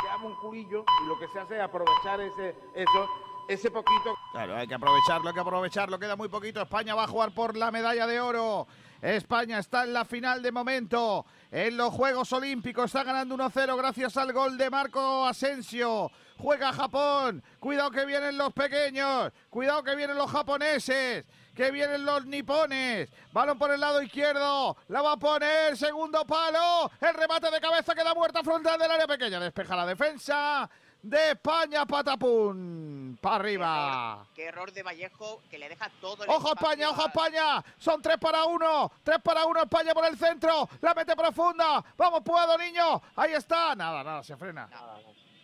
Quedamos un culillo y lo que se hace es aprovechar ese, eso, ese poquito. Claro, hay que aprovecharlo, hay que aprovecharlo. Queda muy poquito. España va a jugar por la medalla de oro. España está en la final de momento. En los Juegos Olímpicos está ganando 1-0 gracias al gol de Marco Asensio. Juega Japón. Cuidado que vienen los pequeños. Cuidado que vienen los japoneses. Que vienen los nipones. Balón por el lado izquierdo. La va a poner. Segundo palo. El remate de cabeza queda muerta frontal del área pequeña. Despeja la defensa de España. Patapún. Para arriba. Qué error de Vallejo que le deja todo el ¡Ojo España, ojo a- España! Son tres para uno, tres para uno España por el centro, la mete profunda, vamos puedo niño, ahí está, nada, nada, se frena,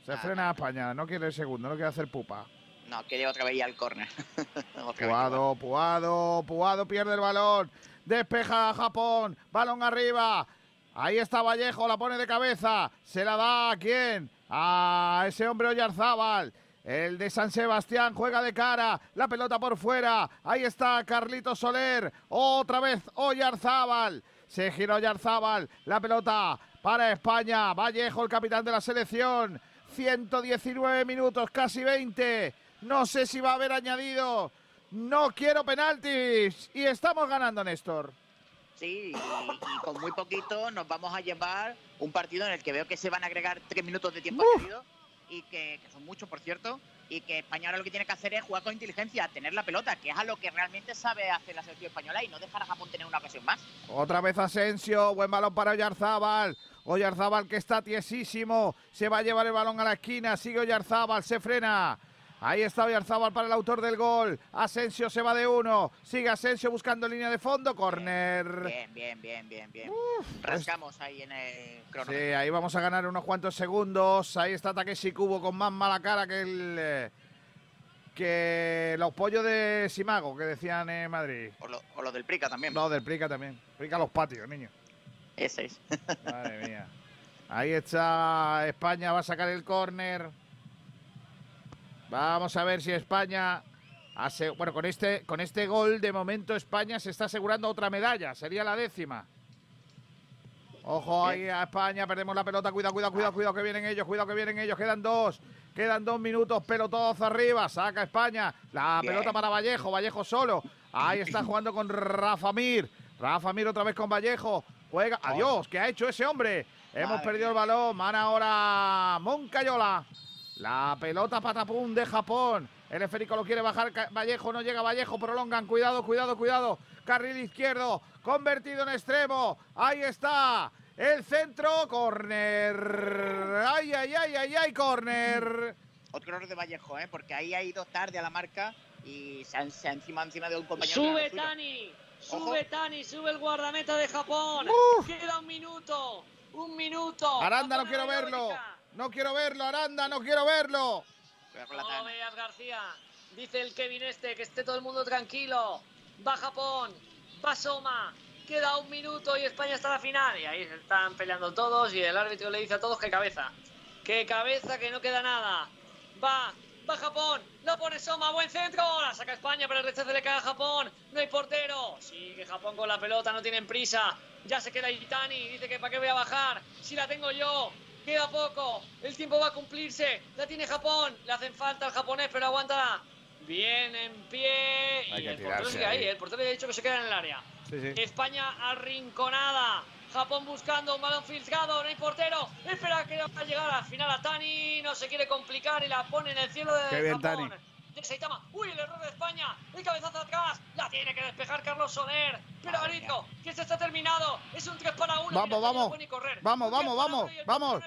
se frena España, no quiere el segundo, no quiere hacer pupa. No, quiere otra vez ir al córner. Puado, Puado, Puado pierde el balón, despeja a Japón, balón arriba, ahí está Vallejo, la pone de cabeza, se la da a quién, a ese hombre Oyarzábal. El de San Sebastián juega de cara, la pelota por fuera. Ahí está Carlito Soler, otra vez Oyarzábal. Se gira Oyarzábal, la pelota para España. Vallejo, el capitán de la selección. 119 minutos, casi 20. No sé si va a haber añadido. No quiero penaltis. Y estamos ganando, Néstor. Sí, y, y con muy poquito nos vamos a llevar un partido en el que veo que se van a agregar tres minutos de tiempo añadido y que, que son muchos, por cierto, y que España ahora lo que tiene que hacer es jugar con inteligencia, tener la pelota, que es a lo que realmente sabe hacer la selección española y no dejar a Japón tener una ocasión más. Otra vez Asensio, buen balón para Oyarzábal. Oyarzábal que está tiesísimo, se va a llevar el balón a la esquina, sigue Oyarzábal, se frena. Ahí está Oyarzábal para el autor del gol. Asensio se va de uno, sigue Asensio buscando línea de fondo, corner. Bien, bien, bien, bien, bien. Rascamos ahí en el Sí, cronómetro. ahí vamos a ganar unos cuantos segundos. Ahí está Takeshi Kubo con más mala cara que el eh, que los pollos de Simago que decían en Madrid. O lo, o lo del Prica también. No, del Prica también. Prica los patios, niño. Ese es. Madre mía. Ahí está España, va a sacar el córner. Vamos a ver si España. ase- Bueno, con este, con este gol, de momento España se está asegurando otra medalla. Sería la décima. Ojo ahí a España, perdemos la pelota. Cuidado, cuidado, cuidado, cuidado que vienen ellos, cuidado que vienen ellos. Quedan dos, quedan dos minutos, pelotazo arriba. Saca España. La Bien. pelota para Vallejo, Vallejo solo. Ahí está jugando con Rafa Mir. Rafa Mir otra vez con Vallejo. Juega. Adiós, ¿qué ha hecho ese hombre? Hemos Madre perdido el balón. Van ahora Moncayola. La pelota patapum de Japón. El esférico lo quiere bajar. Vallejo no llega. Vallejo prolongan. Cuidado, cuidado, cuidado. Carril izquierdo. Convertido en extremo. Ahí está. El centro. Corner. Ay, ay, ay, ay, ay. Corner. Otro error de Vallejo, ¿eh? Porque ahí ha ido tarde a la marca y se ha, se ha encima encima de un compañero. Sube. Tani, sube Tani, sube el guardameta de Japón. Queda un minuto, un minuto. Aranda, no quiero verlo. Iónica. No quiero verlo, Aranda, no quiero verlo. No veas, García. Dice el Kevin este, que esté todo el mundo tranquilo. Va Japón, va Soma. Queda un minuto y España está en la final. Y ahí se están peleando todos y el árbitro le dice a todos que cabeza. Que cabeza, que no queda nada. Va, va Japón. Lo pone Soma, buen centro. La saca España, pero el rechace le cae a Japón. No hay portero. Sigue Japón con la pelota, no tienen prisa. Ya se queda Itani. Dice que para qué voy a bajar. Si la tengo yo. Queda poco. El tiempo va a cumplirse. La tiene Japón. Le hacen falta al japonés, pero aguanta. Bien en pie. Hay y el portero sigue ahí. ahí. El portero le ha dicho que se queda en el área. Sí, sí. España arrinconada. Japón buscando un balón filtrado. No hay portero. Espera que va a llegar al final a Tani. No se quiere complicar y la pone en el cielo de Qué bien, Japón. Tani. De Saitama. Uy, el error de España. El cabezazo atrás. La tiene que despejar Carlos Soler. Pero Garitzo, que se está terminado. Es un 3 para 1. Vamos, vamos. Vamos, vamos, vamos, vamos.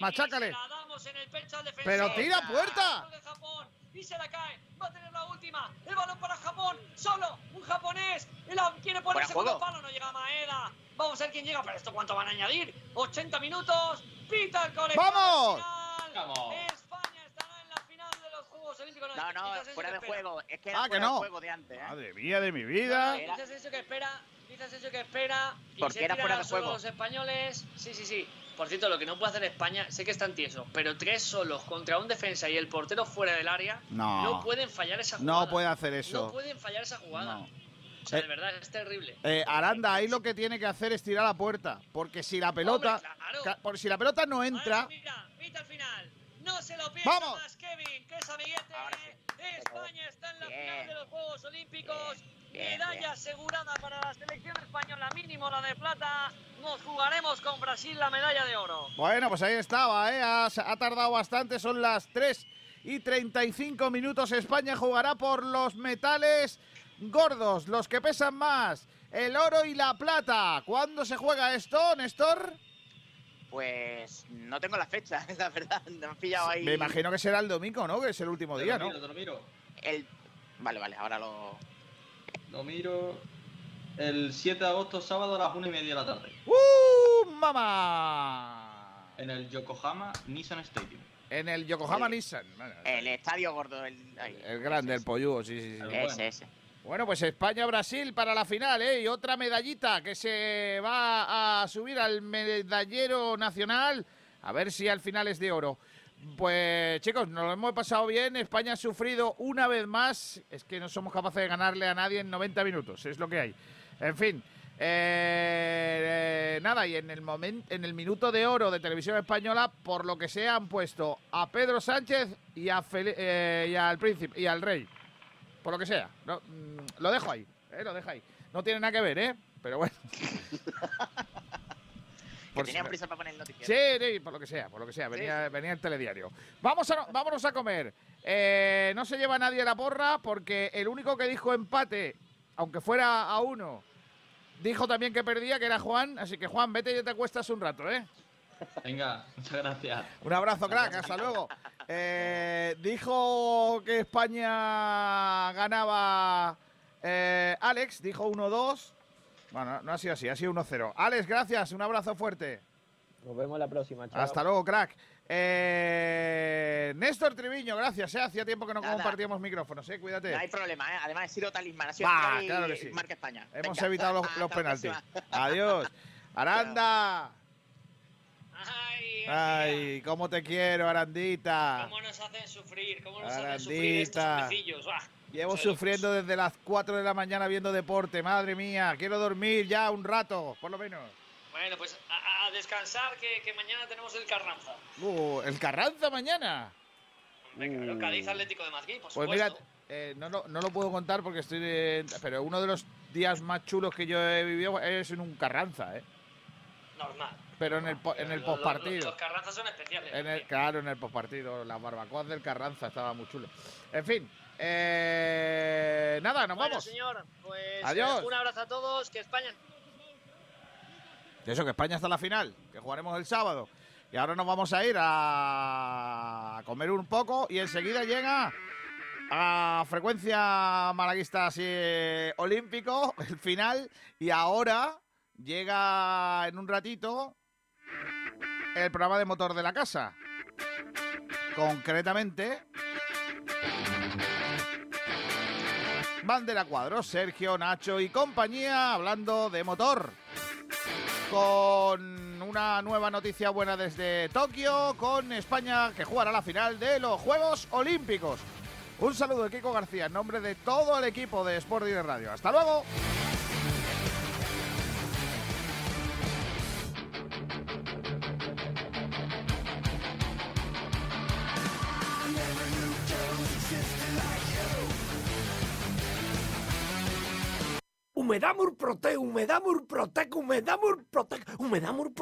Machácale. La damos en el pecho al defensor. Pero tira puerta. Gol de Japón. Y se la cae. Va a tener la última. El balón para Japón. Solo un japonés. La quiere poner Fuera segundo juego. palo. No llega Maeda. Vamos a ver quién llega. Pero esto cuánto van a añadir. 80 minutos. Pita el. ¡Vamos! Vamos. España estará en la final de los Juegos Olímpicos. No, no, fuera que de juego. Es que Ah, era que fuera no. de juego de antes, ¿eh? Madre mía de mi vida. No, dices eso que espera, dices eso que espera. Y Porque se era fuera de juego. los españoles. Sí, sí, sí. Por cierto, lo que no puede hacer España, sé que están tiesos, pero tres solos contra un defensa y el portero fuera del área, No. pueden fallar esa jugada. No puede hacer eso. No pueden fallar esa jugada. No. O sea, Eh, de verdad, es terrible. Eh, Aranda, ahí lo que tiene que hacer es tirar la puerta. Porque si la pelota. Hombre, claro. ca- por si la pelota no entra. Mira, pita al final. No se lo pierda ¡Vamos! más Kevin, que es amiguete. España está en la final de los Juegos Olímpicos. Bien, Medalla bien. asegurada para la selección española, mínimo la de plata. Nos jugaremos con Brasil la medalla de oro. Bueno, pues ahí estaba, ¿eh? Ha, ha tardado bastante, son las 3 y 35 minutos. España jugará por los metales gordos, los que pesan más, el oro y la plata. ¿Cuándo se juega esto, Néstor? Pues no tengo la fecha, la verdad. Me han pillado ahí. Me imagino que será el domingo, ¿no? Que es el último Te día, lo ¿no? miro, te lo miro. El... Vale, vale, ahora lo. Lo miro. El 7 de agosto, sábado a las 1 y media de la tarde. ¡Uh, mamá! En el Yokohama Nissan Stadium. En el Yokohama Nissan. Bueno, El estadio gordo. El, ahí. el grande, el pollugo, sí, sí, sí. Ese, ese. Bueno, pues España-Brasil para la final, ¿eh? Y otra medallita que se va a subir al medallero nacional. A ver si al final es de oro. Pues chicos, nos lo hemos pasado bien. España ha sufrido una vez más. Es que no somos capaces de ganarle a nadie en 90 minutos. Es lo que hay. En fin. eh, eh, nada, y en el momento, en el minuto de oro de televisión española, por lo que sea, han puesto a Pedro Sánchez y a eh, y al príncipe y al rey. Por lo que sea. No, mm, lo dejo ahí, ¿eh? Lo dejo ahí. No tiene nada que ver, ¿eh? Pero bueno. Que tenían prisa para poner el noticiero. Sí, sí, por lo que sea, por lo que sea. Venía, venía el telediario. Vamos a, vámonos a comer. Eh, no se lleva nadie la porra porque el único que dijo empate, aunque fuera a uno, dijo también que perdía, que era Juan. Así que Juan, vete y ya te acuestas un rato, ¿eh? Venga, muchas gracias. Un abrazo, crack, hasta luego. Eh, dijo que España ganaba eh, Alex, dijo 1-2. Bueno, no ha sido así, ha sido 1-0. Alex, gracias, un abrazo fuerte. Nos vemos la próxima, chao. Hasta luego, crack. Eh, Néstor Triviño, gracias. eh, Hacía tiempo que no Nada. compartíamos micrófonos, eh, cuídate. No hay problema, ¿eh? Además, he sido talismán. Ha sido y claro que sí. marca España. Hemos Venga, evitado los, los penaltis. próxima. Adiós. Aranda. Ay, Ay, cómo te quiero, Arandita. cómo nos hacen sufrir, cómo nos hacen sufrir estos Arandita. Llevo sufriendo desde las 4 de la mañana viendo deporte. Madre mía, quiero dormir ya un rato, por lo menos. Bueno, pues a, a descansar que, que mañana tenemos el Carranza. Uh, el Carranza mañana. Venga, Uh. el Cádiz Atlético de Madrid, por Pues supuesto. mira, eh, no, lo- no lo puedo contar porque estoy. pero uno de los días más chulos que yo he vivido es en un Carranza, ¿eh? Normal. Pero en el, en el Los- los- postpartido. Los Carranzas son especiales. En el, claro, en el postpartido. Las barbacoas del Carranza estaba muy chulo. En fin. eh, nada, nos bueno, vamos. señor, pues Adiós. eh, un abrazo a todos, que España eso, que España está en la final, que jugaremos el sábado. Y ahora nos vamos a ir a comer un poco y enseguida llega a frecuencia malaguista así olímpico, el final. Y ahora llega en un ratito el programa de motor de la casa. Concretamente, Bandera Cuadros, Sergio, Nacho y compañía hablando de motor con una nueva noticia buena desde Tokio, con España que jugará la final de los Juegos Olímpicos. Un saludo de Kiko García en nombre de todo el equipo de Sport Direct Radio. Hasta luego. Humedamur Protec, Humedamur Protec, Humedamur Protec, Humedamur Protec.